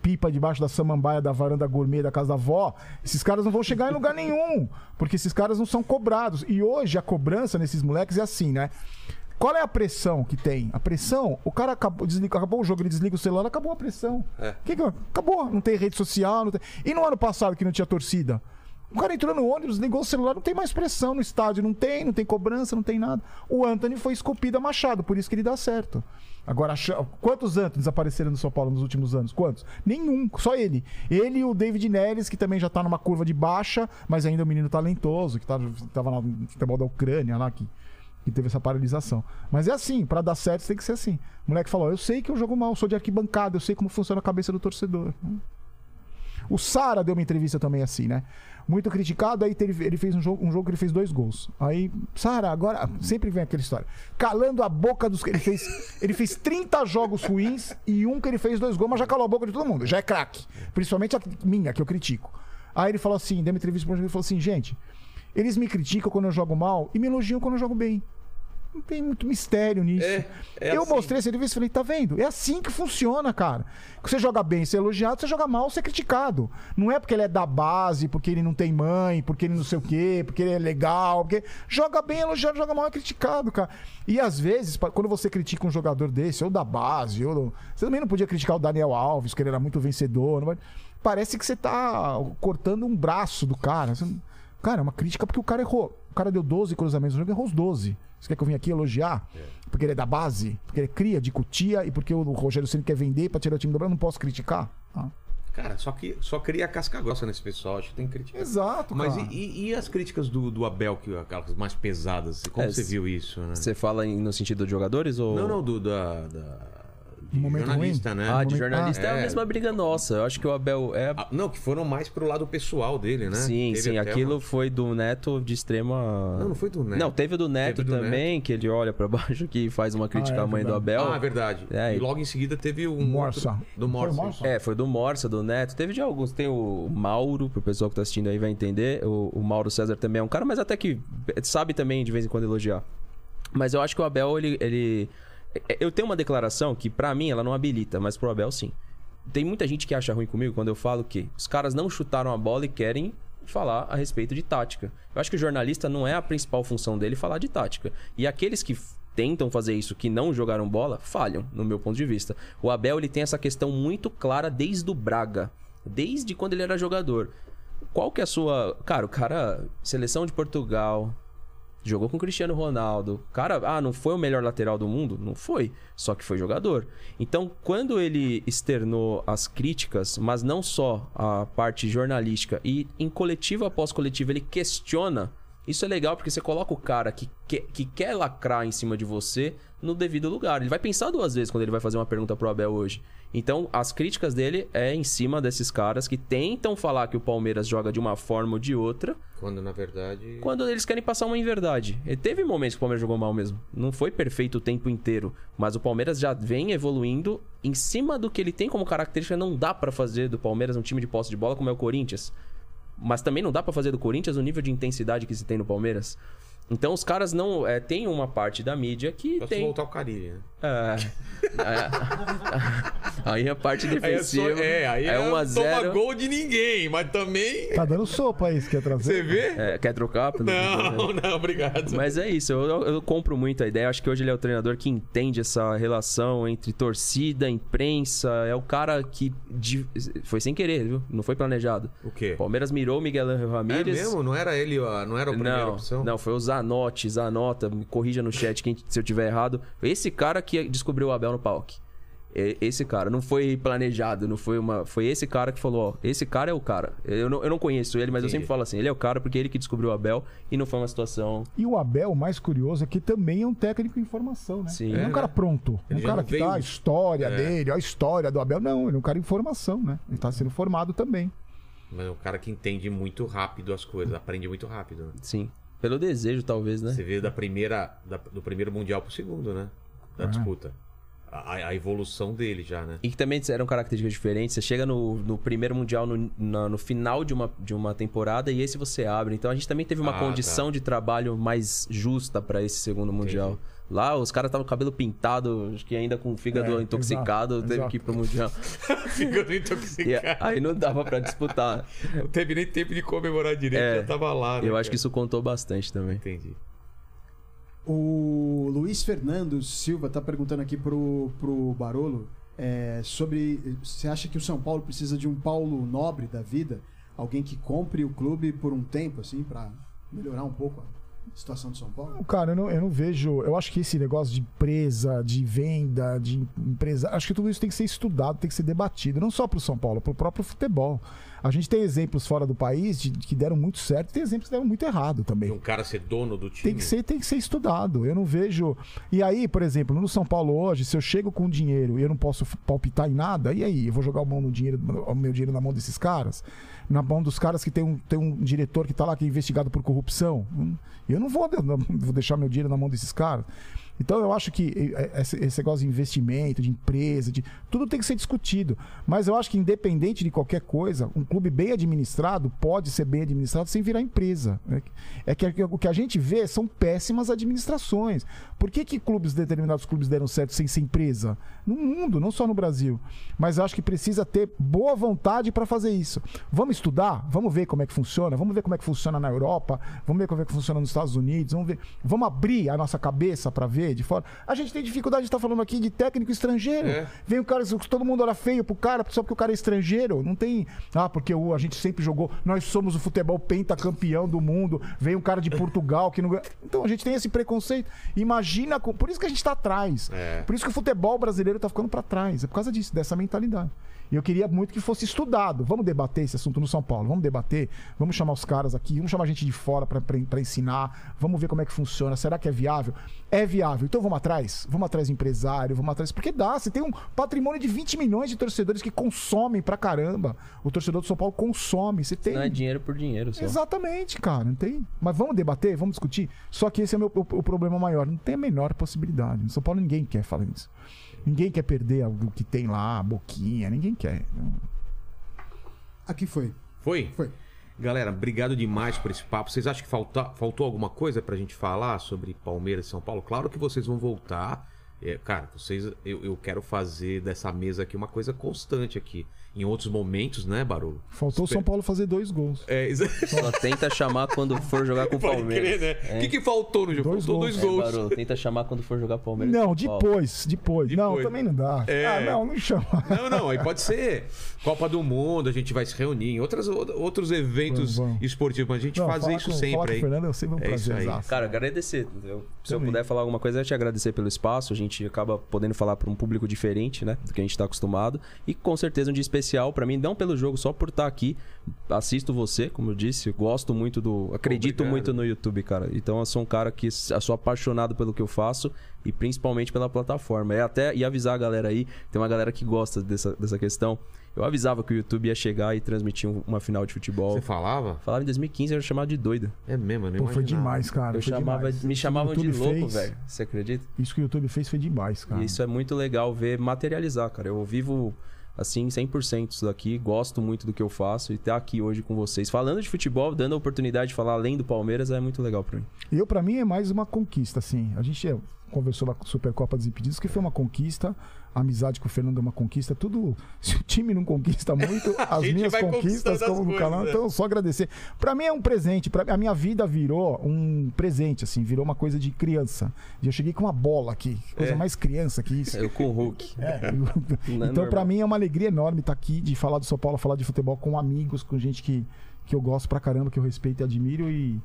Speaker 3: pipa debaixo da samambaia da varanda gourmet da casa da avó. Esses caras não vão chegar em lugar nenhum, porque esses caras não são cobrados. E hoje a cobrança nesses moleques é assim, né? Qual é a pressão que tem? A pressão, o cara acabou, desliga, acabou o jogo, ele desliga o celular, acabou a pressão. Que que- acabou, não tem rede social. Tem... E no ano passado que não tinha torcida? O cara entrou no ônibus, ligou o celular, não tem mais pressão no estádio, não tem, não tem cobrança, não tem nada. O Anthony foi esculpido a machado, por isso que ele dá certo. Agora, quantos Anthonys apareceram no São Paulo nos últimos anos? Quantos? Nenhum, só ele. Ele e o David Neres, que também já tá numa curva de baixa, mas ainda é um menino talentoso, que tá, tava lá no futebol da Ucrânia, lá, que, que teve essa paralisação. Mas é assim, pra dar certo tem que ser assim. O moleque falou: Eu sei que eu jogo mal, sou de arquibancada, eu sei como funciona a cabeça do torcedor. O Sara deu uma entrevista também assim, né? Muito criticado, aí teve- ele fez um jogo, um jogo que ele fez dois gols. Aí, Sara, agora sempre vem aquela história. Calando a boca dos que ele fez. Ele fez 30 jogos ruins e um que ele fez dois gols, mas já calou a boca de todo mundo. Já é craque. Principalmente a minha, que eu critico. Aí ele falou assim, deu uma entrevista pra ele falou assim, gente, eles me criticam quando eu jogo mal e me elogiam quando eu jogo bem. Não tem muito mistério nisso.
Speaker 1: É, é
Speaker 3: eu
Speaker 1: assim.
Speaker 3: mostrei essa entrevista e falei, tá vendo? É assim que funciona, cara. Você joga bem, você é elogiado, você joga mal, você é criticado. Não é porque ele é da base, porque ele não tem mãe, porque ele não sei o quê, porque ele é legal, porque. Joga bem, elogiado, joga mal, é criticado, cara. E às vezes, quando você critica um jogador desse, ou da base, ou. Você também não podia criticar o Daniel Alves, que ele era muito vencedor. vai- Parece que você tá cortando um braço do cara. Você Cara, é uma crítica porque o cara errou. O cara deu 12 cruzamentos no jogo, errou os 12. Você quer que eu venha aqui elogiar? Porque ele é da base? Porque ele é cria de cutia e porque o Rogério Ceni quer vender pra tirar o time do Brasil, não posso criticar? Ah.
Speaker 1: Cara, só que só cria casca grossa nesse pessoal, acho que tem que criticar.
Speaker 3: Exato,
Speaker 1: Mas
Speaker 3: cara.
Speaker 1: e, e- as críticas do, do Abel, que aquelas mais pesadas? Como
Speaker 4: É,
Speaker 1: você viu isso, né?
Speaker 4: Você fala em- no sentido de jogadores ou.
Speaker 1: Não, não, do da. da de
Speaker 3: Momento
Speaker 1: jornalista, né?
Speaker 4: Ah, de jornalista é a
Speaker 1: Ah, é.
Speaker 4: mesma briga nossa. Eu acho que o Abel é.
Speaker 1: Ah, não, que foram mais pro lado pessoal dele, né?
Speaker 4: Sim,
Speaker 1: Teve
Speaker 4: sim. Aquilo
Speaker 1: uma-
Speaker 4: foi do Neto de extrema.
Speaker 1: Não, não foi do Neto.
Speaker 4: Não, teve o do Neto
Speaker 1: Teve do
Speaker 4: também, que ele olha pra (laughs) baixo que faz uma crítica
Speaker 3: Ah, é
Speaker 4: à mãe do
Speaker 3: verdade.
Speaker 4: Abel.
Speaker 1: Ah, é verdade.
Speaker 4: É,
Speaker 1: e logo em seguida teve um.
Speaker 3: Morsa.
Speaker 1: outro- Do Morsa.
Speaker 3: Morsa?
Speaker 4: É, foi do Morsa, do Neto. Teve de alguns. Tem o Mauro, pro pessoal que tá assistindo aí vai entender. O, o Mauro César também é um cara, mas até que sabe também de vez em quando elogiar. Mas eu acho que o Abel, ele. ele... Eu tenho uma declaração que, pra mim, ela não habilita, mas pro Abel, sim. Tem muita gente que acha ruim comigo quando eu falo que os caras não chutaram a bola e querem falar a respeito de tática. Eu acho que o jornalista não é a principal função dele falar de tática. E aqueles que tentam fazer isso, que não jogaram bola, falham, no meu ponto de vista. O Abel ele tem essa questão muito clara desde o Braga, desde quando ele era jogador. Qual que é a sua. Cara, o cara. Seleção de Portugal. Jogou com o Cristiano Ronaldo. Cara, ah, não foi o melhor lateral do mundo? Não foi. Só que foi jogador. Então, quando ele externou as críticas, mas não só a parte jornalística, e em coletiva após coletiva ele questiona, isso é legal porque você coloca o cara que, que, que quer lacrar em cima de você no devido lugar. Ele vai pensar duas vezes quando ele vai fazer uma pergunta pro Abel hoje. Então, as críticas dele é em cima desses caras que tentam falar que o Palmeiras joga de uma forma ou de outra,
Speaker 1: Quando na verdade.
Speaker 4: quando eles querem passar uma inverdade. E teve momentos que o Palmeiras jogou mal mesmo. Não foi perfeito o tempo inteiro. Mas o Palmeiras já vem evoluindo em cima do que ele tem como característica. Não dá pra fazer do Palmeiras um time de posse de bola como é o Corinthians. Mas também não dá pra fazer do Corinthians o nível de intensidade que se tem no Palmeiras. Então os caras não. É, tem uma parte da mídia que
Speaker 1: Só se
Speaker 4: tem.
Speaker 1: voltar ao Caribe, né?
Speaker 4: É. É. (laughs) Aí a parte
Speaker 1: Aí é, só,
Speaker 4: defensiva.
Speaker 1: é, aí
Speaker 4: é
Speaker 1: é
Speaker 4: 1 a
Speaker 1: não
Speaker 4: 0
Speaker 1: toma gol de ninguém, mas também.
Speaker 3: Tá dando sopa aí, você quer trazer?
Speaker 1: Você vê?
Speaker 4: É, quer trocar? pelo-
Speaker 1: Não, (laughs) não, obrigado.
Speaker 4: Mas é isso, eu, eu compro muito a ideia. Acho que hoje ele é o treinador que entende essa relação entre torcida, imprensa. É o cara que. de- Foi sem querer, viu? Não foi planejado.
Speaker 1: O quê?
Speaker 4: Palmeiras mirou o Miguel
Speaker 1: É
Speaker 4: Ramírez.
Speaker 1: mesmo? Não era ele, a- não era a primeira
Speaker 4: Não,
Speaker 1: opção?
Speaker 4: não, foi o Zanotti, Zanota, me corrija no chat quem, se eu tiver errado. Foi esse cara que descobriu o Abel no palco. É, Esse cara, não foi planejado, não foi uma. Foi esse cara que falou, ó, esse cara é o cara. Eu não, eu não conheço ele, mas eu
Speaker 1: Entendi.
Speaker 4: sempre falo assim, ele é o cara porque ele que descobriu o Abel e não foi uma situação.
Speaker 3: E o Abel, o mais curioso, é que também é um técnico em formação, né?
Speaker 4: Sim.
Speaker 3: Ele é um
Speaker 1: É,
Speaker 3: cara
Speaker 1: né?
Speaker 3: pronto.
Speaker 1: Ele
Speaker 3: um cara que tá
Speaker 1: veio-
Speaker 3: a história
Speaker 1: É.
Speaker 3: dele, a história do Abel. Não, ele é um cara em formação, né? Ele tá sendo formado também.
Speaker 1: Mas é um cara que entende muito rápido as coisas, aprende muito rápido, né?
Speaker 4: Sim. Pelo desejo, talvez, né?
Speaker 1: Você vê da primeira, da- do primeiro Mundial pro segundo, né? Da
Speaker 3: É.
Speaker 1: disputa. A, a evolução dele já, né?
Speaker 4: E que também eram características diferentes. Você chega no, no primeiro mundial no, na- no final de uma, de uma temporada e esse você abre. Então a gente também teve uma
Speaker 1: Ah,
Speaker 4: condição
Speaker 1: tá.
Speaker 4: de trabalho mais justa pra esse segundo mundial. Lá os caras estavam com o cabelo pintado, acho que ainda com o fígado
Speaker 3: É,
Speaker 4: intoxicado,
Speaker 3: exato,
Speaker 4: teve
Speaker 3: exato.
Speaker 4: que ir pro mundial. (laughs)
Speaker 1: Ficando
Speaker 4: E
Speaker 1: intoxicado.
Speaker 4: aí não dava pra disputar.
Speaker 1: Não teve nem tempo de comemorar direito,
Speaker 4: É,
Speaker 1: já tava lá, né?
Speaker 4: Eu acho que
Speaker 1: cara?
Speaker 4: isso contou bastante também.
Speaker 1: Entendi.
Speaker 2: O Luiz Fernando Silva tá perguntando aqui pro, pro Barolo é, sobre. Você acha que o São Paulo precisa de um Paulo Nobre da vida? Alguém que compre o clube por um tempo, assim, pra melhorar um pouco a situação do São Paulo?
Speaker 3: Cara, eu não, eu não vejo. Eu acho que esse negócio de empresa, de venda, de empresa. Acho que tudo isso tem que ser estudado, tem que ser debatido. Não só pro São Paulo, pro próprio futebol. A gente tem exemplos fora do país de, que deram muito certo e tem exemplos que deram muito errado
Speaker 1: E
Speaker 3: também.
Speaker 1: um cara ser dono do time.
Speaker 3: Tem que ser, tem que ser estudado. Eu não vejo. E aí, por exemplo, no São Paulo hoje, se eu chego com dinheiro e eu não posso palpitar em nada, e aí? Eu vou jogar o, mão no dinheiro, o meu dinheiro na mão desses caras? Na mão dos caras que tem um, tem um diretor que tá lá que é investigado por corrupção? Hum, Eu não vou, não vou deixar meu dinheiro na mão desses caras. Então eu acho que eh, esse, esse negócio de investimento, de empresa, de tudo tem que ser discutido. Mas eu acho que independente de qualquer coisa, um clube bem administrado pode ser bem administrado sem virar empresa. né? É que o que a gente vê são péssimas administrações. Por que, que clubes, determinados clubes deram certo sem ser empresa? No mundo, não só no Brasil. Mas eu acho que precisa ter boa vontade para fazer isso. Vamos estudar? Vamos ver como é que funciona? Vamos ver como é que funciona na Europa? Vamos ver como é que funciona nos Estados Unidos? Vamos ver. Vamos abrir a nossa cabeça para ver de fora. A gente tem dificuldade de estar falando aqui de técnico estrangeiro.
Speaker 1: É.
Speaker 3: Vem o cara, todo mundo olha feio pro cara só porque o cara é estrangeiro. Não tem. Ah, porque o, a gente sempre jogou. Nós somos o futebol pentacampeão do mundo. Vem um cara de Portugal que não. ganha. Então a gente tem esse preconceito. Imagina. Por isso que a gente tá atrás.
Speaker 1: É.
Speaker 3: Por isso que o futebol brasileiro tá ficando para trás. É por causa disso, dessa mentalidade. E eu queria muito que fosse estudado. Vamos debater esse assunto no São Paulo. Vamos debater. Vamos chamar os caras aqui. Vamos chamar gente de fora para ensinar. Vamos ver como é que funciona. Será que é viável? É viável. Então vamos atrás. Vamos atrás empresário. Vamos atrás. Porque dá. Você tem um patrimônio de 20 milhões de torcedores que consomem pra caramba. O torcedor do São Paulo consome. Você tem.
Speaker 4: Não é dinheiro por dinheiro só.
Speaker 3: Exatamente, cara, não tem. Mas vamos debater, vamos discutir. Só que esse é o, meu, o, o problema maior. Não tem a menor possibilidade. No São Paulo ninguém quer falar isso. Ninguém quer perder o que tem lá, a boquinha, ninguém quer.
Speaker 2: Aqui foi.
Speaker 1: Foi?
Speaker 2: Foi.
Speaker 1: Galera, obrigado demais por esse papo. Vocês acham que falta, faltou alguma coisa pra gente falar sobre Palmeiras e São Paulo? Claro que vocês vão voltar. É, cara, vocês, eu, eu quero fazer dessa mesa aqui uma coisa constante aqui. Em outros momentos, né, Barulho?
Speaker 3: Faltou o São Paulo fazer dois gols.
Speaker 1: É, exa-
Speaker 4: Só tenta chamar quando for jogar com o (laughs) Palmeiras.
Speaker 1: crer, né? O
Speaker 4: É.
Speaker 1: que, que faltou no jogo?
Speaker 3: Dois
Speaker 1: faltou
Speaker 3: gols.
Speaker 1: dois
Speaker 4: É,
Speaker 1: gols.
Speaker 4: Barolo, tenta chamar quando for jogar Palmeiras.
Speaker 3: Não,
Speaker 4: Paulo.
Speaker 3: depois, depois, Não,
Speaker 1: Depois.
Speaker 3: também não dá.
Speaker 1: É.
Speaker 3: Ah, não, não chama.
Speaker 1: Não, não, aí pode ser Copa do Mundo, a gente vai se reunir em outras, outros eventos
Speaker 3: Vamos, vamos.
Speaker 1: esportivos, mas a gente
Speaker 3: Não, falar
Speaker 1: isso
Speaker 3: com-
Speaker 1: sempre
Speaker 3: falar. Fernando, eu sempre um
Speaker 1: É isso
Speaker 3: prazer.
Speaker 1: aí.
Speaker 4: Cara, agradecer. entendeu? Se eu
Speaker 3: Também.
Speaker 4: puder falar alguma coisa, é te agradecer pelo espaço. A gente acaba podendo falar para um público diferente, né? Do que a gente tá acostumado. E com certeza um dia especial para mim, não pelo jogo, só por estar aqui. Assisto você, como eu disse. Gosto muito do. Acredito
Speaker 1: Obrigado.
Speaker 4: muito no YouTube, cara. Então eu sou um cara que eu sou apaixonado pelo que eu faço e principalmente pela plataforma. É até e avisar a galera aí, tem uma galera que gosta dessa, dessa questão. Eu avisava que o YouTube ia chegar e transmitir um- uma final de futebol.
Speaker 1: Você falava?
Speaker 4: Falava em 2015, eu era chamado de doido.
Speaker 1: É mesmo, eu não
Speaker 3: Pô, foi demais, cara.
Speaker 4: Eu
Speaker 3: foi
Speaker 4: chamava,
Speaker 3: demais.
Speaker 4: me chamavam de louco,
Speaker 3: fez,
Speaker 4: velho. Você acredita?
Speaker 3: Isso que o YouTube fez foi demais, cara.
Speaker 4: E isso é muito legal ver materializar, cara. Eu vivo assim, 100% isso daqui. Gosto muito do que eu faço e estar aqui hoje com vocês. Falando de futebol, dando a oportunidade de falar além do Palmeiras, é muito legal pra mim.
Speaker 3: Eu, pra mim, é mais uma conquista, assim. A gente é, conversou na Supercopa dos Impedidos, que foi uma conquista. A amizade com o Fernando é uma conquista. Tudo. Se o time não conquista muito, (laughs) as minhas conquistas, como no canal, então só agradecer. Pra mim é um presente. Pra, a minha vida virou um presente, assim. Virou uma coisa de criança. E eu cheguei com uma bola aqui. Coisa
Speaker 1: É.
Speaker 3: mais criança que isso.
Speaker 4: Eu com o Hulk. (laughs)
Speaker 3: É,
Speaker 4: é
Speaker 3: então, pra
Speaker 4: normal.
Speaker 3: mim, é uma alegria enorme estar aqui, de falar do São Paulo, falar de futebol com amigos, com gente que, que eu gosto pra caramba, que eu respeito e admiro. E.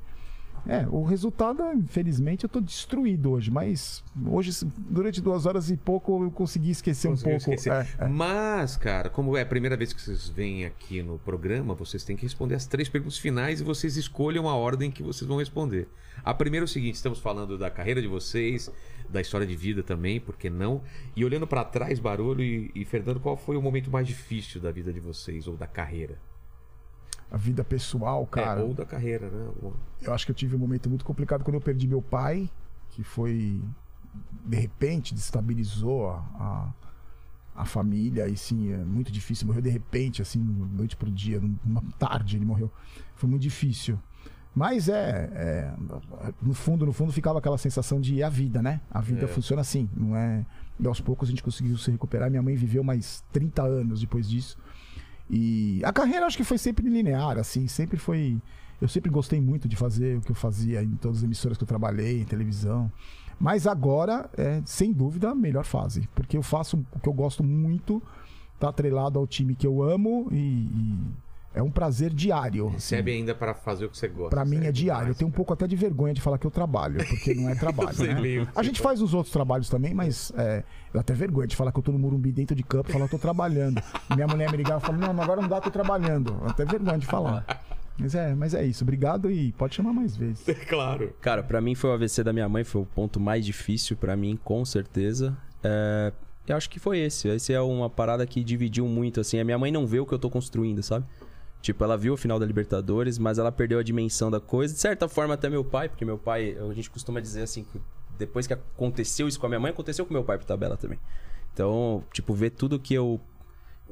Speaker 3: É, o resultado, infelizmente, eu tô destruído hoje, mas hoje, durante duas horas e pouco, eu consegui esquecer
Speaker 1: Conseguiu
Speaker 3: um pouco.
Speaker 1: esquecer.
Speaker 3: É, é.
Speaker 1: Mas, cara, como é a primeira vez que vocês vêm aqui no programa, vocês têm que responder as três perguntas finais e vocês escolham a ordem que vocês vão responder. A primeira é o seguinte: estamos falando da carreira de vocês, da história de vida também, por que não? E olhando pra trás, Barulho e, e Fernando, qual foi o momento mais difícil da vida de vocês ou da carreira?
Speaker 3: A vida pessoal, cara.
Speaker 1: É, ou da carreira, né?
Speaker 3: Eu acho que eu tive um momento muito complicado quando eu perdi meu pai, que foi. De repente, destabilizou a, a, a família. E sim, é muito difícil. Morreu de repente, assim, noite pro dia, numa tarde ele morreu. Foi muito difícil. Mas é, é, No fundo, no fundo, ficava aquela sensação de é a vida, né? A vida
Speaker 1: É.
Speaker 3: funciona assim, não é. E aos poucos a gente conseguiu se recuperar. Minha mãe viveu mais 30 anos depois disso. E a carreira acho que foi sempre linear, assim, sempre foi. Eu sempre gostei muito de fazer o que eu fazia em todas as emissoras que eu trabalhei, em televisão. Mas agora é, sem dúvida, a melhor fase. Porque eu faço o que eu gosto muito, tá atrelado ao time que eu amo e, e é um prazer diário. assim.
Speaker 1: Recebe ainda pra fazer o que você gosta.
Speaker 3: Pra mim
Speaker 1: Isso
Speaker 3: é diário.
Speaker 1: demais,
Speaker 3: Eu tenho um pouco até de vergonha de falar que eu trabalho, porque não é (laughs) trabalho, né?
Speaker 1: que
Speaker 3: A gente
Speaker 1: fala.
Speaker 3: faz os outros trabalhos também, mas é, eu até vergonha de falar que eu tô no Morumbi dentro de campo e falar que eu tô trabalhando. Minha mulher me ligava e falava, não, agora não dá, tô trabalhando. Eu até vergonha de falar. (laughs) Mas é, mas é isso. Obrigado e pode chamar mais vezes. (laughs)
Speaker 1: Claro.
Speaker 4: Cara, pra mim foi o AVC da minha mãe, foi o ponto mais difícil pra mim, com certeza. É, eu acho que foi esse. Esse é uma parada que dividiu muito, assim. A minha mãe não vê o que eu tô construindo, sabe? Tipo, ela viu o final da Libertadores, mas ela perdeu a dimensão da coisa. De certa forma, até meu pai, porque meu pai, a gente costuma dizer assim, que depois que aconteceu isso com a minha mãe, aconteceu com meu pai por tabela também. Então, tipo, ver tudo que eu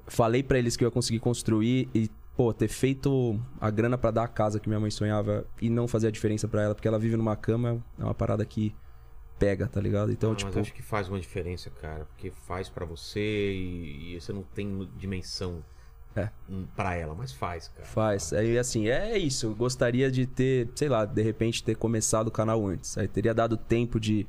Speaker 4: falei pra eles que eu ia conseguir construir e, pô, ter feito a grana pra dar a casa que minha mãe sonhava e não fazer a diferença pra ela, porque ela vive numa cama, é uma parada que pega, tá ligado? Então,
Speaker 1: Ah,
Speaker 4: tipo,
Speaker 1: Mas acho que faz uma diferença, cara. Porque faz pra você e, e você não tem dimensão
Speaker 4: É.
Speaker 1: hum, pra ela, mas faz, cara.
Speaker 4: faz. Aí, assim, é isso. Eu gostaria de ter, sei lá, de repente ter começado o canal antes. Aí teria dado tempo de,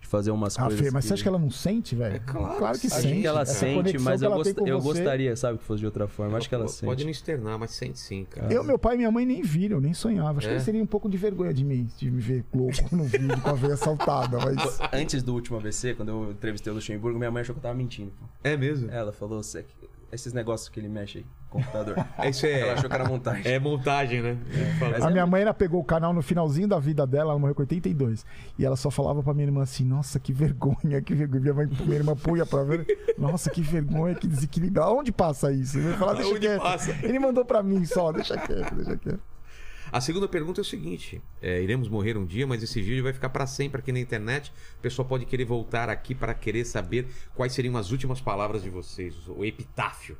Speaker 4: de fazer umas
Speaker 3: Ah,
Speaker 4: coisas.
Speaker 3: Fê, mas você acha que ela não sente, velho?
Speaker 1: É claro
Speaker 3: claro que
Speaker 1: que
Speaker 4: Acho
Speaker 3: sente.
Speaker 4: que ela sente, mas
Speaker 3: que
Speaker 4: eu, gost- eu
Speaker 3: você.
Speaker 4: gostaria, sabe, que fosse de outra forma. Acho que ela
Speaker 1: Pode-
Speaker 4: sente.
Speaker 1: Pode não externar, mas sente sim, cara.
Speaker 3: Eu, meu pai e minha mãe nem viram, nem sonhavam. Acho
Speaker 1: É?
Speaker 3: que eles teriam um pouco de vergonha de mim, de me ver louco (laughs) no vídeo com a veia saltada, mas.
Speaker 4: Antes do último AVC, quando eu entrevistei o Luxemburgo, minha mãe achou que eu tava mentindo.
Speaker 1: É mesmo?
Speaker 4: Ela falou, "Cê- esses negócios que ele mexe aí, computador.
Speaker 1: Isso é,
Speaker 4: Ela achou que era montagem.
Speaker 1: é montagem, né?
Speaker 4: Mas
Speaker 3: A
Speaker 4: é
Speaker 3: minha mãe ela pegou o canal no finalzinho da vida dela, ela morreu com 82. E ela só falava pra minha irmã assim: Nossa, que vergonha, que vergonha. Minha, mãe, minha irmã punha pra ver. Nossa, que vergonha, que desequilíbrio. Aonde passa isso? Eu ia falar, deixa
Speaker 1: Aonde
Speaker 3: quieto.
Speaker 1: passa?
Speaker 3: Ele mandou pra mim só, deixa quieto, deixa quieto.
Speaker 1: A segunda pergunta é o seguinte: é, iremos morrer um dia, mas esse vídeo vai ficar para sempre aqui na internet. O pessoal pode querer voltar aqui para querer saber quais seriam as últimas palavras de vocês, o epitáfio.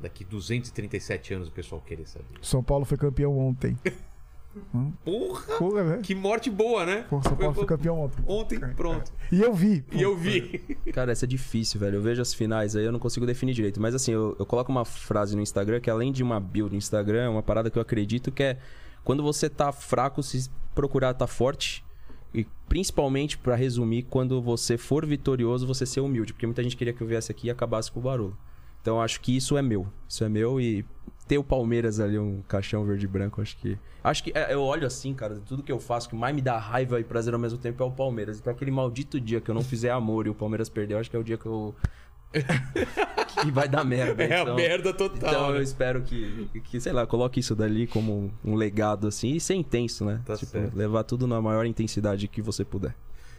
Speaker 1: Daqui 237 anos o pessoal querer saber.
Speaker 3: São Paulo foi campeão ontem. (laughs)
Speaker 1: Porra!
Speaker 3: Porra, né?
Speaker 1: Que morte boa, né?
Speaker 3: São Paulo foi campeão ontem.
Speaker 1: Ontem, pronto.
Speaker 3: E eu vi.
Speaker 1: E eu vi.
Speaker 4: Cara, essa é difícil, velho. Eu vejo as finais aí, eu não consigo definir direito. Mas assim, eu, eu coloco uma frase no Instagram que além de uma build no Instagram, é uma parada que eu acredito que é quando você tá fraco, se procurar tá forte. E principalmente, pra resumir, quando você for vitorioso, você ser humilde. Porque muita gente queria que eu viesse aqui e acabasse com o barulho. Então eu acho que isso é meu. Isso é meu e ter o Palmeiras ali, um caixão verde e branco, acho que. Acho que é, eu olho assim, cara, tudo que eu faço, que mais me dá raiva e prazer ao mesmo tempo é o Palmeiras. Então aquele maldito dia que eu não fizer amor e o Palmeiras perdeu, acho que é o dia que eu. (laughs) que vai dar merda.
Speaker 1: É a
Speaker 4: então-
Speaker 1: merda total.
Speaker 4: Então eu
Speaker 1: né?
Speaker 4: espero que, que, sei lá, coloque isso dali como um, um legado, assim, e ser intenso, né?
Speaker 1: Tá
Speaker 4: tipo,
Speaker 1: certo.
Speaker 4: levar tudo na maior intensidade que você puder.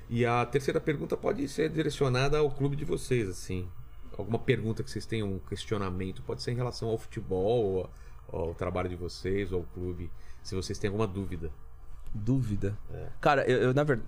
Speaker 1: E a terceira pergunta pode ser direcionada ao clube de vocês, assim. Alguma pergunta que vocês tenham, um questionamento, pode ser em relação ao futebol, ou ao trabalho de vocês, ou ao clube. Se vocês têm alguma dúvida.
Speaker 4: Dúvida. Cara, eu, eu, na, ver...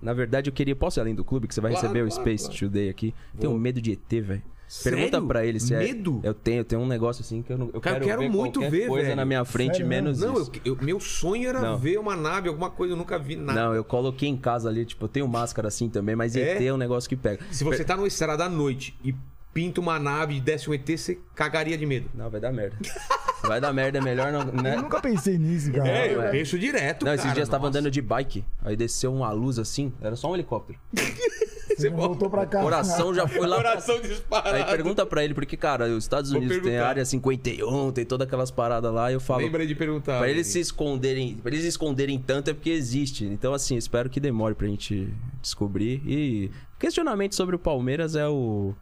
Speaker 4: na verdade eu queria. Posso ir além do clube, que você vai
Speaker 1: Claro,
Speaker 4: receber o
Speaker 1: claro,
Speaker 4: Space
Speaker 1: claro.
Speaker 4: Today aqui? Tenho
Speaker 1: Vou.
Speaker 4: medo de ET, velho. Pergunta pra ele se
Speaker 1: Medo?
Speaker 4: é. Eu tenho, eu tenho um negócio assim que eu não. Eu
Speaker 1: Cara, eu
Speaker 4: quero,
Speaker 1: quero
Speaker 4: ver
Speaker 1: muito ver,
Speaker 4: coisa
Speaker 1: velho.
Speaker 4: na minha frente,
Speaker 3: Sério
Speaker 4: menos
Speaker 1: Não,
Speaker 4: isso.
Speaker 1: eu- meu sonho era
Speaker 4: Não.
Speaker 1: ver uma nave, alguma coisa, eu nunca vi nada.
Speaker 4: Não, eu coloquei em casa ali, tipo, eu tenho máscara assim também, mas
Speaker 1: É?
Speaker 4: ET é um negócio que pega.
Speaker 1: Se você tá numa estrada à noite e pinta uma nave e desce um ET, você cagaria de medo.
Speaker 4: Não, vai dar merda. (laughs) Vai dar merda, é melhor não. Né?
Speaker 3: Eu nunca pensei nisso, cara.
Speaker 1: É, eu
Speaker 4: é.
Speaker 1: penso direto,
Speaker 4: Não,
Speaker 1: cara.
Speaker 4: esses dias tava
Speaker 1: nossa.
Speaker 4: andando de bike, aí desceu uma luz assim, era só um helicóptero. (laughs)
Speaker 3: Você voltou pra cá.
Speaker 4: O coração já foi lá. pra-
Speaker 1: Coração disparado.
Speaker 4: Aí pergunta pra ele, porque, cara, os Estados Unidos tem a área 51, tem todas aquelas paradas lá, e eu falo.
Speaker 1: Lembrei de perguntar.
Speaker 4: Pra eles se esconderem, pra eles esconderem tanto é porque existe. Então, assim, espero que demore pra gente descobrir. E questionamento sobre o Palmeiras é o.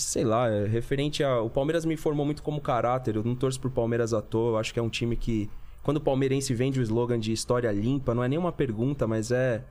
Speaker 4: Sei lá, é referente a. O Palmeiras me formou muito como caráter. Eu não torço pro Palmeiras à toa. Eu acho que é um time que. Quando o palmeirense vende o slogan de história limpa, não é nenhuma pergunta, mas é.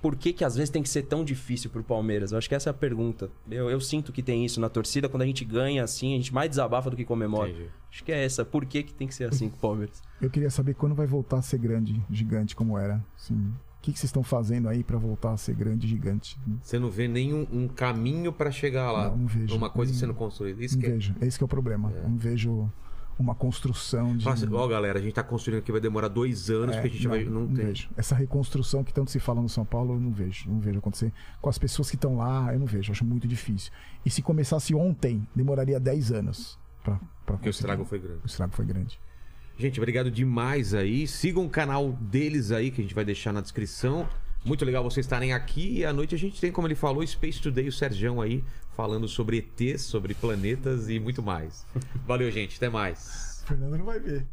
Speaker 4: Por que, que às vezes tem que ser tão difícil pro Palmeiras? Eu acho que essa é a pergunta. Eu, eu sinto que tem isso na torcida. Quando a gente ganha assim, a gente mais desabafa do que comemora.
Speaker 1: Entendi.
Speaker 4: Acho que é essa. Por que, que tem que ser assim com o Palmeiras?
Speaker 3: Eu queria saber quando vai voltar a ser grande, gigante como era. Assim, o que, que vocês estão fazendo aí pra voltar a ser grande, gigante?
Speaker 1: Você não vê nenhum um caminho pra chegar lá.
Speaker 3: Não, não vejo.
Speaker 1: Uma coisa
Speaker 3: Não-
Speaker 1: sendo construída. Isso
Speaker 3: Não
Speaker 1: que é.
Speaker 3: vejo. Esse que é o problema. Eu Não vejo uma construção de.
Speaker 1: Nossa, ó, galera, a gente tá construindo aqui, vai demorar dois anos,
Speaker 3: É,
Speaker 1: porque a gente vai. Não, tem.
Speaker 3: vejo. Essa reconstrução que tanto se fala no São Paulo, eu não vejo. Não vejo acontecer. Com as pessoas que estão lá, eu não vejo. Acho muito difícil. E se começasse ontem, demoraria 10 anos pra, pra
Speaker 1: Porque o estrago foi grande.
Speaker 3: O estrago foi grande.
Speaker 1: Gente, obrigado demais aí. Sigam o canal deles aí, que a gente vai deixar na descrição. Muito legal vocês estarem aqui. E à noite a gente tem, como ele falou, Space Today, o Sergião aí, falando sobre ETs, sobre planetas e muito mais. (laughs) Valeu, gente. Até mais.
Speaker 3: O Fernando não vai ver.